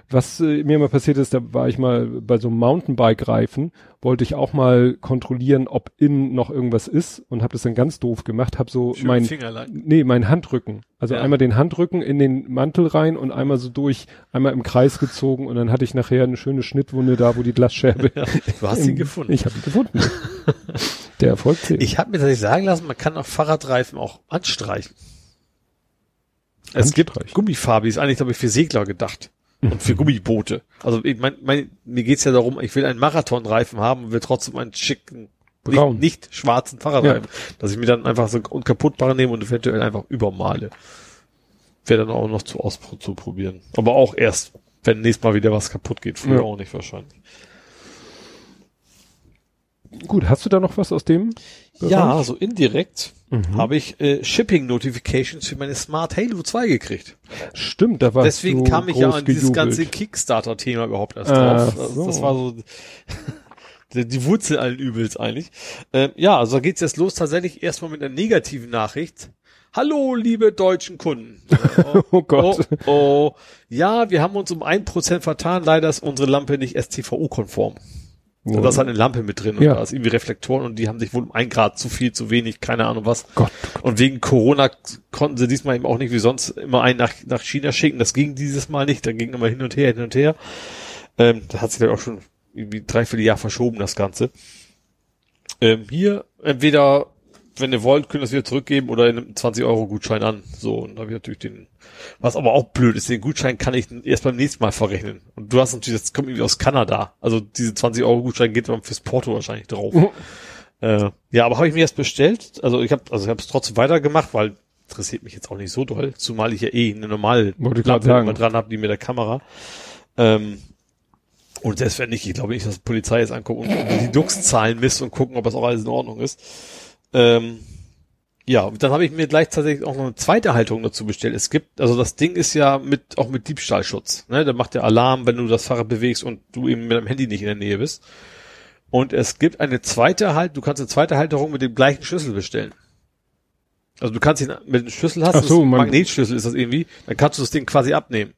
Was äh, mir mal passiert ist, da war ich mal bei so einem Mountainbike-Reifen, wollte ich auch mal kontrollieren, ob innen noch irgendwas ist und habe das dann ganz doof gemacht, habe so Schön mein nee, mein Handrücken, also ja. einmal den Handrücken in den Mantel rein und einmal so durch, einmal im Kreis gezogen und dann hatte ich nachher eine schöne Schnittwunde da, wo die Glasscherbe. Ja, du hast ihn gefunden. Ich habe ihn gefunden. Der Erfolg zählt. Ich habe mir tatsächlich sagen lassen, man kann auch Fahrradreifen auch anstreichen. Es gibt Gummifarbe, ist eigentlich, glaube ich, für Segler gedacht und für Gummiboote. Also ich mein, mein, mir geht's ja darum, ich will einen Marathonreifen haben und will trotzdem einen schicken, nicht, nicht schwarzen Fahrradreifen, ja. dass ich mir dann einfach so unkaputtbare nehme und eventuell einfach übermale. wäre dann auch noch zu auszuprobieren. Aber auch erst, wenn nächstes Mal wieder was kaputt geht. Früher Ja. auch nicht wahrscheinlich. Gut, hast du da noch was aus dem? Ja, so indirekt Mhm. habe ich äh, Shipping Notifications für meine Smart Halo 2 gekriegt. Stimmt, da war Deswegen kam ich ja an dieses gejubelt. ganze Kickstarter-Thema überhaupt erst drauf. Also so. Das war so die, Wurzel allen Übels eigentlich. Ähm, ja, also da geht's jetzt los tatsächlich erstmal mit einer negativen Nachricht. Hallo, liebe deutschen Kunden. Oh Gott. Oh, oh. Ja, wir haben uns um ein Prozent vertan. Leider ist unsere Lampe nicht STVO-konform. Und da ist halt eine Lampe mit drin und Ja. da ist irgendwie Reflektoren und die haben sich wohl um ein Grad zu viel, zu wenig, keine Ahnung was. Gott. Und wegen Corona konnten sie diesmal eben auch nicht wie sonst immer einen nach, nach China schicken. Das ging dieses Mal nicht. Da ging immer hin und her, hin und her. Ähm, da hat sich dann auch schon irgendwie dreiviertel Jahr verschoben, das Ganze. Ähm, hier, entweder, wenn ihr wollt, könnt ihr es wieder zurückgeben oder in einem 20-Euro-Gutschein an. So, und da habe ich natürlich den, was aber auch blöd ist, den Gutschein kann ich erst beim nächsten Mal verrechnen. Und du hast natürlich, das kommt irgendwie aus Kanada. Also diese 20-Euro-Gutschein geht dann fürs Porto wahrscheinlich drauf. Mhm. Äh, ja, aber habe ich mir jetzt bestellt. Also ich habe also ich habe es trotzdem weitergemacht, weil interessiert mich jetzt auch nicht so doll, zumal ich ja eh eine normale Lampe immer dran habe, die mit der Kamera. Ähm, und selbst wenn nicht, ich glaube nicht, dass die Polizei jetzt anguckt und die Dux-Zahlen misst und gucken, ob das auch alles in Ordnung ist. Ähm, ja, dann habe ich mir gleich tatsächlich auch noch eine zweite Halterung dazu bestellt. Es gibt, also das Ding ist ja mit auch mit Diebstahlschutz. Ne? Da macht der Alarm, wenn du das Fahrrad bewegst und du eben mit deinem Handy nicht in der Nähe bist. Und es gibt eine zweite Halt, du kannst eine zweite Halterung mit dem gleichen Schlüssel bestellen. Also du kannst ihn mit dem Schlüssel hast, Ach so, Magnetschlüssel ist das irgendwie, dann kannst du das Ding quasi abnehmen.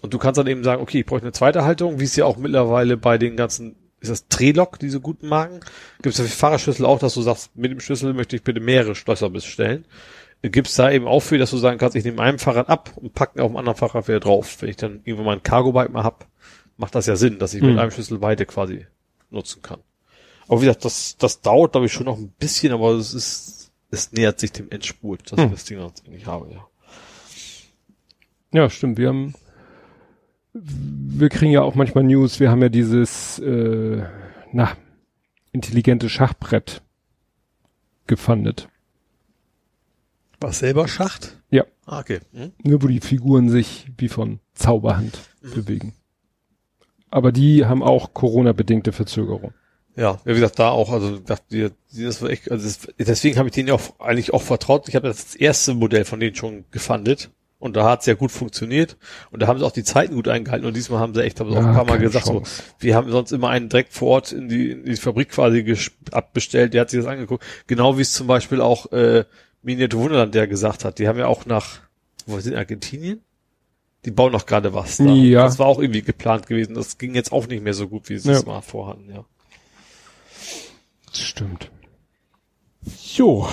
Und du kannst dann eben sagen, okay, ich brauche eine zweite Halterung, wie es ja auch mittlerweile bei den ganzen, ist das Trelock, diese guten Marken? Gibt es ja für Fahrerschlüssel auch, dass du sagst, mit dem Schlüssel möchte ich bitte mehrere Schlösser bestellen. Gibt es da eben auch für, dass du sagen kannst, ich nehme einem Fahrrad ab und packe auf dem anderen Fahrrad wieder drauf. Wenn ich dann irgendwann mal ein Cargo-Bike mal hab, macht das ja Sinn, dass ich mit Mhm. einem Schlüssel beide quasi nutzen kann. Aber wie gesagt, das, das dauert, glaube ich, schon noch ein bisschen, aber es ist, es nähert sich dem Endspurt, dass Hm. ich das Ding tatsächlich habe, ja. Ja, stimmt. Wir haben, wir kriegen ja auch manchmal News. Wir haben ja dieses, äh, na, intelligente Schachbrett gefundet. Was selber Schacht? Ja. Ah, okay. Hm? Nur wo die Figuren sich wie von Zauberhand Mhm. bewegen. Aber die haben auch Corona-bedingte Verzögerung. Ja, wie gesagt, da auch, also dachte das war echt, also das, deswegen habe ich denen ja auch eigentlich auch vertraut. Ich habe das erste Modell von denen schon gefundet und da hat es ja gut funktioniert und da haben sie auch die Zeiten gut eingehalten und diesmal haben sie echt, haben sie auch Ja, ein paar Mal gesagt, Chance. so, wir haben sonst immer einen direkt vor Ort in die, in die Fabrik quasi abbestellt, der hat sich das angeguckt. Genau wie es zum Beispiel auch äh, Miniatur Wunderland der gesagt hat. Die haben ja auch nach, wo sind Argentinien? Die bauen noch gerade was da. Ja. Das war auch irgendwie geplant gewesen. Das ging jetzt auch nicht mehr so gut, wie sie es Ja. mal vorhatten, ja. Das stimmt. Jo.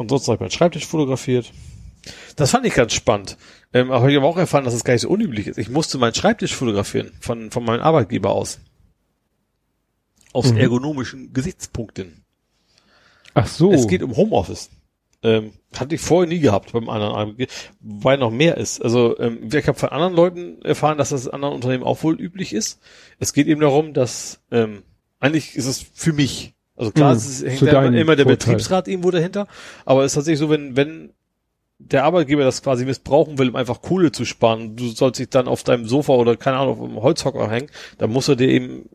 Ansonsten habe ich meinen Schreibtisch fotografiert. Das fand ich ganz spannend. Ähm, aber ich habe auch erfahren, dass es gar nicht so unüblich ist. Ich musste meinen Schreibtisch fotografieren von, von meinem Arbeitgeber aus. Aus Mhm. ergonomischen Gesichtspunkten. Ach so. Es geht um Homeoffice. Ähm, hatte ich vorher nie gehabt beim anderen Arbeitgeber, weil noch mehr ist. Also ähm, ich habe von anderen Leuten erfahren, dass das in anderen Unternehmen auch wohl üblich ist. Es geht eben darum, dass ähm, eigentlich ist es für mich. Also klar, Mhm, es hängt da immer, der Vorteil. Betriebsrat irgendwo dahinter, aber es ist tatsächlich so, wenn, wenn der Arbeitgeber das quasi missbrauchen will, um einfach Kohle zu sparen, du sollst dich dann auf deinem Sofa oder keine Ahnung, auf einem Holzhocker hängen, dann muss er dir eben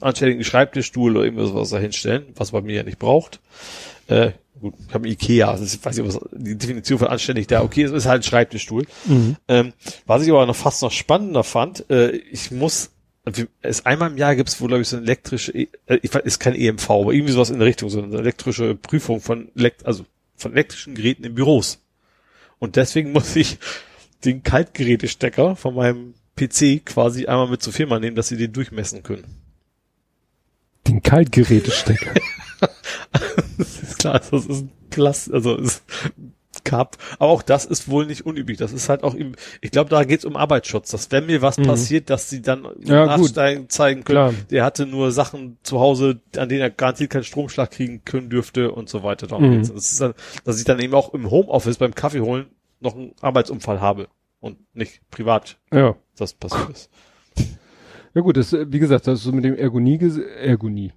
anständigen Schreibtischstuhl oder irgendwas was da hinstellen, was bei mir ja nicht braucht. Äh, gut, ich habe Ikea, also ich weiß nicht, was die Definition von anständig da, okay, es ist halt ein Schreibtischstuhl. Mhm. Ähm, was ich aber noch fast noch spannender fand, äh, ich muss, es einmal im Jahr gibt es wohl, glaube ich, so eine elektrische, E- äh, ich weiß, ist kein EMV, aber irgendwie sowas in der Richtung, so eine elektrische Prüfung von, also von elektrischen Geräten in Büros. Und deswegen muss ich den Kaltgerätestecker von meinem PC quasi einmal mit zur Firma nehmen, dass sie den durchmessen können. Den Kaltgerätestecker. Das ist klar, das ist ein Plast, also ist Cup. Aber auch das ist wohl nicht unüblich. Das ist halt auch im, ich glaube, da geht's um Arbeitsschutz, dass wenn mir was Mhm. passiert, dass sie dann Ja, nachsteigen, zeigen können, Klar. der hatte nur Sachen zu Hause, an denen er garantiert keinen Stromschlag kriegen können dürfte und so weiter. Darum Mhm. geht's. Das ist dann, dass ich dann eben auch im Homeoffice beim Kaffee holen noch einen Arbeitsunfall habe und nicht privat ja. das passiert ist. Ja gut, das, wie gesagt, das ist so mit dem Ergonie, Ergonie.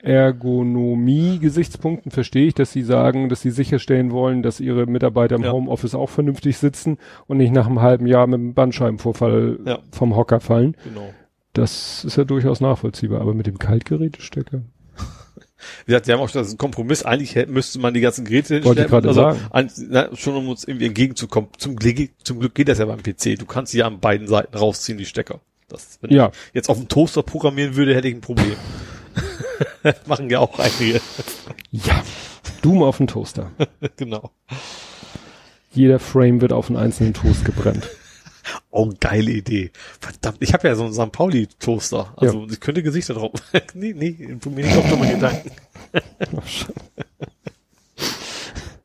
Ergonomie-Gesichtspunkten verstehe ich, dass sie sagen, dass sie sicherstellen wollen, dass ihre Mitarbeiter im Ja. Homeoffice auch vernünftig sitzen und nicht nach einem halben Jahr mit einem Bandscheibenvorfall Ja. vom Hocker fallen. Genau. Das ist ja durchaus nachvollziehbar, aber mit dem Kaltgerätestecker. Wie gesagt, die haben auch das ist ein Kompromiss. Eigentlich hätte, müsste man die ganzen Geräte Wollte ich gerade also, sagen. An, na, schon um uns irgendwie entgegenzukommen. Zum Glück, zum Glück geht das ja beim PC. Du kannst sie ja an beiden Seiten rausziehen, die Stecker. Das, wenn Ja. ich jetzt auf dem Toaster programmieren würde, hätte ich ein Problem. Machen ja auch einige. Ja. Doom auf den Toaster. genau. Jeder Frame wird auf einen einzelnen Toast gebrennt. Oh, geile Idee. Verdammt, ich habe ja so einen St. Pauli-Toaster. Also ich könnte Gesichter drauf. nee, nee, tu mir nicht auf dumme Gedanken.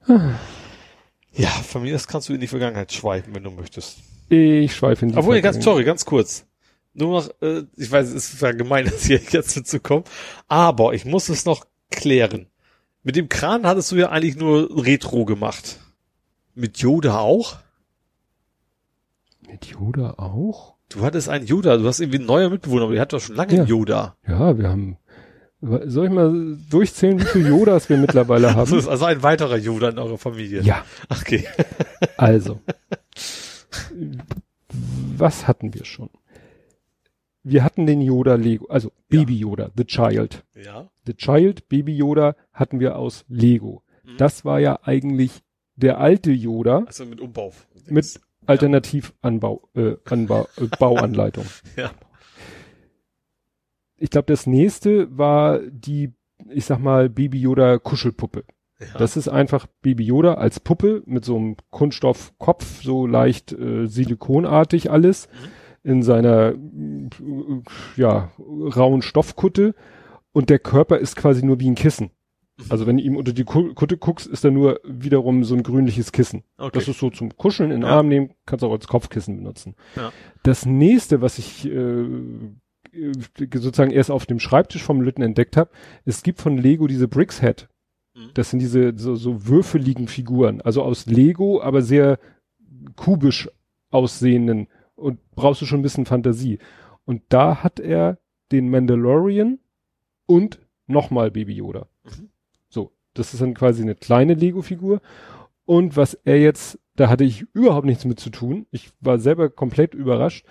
ja, von mir aus kannst du in die Vergangenheit schweifen, wenn du möchtest. Ich schweife in die Obwohl, ganz, Vergangenheit. sorry, ganz kurz. Nur noch, äh, ich weiß, es ist ja gemein, das hier jetzt mitzukommen, aber ich muss es noch klären. Mit dem Kran hattest du ja eigentlich nur Retro gemacht. Mit Yoda auch? Mit Yoda auch? Du hattest einen Yoda, du hast irgendwie einen neuer Mitbewohner, aber der hat doch schon lange Ja. einen Yoda. Ja, wir haben. Soll ich mal durchzählen, wie viele Yodas wir mittlerweile Das haben? ist also ein weiterer Yoda in eurer Familie. Ja, Okay. also. Was hatten wir schon? Wir hatten den Yoda Lego, also Baby Yoda, The Child. Ja. The Child, Baby Yoda hatten wir aus Lego. Mhm. Das war ja eigentlich der alte Yoda Also mit Umbau. mit Alternativanbau, äh, Anbau, äh, Bauanleitung. Ja. Ich glaube, das nächste war die, ich sag mal, Baby Yoda Kuschelpuppe. Ja. Das ist einfach Baby Yoda als Puppe mit so einem Kunststoffkopf, so leicht äh, silikonartig alles, in seiner ja, rauen Stoffkutte und der Körper ist quasi nur wie ein Kissen. Also wenn du ihm unter die Ku- Kutte guckst, ist da nur wiederum so ein grünliches Kissen. okay. Das ist so zum Kuscheln in den Ja. Arm nehmen, kannst auch als Kopfkissen benutzen. Ja. Das nächste, was ich äh, sozusagen erst auf dem Schreibtisch vom Lütten entdeckt habe, es gibt von Lego diese Bricks Head. Mhm. Das sind diese so, so würfeligen Figuren, also aus Lego, aber sehr kubisch aussehenden und brauchst du schon ein bisschen Fantasie. Und da hat er den Mandalorian und nochmal Baby Yoda. Mhm. So, das ist dann quasi eine kleine Lego-Figur. Und was er jetzt, da hatte ich überhaupt nichts mit zu tun. Ich war selber komplett überrascht.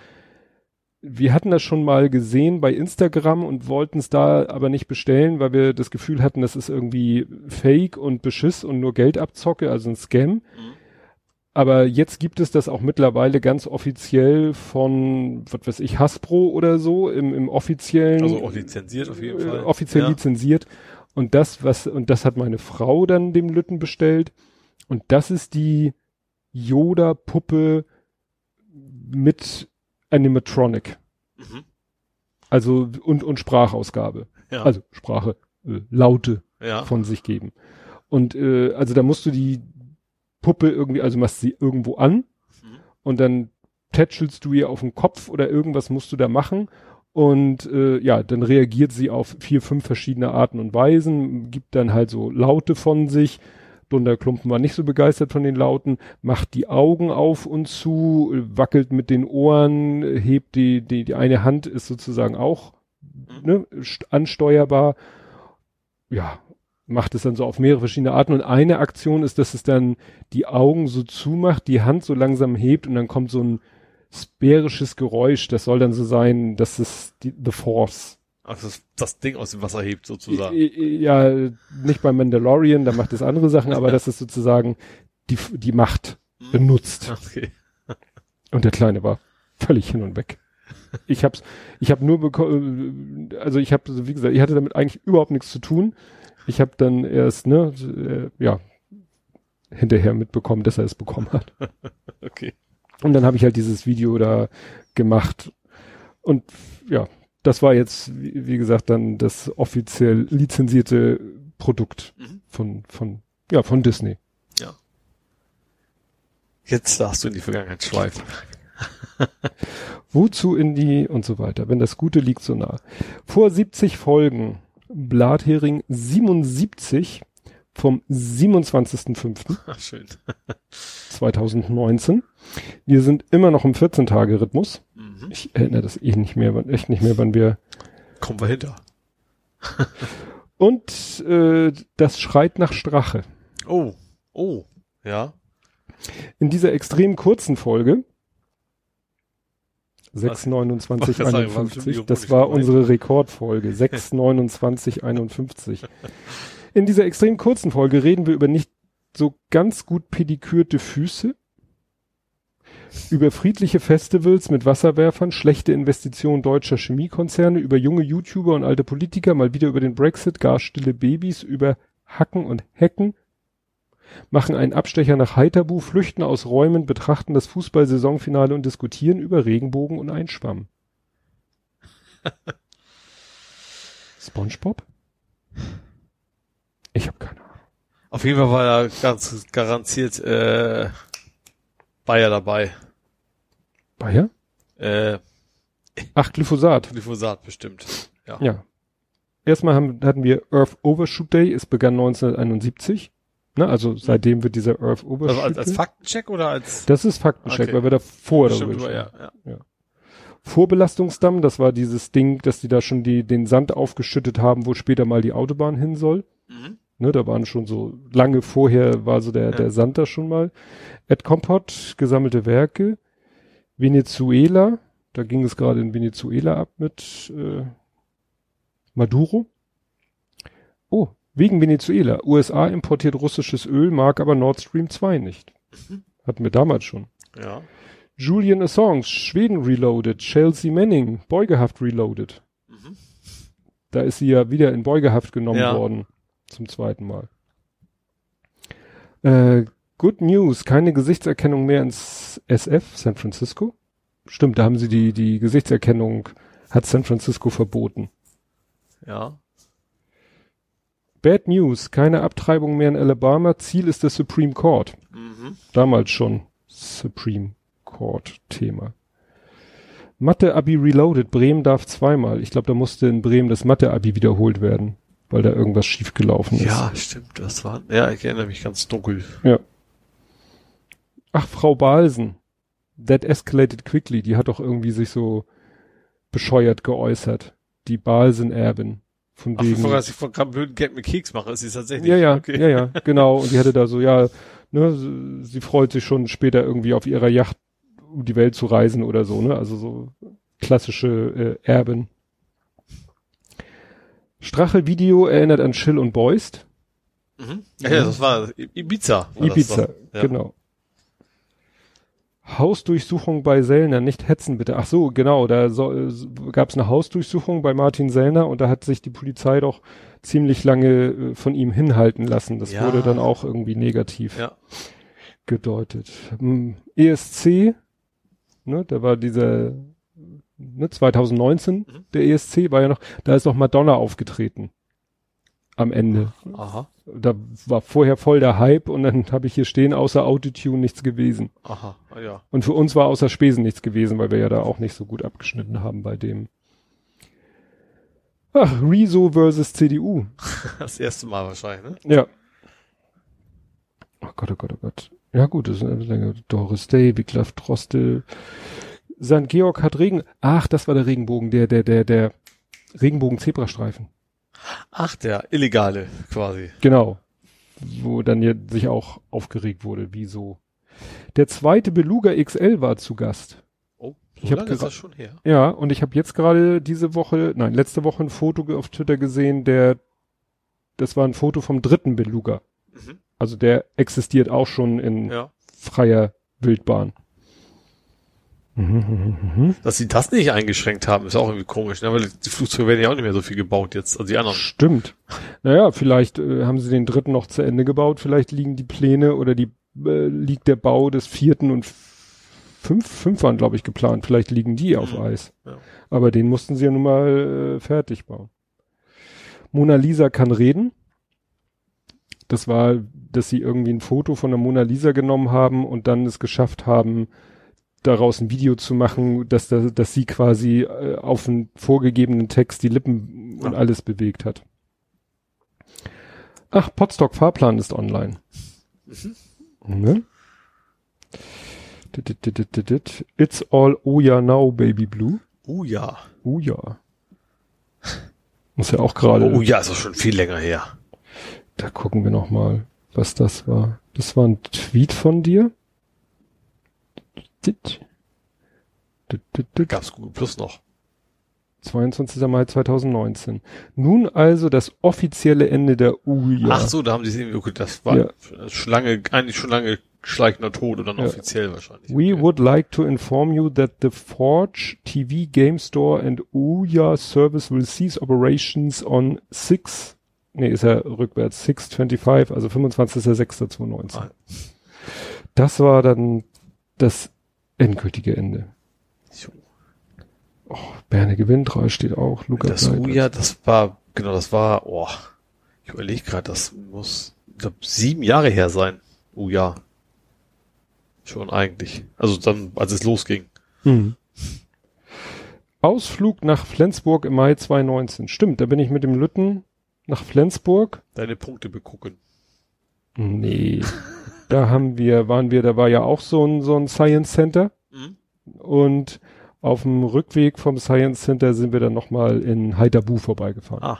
Wir hatten das schon mal gesehen bei Instagram und wollten es da aber nicht bestellen, weil wir das Gefühl hatten, das ist irgendwie Fake und Beschiss und nur Geldabzocke, also ein Scam. Mhm. Aber jetzt gibt es das auch mittlerweile ganz offiziell von, was weiß ich, Hasbro oder so im, im offiziellen Also auch lizenziert auf jeden äh, Fall. offiziell ja. lizenziert. Und das, was, und das hat meine Frau dann dem Lütten bestellt. Und das ist die Yoda-Puppe mit Animatronic. Mhm. Also, und, und Sprachausgabe. Ja. Also Sprache, äh, Laute ja. von sich geben. Und äh, also da musst du die Puppe irgendwie, also machst sie irgendwo an Mhm. und dann tätschelst du ihr auf den Kopf oder irgendwas musst du da machen. Und äh, ja, dann reagiert sie auf vier, fünf verschiedene Arten und Weisen, gibt dann halt so Laute von sich. Dunderklumpen war nicht so begeistert von den Lauten, macht die Augen auf und zu, wackelt mit den Ohren, hebt die, die, die eine Hand ist sozusagen auch ne, st- ansteuerbar. Ja, macht es dann so auf mehrere verschiedene Arten. Und eine Aktion ist, dass es dann die Augen so zumacht, die Hand so langsam hebt und dann kommt so ein sphärisches Geräusch. Das soll dann so sein, dass es die, The Force. Also das, das Ding aus dem Wasser hebt sozusagen. Ja, nicht bei Mandalorian, da macht es andere Sachen, aber das ist sozusagen die, die Macht benutzt. Okay. Und der Kleine war völlig hin und weg. Ich hab's, ich hab nur bekommen, also ich habe, wie gesagt, ich hatte damit eigentlich überhaupt nichts zu tun. Ich habe dann erst, ne, äh, ja, hinterher mitbekommen, dass er es bekommen hat. Okay. Und dann habe ich halt dieses Video da gemacht. Und ja, das war jetzt, wie, wie gesagt, dann das offiziell lizenzierte Produkt Mhm. von, von, ja, von Disney. Jetzt darfst du in die Vergangenheit schweifen. Wozu in die und so weiter, wenn das Gute liegt so nah. Vor 70 Folgen, Blathering 77 vom 27.05. Ach, schön. 2019. Wir sind immer noch im 14-Tage-Rhythmus. Mhm. Ich erinnere das eh nicht mehr, wann- echt nicht mehr, wann wir, Kommen wir hinter. Und äh, das schreit nach Strache. Oh, oh, ja. In dieser extrem kurzen Folge 62951. Das war unsere Rekordfolge. 62951. In dieser extrem kurzen Folge reden wir über nicht so ganz gut pedikürte Füße, über friedliche Festivals mit Wasserwerfern, schlechte Investitionen deutscher Chemiekonzerne, über junge YouTuber und alte Politiker, mal wieder über den Brexit, gar stille Babys, über Hacken und Hacken, machen einen Abstecher nach Heiterbu, flüchten aus Räumen, betrachten das Fußball-Saisonfinale und diskutieren über Regenbogen und Einschwamm. SpongeBob? Ich habe keine Ahnung. Auf jeden Fall war da ganz garantiert äh, Bayer dabei. Bayer? Äh, Ach, Glyphosat. Glyphosat bestimmt. Ja. Ja. Erstmal haben, hatten wir Earth Overshoot Day, es begann 1971. Ne, also seitdem wird dieser Earth Overshoot Also als, als Faktencheck oder als Das ist Faktencheck, Okay. weil wir davor Stimmt, darüber ja, gesprochen ja. Vorbelastungsdamm, das war dieses Ding, dass die da schon die, den Sand aufgeschüttet haben, wo später mal die Autobahn hin soll. Mhm. Ne, da waren schon so lange vorher war so der, Ja. der Sand da schon mal. Ed Compot, gesammelte Werke. Venezuela, da ging es gerade in Venezuela ab mit äh, Maduro. Oh, wegen Venezuela. USA importiert russisches Öl, mag aber Nord Stream 2 nicht. Mhm. Hatten wir damals schon. Ja. Julian Assange, Schweden reloaded. Chelsea Manning, Beugehaft reloaded. Mhm. Da ist sie ja wieder in Beugehaft genommen Ja. worden. Zum zweiten Mal. Äh, good News, keine Gesichtserkennung mehr ins SF, San Francisco. Stimmt, da haben sie die, die Gesichtserkennung, hat San Francisco verboten. Ja. Bad News, keine Abtreibung mehr in Alabama. Ziel ist der Supreme Court. Mhm. Damals schon Supreme Court Thema. Mathe-Abi reloaded. Bremen darf zweimal. Ich glaube, da musste in Bremen das Mathe-Abi wiederholt werden, weil da irgendwas schiefgelaufen ist. Ja, stimmt, das war. Ja, ich erinnere mich ganz dunkel. Ach, Frau Balsen. That escalated quickly. Die hat doch irgendwie sich so bescheuert geäußert. Die Balsen-Erbin. Von Ach, wegen. bevor ich von blöden Geld mit Keks mache, ist sie tatsächlich. ja, ja, okay. ja, ja, genau. Und die hatte da so, ja, ne, sie- freut sich schon später irgendwie auf ihrer Yacht um die Welt zu reisen oder so, ne? Also so klassische äh, Erben. Strache-Video erinnert an Schill und Beust. Mhm. Ja, das war Ibiza. War Ibiza, Das ja. genau. Hausdurchsuchung bei Sellner, nicht hetzen bitte. Ach so, genau, da so, äh, gab es eine Hausdurchsuchung bei Martin Sellner und da hat sich die Polizei doch ziemlich lange äh, von ihm hinhalten lassen. Das Ja. wurde dann auch irgendwie negativ Ja. gedeutet. Hm, ESC, ne, da war dieser, ne, 2019, Mhm. der ESC war ja noch, da ist noch Madonna aufgetreten. Am Ende. Aha. Da war vorher voll der Hype und dann habe ich hier stehen, außer Autotune nichts gewesen. Aha. Ah, ja. Und für uns war außer Spesen nichts gewesen, weil wir ja da auch nicht so gut abgeschnitten haben bei dem. Ach, Rezo versus CDU. Das erste Mal wahrscheinlich, ne? Ja. Oh Gott, oh Gott, oh Gott. Ja gut, das ist eine Länge. Doris Day, Wiglaf Droste. St. Georg hat Regen. Ach, das war der Regenbogen, der, der, der, der Regenbogen-Zebrastreifen. Ach, der Illegale quasi. Genau. Wo dann ja sich auch aufgeregt wurde, wieso. Der zweite Beluga XL war zu Gast. Oh, so Ich lange ist das schon her. Ja, und ich habe jetzt gerade diese Woche, nein, letzte Woche ein Foto auf Twitter gesehen, der, das war ein Foto vom dritten Beluga. Mhm. Also der existiert auch schon in Ja. freier Wildbahn. Mhm, mhm, mhm. Dass sie das nicht eingeschränkt haben, ist auch irgendwie komisch, ne? Weil die Flugzeuge werden ja auch nicht mehr so viel gebaut jetzt, also die anderen. Stimmt. Naja, vielleicht äh, haben sie den dritten noch zu Ende gebaut, vielleicht liegen die Pläne oder die äh, liegt der Bau des vierten und fünf, fünf waren, glaube ich, geplant. Vielleicht liegen die auf Mhm. Eis. Ja. Aber den mussten sie ja nun mal äh, fertig bauen. Mona Lisa kann reden. Das war, dass sie irgendwie ein Foto von der Mona Lisa genommen haben und dann es geschafft haben, daraus ein Video zu machen, dass, da, dass sie quasi äh, auf einen vorgegebenen Text die Lippen und Ja. alles bewegt hat. Ach, Podstock Fahrplan ist online. Mhm. Ne? It's all oh ja now, baby blue. Oh ja. Oh ja. Muss ja auch gerade. Oh ja, ist doch schon viel länger her. Da gucken wir noch mal, was das war. Das war ein Tweet von dir. Gab's Google Plus noch. 22. Mai 2019. Nun also das offizielle Ende der UJA. Ach so, da haben sie es irgendwie, okay, das war Ja. schon lange, eigentlich schon lange schleichender Tod oder dann Ja. offiziell wahrscheinlich. We Okay. would like to inform you that the Forge TV Game Store and Ouya service will cease operations on 6, nee, ist ja rückwärts, 625, also 25.06.2019. Ah. Das war dann das endgültige Ende. So. Berne gewinnt, drei steht auch, Lukas Das Uja, das war, genau, das war, oh, ich überlege gerade, das muss, glaub, sieben Jahre her sein. Uja. Schon eigentlich. Also dann, als es losging. Hm. Ausflug nach Flensburg im Mai 2019. Stimmt, da bin ich mit dem Lütten nach Flensburg. Deine Punkte begucken. Nee. da haben wir, waren wir, da war ja auch so ein, so ein Science Center. Mhm. Und auf dem Rückweg vom Science Center sind wir dann nochmal in Haithabu vorbeigefahren. Ah,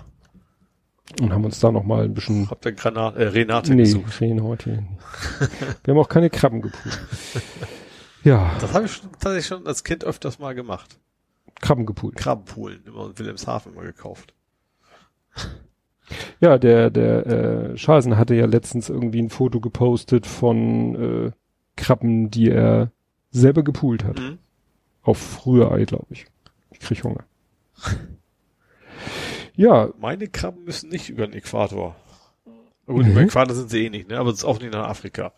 Und haben uns da nochmal ein bisschen, habt ihr Granat, äh, Renate nee, gesucht? heute. wir haben auch keine Krabben gepult. Ja, Das habe ich schon, tatsächlich schon als Kind öfters mal gemacht. Krabben gepult. Krabbenpoolen, immer in Wilhelmshaven immer gekauft. Ja, der, der, äh, Schalsen hatte ja letztens irgendwie ein Foto gepostet von, äh, Krabben, die er selber gepult hat. Mhm. Auf Rührei, glaube ich. Ich krieg Hunger. ja, Meine Krabben müssen nicht über den Äquator. Gut, Mhm. über den Äquator sind sie eh nicht, ne? Aber es ist auch nicht nach Afrika.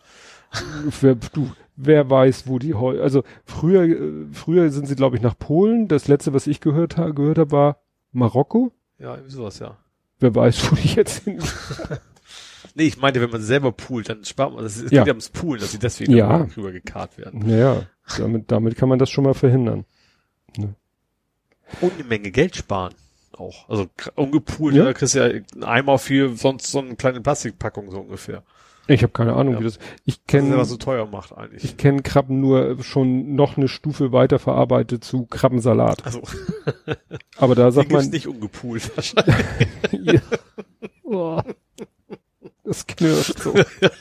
wer, du, wer weiß, wo die heu, also früher, äh, früher sind sie, glaube ich, nach Polen. Das letzte, was ich gehört habe, gehört habe, war Marokko. Ja, irgendwie sowas, ja. Wer weiß, wo die jetzt sind. Nee, ich meinte, wenn man selber poolt, dann spart man, das ist, es Ja. geht ja ums Poolen, dass sie deswegen Ja. ja. rüber gekarrt werden. naja, damit, damit kann man das schon mal verhindern. Und eine Menge Geld sparen. Auch. Also, ungepoolt, Ja. da kriegst du ja einen Eimer für sonst so eine kleine Plastikpackung, so ungefähr. Ich habe keine Ahnung, Ja. wie das. Ich ist kenne was so teuer macht eigentlich. ich kenne Krabben nur schon noch eine Stufe weiter verarbeitet zu Krabbensalat. also, Aber da die sagt man, nicht ungepoolt wahrscheinlich. ja. Boah. das knirscht so.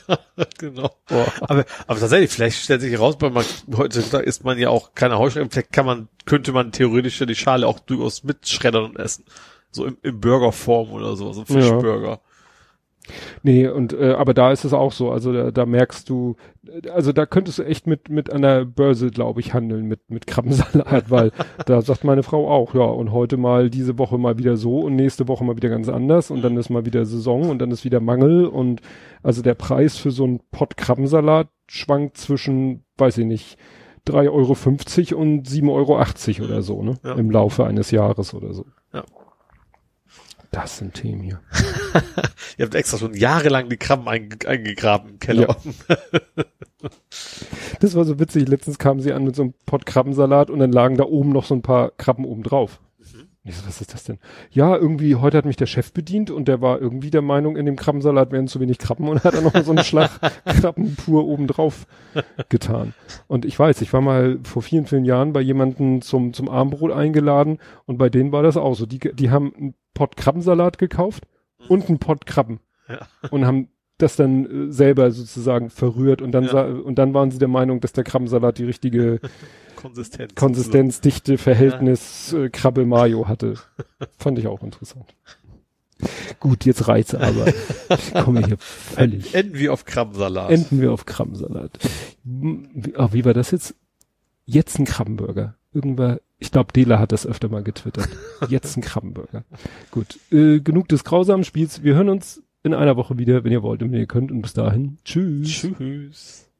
genau. Boah. Aber, aber tatsächlich, vielleicht stellt sich heraus, weil man, heutzutage isst man ja auch keine Heuschrecken, vielleicht kann man, könnte man theoretisch ja die Schale auch durchaus mitschreddern und essen. So im, im Burgerform oder so, so ein Ja. Nee, und äh, aber da ist es auch so. Also da, da merkst du, also da könntest du echt mit mit einer Börse, glaube ich, handeln mit mit Krabbensalat, weil da sagt meine Frau auch, ja, und heute mal diese Woche mal wieder so und nächste Woche mal wieder ganz anders und dann ist mal wieder Saison und dann ist wieder Mangel und also der Preis für so einen Pott Krabbensalat schwankt zwischen, weiß ich nicht, 3,50 Euro und 7,80 Euro oder so, ne? Ja. Im Laufe eines Jahres oder so. Ja. Das sind Themen hier. Ihr habt extra schon jahrelang die Krabben einge eingegraben im Keller. Das war so witzig. Letztens kamen sie an mit so einem Pott Krabbensalat und dann lagen da oben noch so ein paar Krabben oben drauf. Ich so, was ist das denn? Ja, irgendwie, heute hat mich der Chef bedient und der war irgendwie der Meinung, in dem Krabbensalat wären zu wenig Krabben und hat dann noch so einen Schlag Krabben pur oben drauf getan. Und ich weiß, ich war mal vor vielen, vielen Jahren bei jemandem zum, zum Abendbrot eingeladen und bei denen war das auch so. Die, die haben einen Pott Krabbensalat gekauft und einen Pott Krabben. Ja. Und haben das dann äh, selber sozusagen verrührt und dann Ja. und dann waren sie der Meinung, dass der Krabbensalat die richtige Konsistenz. Konsistenz, Dichte, Verhältnis äh, Krabbe Mayo hatte. Fand ich auch interessant. Gut, jetzt reicht's aber. Ich komme hier völlig. Enden wir auf Krabbensalat. Enden wir auf Krabbensalat. Wie, ah, wie war das jetzt? Jetzt ein Krabbenburger. Irgendwer, ich glaube, Dela hat das öfter mal getwittert. Jetzt ein Krabbenburger. Gut, äh, genug des grausamen Spiels. Wir hören uns in einer Woche wieder, wenn ihr wollt und wenn ihr könnt. Und bis dahin, tschüss. Tschüss.